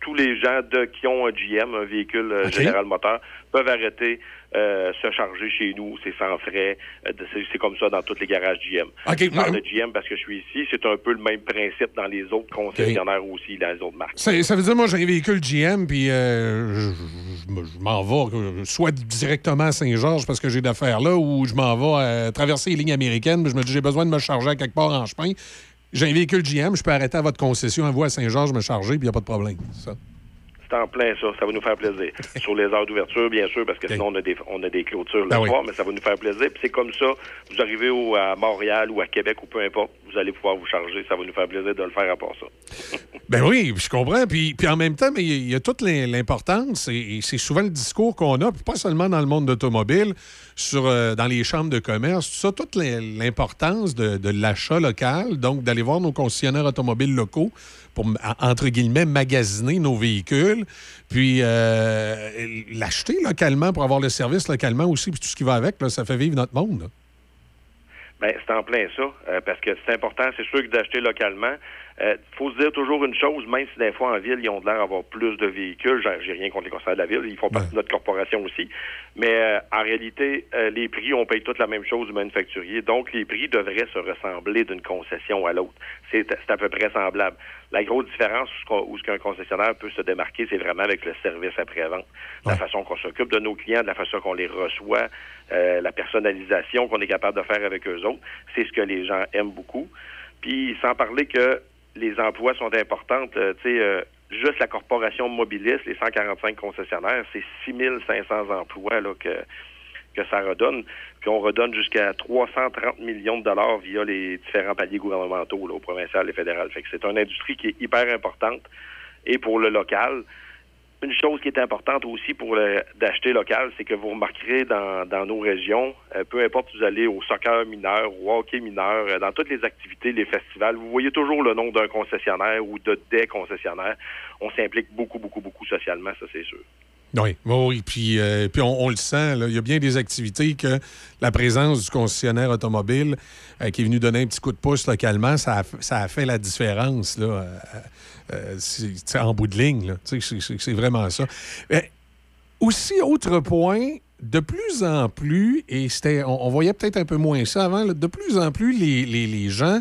tous les gens de, qui ont un GM, un véhicule euh, général moteur, peuvent arrêter euh, se charger chez nous. C'est sans frais. Euh, c'est- comme ça dans tous les garages GM. OK, Je parle de GM parce que je suis ici. C'est un peu le même principe dans les autres concessionnaires aussi, dans les autres marques. Ça, ça veut dire, moi, j'ai un véhicule GM, puis euh, je, je me- je m'en vais soit directement à Saint-Georges parce que j'ai d'affaires là, ou je m'en vais euh, traverser les lignes américaines, mais je me dis, j'ai besoin de me charger à quelque part en chemin. J'ai un véhicule GM, je peux arrêter à votre concession, vous à Saint-Georges, me charger, puis il n'y a pas de problème. Ça. C'est en plein ça. Ça va nous faire plaisir. [LAUGHS] Sur les heures d'ouverture, bien sûr, parce que sinon, on a des, on a des clôtures le oui. soir, mais ça va nous faire plaisir. Puis c'est comme ça, vous arrivez au, à Montréal ou à Québec ou peu importe, vous allez pouvoir vous charger. Ça va nous faire plaisir de le faire à part ça. [LAUGHS] Ben oui, je comprends. Puis, puis en même temps, mais il y a toute l'im- l'importance, et, et c'est souvent le discours qu'on a, puis pas seulement dans le monde d'automobile, sur euh, dans les chambres de commerce, tout ça, toute l'im- l'importance de, de l'achat local, donc d'aller voir nos concessionnaires automobiles locaux pour, entre guillemets, magasiner nos véhicules, puis euh, l'acheter localement pour avoir le service localement aussi, puis tout ce qui va avec, ça fait vivre notre monde. Ben, c'est en plein ça, euh, parce que c'est important, c'est sûr que d'acheter localement. Il faut se dire toujours une chose, même si des fois en ville, ils ont l'air d'avoir plus de véhicules, j'ai rien contre les concessionnaires de la ville, ils font partie de notre corporation aussi, mais euh, en réalité, euh, les prix, on paye toutes la même chose du manufacturier, donc les prix devraient se ressembler d'une concession à l'autre. C'est à peu près semblable. La grosse différence où ce qu'on- où ce qu'un concessionnaire peut se démarquer, c'est vraiment avec le service après-vente. La façon qu'on s'occupe de nos clients, de la façon qu'on les reçoit, euh, la personnalisation qu'on est capable de faire avec eux autres, c'est ce que les gens aiment beaucoup. Puis sans parler que les emplois sont importantes, euh, tu sais, euh, juste la corporation Mobilis, les 145 concessionnaires, c'est 6500 emplois là, que, que ça redonne. Puis on redonne jusqu'à 330 millions de dollars via les différents paliers gouvernementaux, là, au provincial et fédéral. C'est une industrie qui est hyper importante. Et pour le local, une chose qui est importante aussi pour d'acheter local, c'est que vous remarquerez dans, dans nos régions, euh, peu importe si vous allez au soccer mineur, au hockey mineur, euh, dans toutes les activités, les festivals, vous voyez toujours le nom d'un concessionnaire ou de des concessionnaires. On s'implique beaucoup, beaucoup, beaucoup socialement, ça c'est sûr. Oui, oui. Puis, euh, puis on, le sent, là. il y a bien des activités que la présence du concessionnaire automobile euh, qui est venu donner un petit coup de pouce localement, ça a, ça a fait la différence là, euh, euh, en bout de ligne. C'est vraiment ça. Mais aussi, autre point, de plus en plus, et c'était, on, voyait peut-être un peu moins ça avant, de plus en plus, les, les- les gens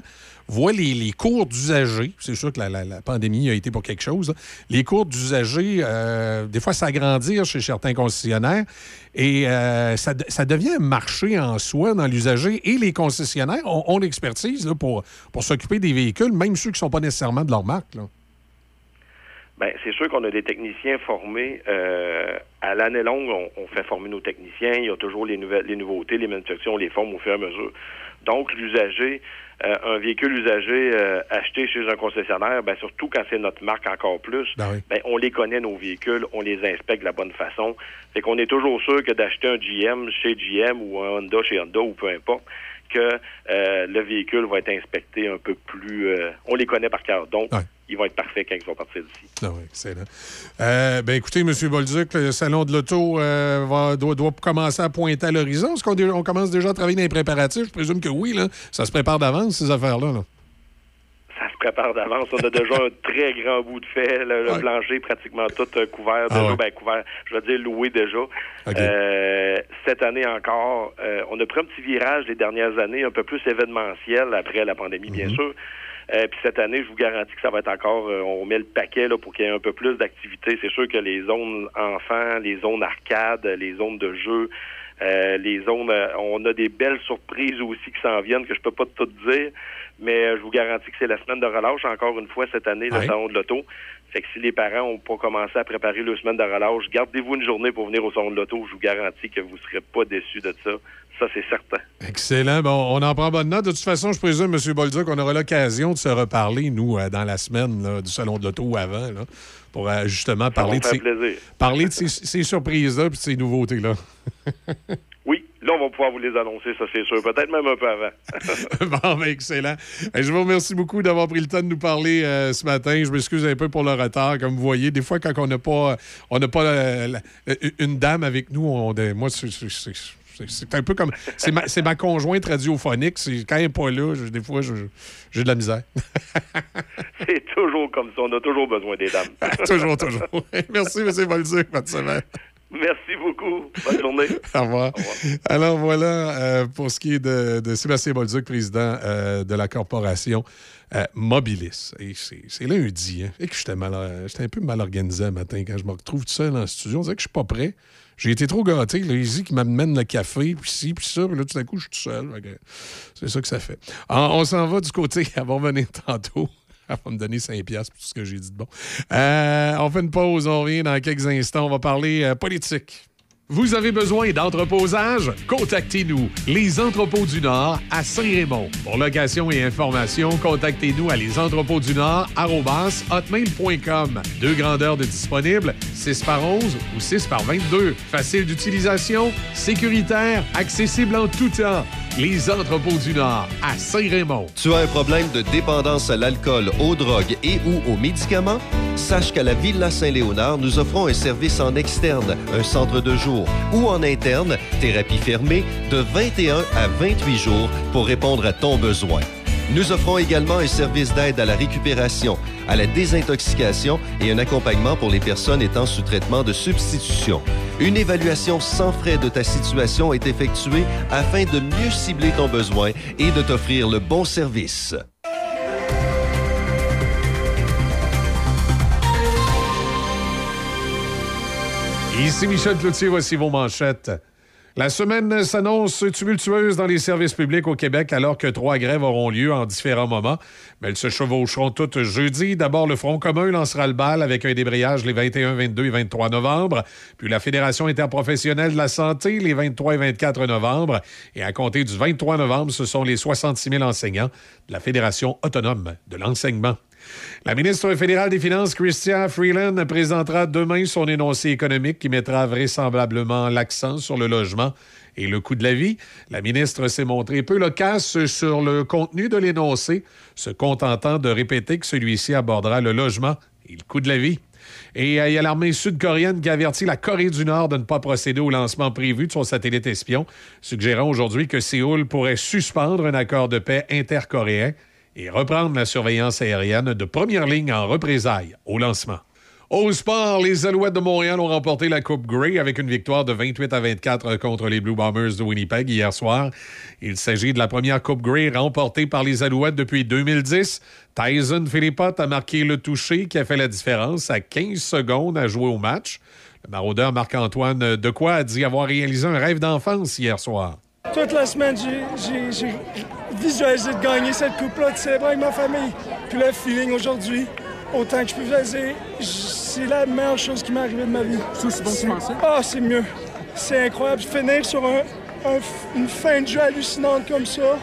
voient les, les cours d'usagers. C'est sûr que la, pandémie a été pour quelque chose. Les cours d'usagers, euh, des fois, s'agrandir chez certains concessionnaires. Et euh, ça, de- ça devient un marché en soi dans l'usager. Et les concessionnaires ont, l'expertise pour, s'occuper des véhicules, même ceux qui ne sont pas nécessairement de leur marque. Ben, c'est sûr qu'on a des techniciens formés euh, à l'année longue. On, on fait former nos techniciens. Il y a toujours les nouvelles, les nouveautés, les manufactures, on les forme au fur et à mesure. Donc, l'usager, euh, un véhicule usagé euh, acheté chez un concessionnaire, ben, surtout quand c'est notre marque encore plus, ben, on les connaît nos véhicules, on les inspecte de la bonne façon. Fait qu'on est toujours sûr que d'acheter un GM chez GM ou un Honda chez Honda ou peu importe, que euh, le véhicule va être inspecté un peu plus. euh, on les connaît par cœur. Donc, ils vont être parfaits quand ils vont partir d'ici. Ah oui, excellent. Euh, ben écoutez, M. Bolduc, le salon de l'auto va- doit, doit commencer à pointer à l'horizon. Est-ce qu'on on commence déjà à travailler dans les préparatifs? Je présume que oui, là. Ça se prépare d'avance, ces affaires-là. là. Ça se prépare d'avance. On a déjà un [LAUGHS] très grand bout de fait. Le, le plancher est pratiquement tout euh, couvert. Ah déjà, ouais. ben, couvert, je veux dire loué déjà. Euh, cette année encore, euh, on a pris un petit virage les dernières années, un peu plus événementiel après la pandémie, Mhm. bien sûr. Euh, puis cette année, je vous garantis que ça va être encore, euh, on met le paquet là, pour qu'il y ait un peu plus d'activité. C'est sûr que les zones enfants, les zones arcades, les zones de jeux, euh, les zones, on a des belles surprises aussi qui s'en viennent que je peux pas tout dire, mais euh, je vous garantis que c'est la semaine de relâche encore une fois cette année, le salon de l'auto. Fait que si les parents ont pas commencé à préparer leur semaine de relâche, gardez-vous une journée pour venir au salon de l'auto. Je vous garantis que vous serez pas déçus de ça. Ça, c'est certain. Excellent. Bon, on en prend bonne note. De toute façon, je présume, M. Bolduc, qu'on aura l'occasion de se reparler, nous, euh, dans la semaine là, du salon de l'auto ou avant, là, pour euh, justement Ça parler de, ces, plaisir. parler de ces, ces surprises-là et de ces nouveautés-là. [LAUGHS] Là, on va pouvoir vous les annoncer, ça c'est sûr. Peut-être même un peu avant. [LAUGHS] bon, ben, excellent. Eh, Je vous remercie beaucoup d'avoir pris le temps de nous parler euh, ce matin. Je m'excuse un peu pour le retard. Comme vous voyez, des fois, quand on n'a pas, on n'a pas euh, la- une dame avec nous, on, de- moi, c'est- un peu comme. C'est ma, conjointe radiophonique. C'est- Quand elle n'est pas là, je- des fois, j'ai de la misère. [LAUGHS] c'est toujours comme ça. On a toujours besoin des dames. [LAUGHS] toujours, toujours. Merci, M. Bolduc. Bonne semaine. Merci beaucoup. Bonne journée. [LAUGHS] Au revoir. Alors voilà, euh, pour ce qui est de, de Sébastien Bolduc, président euh, de la corporation euh, Mobilis. Et c'est lundi, hein. Et que j'étais un peu mal organisé un matin quand je me retrouve tout seul en studio. On dirait que je suis pas prêt. J'ai été trop gâté. Là, Izzy qui m'amène le café, puis ci, puis ça. Puis là, tout d'un coup, je suis tout seul. C'est ça que ça fait. Alors, on s'en va du côté, [LAUGHS] elle va revenir tantôt. [LAUGHS] Elle va me donner 5 piastres pour tout ce que j'ai dit de bon. Euh, on fait une pause, on revient dans quelques instants. On va parler euh, politique. Vous avez besoin d'entreposage? Contactez-nous, Les Entrepôts du Nord à Saint-Raymond. Pour location et information, contactez-nous à lesentrepôtsdunord@hotmail.com. Deux grandeurs de disponibles, 6 par 11 ou 6 par 22. Facile d'utilisation, sécuritaire, accessible en tout temps. Les Entrepôts du Nord à Saint-Raymond. Tu as un problème de dépendance à l'alcool, aux drogues et ou aux médicaments? Sache qu'à la Villa Saint-Léonard, nous offrons un service en externe, un centre de jour ou en interne, thérapie fermée, de 21 à 28 jours pour répondre à ton besoin. Nous offrons également un service d'aide à la récupération, à la désintoxication et un accompagnement pour les personnes étant sous traitement de substitution. Une évaluation sans frais de ta situation est effectuée afin de mieux cibler ton besoin et de t'offrir le bon service. Ici Michel Cloutier, voici vos manchettes. La semaine s'annonce tumultueuse dans les services publics au Québec alors que trois grèves auront lieu en différents moments. Mais elles se chevaucheront toutes jeudi. D'abord, le Front commun lancera le bal avec un débrayage les 21, 22 et 23 novembre. Puis la Fédération interprofessionnelle de la santé les 23 et 24 novembre. Et à compter du 23 novembre, ce sont les 66 000 enseignants de la Fédération autonome de l'enseignement. La ministre fédérale des Finances, Chrystia Freeland, présentera demain son énoncé économique qui mettra vraisemblablement l'accent sur le logement et le coût de la vie. La ministre s'est montrée peu loquace sur le contenu de l'énoncé, se contentant de répéter que celui-ci abordera le logement et le coût de la vie. Et euh, il y a l'armée sud-coréenne qui a averti la Corée du Nord de ne pas procéder au lancement prévu de son satellite espion, suggérant aujourd'hui que Séoul pourrait suspendre un accord de paix intercoréen et reprendre la surveillance aérienne de première ligne en représailles au lancement. Au sport, les Alouettes de Montréal ont remporté la Coupe Grey avec une victoire de 28 à 24 contre les Blue Bombers de Winnipeg hier soir. Il s'agit de la première Coupe Grey remportée par les Alouettes depuis 2010. Tyson Philippot a marqué le toucher qui a fait la différence à 15 secondes à jouer au match. Le maraudeur Marc-Antoine Decoy a dit avoir réalisé un rêve d'enfance hier soir. Toute la semaine, j'ai- visualisé de gagner cette coupe-là, de célébrer avec ma famille. Puis le feeling aujourd'hui, autant que je peux c'est la meilleure chose qui m'est arrivée de ma vie. C'est aussi bon que tu pensais? Ah, c'est mieux. C'est incroyable. Finir sur un- un f- une fin de jeu hallucinante comme ça.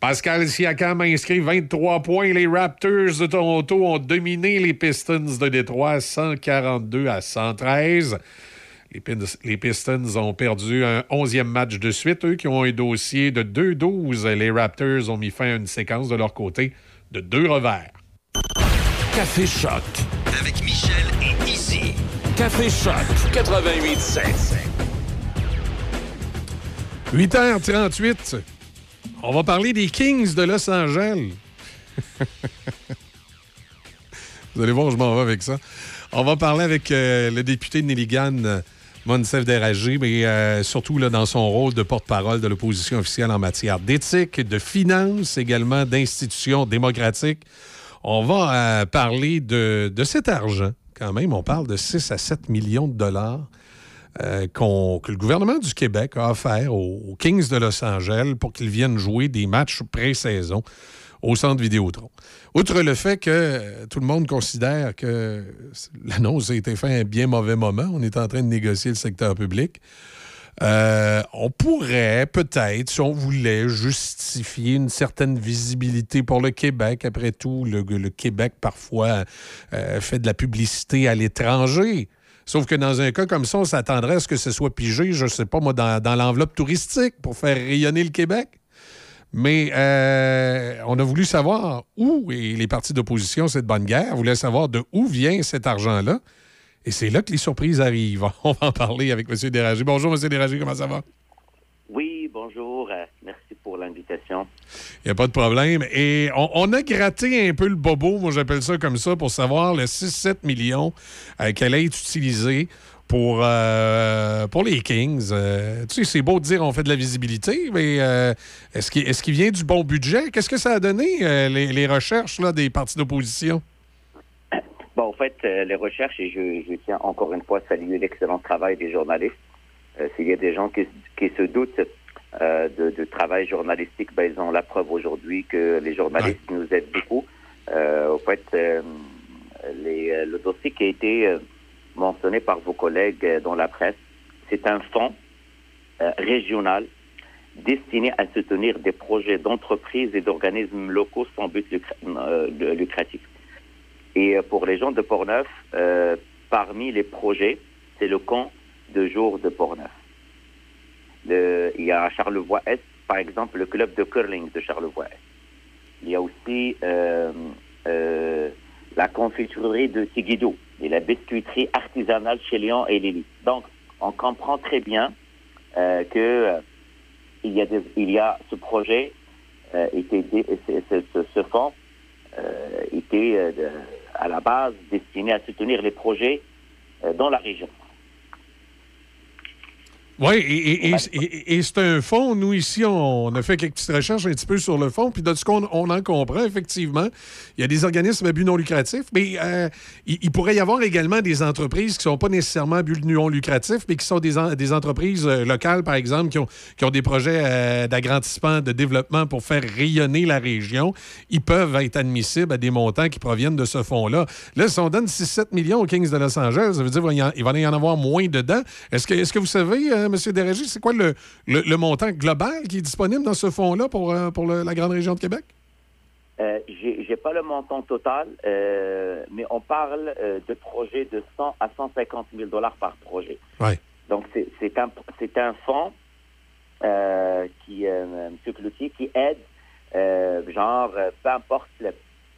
Pascal Siakam a inscrit 23 points. Les Raptors de Toronto ont dominé les Pistons de Détroit 142 à 113. Les, Pins- les Pistons ont perdu un 11e match de suite, eux qui ont un dossier de 2-12. Les Raptors ont mis fin à une séquence de leur côté de deux revers. Café Choc. Avec Michel et Izzy. Café Choc 88.7. 8h38. On va parler des Kings de Los Angeles. [LAUGHS] Vous allez voir, je m'en vais avec ça. On va parler avec euh, le député de Nelligan, euh, Monsef Deragé, mais euh, surtout là, dans son rôle de porte-parole de l'opposition officielle en matière d'éthique, de finances, également d'institutions démocratiques. On va euh, parler de, de cet argent, quand même. On parle de 6 à 7 millions de dollars euh, que le gouvernement du Québec a offert aux Kings de Los Angeles pour qu'ils viennent jouer des matchs pré-saison au centre Vidéotron. Outre le fait que euh, tout le monde considère que l'annonce a été faite à un bien mauvais moment, on est en train de négocier le secteur public. Euh, on pourrait peut-être, si on voulait, justifier une certaine visibilité pour le Québec. Après tout, le, Québec, parfois, euh, fait de la publicité à l'étranger. Sauf que dans un cas comme ça, on s'attendrait à ce que ce soit pigé, je sais pas moi, dans l'enveloppe touristique pour faire rayonner le Québec. Mais euh, on a voulu savoir où, et les partis d'opposition, c'est de bonne guerre, voulaient savoir de où vient cet argent-là. Et c'est là que les surprises arrivent. [LAUGHS] On va en parler avec M. Déragé. Bonjour, M. Déragé, comment ça va? Oui, bonjour. euh, merci pour l'invitation. Il n'y a pas de problème. Et on, on a gratté un peu le bobo, moi j'appelle ça comme ça, pour savoir le 6-7 millions euh, qu'elle a été utilisée pour, euh, pour les Kings. Euh, tu sais, c'est beau de dire on fait de la visibilité, mais euh, est-ce qu'il est vient du bon budget? Qu'est-ce que ça a donné, euh, les, les recherches là, des partis d'opposition? Bon, en fait, les recherches, et je, je tiens encore une fois à saluer l'excellent travail des journalistes. S'il y a des gens qui, qui se doutent de, de travail journalistique, ben, ils ont la preuve aujourd'hui que les journalistes nous aident beaucoup. En fait, les, le dossier qui a été mentionné par vos collègues euh, dans la presse, c'est un fonds euh, régional destiné à soutenir des projets d'entreprises et d'organismes locaux sans but euh, lucratif. Et pour les gens de Portneuf, euh, parmi les projets, c'est le camp de jour de Portneuf. Le- il y a à Charlevoix-Est, par exemple, le club de curling de Charlevoix-Est. Il y a aussi la confiturerie de Tigidou et la biscuiterie artisanale chez Lyon et Lily. Donc, on comprend très bien euh, que euh, il y a il y a ce projet euh, était dé- ce, ce- ce- fonds euh, était euh, à la base destiné à soutenir les projets euh, dans la région. Oui, et, et- et- et- et c'est un fonds. Nous, ici, on, a fait quelques petites recherches un petit peu sur le fond. Puis de ce qu'on on en comprend, effectivement, il y a des organismes à but non lucratif, mais euh, il, il pourrait y avoir également des entreprises qui ne sont pas nécessairement à but non lucratif, mais qui sont des, en- des entreprises euh, locales, par exemple, qui ont, qui ont des projets euh, d'agrandissement, de développement pour faire rayonner la région. Ils peuvent être admissibles à des montants qui proviennent de ce fonds-là. Là, si on donne 6-7 millions aux Kings de Los Angeles, ça veut dire qu'il va y en- avoir moins dedans. Est-ce que, est que vous savez, euh, M. Dérégis, c'est quoi le, le- le montant global qui est disponible dans ce fonds-là pour, euh, pour le- la grande région de Québec? Euh, j'ai j'ai pas le montant total, euh, mais on parle euh, de projets de 100 à 150 000 dollars par projet. Ouais. Donc c'est un un fonds qui M. Cloutier qui aide genre peu importe le-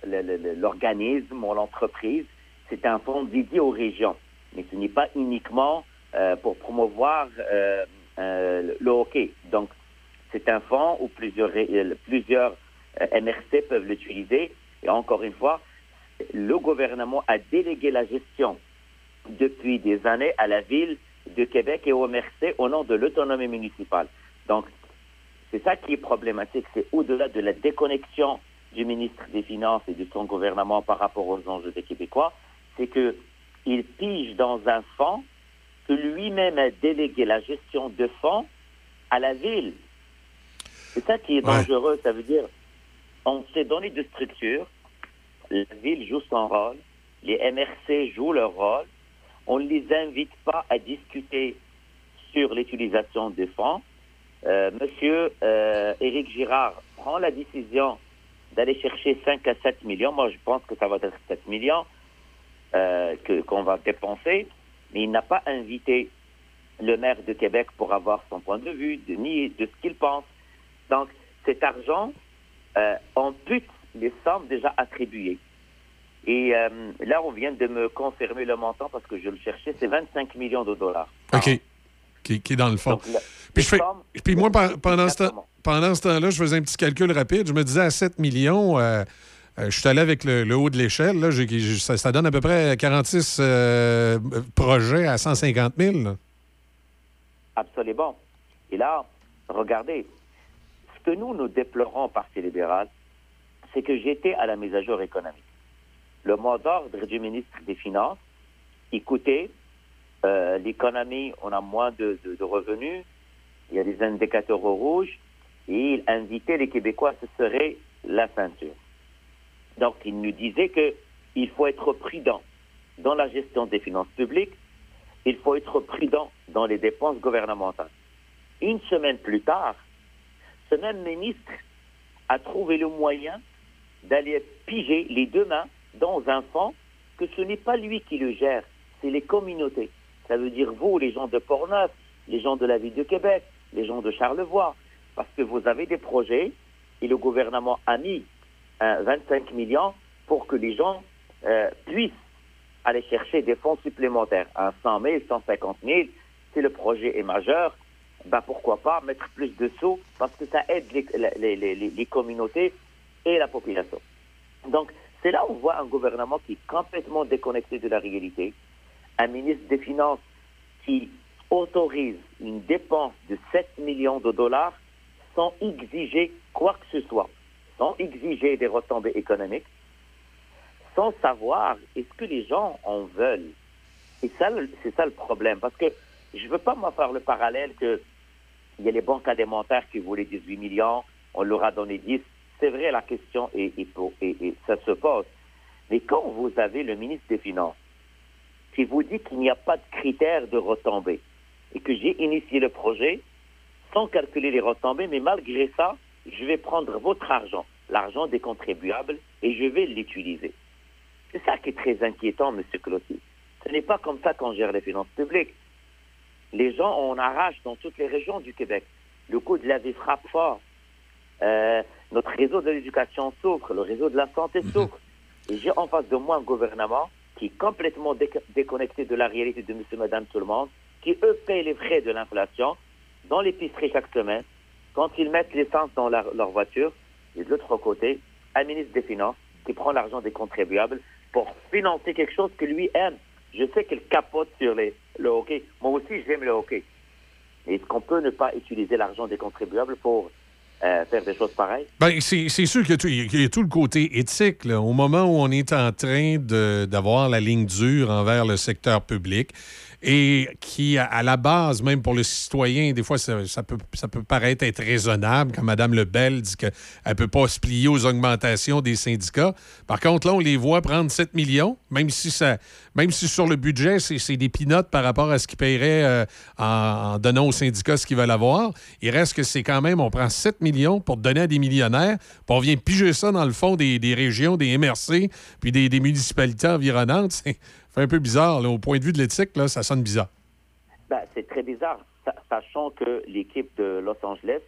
le- le- le- l'organisme ou l'entreprise, c'est un fonds dédié aux régions, mais ce n'est pas uniquement pour promouvoir euh, euh, le hockey. Donc c'est un fonds où plusieurs euh, plusieurs euh, MRC peuvent l'utiliser. Et encore une fois, le gouvernement a délégué la gestion depuis des années à la ville de Québec et au MRC au nom de l'autonomie municipale. Donc, c'est ça qui est problématique. C'est au-delà de la déconnexion du ministre des Finances et de son gouvernement par rapport aux enjeux des Québécois, c'est que il pige dans un fonds que lui-même a délégué la gestion de fonds à la ville. C'est ça qui est Ouais. dangereux. Ça veut dire, on s'est donné de structure, la ville joue son rôle, les MRC jouent leur rôle, on ne les invite pas à discuter sur l'utilisation des fonds. Euh, Monsieur euh, Éric Girard prend la décision d'aller chercher 5 à 7 millions. Moi, je pense que ça va être 7 millions euh, que- qu'on va dépenser, mais il n'a pas invité le maire de Québec pour avoir son point de vue, de, ni de ce qu'il pense. Donc, cet argent, euh, on pute les sommes déjà attribuées. Et euh, là, on vient de me confirmer le montant parce que je le cherchais, c'est 25 millions de dollars. OK. Qui, qui est dans le fond. Donc, Puis, je fais- sommes- puis moi, pe- pendant ce, temps, pendant ce temps-là, je faisais un petit calcul rapide. Je me disais à 7 millions, euh, je suis allé avec le, haut de l'échelle. là. Ça, donne à peu près 46 euh, projets à 150 000. là. Absolument. Et là, regardez, ce que nous, nous déplorons au Parti libéral, c'est que j'étais à la mise à jour économique. Le mot d'ordre du ministre des Finances, écoutez, euh, l'économie, on a moins de, de- revenus, il y a des indicateurs au rouge, et il invitait les Québécois, ce serait la ceinture. Donc, il nous disait que il faut être prudent dans la gestion des finances publiques, il faut être prudent dans les dépenses gouvernementales. Une semaine plus tard, ce même ministre a trouvé le moyen d'aller piger les deux mains dans un fonds que ce n'est pas lui qui le gère, c'est les communautés. Ça veut dire vous, les gens de Portneuf, les gens de la ville de Québec, les gens de Charlevoix, parce que vous avez des projets et le gouvernement a mis euh, 25 millions pour que les gens euh, puissent aller chercher des fonds supplémentaires, un 100 000, 150 000. Si le projet est majeur, ben pourquoi pas mettre plus de sous parce que ça aide les- les- les- les communautés et la population. Donc, c'est là où on voit un gouvernement qui est complètement déconnecté de la réalité, un ministre des Finances qui autorise une dépense de 7 millions de dollars sans exiger quoi que ce soit, sans exiger des retombées économiques, sans savoir est-ce que les gens en veulent. Et ça, c'est ça le problème. Parce que je ne veux pas moi faire le parallèle que il y a les banques alimentaires qui voulaient 18 millions, on leur a donné 10. C'est vrai, la question est, ça se pose. Mais quand vous avez le ministre des Finances qui vous dit qu'il n'y a pas de critères de retombée, et que j'ai initié le projet sans calculer les retombées, mais malgré ça, je vais prendre votre argent, l'argent des contribuables, et je vais l'utiliser. C'est ça qui est très inquiétant, M. Clotilde. Ce n'est pas comme ça qu'on gère les finances publiques. Les gens, on arrache dans toutes les régions du Québec. Le coût de la vie frappe fort. Euh, notre réseau de l'éducation souffre, le réseau de la santé souffre. Et j'ai en face de moi un gouvernement qui est complètement déc- déconnecté de la réalité de monsieur, madame, tout le monde, qui, eux, payent les frais de l'inflation dans l'épicerie chaque semaine, quand ils mettent l'essence dans leur, voiture, et de l'autre côté, un ministre des Finances qui prend l'argent des contribuables pour financer quelque chose que lui aime. Je sais qu'il capote sur les, le hockey. Moi aussi, j'aime le hockey. Est-ce qu'on peut ne pas utiliser l'argent des contribuables pour euh, faire des choses pareilles? Ben, c'est sûr qu'il y, y a tout le côté éthique. Au moment où on est en train d'avoir la ligne dure envers le secteur public et qui, à, la base, même pour le citoyen, des fois, ça, peut, ça peut paraître être raisonnable quand Mme Lebel dit qu'elle ne peut pas se plier aux augmentations des syndicats. Par contre, là, on les voit prendre 7 millions, même si, ça, même si sur le budget, c'est des pinottes par rapport à ce qu'ils paieraient euh, en, en donnant aux syndicats ce qu'ils veulent avoir. Il reste que c'est quand même, on prend 7 millions pour donner à des millionnaires, puis on vient piger ça dans le fond des, des régions, des MRC, puis des, des municipalités environnantes. C'est fait un peu bizarre. là. Au point de vue de l'éthique, là, ça sonne bizarre. Ben, c'est très bizarre, sa- sachant que l'équipe de Los Angeles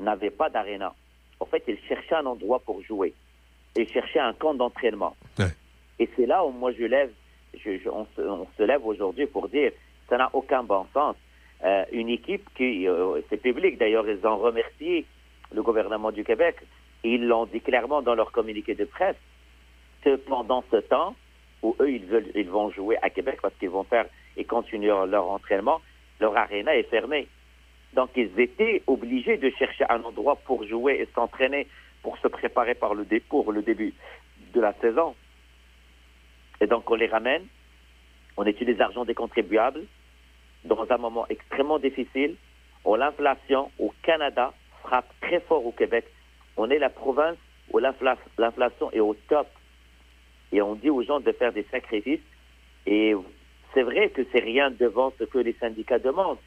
n'avait pas d'aréna. En fait, ils cherchaient un endroit pour jouer. Ils cherchaient un camp d'entraînement. Et c'est là où moi je lève, je- je- on, se, on se lève aujourd'hui pour dire ça n'a aucun bon sens. Euh, une équipe qui, euh, c'est public d'ailleurs, ils ont remercié le gouvernement du Québec. Ils l'ont dit clairement dans leur communiqué de presse que pendant ce temps où eux, ils, veulent, vont jouer à Québec parce qu'ils vont faire et continuer leur entraînement, leur aréna est fermée. Donc, ils étaient obligés de chercher un endroit pour jouer et s'entraîner pour se préparer par le pour le début de la saison. Et donc, on les ramène, on utilise l'argent des contribuables dans un moment extrêmement difficile où l'inflation au Canada frappe très fort au Québec. On est la province où l'infla- l'inflation est au top. Et on dit aux gens de faire des sacrifices. Et c'est vrai que c'est rien devant ce que les syndicats demandent,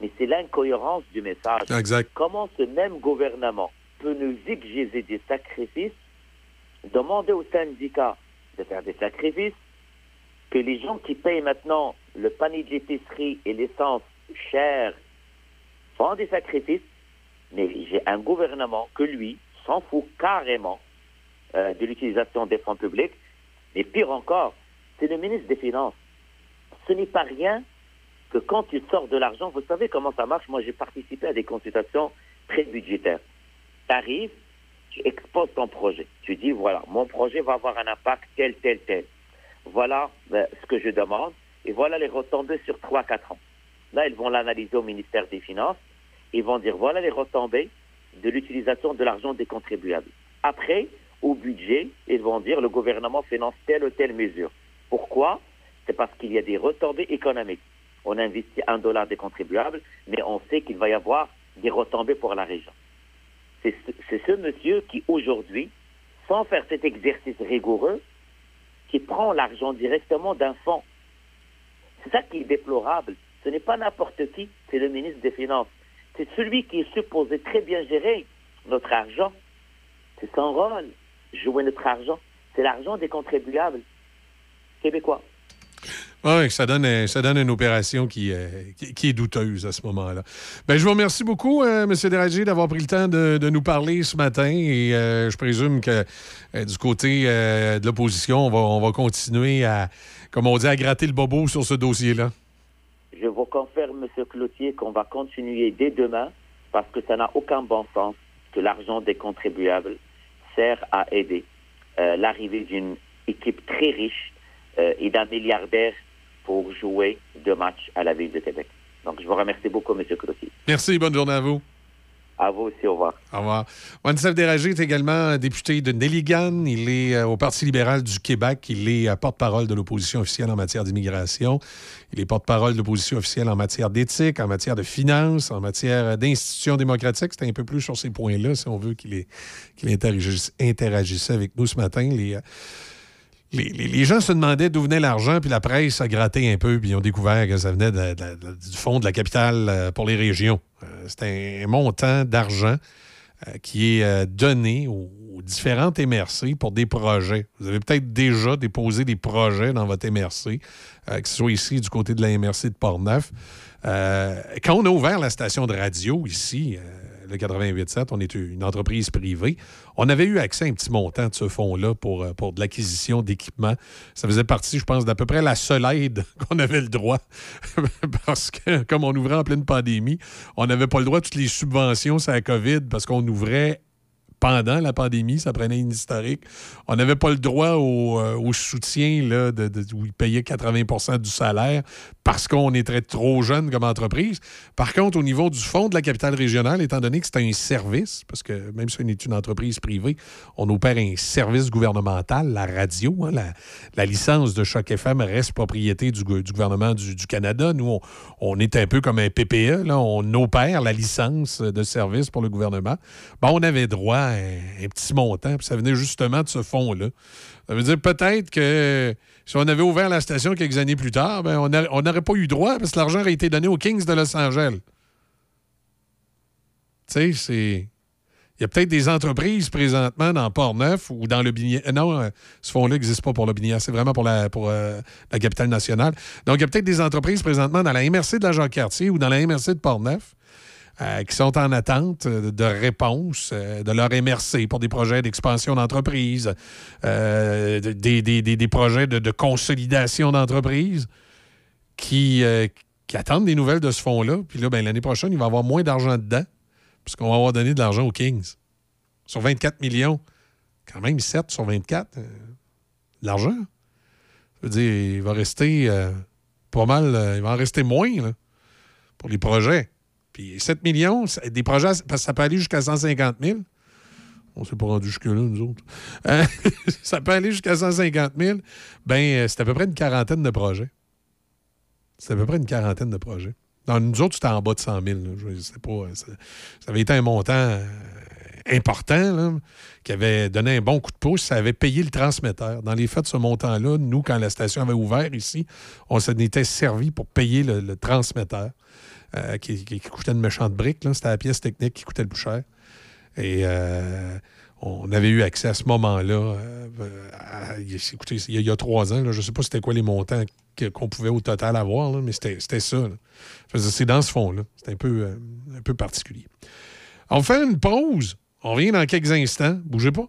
mais c'est l'incohérence du message. Exact. Comment ce même gouvernement peut nous exiger des sacrifices, demander aux syndicats de faire des sacrifices, que les gens qui payent maintenant le panier de l'épicerie et l'essence cher font des sacrifices, mais j'ai un gouvernement que lui s'en fout carrément euh, de l'utilisation des fonds publics. Mais pire encore, c'est le ministre des Finances. Ce n'est pas rien que quand tu sors de l'argent, vous savez comment ça marche. Moi, j'ai participé à des consultations très budgétaires. Tu arrives, tu exposes ton projet. Tu dis, voilà, mon projet va avoir un impact tel, tel, tel. Voilà euh, ce que je demande. Et voilà les retombées sur 3-4 ans. Là, ils vont l'analyser au ministère des Finances. Ils vont dire, voilà les retombées de l'utilisation de l'argent des contribuables. Après, au budget, ils vont dire, le gouvernement finance telle ou telle mesure. Pourquoi? C'est parce qu'il y a des retombées économiques. On investit un dollar des contribuables, mais on sait qu'il va y avoir des retombées pour la région. C'est ce, monsieur qui, aujourd'hui, sans faire cet exercice rigoureux, qui prend l'argent directement d'un fonds. C'est ça qui est déplorable. Ce n'est pas n'importe qui, c'est le ministre des Finances. C'est celui qui est supposé très bien gérer notre argent. C'est son rôle, jouer notre argent. C'est l'argent des contribuables québécois. Oui, ça donne, un- ça donne une opération qui, euh, qui, qui est douteuse à ce moment-là. Ben, je vous remercie beaucoup, euh, M. Deragi, d'avoir pris le temps de, de nous parler ce matin. Et euh, je présume que euh, du côté euh, de l'opposition, on va, on va continuer à, comme on dit, à gratter le bobo sur ce dossier-là. Je vous confirme, M. Cloutier, qu'on va continuer dès demain parce que ça n'a aucun bon sens que l'argent des contribuables sert à aider euh, l'arrivée d'une équipe très riche euh, et d'un milliardaire pour jouer deux matchs à la ville de Québec. Donc, je vous remercie beaucoup, M. Cloutier. Merci, bonne journée à vous. À vous aussi, au revoir. Au revoir. Wansef Déragé est également député de Nelligan. Il est euh, au Parti libéral du Québec. Il est euh, porte-parole de l'opposition officielle en matière d'immigration. Il est porte-parole de l'opposition officielle en matière d'éthique, en matière de finances, en matière d'institutions démocratiques. C'est un peu plus sur ces points-là, si on veut qu'il interagisse, avec nous ce matin. Les, euh, les, gens se demandaient d'où venait l'argent, puis la presse a gratté un peu, puis ils ont découvert que ça venait du fonds de la capitale pour les régions. C'est un montant d'argent euh, qui est euh, donné aux, différentes MRC pour des projets. Vous avez peut-être déjà déposé des projets dans votre MRC, euh, que ce soit ici du côté de la MRC de Portneuf. Quand on a ouvert la station de radio ici, le 88.7, on est une entreprise privée, on avait eu accès à un petit montant de ce fonds-là pour, euh, pour de l'acquisition d'équipements. Ça faisait partie, je pense, d'à peu près la seule aide [LAUGHS] qu'on avait le droit. [LAUGHS] parce que, comme on ouvrait en pleine pandémie, on n'avait pas le droit à toutes les subventions sur la COVID parce qu'on ouvrait pendant la pandémie, ça prenait une historique. On n'avait pas le droit au, euh, soutien là, de, où ils payaient 80% du salaire parce qu'on était trop jeune comme entreprise. Par contre, au niveau du fonds de la capitale régionale, étant donné que c'est un service, parce que même si on est une entreprise privée, on opère un service gouvernemental, la radio, hein, la, licence de Choc FM reste propriété du, gouvernement du, Canada. Nous, on, est un peu comme un PPE, là, on opère la licence de service pour le gouvernement. Bon, on avait droit à un, petit montant, puis ça venait justement de ce fonds-là. Ça veut dire peut-être que si on avait ouvert la station quelques années plus tard, ben, on n'aurait pas eu droit parce que l'argent aurait été donné aux Kings de Los Angeles. Tu sais, c'est. Il y a peut-être des entreprises présentement dans Port-Neuf ou dans le Binière. euh, Non, euh, ce fonds-là n'existe pas pour le Binière. C'est vraiment pour, la, pour euh, la capitale nationale. Donc, il y a peut-être des entreprises présentement dans la MRC de la Jacques-Cartier ou dans la MRC de Port-Neuf euh, qui sont en attente euh, de réponse euh, de leur MRC pour des projets d'expansion d'entreprise, de- des, des- des- des projets de, consolidation d'entreprise qui, qui attendent des nouvelles de ce fonds-là. Puis là, ben, l'année prochaine, il va y avoir moins d'argent dedans, puisqu'on va avoir donné de l'argent aux Kings. Sur 24 millions, quand même 7 sur 24, euh, de l'argent. Ça veut dire, il va rester pas mal, il va en rester moins là, pour les projets. Puis 7 millions, des projets, parce que ça peut aller jusqu'à 150 000. On s'est pas rendu jusque-là, nous autres. Euh, [LAUGHS] ça peut aller jusqu'à 150 000. Ben, euh, c'est à peu près une quarantaine de projets. C'est à peu près une quarantaine de projets. Dans nous autres, c'était en bas de 100 000. là. Je sais pas. euh, Ça, avait été un montant important là, qui avait donné un bon coup de pouce. Ça avait payé le transmetteur. Dans les faits de ce montant-là, nous, quand la station avait ouvert ici, on s'en était servi pour payer le transmetteur euh, qui, coûtait une méchante brique. C'était la pièce technique qui coûtait le plus cher. Et euh, on avait eu accès à ce moment-là. euh, écoutez, il y, a, trois ans, je ne sais pas c'était quoi les montants qu'on pouvait au total avoir, mais c'était c'était ça. C'est dans ce fond-là. C'est un peu, un peu particulier. On fait une pause. On revient dans quelques instants. Bougez pas.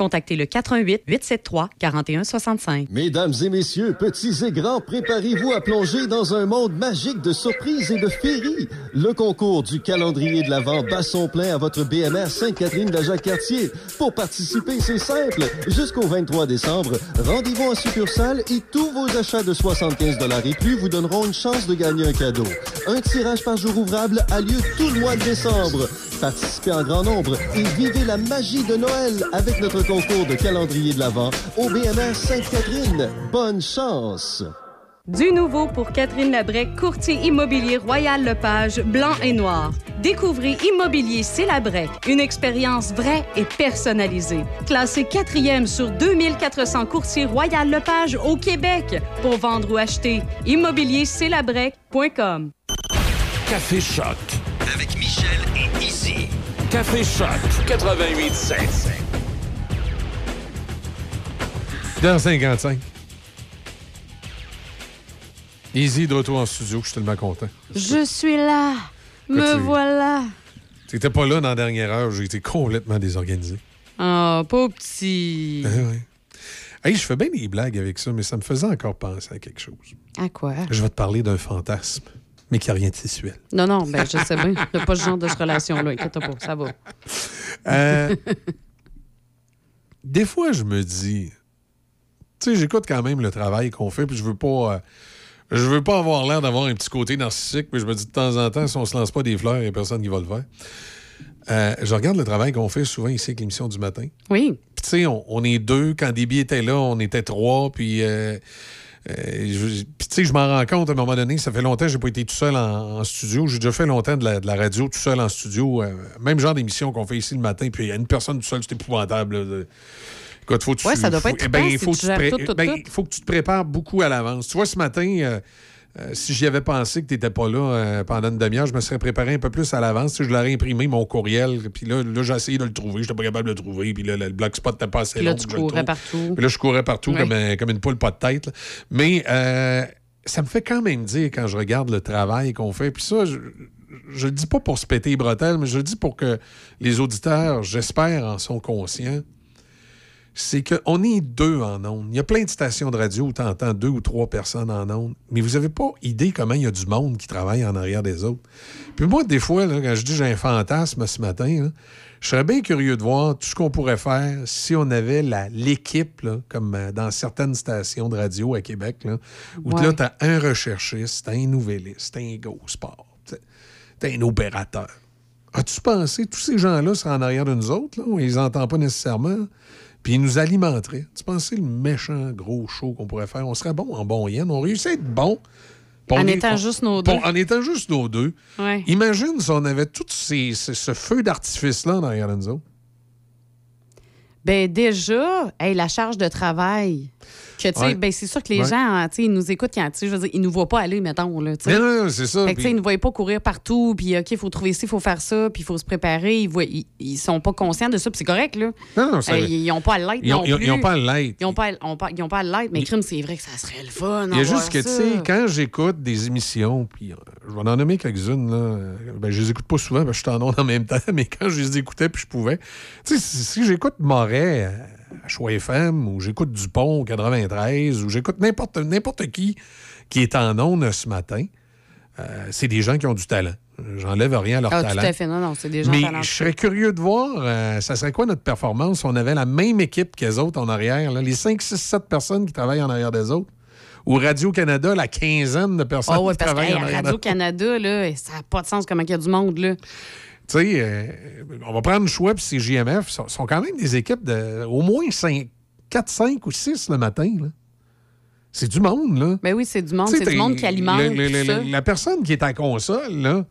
contactez le 88 873 4165. Mesdames et messieurs, petits et grands, préparez-vous à plonger dans un monde magique de surprises et de féeries. Le concours du calendrier de l'Avent bat son plein à votre BMR Sainte-Catherine de Jacques-Cartier. Pour participer, c'est simple. Jusqu'au 23 décembre, rendez-vous en succursale et tous vos achats de 75 et plus vous donneront une chance de gagner un cadeau. Un tirage par jour ouvrable a lieu tout le mois de décembre. Participez en grand nombre et vivez la magie de Noël avec notre concours de calendrier de l'Avent au BMR Sainte-Catherine. Bonne chance! Du nouveau pour Catherine Labrec, courtier immobilier Royal Lepage, blanc et noir. Découvrez Immobilier C'est Labrec, une expérience vraie et personnalisée. Classé quatrième sur 2400 courtiers Royal Lepage au Québec. Pour vendre ou acheter, immobiliercelabrec.com. Café Choc. Avec Michel et Izzy. Café Choc 88.7. 6h55. Easy de retour en studio, je suis tellement content. Je suis là. Me tu- voilà. T'étais pas là dans la dernière heure, j'ai été complètement désorganisé. Oh, pas petit. Ah ouais. Hey, je fais bien des blagues avec ça, mais ça me faisait encore penser à quelque chose. À quoi? Je vais te parler d'un fantasme, mais qui n'a rien de sexuel. Non, non, ben je sais bien. Il n'y a pas ce genre de relation-là. Inquiète pas, ça va. Euh, [LAUGHS] des fois, je me dis, tu sais, j'écoute quand même le travail qu'on fait, puis je veux pas, euh, je veux pas avoir l'air d'avoir un petit côté narcissique, mais je me dis de temps en temps, si on se lance pas des fleurs, il n'y a personne qui va le faire. Euh, je regarde le travail qu'on fait souvent ici avec l'émission du matin. Oui. Puis, tu sais, on, on est deux. Quand Déby était là, on était trois. Puis, euh, euh, je- puis, tu sais, je m'en rends compte à un moment donné. Ça fait longtemps que j'ai pas été tout seul en, en studio. J'ai déjà fait longtemps de la, de la radio tout seul en studio. même genre d'émission qu'on fait ici le matin. Puis, il y a une personne tout seul, c'est épouvantable. là, de- Écoute, faut que tu- Ouais, ça doit pas être eh ben, il faut pré- tout, ben, faut que tu te prépares beaucoup à l'avance. Tu vois, ce matin, euh, euh, si j'y avais pensé que tu n'étais pas là euh, pendant une demi-heure, je me serais préparé un peu plus à l'avance. Je l'aurais imprimé, mon courriel. Puis là, là j'ai essayé de le trouver. Je n'étais pas capable de le trouver. Puis là, le bloc spot n'était pas assez Puis là, long tu courais partout. Puis là, je courais partout comme, un- comme une poule pas de tête. là. Mais euh, ça me fait quand même dire quand je regarde le travail qu'on fait. Puis ça, je, je le dis pas pour se péter les bretelles, mais je le dis pour que les auditeurs, j'espère, en sont conscients. C'est qu'on est deux en ondes. Il y a plein de stations de radio où tu entends deux ou trois personnes en ondes, mais vous n'avez pas idée comment il y a du monde qui travaille en arrière des autres. Puis moi, des fois, là, quand je dis j'ai un fantasme ce matin, là, je serais bien curieux de voir tout ce qu'on pourrait faire si on avait l'équipe, comme euh, dans certaines stations de radio à Québec, là, où Ouais. là, tu as un recherchiste, un nouvelliste, un go sport, t'as- t'as un opérateur. As-tu pensé, tous ces gens-là seraient en arrière de nous autres, là, on les entend pas nécessairement, puis ils nous alimenteraient. Tu pensais le méchant gros show qu'on pourrait faire? On serait bon en bon yen, on réussit à être bon. En étant juste nos deux. en étant juste nos deux. Ouais. Imagine si on avait tout ces- ce, ce feu d'artifice-là nous autres. Ben déjà, hey, la charge de travail. Que, tu sais, Ouais. ben, c'est sûr que les Ouais. gens, hein, tu sais, ils nous écoutent quand, tu sais, je veux dire, ils nous voient pas aller, mettons, là, tu sais. Mais non, non, c'est ça. Fait que, tu sais, puis- ils ne voient pas courir partout, puis OK, il faut trouver ci, il faut faire ça, puis il faut se préparer. Ils, voient, ils, ils sont pas conscients de ça, puis c'est correct, là. Non, non, ça- Euh, ils n'ont pas à l'être Ils ont- non ils ont- plus. ils ont pas à l'être. Ils n'ont pas, à- ont pas, ils ont pas à l'être, mais crime, c'est vrai que ça serait le fun. Il y a juste que, tu sais, quand j'écoute des émissions, puis euh, je vais en nommer quelques-unes, là, euh, ben, je les écoute pas souvent je suis en en même temps, [LAUGHS] mais quand je les écoutais puis je pouvais. Tu sais, si, si j'écoute Moret à Choix FM, ou j'écoute Dupont au 93, ou j'écoute n'importe n'importe qui qui est en ondes ce matin, euh, c'est des gens qui ont du talent. J'enlève rien à leur Ah, talent. tout à fait. Non, non, c'est des gens Mais je serais curieux de voir, euh, ça serait quoi notre performance? Si on avait la même équipe qu'elles autres en arrière, là, les 5, 6, 7 personnes qui travaillent en arrière des autres. Ou Radio-Canada, la quinzaine de personnes Ah ouais, qui parce que travaillent hey, en arrière des autres. Radio-Canada, là, ça n'a pas de sens comment il y a du monde, là. Tu sais, euh, on va prendre le choix, puis ces JMF sont, sont quand même des équipes de au moins 4, 5 ou 6 le matin. là. C'est du monde, là. Ben oui, c'est du monde. C'est du monde qui alimente le- le- tout le- ça. La personne qui est à console, là,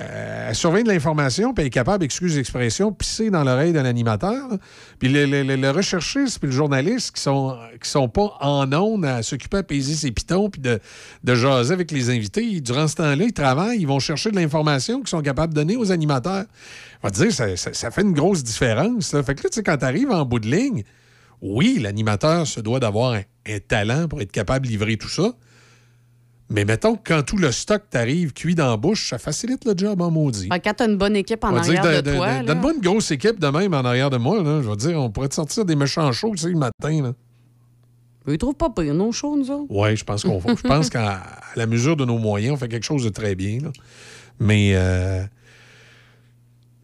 euh, elle surveille de l'information, puis elle est capable, excuse l'expression, pisser dans l'oreille d'un animateur. Puis le, le- puis le journaliste qui sont, sont pas en ondes à s'occuper à paiser ses pitons, puis de, de jaser avec les invités, durant ce temps-là, ils travaillent, ils vont chercher de l'information qu'ils sont capables de donner aux animateurs. On va dire, ça, fait une grosse différence. Fait que là, tu sais, quand tu arrives en bout de ligne, oui, l'animateur se doit d'avoir un, un talent pour être capable de livrer tout ça. Mais mettons que quand tout le stock t'arrive cuit dans la bouche, ça facilite le job en maudit. Ah, Quand tu as une bonne équipe en arrière de- toi. Donne-moi une grosse équipe de même en arrière de moi. Là. Je te dire, on pourrait te sortir des méchants sais, le matin. Là. Ils trouvent pas pire, nos shows, nous autres. Oui, je pense qu'on je pense [LAUGHS] qu'à la mesure de nos moyens, on fait quelque chose de très bien. là. Mais euh,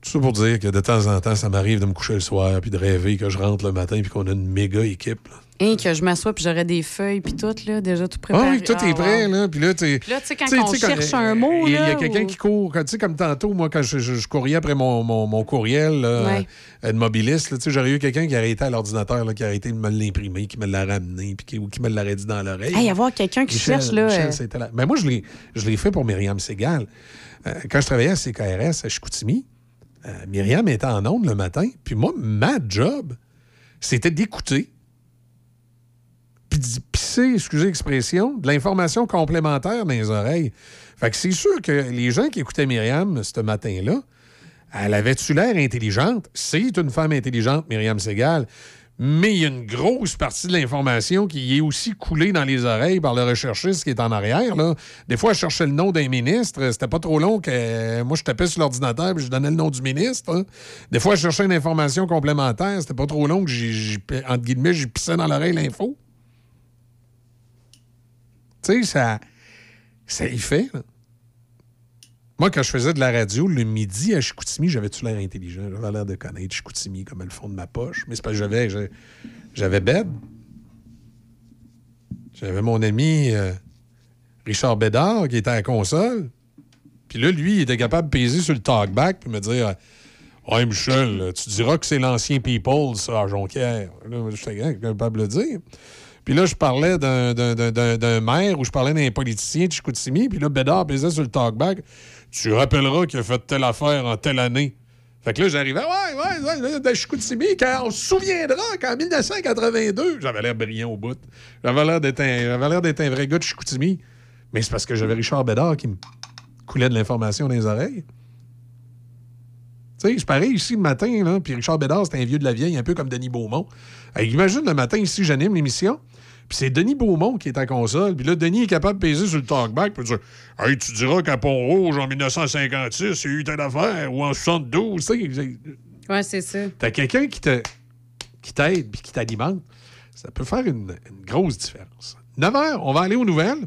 tout ça pour dire que de temps en temps, ça m'arrive de me coucher le soir puis de rêver que je rentre le matin puis qu'on a une méga équipe. là. Hein, que je m'assois puis j'aurais des feuilles puis tout, là, déjà tout préparé. Ah oui, tout est Ah, prêt, wow. là. Puis là, tu là, tu sais, quand tu sais, on tu sais, cherche quand- un mot, Il y a- il y là, a quelqu'un ou- qui court. Tu sais, comme tantôt, moi, quand je, je- je courais après mon, mon- mon courriel là, Ouais. euh, de mobiliste, tu sais, j'aurais eu quelqu'un qui aurait été à l'ordinateur, là, qui aurait été de me l'imprimer, qui me l'a ramené, puis qui, ou qui me l'aurait dit dans l'oreille. Hey, avoir quelqu'un qui Michel- cherche, là. Michel, euh, là. Mais moi, je l'ai, fait pour Myriam Segal. Euh, quand je travaillais à CKRS à Chicoutimi, euh, Myriam était en onde le matin. Puis moi, ma job, c'était d'écouter, pisser, excusez l'expression, de l'information complémentaire dans les oreilles. Fait que c'est sûr que les gens qui écoutaient Myriam ce matin-là, elle avait-tu l'air intelligente? C'est une femme intelligente, Myriam Segal. Mais il y a une grosse partie de l'information qui est aussi coulée dans les oreilles par le recherchiste qui est en arrière. Là. Des fois, je cherchais le nom d'un ministre. C'était pas trop long que euh, moi, je tapais sur l'ordinateur et je donnais le nom du ministre. hein. Des fois, je cherchais une information complémentaire. C'était pas trop long que, j'ai- entre guillemets, j'ai pissé dans l'oreille l'info. Tu sais, ça, ça y fait. là. Moi, quand je faisais de la radio le midi à Chicoutimi, j'avais-tu l'air intelligent? J'avais l'air de connaître Chicoutimi comme le fond de ma poche. Mais c'est parce que j'avais, j'avais- bed. J'avais mon ami euh, Richard Bédard qui était à la console. Puis là, lui, il était capable de peser sur le talkback puis me dire Ouais, Michel, tu diras que c'est l'ancien People, ça, à Jonquière. Là, j'étais capable de le dire. Puis là, je parlais d'un- maire ou je parlais d'un politicien de Chicoutimi. Puis là, Bédard pesait sur le talkback. Tu rappelleras qu'il a fait telle affaire en telle année. Fait que là, j'arrivais, ouais, ouais, ouais, de Chicoutimi, quand on se souviendra qu'en 1982, j'avais l'air brillant au bout. J'avais l'air d'être un, un vrai gars de Chicoutimi. Mais c'est parce que j'avais Richard Bédard qui me coulait de l'information dans les oreilles. Tu sais, c'est pareil ici le matin, là, puis Richard Bédard, c'est un vieux de la vieille, un peu comme Denis Beaumont. Imagine le matin ici, j'anime l'émission, puis c'est Denis Beaumont qui est à console, puis là, Denis est capable de peser sur le talkback, puis dire Hey, tu diras qu'à Pont-Rouge, en 1956, il y a eu telle affaire, ou en 72, tu sais. c'est- Ouais, c'est ça. T'as quelqu'un qui te qui t'aide puis qui t'alimente, ça peut faire une, une grosse différence. 9 h, on va aller aux nouvelles.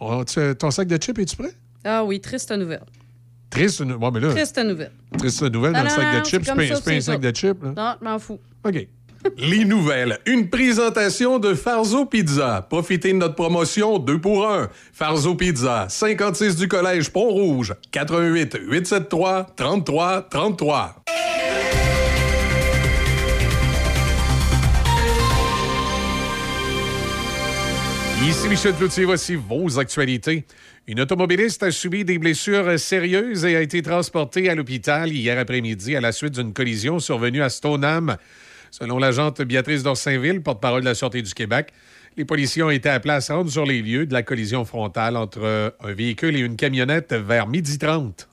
On- tu- ton sac de chips, es-tu prêt? Ah oui, triste nouvelle. Triste, ouais, mais là, Triste nouvelle. triste nouvelle dans Non, le non, sac non, de chips, c'est pas, un sac de chips. Là. Non, je m'en fous. OK. Les nouvelles. Une présentation de Farzo Pizza. Profitez de notre promotion 2 pour 1. Farzo Pizza, 56 du Collège Pont-Rouge, 88 873 33 33. Ici Michel Cloutier, voici vos actualités. Une automobiliste a subi des blessures sérieuses et a été transportée à l'hôpital hier après-midi à la suite d'une collision survenue à Stoneham. Selon l'agente Béatrice d'Orsainville, porte-parole de la Sûreté du Québec, les policiers ont été appelés à se rendre sur les lieux de la collision frontale entre un véhicule et une camionnette vers midi 30.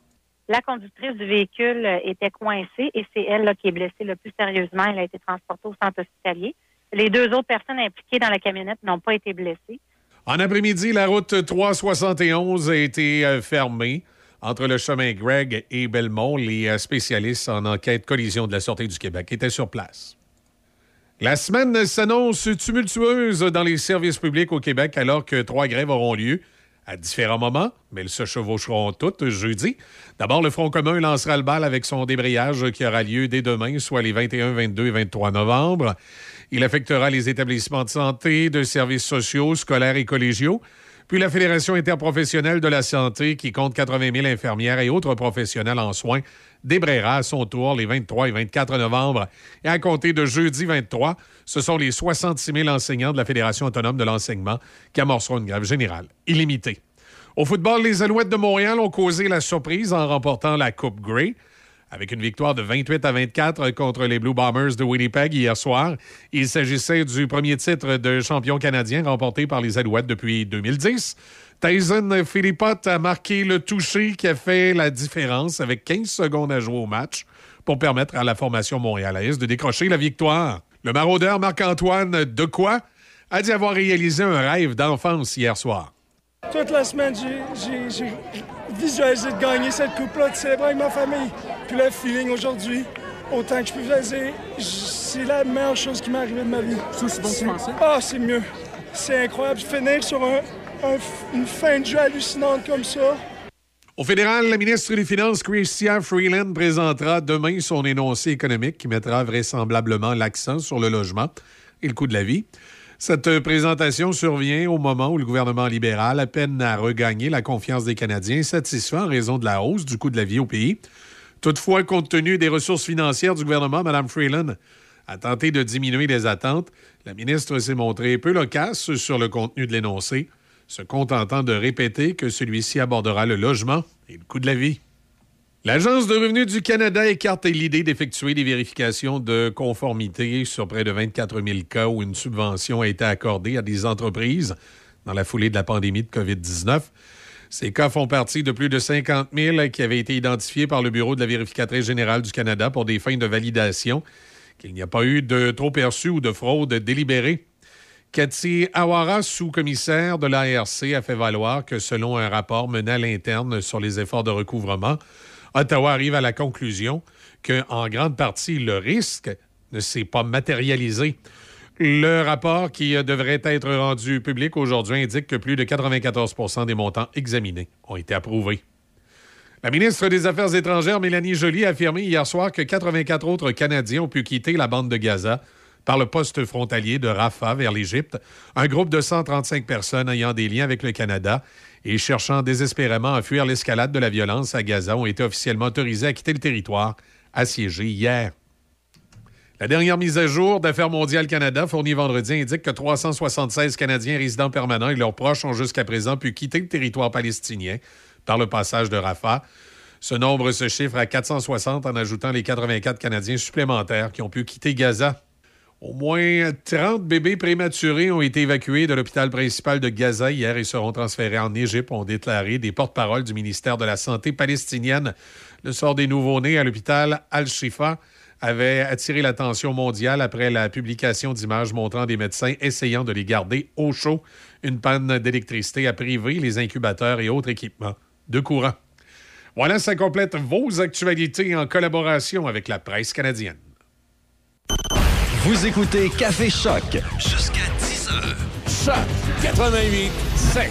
La conductrice du véhicule était coincée et c'est elle là, qui est blessée le plus sérieusement. Elle a été transportée au centre hospitalier. Les deux autres personnes impliquées dans la camionnette n'ont pas été blessées. En après-midi, la route 371 a été euh, fermée entre le chemin Greg et Belmont. Les euh, spécialistes en enquête collision de la Sûreté du Québec étaient sur place. La semaine s'annonce tumultueuse dans les services publics au Québec alors que trois grèves auront lieu à différents moments, mais elles se chevaucheront toutes jeudi. D'abord, le Front commun lancera le bal avec son débrayage qui aura lieu dès demain, soit les 21, 22 et 23 novembre. Il affectera les établissements de santé, de services sociaux, scolaires et collégiaux. Puis la Fédération interprofessionnelle de la santé, qui compte 80 000 infirmières et autres professionnels en soins, débrayera à son tour les 23 et 24 novembre. Et à compter de jeudi 23, ce sont les 66 000 enseignants de la Fédération autonome de l'enseignement qui amorceront une grève générale illimitée. Au football, les Alouettes de Montréal ont causé la surprise en remportant la Coupe Grey. Avec une victoire de 28 à 24 contre les Blue Bombers de Winnipeg hier soir, il s'agissait du premier titre de champion canadien remporté par les Alouettes depuis 2010. Tyson Philippot a marqué le toucher qui a fait la différence avec 15 secondes à jouer au match pour permettre à la formation montréalaise de décrocher la victoire. Le maraudeur Marc-Antoine Decoy a dit avoir réalisé un rêve d'enfance hier soir. Toute la semaine, j'ai- visualisé de gagner cette coupe-là, de célébrer avec ma famille. Puis le feeling aujourd'hui, autant que je peux visualiser, j- c'est la meilleure chose qui m'est arrivée de ma vie. C'est aussi bon que tu pensais? Ah, c'est mieux. C'est incroyable. Finir sur un- un f- une fin de jeu hallucinante comme ça. Au fédéral, la ministre des Finances, Chrystia Freeland, présentera demain son énoncé économique qui mettra vraisemblablement l'accent sur le logement et le coût de la vie. Cette présentation survient au moment où le gouvernement libéral peine à regagner la confiance des Canadiens, satisfaits en raison de la hausse du coût de la vie au pays. Toutefois, compte tenu des ressources financières du gouvernement, Mme Freeland a tenté de diminuer les attentes. La ministre s'est montrée peu loquace sur le contenu de l'énoncé, se contentant de répéter que celui-ci abordera le logement et le coût de la vie. L'Agence de revenus du Canada écarte l'idée d'effectuer des vérifications de conformité sur près de 24 000 cas où une subvention a été accordée à des entreprises dans la foulée de la pandémie de COVID-19. Ces cas font partie de plus de 50 000 qui avaient été identifiés par le Bureau de la vérificatrice générale du Canada pour des fins de validation qu'il n'y a pas eu de trop perçu ou de fraude délibérée. Cathy Awara, sous-commissaire de l'ARC, a fait valoir que selon un rapport mené à l'interne sur les efforts de recouvrement, Ottawa arrive à la conclusion qu'en grande partie, le risque ne s'est pas matérialisé. Le rapport qui devrait être rendu public aujourd'hui indique que plus de 94% des montants examinés ont été approuvés. La ministre des Affaires étrangères, Mélanie Joly, a affirmé hier soir que 84 autres Canadiens ont pu quitter la bande de Gaza par le poste frontalier de Rafah vers l'Égypte, un groupe de 135 personnes ayant des liens avec le Canada et cherchant désespérément à fuir l'escalade de la violence à Gaza ont été officiellement autorisés à quitter le territoire assiégé hier. La dernière mise à jour d'Affaires mondiales Canada fournie vendredi indique que 376 Canadiens résidents permanents et leurs proches ont jusqu'à présent pu quitter le territoire palestinien par le passage de Rafah. Ce nombre se chiffre à 460 en ajoutant les 84 Canadiens supplémentaires qui ont pu quitter Gaza. Au moins 30 bébés prématurés ont été évacués de l'hôpital principal de Gaza hier et seront transférés en Égypte, ont déclaré des porte-paroles du ministère de la Santé palestinienne. Le sort des nouveau-nés à l'hôpital Al-Shifa avait attiré l'attention mondiale après la publication d'images montrant des médecins essayant de les garder au chaud. Une panne d'électricité a privé les incubateurs et autres équipements de courant. Voilà, ça complète vos actualités en collaboration avec la presse canadienne. Vous écoutez Café Choc jusqu'à 10 heures. Choc 88 7.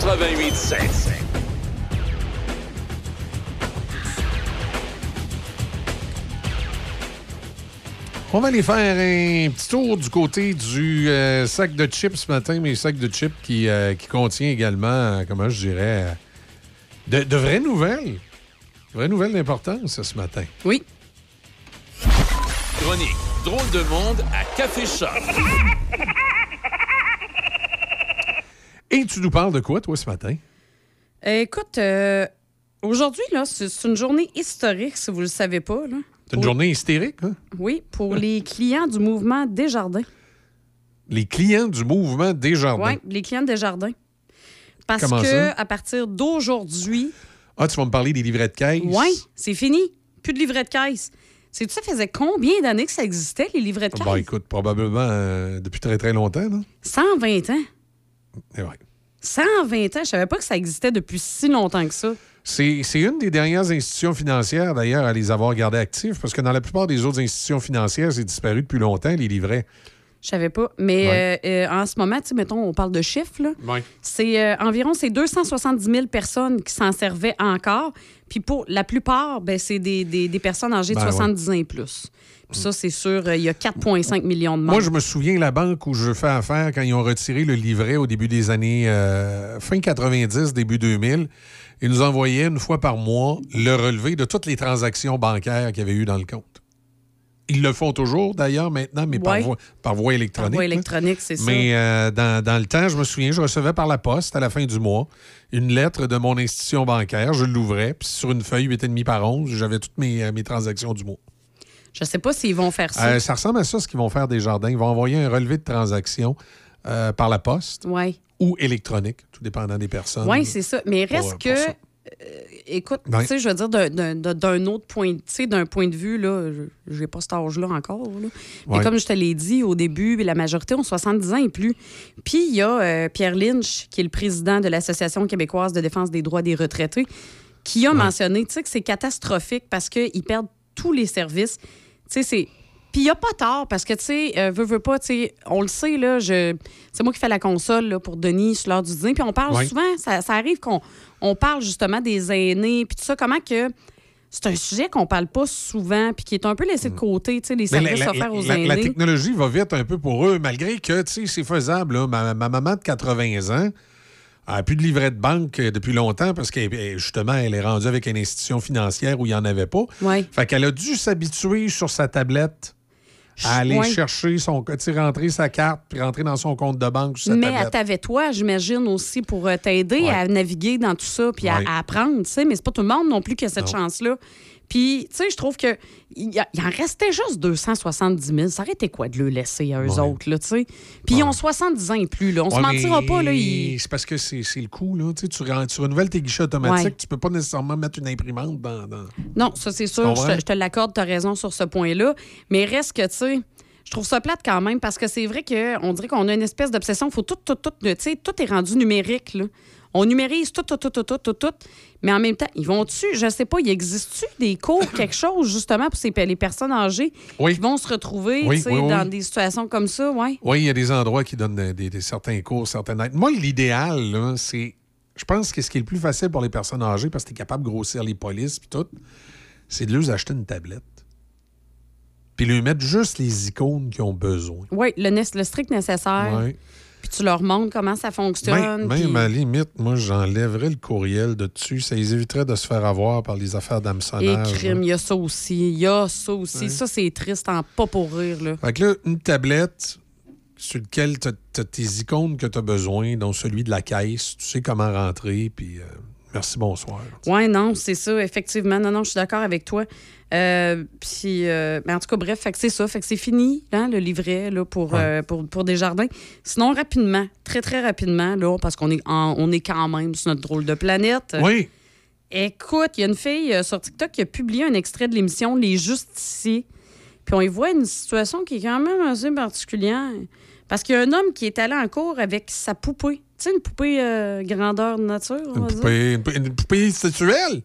88.7. On va aller faire un petit tour du côté du euh, sac de chips ce matin, mais sac de chips qui, euh, qui contient également, euh, comment je dirais, de, de vraies nouvelles. De vraies nouvelles d'importance ce matin. Oui. Chronique Drôle de monde à Café Choc. [LAUGHS] Et tu nous parles de quoi, toi, ce matin? Euh, écoute, euh, aujourd'hui, là, c'est une journée historique, si vous ne le savez pas. Là. C'est une journée hystérique, hein? Oui, pour les clients du mouvement Desjardins. Les clients du mouvement Desjardins? Oui, les clients de Desjardins. Parce Comment que à partir d'aujourd'hui, Ah, tu vas me parler des livrets de caisse? oui, c'est fini. Plus de livret de caisse. C'est ça faisait combien d'années que ça existait, les livrets de caisse? Bah, écoute, probablement euh, depuis très, très longtemps, non? 120 ans. Eh ouais. 120 ans. Je savais pas que ça existait depuis si longtemps que ça. C'est une des dernières institutions financières, d'ailleurs, à les avoir gardés actifs, parce que dans la plupart des autres institutions financières, c'est disparu depuis longtemps, les livrets. Je savais pas. Mais Ouais. euh, euh, en ce moment, mettons, on parle de chiffres, là. Ouais. C'est euh, environ c'est 270 000 personnes qui s'en servaient encore. Puis pour la plupart, ben, c'est des, des- des personnes âgées de Ben ouais. 70 ans et plus. Ça, c'est sûr, euh, il y a 4,5 millions de membres. Moi, je me souviens, la banque où je fais affaire, quand ils ont retiré le livret au début des années euh, fin 90, début 2000, ils nous envoyaient une fois par mois le relevé de toutes les transactions bancaires qu'il y avait eu dans le compte. Ils le font toujours, d'ailleurs, maintenant, mais par, voie, par voie électronique. Par voie électronique, c'est ça. Mais euh, dans, dans le temps, je me souviens, je recevais par la poste, à la fin du mois, une lettre de mon institution bancaire. Je l'ouvrais, puis sur une feuille 8,5 par 11, j'avais toutes mes, mes transactions du mois. Je sais pas s'ils vont faire ça. Euh, ça ressemble à ça, ce qu'ils vont faire des jardins. Ils vont envoyer un relevé de transactions euh, par la poste ou électronique, tout dépendant des personnes. Oui, c'est ça. Mais reste pour que, euh, écoute, tu sais, je veux dire, d'un- autre point, tu sais, d'un point de vue, là, je- j'ai pas cet âge-là encore, là. Mais Ouais. comme je te l'ai dit au début, la majorité ont 70 ans et plus. Puis il y a euh, Pierre Lynch, qui est le président de l'Association québécoise de défense des droits des retraités, qui a mentionné, tu sais, que c'est catastrophique parce qu'ils perdent tous les services. Tu sais, c'est... Puis il n'y a pas tort, parce que, tu sais, euh, veux, veux pas, tu sais, on le sait, là, je... c'est moi qui fais la console là, pour Denis sur l'heure du dîner, puis on parle souvent, ça, ça arrive qu'on on parle justement des aînés, puis tout ça, comment que c'est un sujet qu'on parle pas souvent, puis qui est un peu laissé de côté, tu sais, les services la- offerts aux la- aînés. la technologie va vite un peu pour eux, malgré que, tu sais, c'est faisable. là. Ma, ma maman de 80 ans n'a plus de livret de banque euh, depuis longtemps parce que euh, justement, elle est rendue avec une institution financière où il n'y en avait pas. Ouais. Fait qu'elle a dû s'habituer sur sa tablette à aller chercher son, rentrer sa carte puis rentrer dans son compte de banque sur sa Mais tablette. t'avais toi, j'imagine aussi, pour euh, t'aider à naviguer dans tout ça puis à- apprendre, tu sais. Mais c'est pas tout le monde non plus qui a cette Non. chance-là. Puis, tu sais, je trouve que il en restait juste 270 000. Ça aurait été quoi de le laisser à eux Ouais. autres, là, tu sais? Puis ils ont 70 ans et plus, là. On se mentira pas, là. ils- C'est parce que c'est le coup, là. Tu, sais, tu, tu renouvelles tes guichets automatiques, tu peux pas nécessairement mettre une imprimante dans. dans- Non, ça, c'est sûr. comprends? Je te, je te l'accorde, tu as raison sur ce point-là. Mais reste que, tu sais, je trouve ça plate quand même parce que c'est vrai qu'on dirait qu'on a une espèce d'obsession. faut tout, tout, tout, tu sais, tout est rendu numérique, là. On numérise tout, tout, tout, tout, tout, tout, tout. Mais en même temps, ils vont-tu, je sais pas, il existe-tu des cours, [COUGHS] quelque chose, justement, pour ces, les personnes âgées Oui. qui vont se retrouver, Oui, oui, dans des situations comme ça, ouais? Oui, il y a des endroits qui donnent des, des- des certains cours, certaines aides. Moi, l'idéal, c'est. Je pense que ce qui est le plus facile pour les personnes âgées, parce que tu es capable de grossir les polices et tout, c'est de leur acheter une tablette. Puis lui mettre juste les icônes qu'ils ont besoin. Oui, le, ne- le strict nécessaire. Ouais. Puis tu leur montres comment ça fonctionne. Même, puis- même à la limite, moi, j'enlèverais le courriel de dessus. Ça les éviterait de se faire avoir par les affaires Et d'hameçonnage. crime, là. il y a ça aussi. Il y a ça aussi. Ouais. Ça, c'est triste, en pas pour rire, là. Fait que là, une tablette sur laquelle tu as, tes icônes que tu as besoin, dont celui de la caisse, tu sais comment rentrer, puis euh, merci, bonsoir. Oui, non, c'est ça, effectivement. Non, non, je suis d'accord avec toi. Euh, puis, euh, ben, en tout cas, bref, fait que c'est ça. Fait que c'est fini, là, le livret là, pour, euh, pour, pour Desjardins. Sinon, rapidement, très, très rapidement, là, parce qu'on est, en- on est quand même sur notre drôle de planète. Oui. Écoute, il y a une fille euh, sur TikTok qui a publié un extrait de l'émission Les Justiciers. Puis on y voit une situation qui est quand même assez particulière. Parce qu'il y a un homme qui est allé en cours avec sa poupée. Sais, une poupée euh, grandeur nature, on Une va poupée, une, pou- une poupée sexuelle?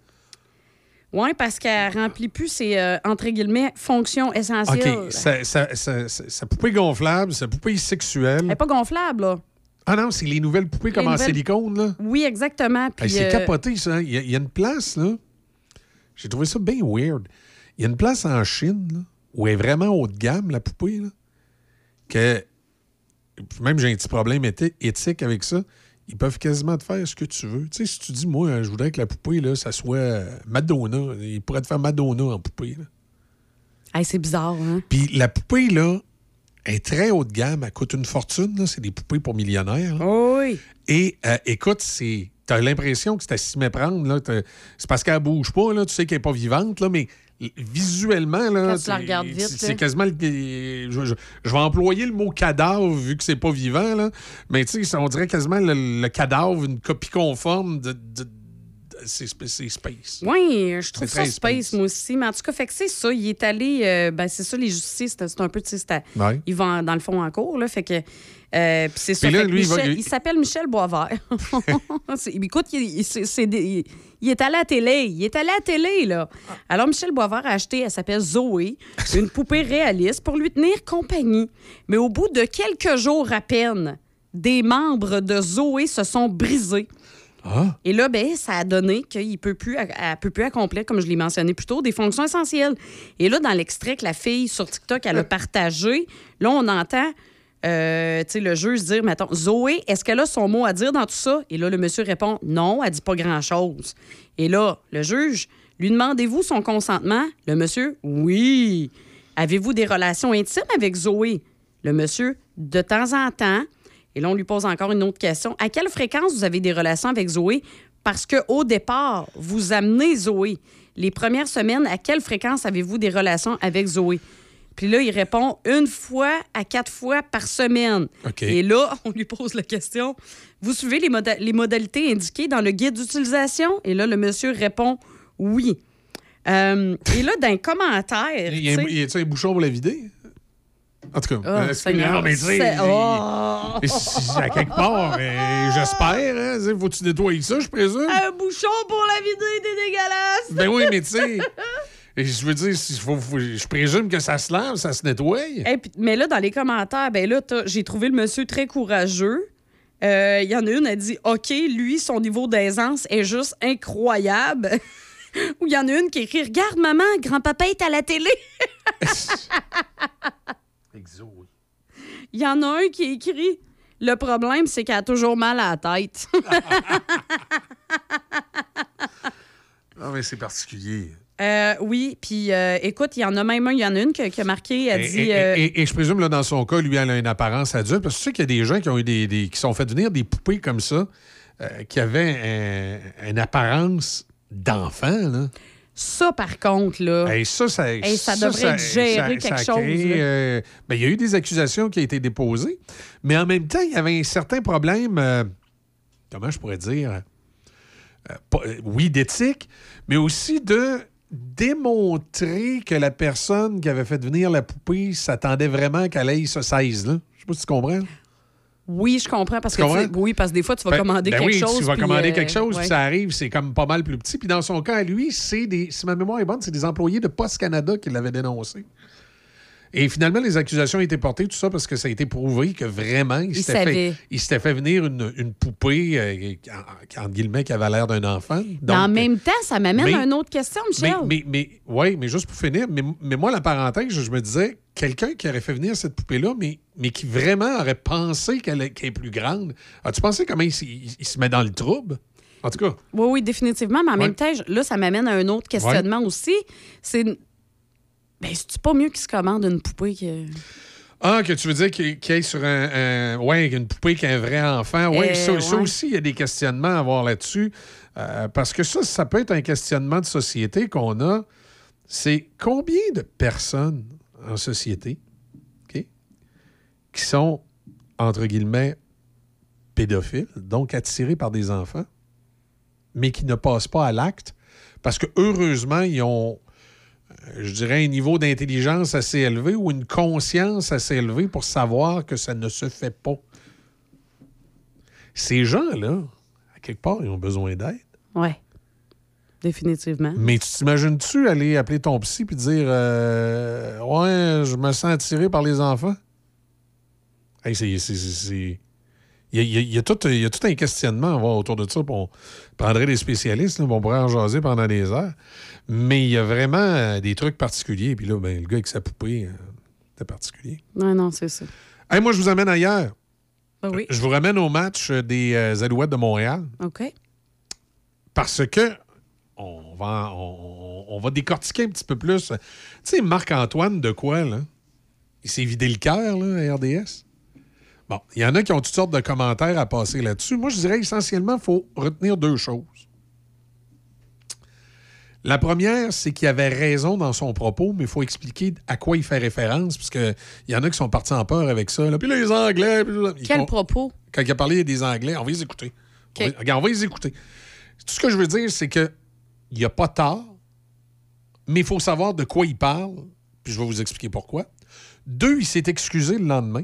Oui, parce qu'elle remplit plus ses, euh, entre guillemets, fonctions essentielles. OK. Sa, sa- sa- sa- poupée gonflable, sa poupée sexuelle. Elle n'est pas gonflable, là. Ah non, c'est les nouvelles poupées comme en silicone, là. Oui, exactement. Puis, c'est euh, capoté, ça. Il y, a, il y a une place, là. J'ai trouvé ça bien weird. Il y a une place en Chine, là, où elle est vraiment haut de gamme, la poupée, là, que même j'ai un petit problème éthi- éthique avec ça. Ils peuvent quasiment te faire ce que tu veux. Tu sais, si tu dis, moi, je voudrais que la poupée, là, ça soit euh, Madonna, ils pourraient te faire Madonna en poupée. hey, c'est bizarre, hein? Puis la poupée, là, est très haut de gamme. Elle coûte une fortune. là. C'est des poupées pour millionnaires. là. oui. Et euh, écoute, c'est. T'as l'impression que c'est à s'y méprendre. là. C'est parce qu'elle bouge pas, là. Tu sais qu'elle n'est pas vivante, là, mais visuellement, là. C'est- quasiment. le- Je, je- je vais employer le mot cadavre vu que c'est pas vivant, là. Mais tu sais, on dirait quasiment le, le cadavre, une copie conforme de. de- de- c'est sp- c'est space. Oui, je trouve ça très space, moi aussi. Mais en tout cas, fait que c'est ça. Il est allé. euh, ben, c'est ça, les justiciers, c'est un peu. tu sais, Ouais. Ils vont dans le fond en cours, là. Fait que. Euh, puis c'est ça. Là, lui, Michel- il- il s'appelle Michel Boisvert. [LAUGHS] C'est- écoute, il, il- c'est- c'est des- il- il est allé à la télé. Il est allé à la télé, là. Alors, Michel Boisvert a acheté, elle s'appelle Zoé, une poupée réaliste pour lui tenir compagnie. Mais au bout de quelques jours à peine, des membres de Zoé se sont brisés. Ah. Et là, ben, ça a donné qu'il ne peut, plus- elle peut plus accomplir, comme je l'ai mentionné plus tôt, des fonctions essentielles. Et là, dans l'extrait que la fille sur TikTok, elle a partagé, là, on entend euh, le juge dire, mettons, Zoé, est-ce qu'elle a son mot à dire dans tout ça? Et là, le monsieur répond, non, elle dit pas grand-chose. Et là, le juge, lui demandez-vous son consentement? Le monsieur, oui. Avez-vous des relations intimes avec Zoé? Le monsieur, de temps en temps. Et là, on lui pose encore une autre question. À quelle fréquence vous avez des relations avec Zoé? Parce qu'au départ, vous amenez Zoé. Les premières semaines, à quelle fréquence avez-vous des relations avec Zoé? Puis là, il répond une fois à quatre fois par semaine. OK. Et là, [LAUGHS] on lui pose la question Vous suivez les, moda- les modalités indiquées dans le guide d'utilisation? Et là, le monsieur répond oui. Euh, et là, dans un commentaire. Il y a, y a-tu un bouchon pour la vider? En tout cas, Oh, non, mais tu sais, oh! à quelque part, j'espère. Hein, tu sais, faut que tu nettoies ça, je présume? Un bouchon pour la vider, c'est dégueulasse! Ben oui, mais tu sais, je veux dire, si- faut- faut- je présume que ça se lave, ça se nettoie. Et puis- mais là, dans les commentaires, ben là, j'ai trouvé le monsieur très courageux. Euh, Il y en a une, elle dit OK, lui, son niveau d'aisance est juste incroyable. [LAUGHS] Ou il y en a une qui écrit Regarde, maman, grand-papa est à la télé. [LAUGHS] Il y en a un qui écrit Le problème, c'est qu'elle a toujours mal à la tête. [LAUGHS] Non, mais c'est particulier. Euh, oui, puis euh, écoute, il y en a même un, il y en a une qui, qui a marqué, Et, dit. et- euh, et- et je présume, là, dans son cas, lui, elle a une apparence adulte. Parce que tu sais qu'il y a des gens qui ont eu des, des- qui sont fait venir des poupées comme ça, euh, qui avaient un- une apparence d'enfant, là. Ça, par contre, là. Hey, ça, ça, Hey, ça devrait être géré quelque a chose, euh, ben, il y a eu des accusations qui ont été déposées, mais en même temps, il y avait un certain problème, euh, comment je pourrais dire, euh, pas- oui, d'éthique, mais aussi de démontrer que la personne qui avait fait venir la poupée s'attendait vraiment qu'elle aille ce 16 là. Je sais pas si tu comprends. Oui, je comprends parce Tu que tu oui, parce que des fois, tu vas Ben- commander ben quelque oui, chose. Tu vas commander euh, quelque chose, ouais. puis ça arrive, c'est comme pas mal plus petit. Puis dans son cas, lui, c'est des. Si ma mémoire est bonne, c'est des employés de Post Canada qui l'avaient dénoncé. Et finalement, les accusations ont été portées, tout ça, parce que ça a été prouvé que vraiment, il Il s'était fait, il fait venir une, une poupée, euh, qui- en- guillemets, qui avait l'air d'un enfant. Mais en même temps, ça m'amène à une autre question, Michel. mais, mais, ouais, mais juste pour finir, mais, mais moi, la parenthèse, je me disais, quelqu'un qui aurait fait venir cette poupée-là, mais, mais qui vraiment aurait pensé qu'elle est, qu'elle est plus grande, as-tu pensé comment il, s- il- il se met dans le trouble? En tout cas, Oui, oui, définitivement. Mais en Ouais. même temps, là, ça m'amène à un autre questionnement aussi. C'est. Ben, c'est pas mieux qu'il se commande une poupée que. ah, que tu veux dire qu'il y ait sur un, un- ouais, une poupée qui est un vrai enfant? Oui, Euh, ça, ça ouais. aussi, il y a des questionnements à avoir là-dessus. Euh, parce que ça, ça peut être un questionnement de société qu'on a. C'est combien de personnes en société qui sont, entre guillemets, pédophiles, donc attirés par des enfants, mais qui ne passent pas à l'acte parce que heureusement, ils ont, je dirais, un niveau d'intelligence assez élevé ou une conscience assez élevée pour savoir que ça ne se fait pas. Ces gens-là, à quelque part, ils ont besoin d'aide. Ouais. Définitivement. Mais tu t'imagines-tu aller appeler ton psy puis dire euh, Ouais, je me sens attiré par les enfants? Hey, c'est. Il y, a, il y tout, il y a tout un questionnement autour de ça. On prendrait des spécialistes, là, on pourrait en jaser pendant des heures. Mais il y a vraiment euh, des trucs particuliers. Puis là, ben, le gars avec sa poupée, euh, c'était particulier. Non, non, c'est ça. Hey, moi, je vous amène ailleurs. Ah oui. Je vous ramène au match des euh, Alouettes de Montréal. OK. parce que on va, on, on va décortiquer un petit peu plus. Tu sais, Marc-Antoine de quoi, là? Il s'est vidé le cœur, là, à RDS? Bon, il y en a qui ont toutes sortes de commentaires à passer là-dessus. Moi, je dirais essentiellement, il faut retenir deux choses. La première, c'est qu'il avait raison dans son propos, mais il faut expliquer à quoi il fait référence, parce qu'il y en a qui sont partis en peur avec ça. là. Puis les Anglais... là, Quel font- propos? quand il a parlé des Anglais, on va les écouter. On va- regarde, on va les écouter. Tout ce que je veux dire, c'est que il n'y a pas tort, mais il faut savoir de quoi il parle, puis je vais vous expliquer pourquoi. Deux, il s'est excusé le lendemain.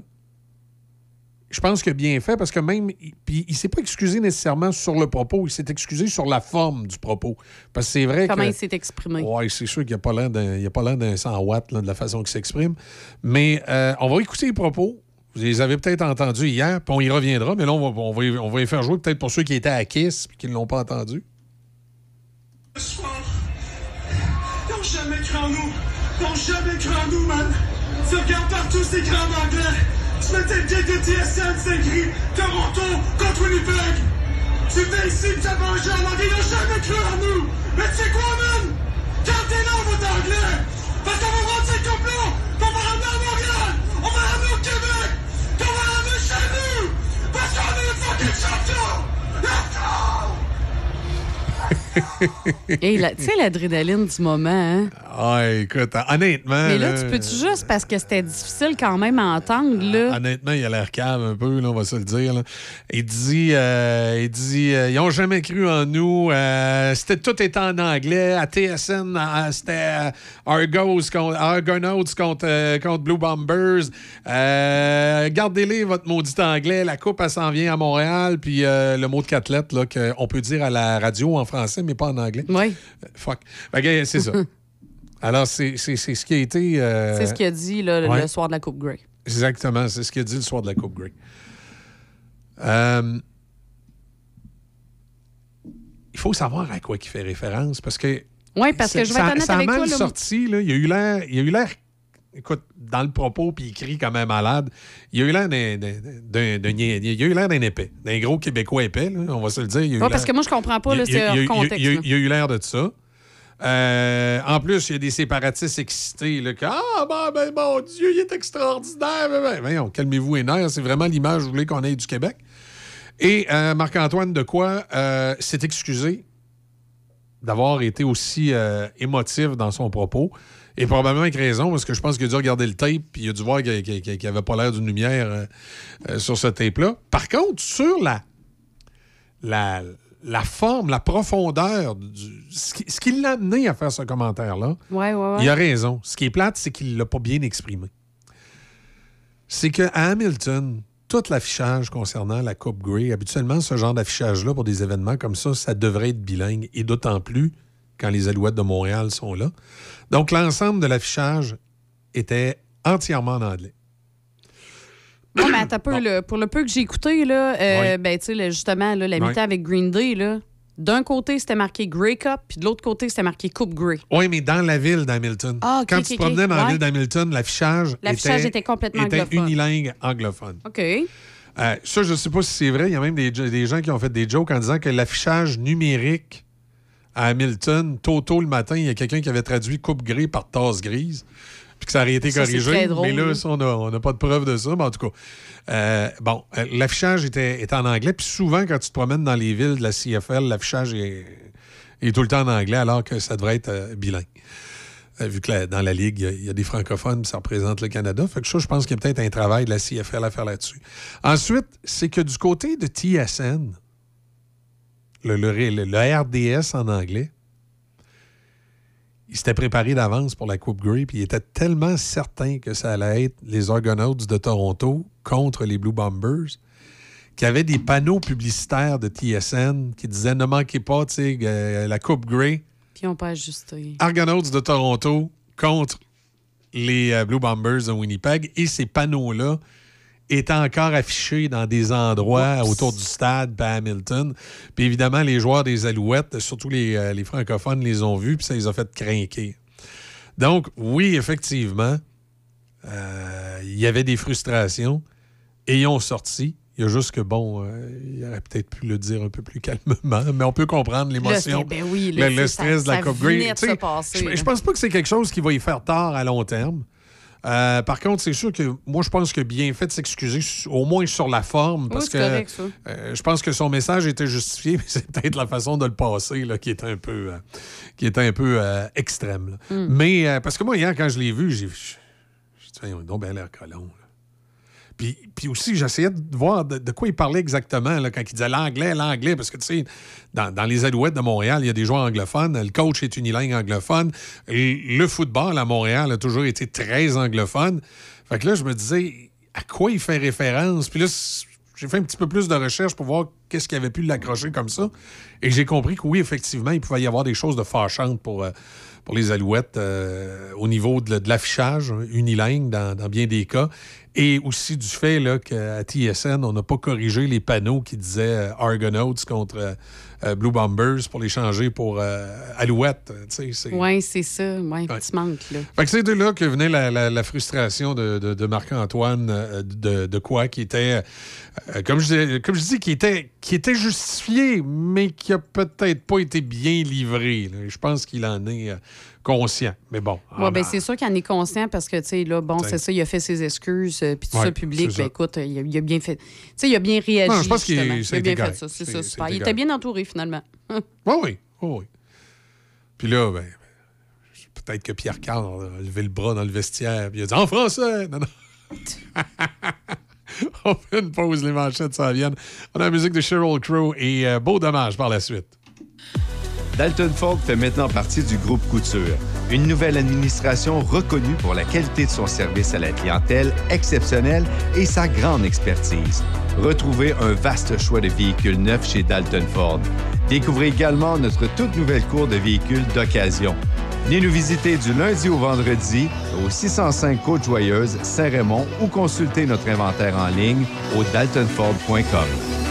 Je pense a bien fait parce que même. il- Puis il s'est pas excusé nécessairement sur le propos, il s'est excusé sur la forme du propos. Parce que c'est vrai Comment que. il s'est exprimé? Oui, c'est sûr qu'il n'y a pas l'air d'un il a pas l'air d'un 100 watts là, de la façon qu'il s'exprime. Mais euh, on va écouter les propos. Vous les avez peut-être entendus hier, puis on y reviendra, mais là, on va, on va, y- on va les faire jouer peut-être pour ceux qui étaient à Kiss et qui ne l'ont pas entendu. Ils n'ont jamais cru en nous. Ils n'ont jamais cru en nous, man. Tu regardes partout ces grands anglais. Mettais le gate de TSN, c'est écrit Toronto contre Winnipeg. Tu viens ici, tu un jeu en anglais. Ils n'ont jamais cru en nous. Mais tu sais quoi, man? Gardez-le, votre anglais. Parce qu'on va rendre cette coupe-là. puis On va ramener à Montréal. On va ramener au Québec. On va ramener chez nous. Parce qu'on est les fucking champions. Let's go! [LAUGHS] Et tu sais, l'adrénaline du moment, hein? Ah, écoute, honnêtement. Mais là, tu peux-tu juste, parce que c'était difficile quand même à entendre, là? Honnêtement, il a l'air cave un peu, là, on va se le dire. là. Il dit, euh, il dit euh, ils n'ont jamais cru en nous. euh, c'était tout était en anglais. À TSN, c'était Argos contre, Argonauts contre, contre Blue Bombers. Gardez-les, votre maudit anglais. La coupe, elle s'en vient à Montréal. Puis le mot de cathlète, là, qu'on peut dire à la radio en français, mais pas en anglais. Oui. fuck. Fait que, c'est ça. [LAUGHS] Alors, c'est ce qui a été. euh, C'est ce qu'il a dit là, ouais. le soir de la Coupe Grey. Exactement, c'est ce qu'il a dit le soir de la Coupe Grey. Euh, il faut savoir à quoi il fait référence parce que. Oui, parce que je vais être ça- honnête ça avec mal toi, là. sorti, là. Il a eu l'air. Il a eu l'air. Écoute, dans le propos, puis il crie comme un malade. Il a eu l'air d'un- d'un- d'un il a eu l'air d'un épais, d'un gros Québécois épais, là, on va se le dire. Il a eu Ouais, parce que moi, je comprends pas, il- il- il- contexte, il- il a eu l'air de ça. Euh, en plus, il y a des séparatistes excités. Là, que, ah, ben, ben, mon Dieu, il est extraordinaire. Ben, ben, calmez-vous les nerfs. C'est vraiment l'image que vous voulez qu'on ait du Québec. Et euh, Marc-Antoine de quoi euh, s'est excusé d'avoir été aussi émotif dans son propos? Et probablement avec raison, parce que je pense qu'il a dû regarder le tape puis il a dû voir qu'il n'y avait pas l'air d'une lumière euh, euh, sur ce tape-là. Par contre, sur la, la, la forme, la profondeur, du, ce qui, l'a amené à faire ce commentaire-là, Ouais, ouais, ouais. il a raison. Ce qui est plate, c'est qu'il ne l'a pas bien exprimé. C'est qu'à Hamilton, tout l'affichage concernant la Coupe Grey, habituellement, ce genre d'affichage-là pour des événements comme ça, ça devrait être bilingue, et d'autant plus quand les Alouettes de Montréal sont là. Donc, l'ensemble de l'affichage était entièrement en anglais. Non, mais attends peu, là, pour le peu que j'ai écouté, là, euh, Oui. ben, tu sais, là, justement, la Oui. mi-temps avec Green Day, là, d'un côté, c'était marqué Grey Cup, puis de l'autre côté, c'était marqué Coupe Grey. Oui, mais dans la ville d'Hamilton. Ah, Quand tu te promenais dans la ville d'Hamilton, l'affichage L'affichage était complètement était anglophone. unilingue anglophone. OK. Euh, ça, je ne sais pas si c'est vrai. Il y a même des, des gens qui ont fait des jokes en disant que l'affichage numérique à Hamilton, tôt, tôt le matin, il y a quelqu'un qui avait traduit coupe gris par tasse grise, puis que ça aurait été Ça, corrigé. très drôle, mais là, ça, on n'a on pas de preuve de ça. Mais en tout cas, euh, bon, euh, l'affichage était, était en anglais. Puis souvent, quand tu te promènes dans les villes de la CFL, l'affichage est, est tout le temps en anglais, alors que ça devrait être euh, bilingue. Euh, vu que la- dans la Ligue, il y a- il y, a des francophones, puis ça représente le Canada. Fait que ça, je pense qu'il y a peut-être un travail de la CFL à faire là-dessus. Ensuite, c'est que du côté de TSN, le, le- le- le RDS en anglais, il s'était préparé d'avance pour la Coupe Grey, puis il était tellement certain que ça allait être les Argonauts de Toronto contre les Blue Bombers qu'il y avait des panneaux publicitaires de TSN qui disaient ne manquez pas, euh, la Coupe Grey Puis ils n'ont pas ajusté. Argonauts de Toronto contre les euh, Blue Bombers de Winnipeg et ces panneaux-là étaient encore affichés dans des endroits autour du stade, à Hamilton. Puis évidemment, les joueurs des Alouettes, surtout les, euh, les francophones, les ont vus, puis ça les a fait craquer. Donc, oui, effectivement, euh, il y avait des frustrations et ils ont sorti. Il y a juste que, bon, euh, il aurait peut-être pu le dire un peu plus calmement, mais on peut comprendre l'émotion. Le ben oui, le, le- le ça- stress de la Coupe Grey. passer, Je, je pense pas que c'est quelque chose qui va y faire tort à long terme. Euh, par contre, c'est sûr que moi, je pense que bien fait de s'excuser, au moins sur la forme, parce que correct, ça. euh, je pense que son message était justifié, [LAUGHS] mais c'est peut-être la façon de le passer là, qui est un peu, euh, qui est un peu extrême. Hmm. Mais parce que moi, hier, quand je l'ai vu, j'ai dit, donc, ben l'air colon. Puis, aussi, j'essayais de voir de, quoi il parlait exactement quand il disait l'anglais, l'anglais, parce que tu sais, dans, les Alouettes de Montréal, il y a des joueurs anglophones, le coach est unilingue anglophone, le football à Montréal a toujours été très anglophone. Fait que là, je me disais, à quoi il fait référence? Puis là, j'ai fait un petit peu plus de recherche pour voir qu'est-ce qui avait pu l'accrocher comme ça. Et j'ai compris que oui, effectivement, il pouvait y avoir des choses de fâchantes pour, euh, pour les Alouettes euh, au niveau de, de l'affichage hein, unilingue dans, bien des cas. Et aussi du fait qu'à TSN, on n'a pas corrigé les panneaux qui disaient euh, Argonauts contre euh, Blue Bombers pour les changer pour euh, Alouettes. Tu sais, c'est- Oui, c'est ça. Oui, petit manque, là. fait que c'est de là que venait la, la- la frustration de, de- de Marc-Antoine euh, de, de quoi qui était, euh, comme, je, dis- comme je dis, qui était, qui était justifié, mais qui a peut-être pas été bien livré. là. Je pense qu'il en est conscient. Mais bon. Ouais, en- ben, c'est sûr qu'il en est conscient parce que, tu sais, là, bon, c'est ça, il a fait ses excuses, euh, puis tout Ouais, ça public. Ben, écoute, il a, il a bien fait. Tu sais, il a bien réagi. Non, je pense qu'il- a bien fait correct. ça, c'est C'est- ça, c'est super. Il était bien entouré, finalement. [LAUGHS] Oui, oui, oui, oui. Puis là, ben, peut-être que Pierre Carl a levé le bras dans le vestiaire, puis il a dit en français. Non, non. [LAUGHS] On fait une pause, les manchettes s'en viennent. On a la musique de Cheryl Crow et euh, beau dommage par la suite. Dalton Ford fait maintenant partie du groupe Couture, une nouvelle administration reconnue pour la qualité de son service à la clientèle exceptionnelle et sa grande expertise. Retrouvez un vaste choix de véhicules neufs chez Dalton Ford. Découvrez également notre toute nouvelle cour de véhicules d'occasion. Venez nous visiter du lundi au vendredi au 605 Côte-Joyeuse, Saint-Raymond ou consultez notre inventaire en ligne au daltonford.com.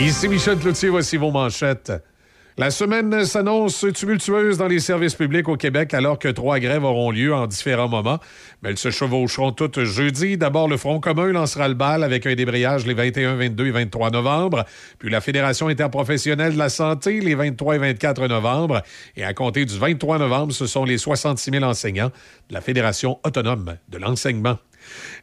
Ici Michel Cloutier, voici vos manchettes. La semaine s'annonce tumultueuse dans les services publics au Québec alors que trois grèves auront lieu en différents moments. Mais elles se chevaucheront toutes jeudi. D'abord, le Front commun lancera le bal avec un débrayage les 21, 22 et 23 novembre. Puis la Fédération interprofessionnelle de la santé les 23 et 24 novembre. Et à compter du 23 novembre, ce sont les 66 000 enseignants de la Fédération autonome de l'enseignement.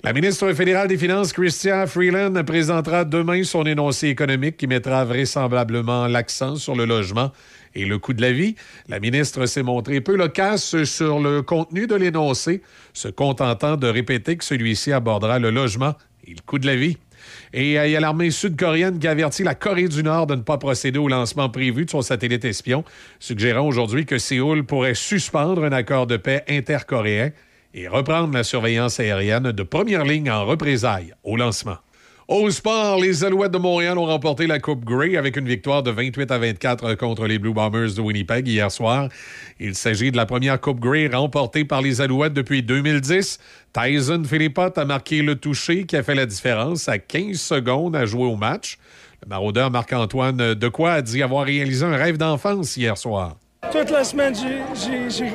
La ministre fédérale des Finances, Chrystia Freeland, présentera demain son énoncé économique qui mettra vraisemblablement l'accent sur le logement et le coût de la vie. La ministre s'est montrée peu loquace sur le contenu de l'énoncé, se contentant de répéter que celui-ci abordera le logement et le coût de la vie. Et euh, il y a l'armée sud-coréenne qui avertit la Corée du Nord de ne pas procéder au lancement prévu de son satellite espion, suggérant aujourd'hui que Séoul pourrait suspendre un accord de paix intercoréen et reprendre la surveillance aérienne de première ligne en représailles au lancement. Au sport, les Alouettes de Montréal ont remporté la Coupe Grey avec une victoire de 28 à 24 contre les Blue Bombers de Winnipeg hier soir. Il s'agit de la première Coupe Grey remportée par les Alouettes depuis 2010. Tyson Philippot a marqué le toucher qui a fait la différence à 15 secondes à jouer au match. Le maraudeur Marc-Antoine Decoy a dit avoir réalisé un rêve d'enfance hier soir. Toute la semaine, j'ai-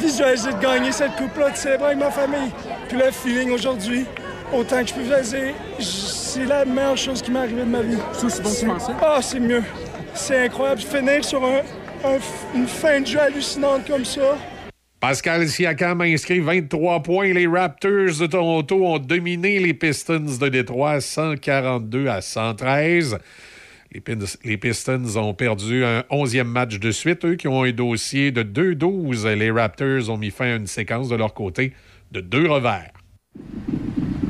visualisé de gagner cette coupe-là, de célébrer avec ma famille. Puis le feeling aujourd'hui, autant que je peux c'est la meilleure chose qui m'est arrivée de ma vie. C'est aussi bon que tu pensais? Ah, c'est mieux. C'est incroyable. Finir sur un- un f- une fin de jeu hallucinante comme ça. Pascal Siakam a inscrit 23 points. Les Raptors de Toronto ont dominé les Pistons de Détroit 142 à 113. Les, Pistons ont perdu un 11e match de suite, eux qui ont un dossier de 2-12. Les Raptors ont mis fin à une séquence de leur côté de deux revers.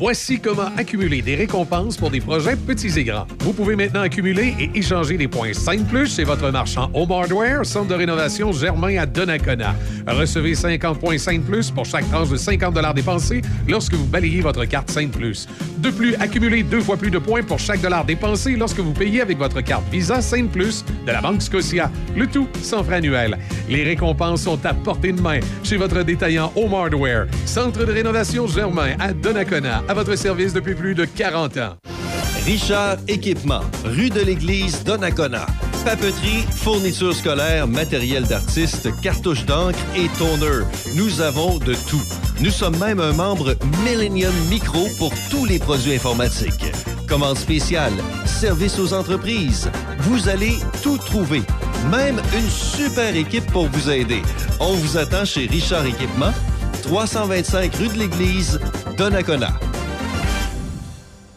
Voici comment accumuler des récompenses pour des projets petits et grands. Vous pouvez maintenant accumuler et échanger des points 5 plus chez votre marchand Home Hardware, centre de rénovation Germain à Donnacona. Recevez 50 points 5 plus pour chaque tranche de 50 dépensés lorsque vous balayez votre carte 5 plus. De plus, accumulez deux fois plus de points pour chaque dollar dépensé lorsque vous payez avec votre carte Visa 5 plus de la Banque Scotia. Le tout sans frais annuels. Les récompenses sont à portée de main chez votre détaillant Home Hardware, centre de rénovation Germain à Donnacona, à votre service depuis plus de 40 ans. Richard Équipement, rue de l'Église, Donnacona. Papeterie, fournitures scolaires, matériel d'artiste, cartouches d'encre et toner. Nous avons de tout. Nous sommes même un membre Millennium Micro pour tous les produits informatiques. Commande spéciale, service aux entreprises. Vous allez tout trouver. Même une super équipe pour vous aider. On vous attend chez Richard Équipement, 325 rue de l'Église, Donnacona.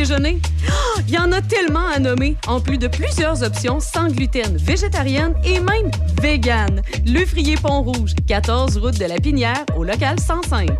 [GASPS] Il y en a tellement à nommer, en plus de plusieurs options sans gluten, végétarienne et même vegan. Le Frier Pont-Rouge, 14 route de la Pinière, au local 105.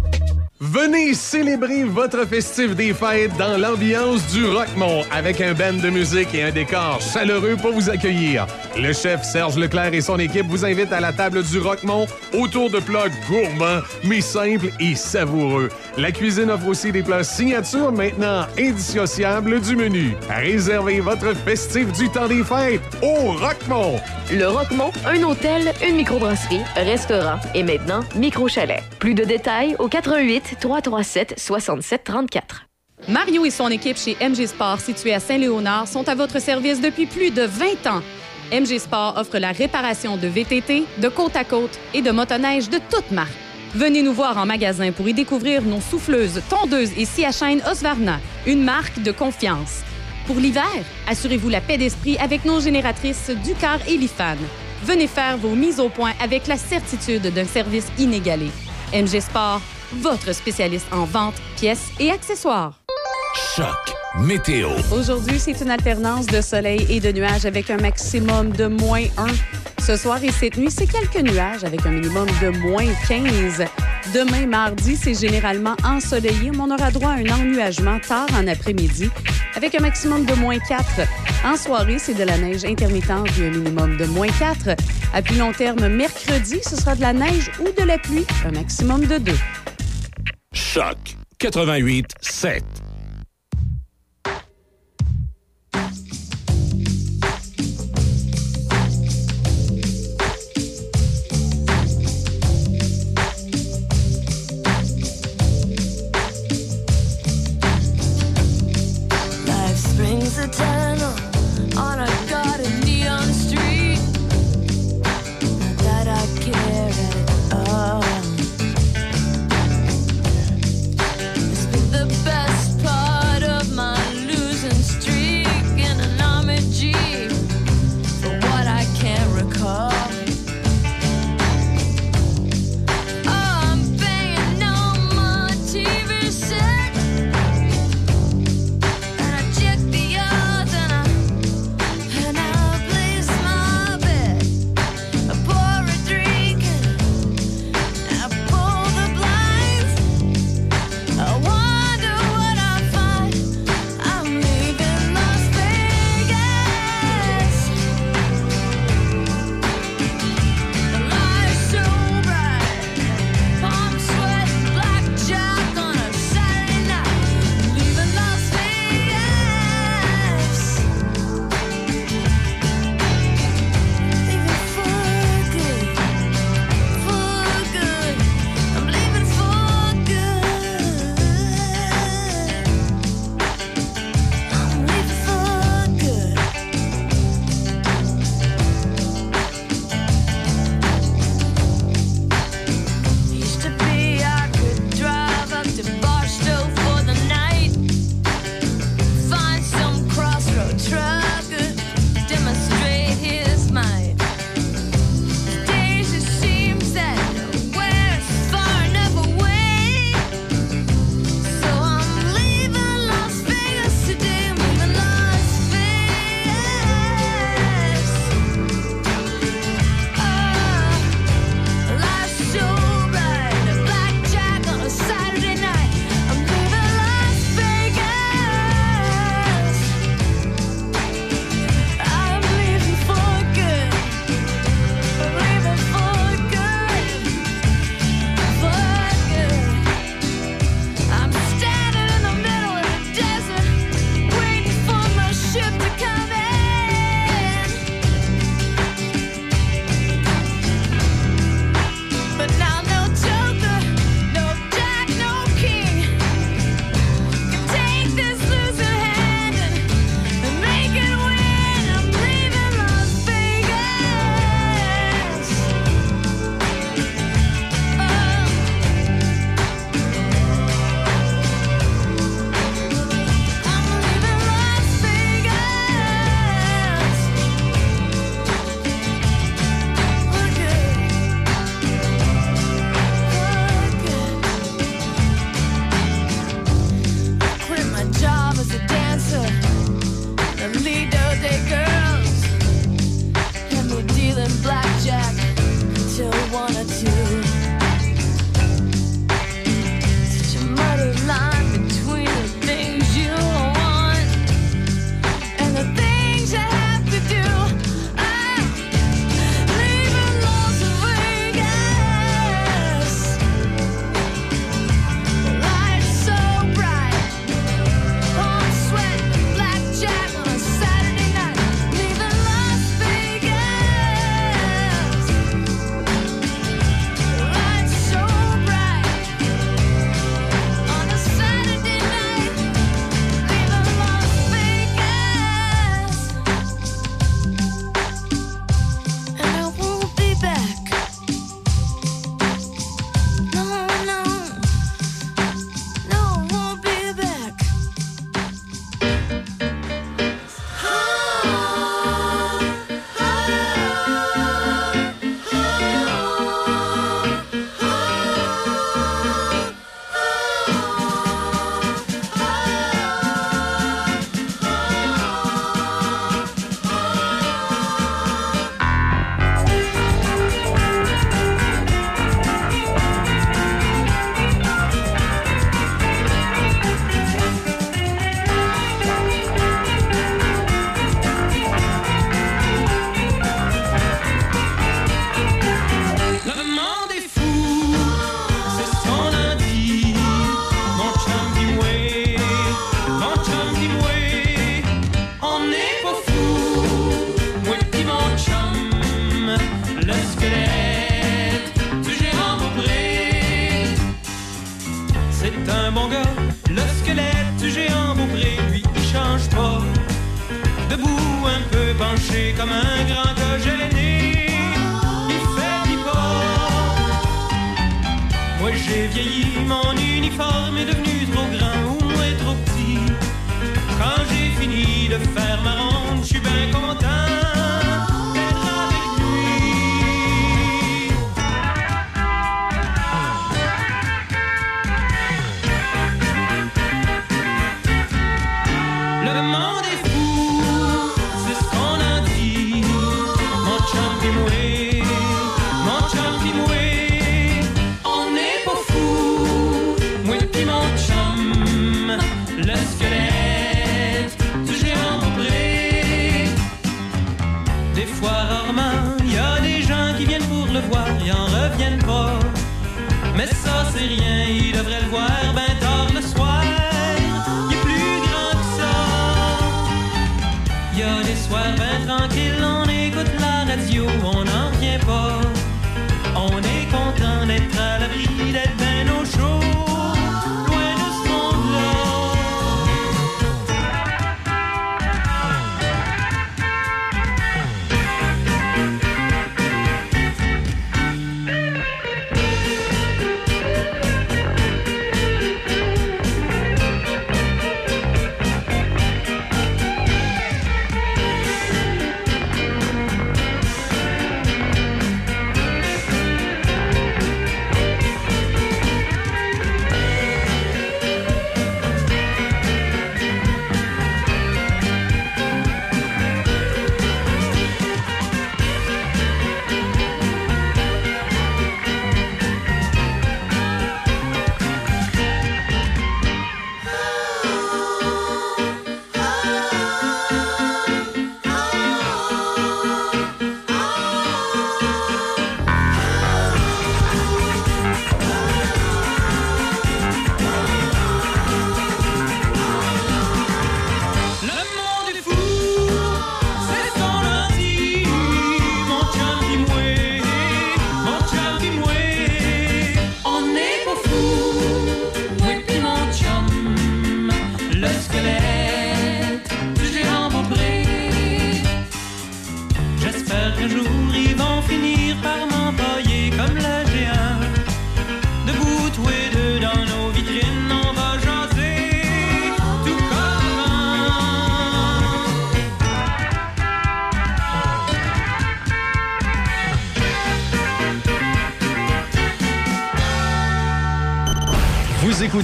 Venez célébrer votre festif des fêtes dans l'ambiance du Rockmont avec un band de musique et un décor chaleureux pour vous accueillir. Le chef Serge Leclerc et son équipe vous invitent à la table du Rockmont autour de plats gourmands mais simples et savoureux. La cuisine offre aussi des plats signature maintenant indissociables du menu. Réservez votre festif du temps des fêtes au Rockmont. Le Roquemont, un hôtel, une microbrasserie, restaurant et maintenant micro-chalet. Plus de détails au 88 337 67 34. Mario et son équipe chez MG Sport, situé à Saint-Léonard, sont à votre service depuis plus de 20 ans. MG Sport offre la réparation de VTT, de côte à côte et de motoneige de toute marque. Venez nous voir en magasin pour y découvrir nos souffleuses, tondeuses et scie à chaîne Osvarna, une marque de confiance. Pour l'hiver, assurez-vous la paix d'esprit avec nos génératrices Ducar et Lifan. Venez faire vos mises au point avec la certitude d'un service inégalé. MG Sport, votre spécialiste en vente, pièces et accessoires. Choc météo. Aujourd'hui, c'est une alternance de soleil et de nuages avec un maximum de moins 1. Ce soir et cette nuit, c'est quelques nuages avec un minimum de moins 15. Demain, mardi, c'est généralement ensoleillé, mais on aura droit à un ennuagement tard en après-midi avec un maximum de moins 4. En soirée, c'est de la neige intermittente et un minimum de moins 4. À plus long terme, mercredi, ce sera de la neige ou de la pluie, un maximum de 2. Choc 88 7.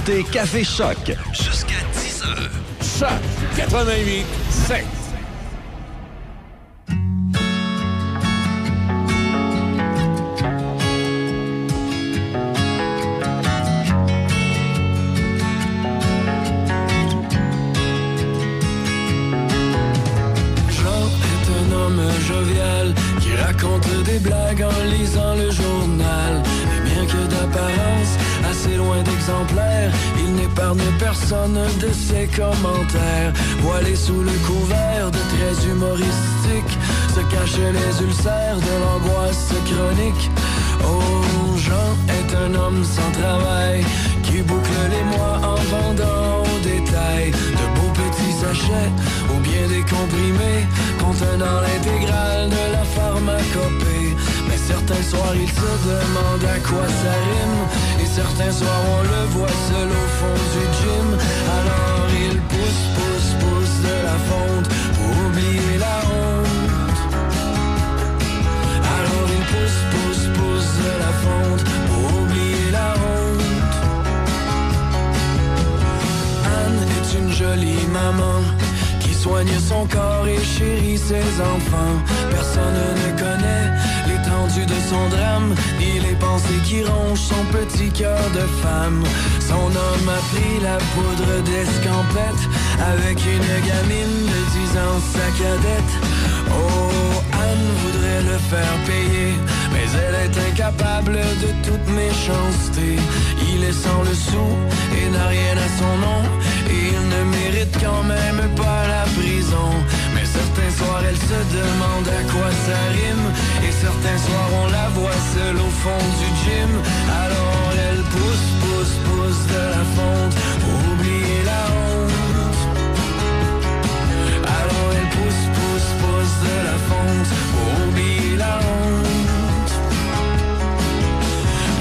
Écoutez Café Choc. Jusqu'à 10 heures. Choc. 88 7. n'épargne personne de ses commentaires. Voilé sous le couvert de traits humoristiques, se cachent les ulcères de l'angoisse chronique. Oh, Jean est un homme sans travail qui boucle les mois en vendant au détail de beaux petits sachets ou bien des comprimés contenant l'intégrale de la pharmacopée. Mais certains soirs il se demande à quoi ça rime certains soirs on le voit seul au fond du gym. Alors il pousse, pousse, pousse de la fonte pour oublier la honte. Alors il pousse, pousse, pousse de la fonte pour oublier la honte. Anne est une jolie maman soigne son corps et chérit ses enfants. Personne ne connaît l'étendue de son drame, ni les pensées qui rongent son petit cœur de femme. Son homme a pris la poudre d'escampette avec une gamine de 10 ans, sa cadette. Oh, Anne voudrait le faire payer, mais elle est incapable de toute méchanceté. Il est sans le sou et n'a rien à son nom, il ne mérite quand même pas la prison. Mais certains soirs, elle se demande à quoi ça rime, et certains soirs, on la voit seule au fond du gym. Alors elle pousse, pousse, pousse de la fonte pour oublier la honte. Alors elle pousse, pousse, pousse de la fonte pour oublier la honte.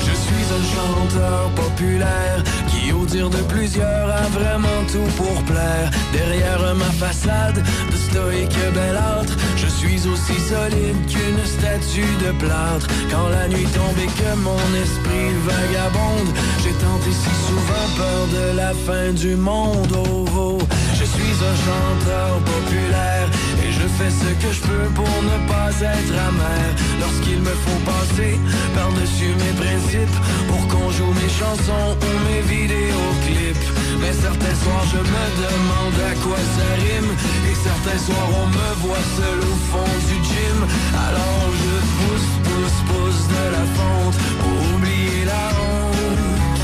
Je suis un chanteur populaire qui, au dire de plusieurs, a vraiment tout pour plaire. Derrière ma façade de stoïque belâtre, je suis aussi solide qu'une statue de plâtre. Quand la nuit tombe et que mon esprit vagabonde, j'ai tenté si souvent peur de la fin du monde. Oh, oh. Je suis un chanteur populaire fais ce que je peux pour ne pas être amer. Lorsqu'il me faut passer par-dessus mes principes pour qu'on joue mes chansons ou mes vidéoclips. Mais certains soirs je me demande à quoi ça rime et certains soirs on me voit seul au fond du gym. Alors je pousse, pousse, pousse de la fonte pour oublier la honte.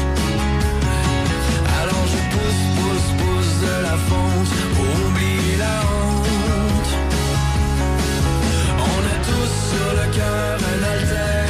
Alors je pousse, pousse, pousse de la fonte sur le cœur un alter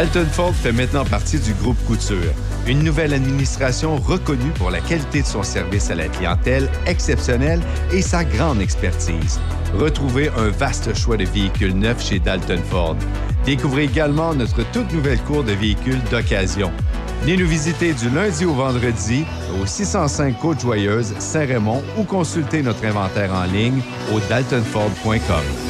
Dalton Ford fait maintenant partie du groupe Couture, une nouvelle administration reconnue pour la qualité de son service à la clientèle exceptionnelle et sa grande expertise. Retrouvez un vaste choix de véhicules neufs chez Dalton Ford. Découvrez également notre toute nouvelle cour de véhicules d'occasion. Venez nous visiter du lundi au vendredi au 605 Côte-Joyeuse, Saint-Raymond ou consultez notre inventaire en ligne au daltonford.com.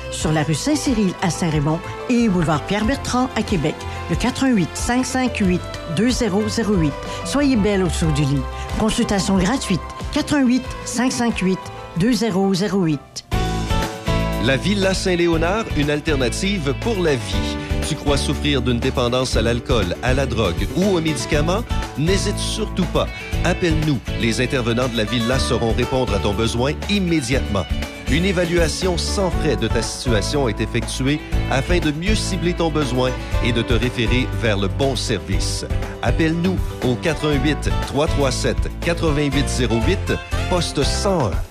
Sur la rue Saint-Cyril à Saint-Raymond et boulevard Pierre-Bertrand à Québec. Le 88 558 2008. Soyez belle autour du lit. Consultation gratuite. 88 558 2008. La Villa Saint-Léonard, une alternative pour la vie. Tu crois souffrir d'une dépendance à l'alcool, à la drogue ou aux médicaments? N'hésite surtout pas. Appelle-nous. Les intervenants de la Villa sauront répondre à ton besoin immédiatement. Une évaluation sans frais de ta situation est effectuée afin de mieux cibler ton besoin et de te référer vers le bon service. Appelle-nous au 88 337 8808 poste 101.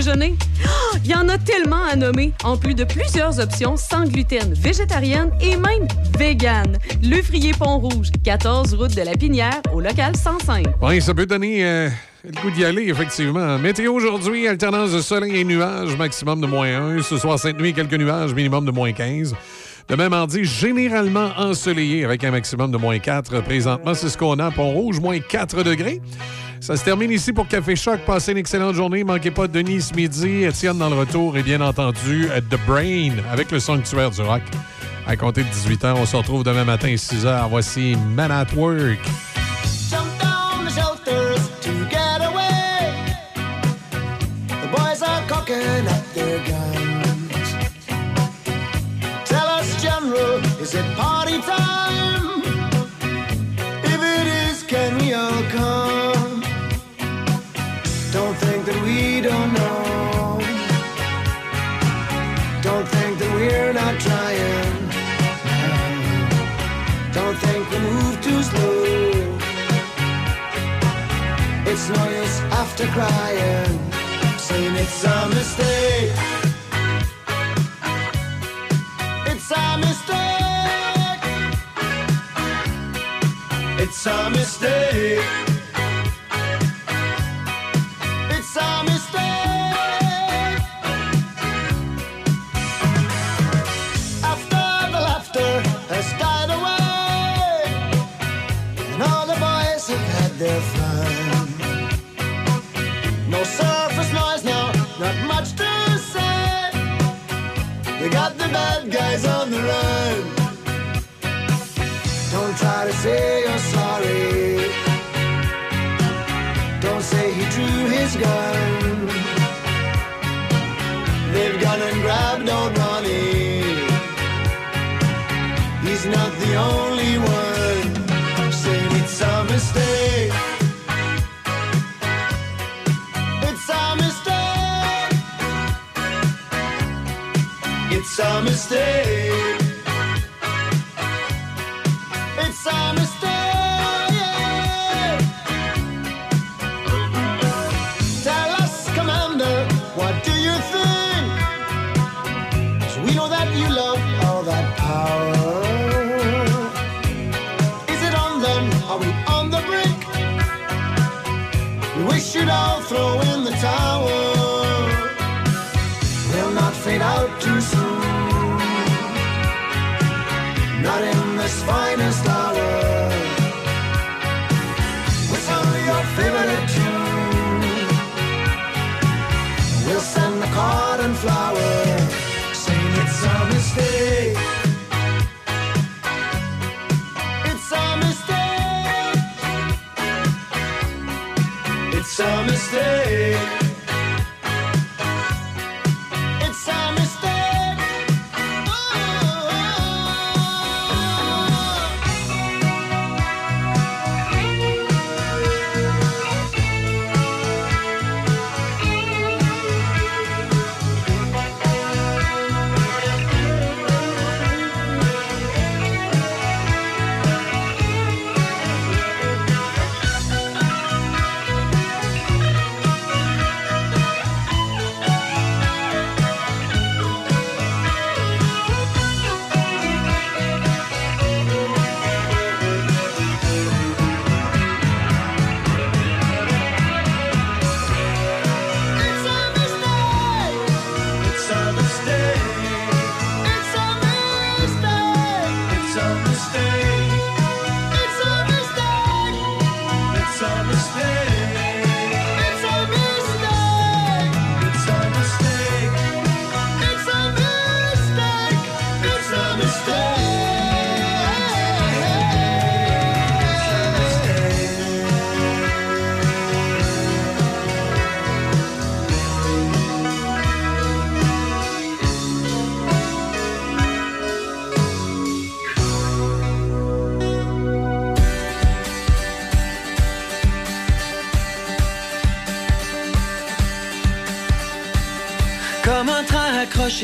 Ah, Il y en a tellement à nommer, en plus de plusieurs options sans gluten, végétarienne et même vegan. Le Frier Pont-Rouge, 14 route de la Pinière, au local 105. Oui, ça peut donner euh, le goût d'y aller, effectivement. Météo aujourd'hui, alternance de soleil et nuages, maximum de moins 1. Ce soir, cette nuit, quelques nuages, minimum de moins 15. Demain mardi, généralement ensoleillé avec un maximum de moins 4. Présentement, c'est ce qu'on a Pont-Rouge, moins 4 degrés. Ça se termine ici pour Café Choc. Passez une excellente journée. Manquez pas Denis ce midi, Étienne dans le retour et bien entendu euh, The Brain avec le sanctuaire du rock. À compter de 18 h, on se retrouve demain matin 6 h. Voici Man at Work. After crying, saying it's a mistake. It's a mistake. It's a mistake. Bad guys on the run. Don't try to say you're sorry. Don't say he drew his gun. They've gone and grabbed old Ronnie. He's not the only one. Saying it's a mistake. It's a mistake.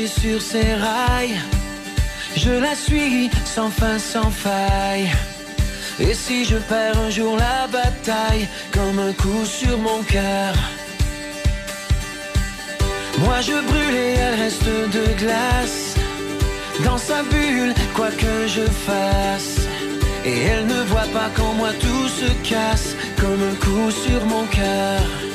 sur ses rails. Je la suis sans fin, sans faille. Et si je perds un jour la bataille, comme un coup sur mon cœur. Moi je brûle et elle reste de glace. Dans sa bulle, quoi que je fasse. Et elle ne voit pas quand moi tout se casse, comme un coup sur mon cœur.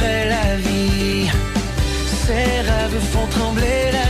après la vie. Ses rêves font trembler la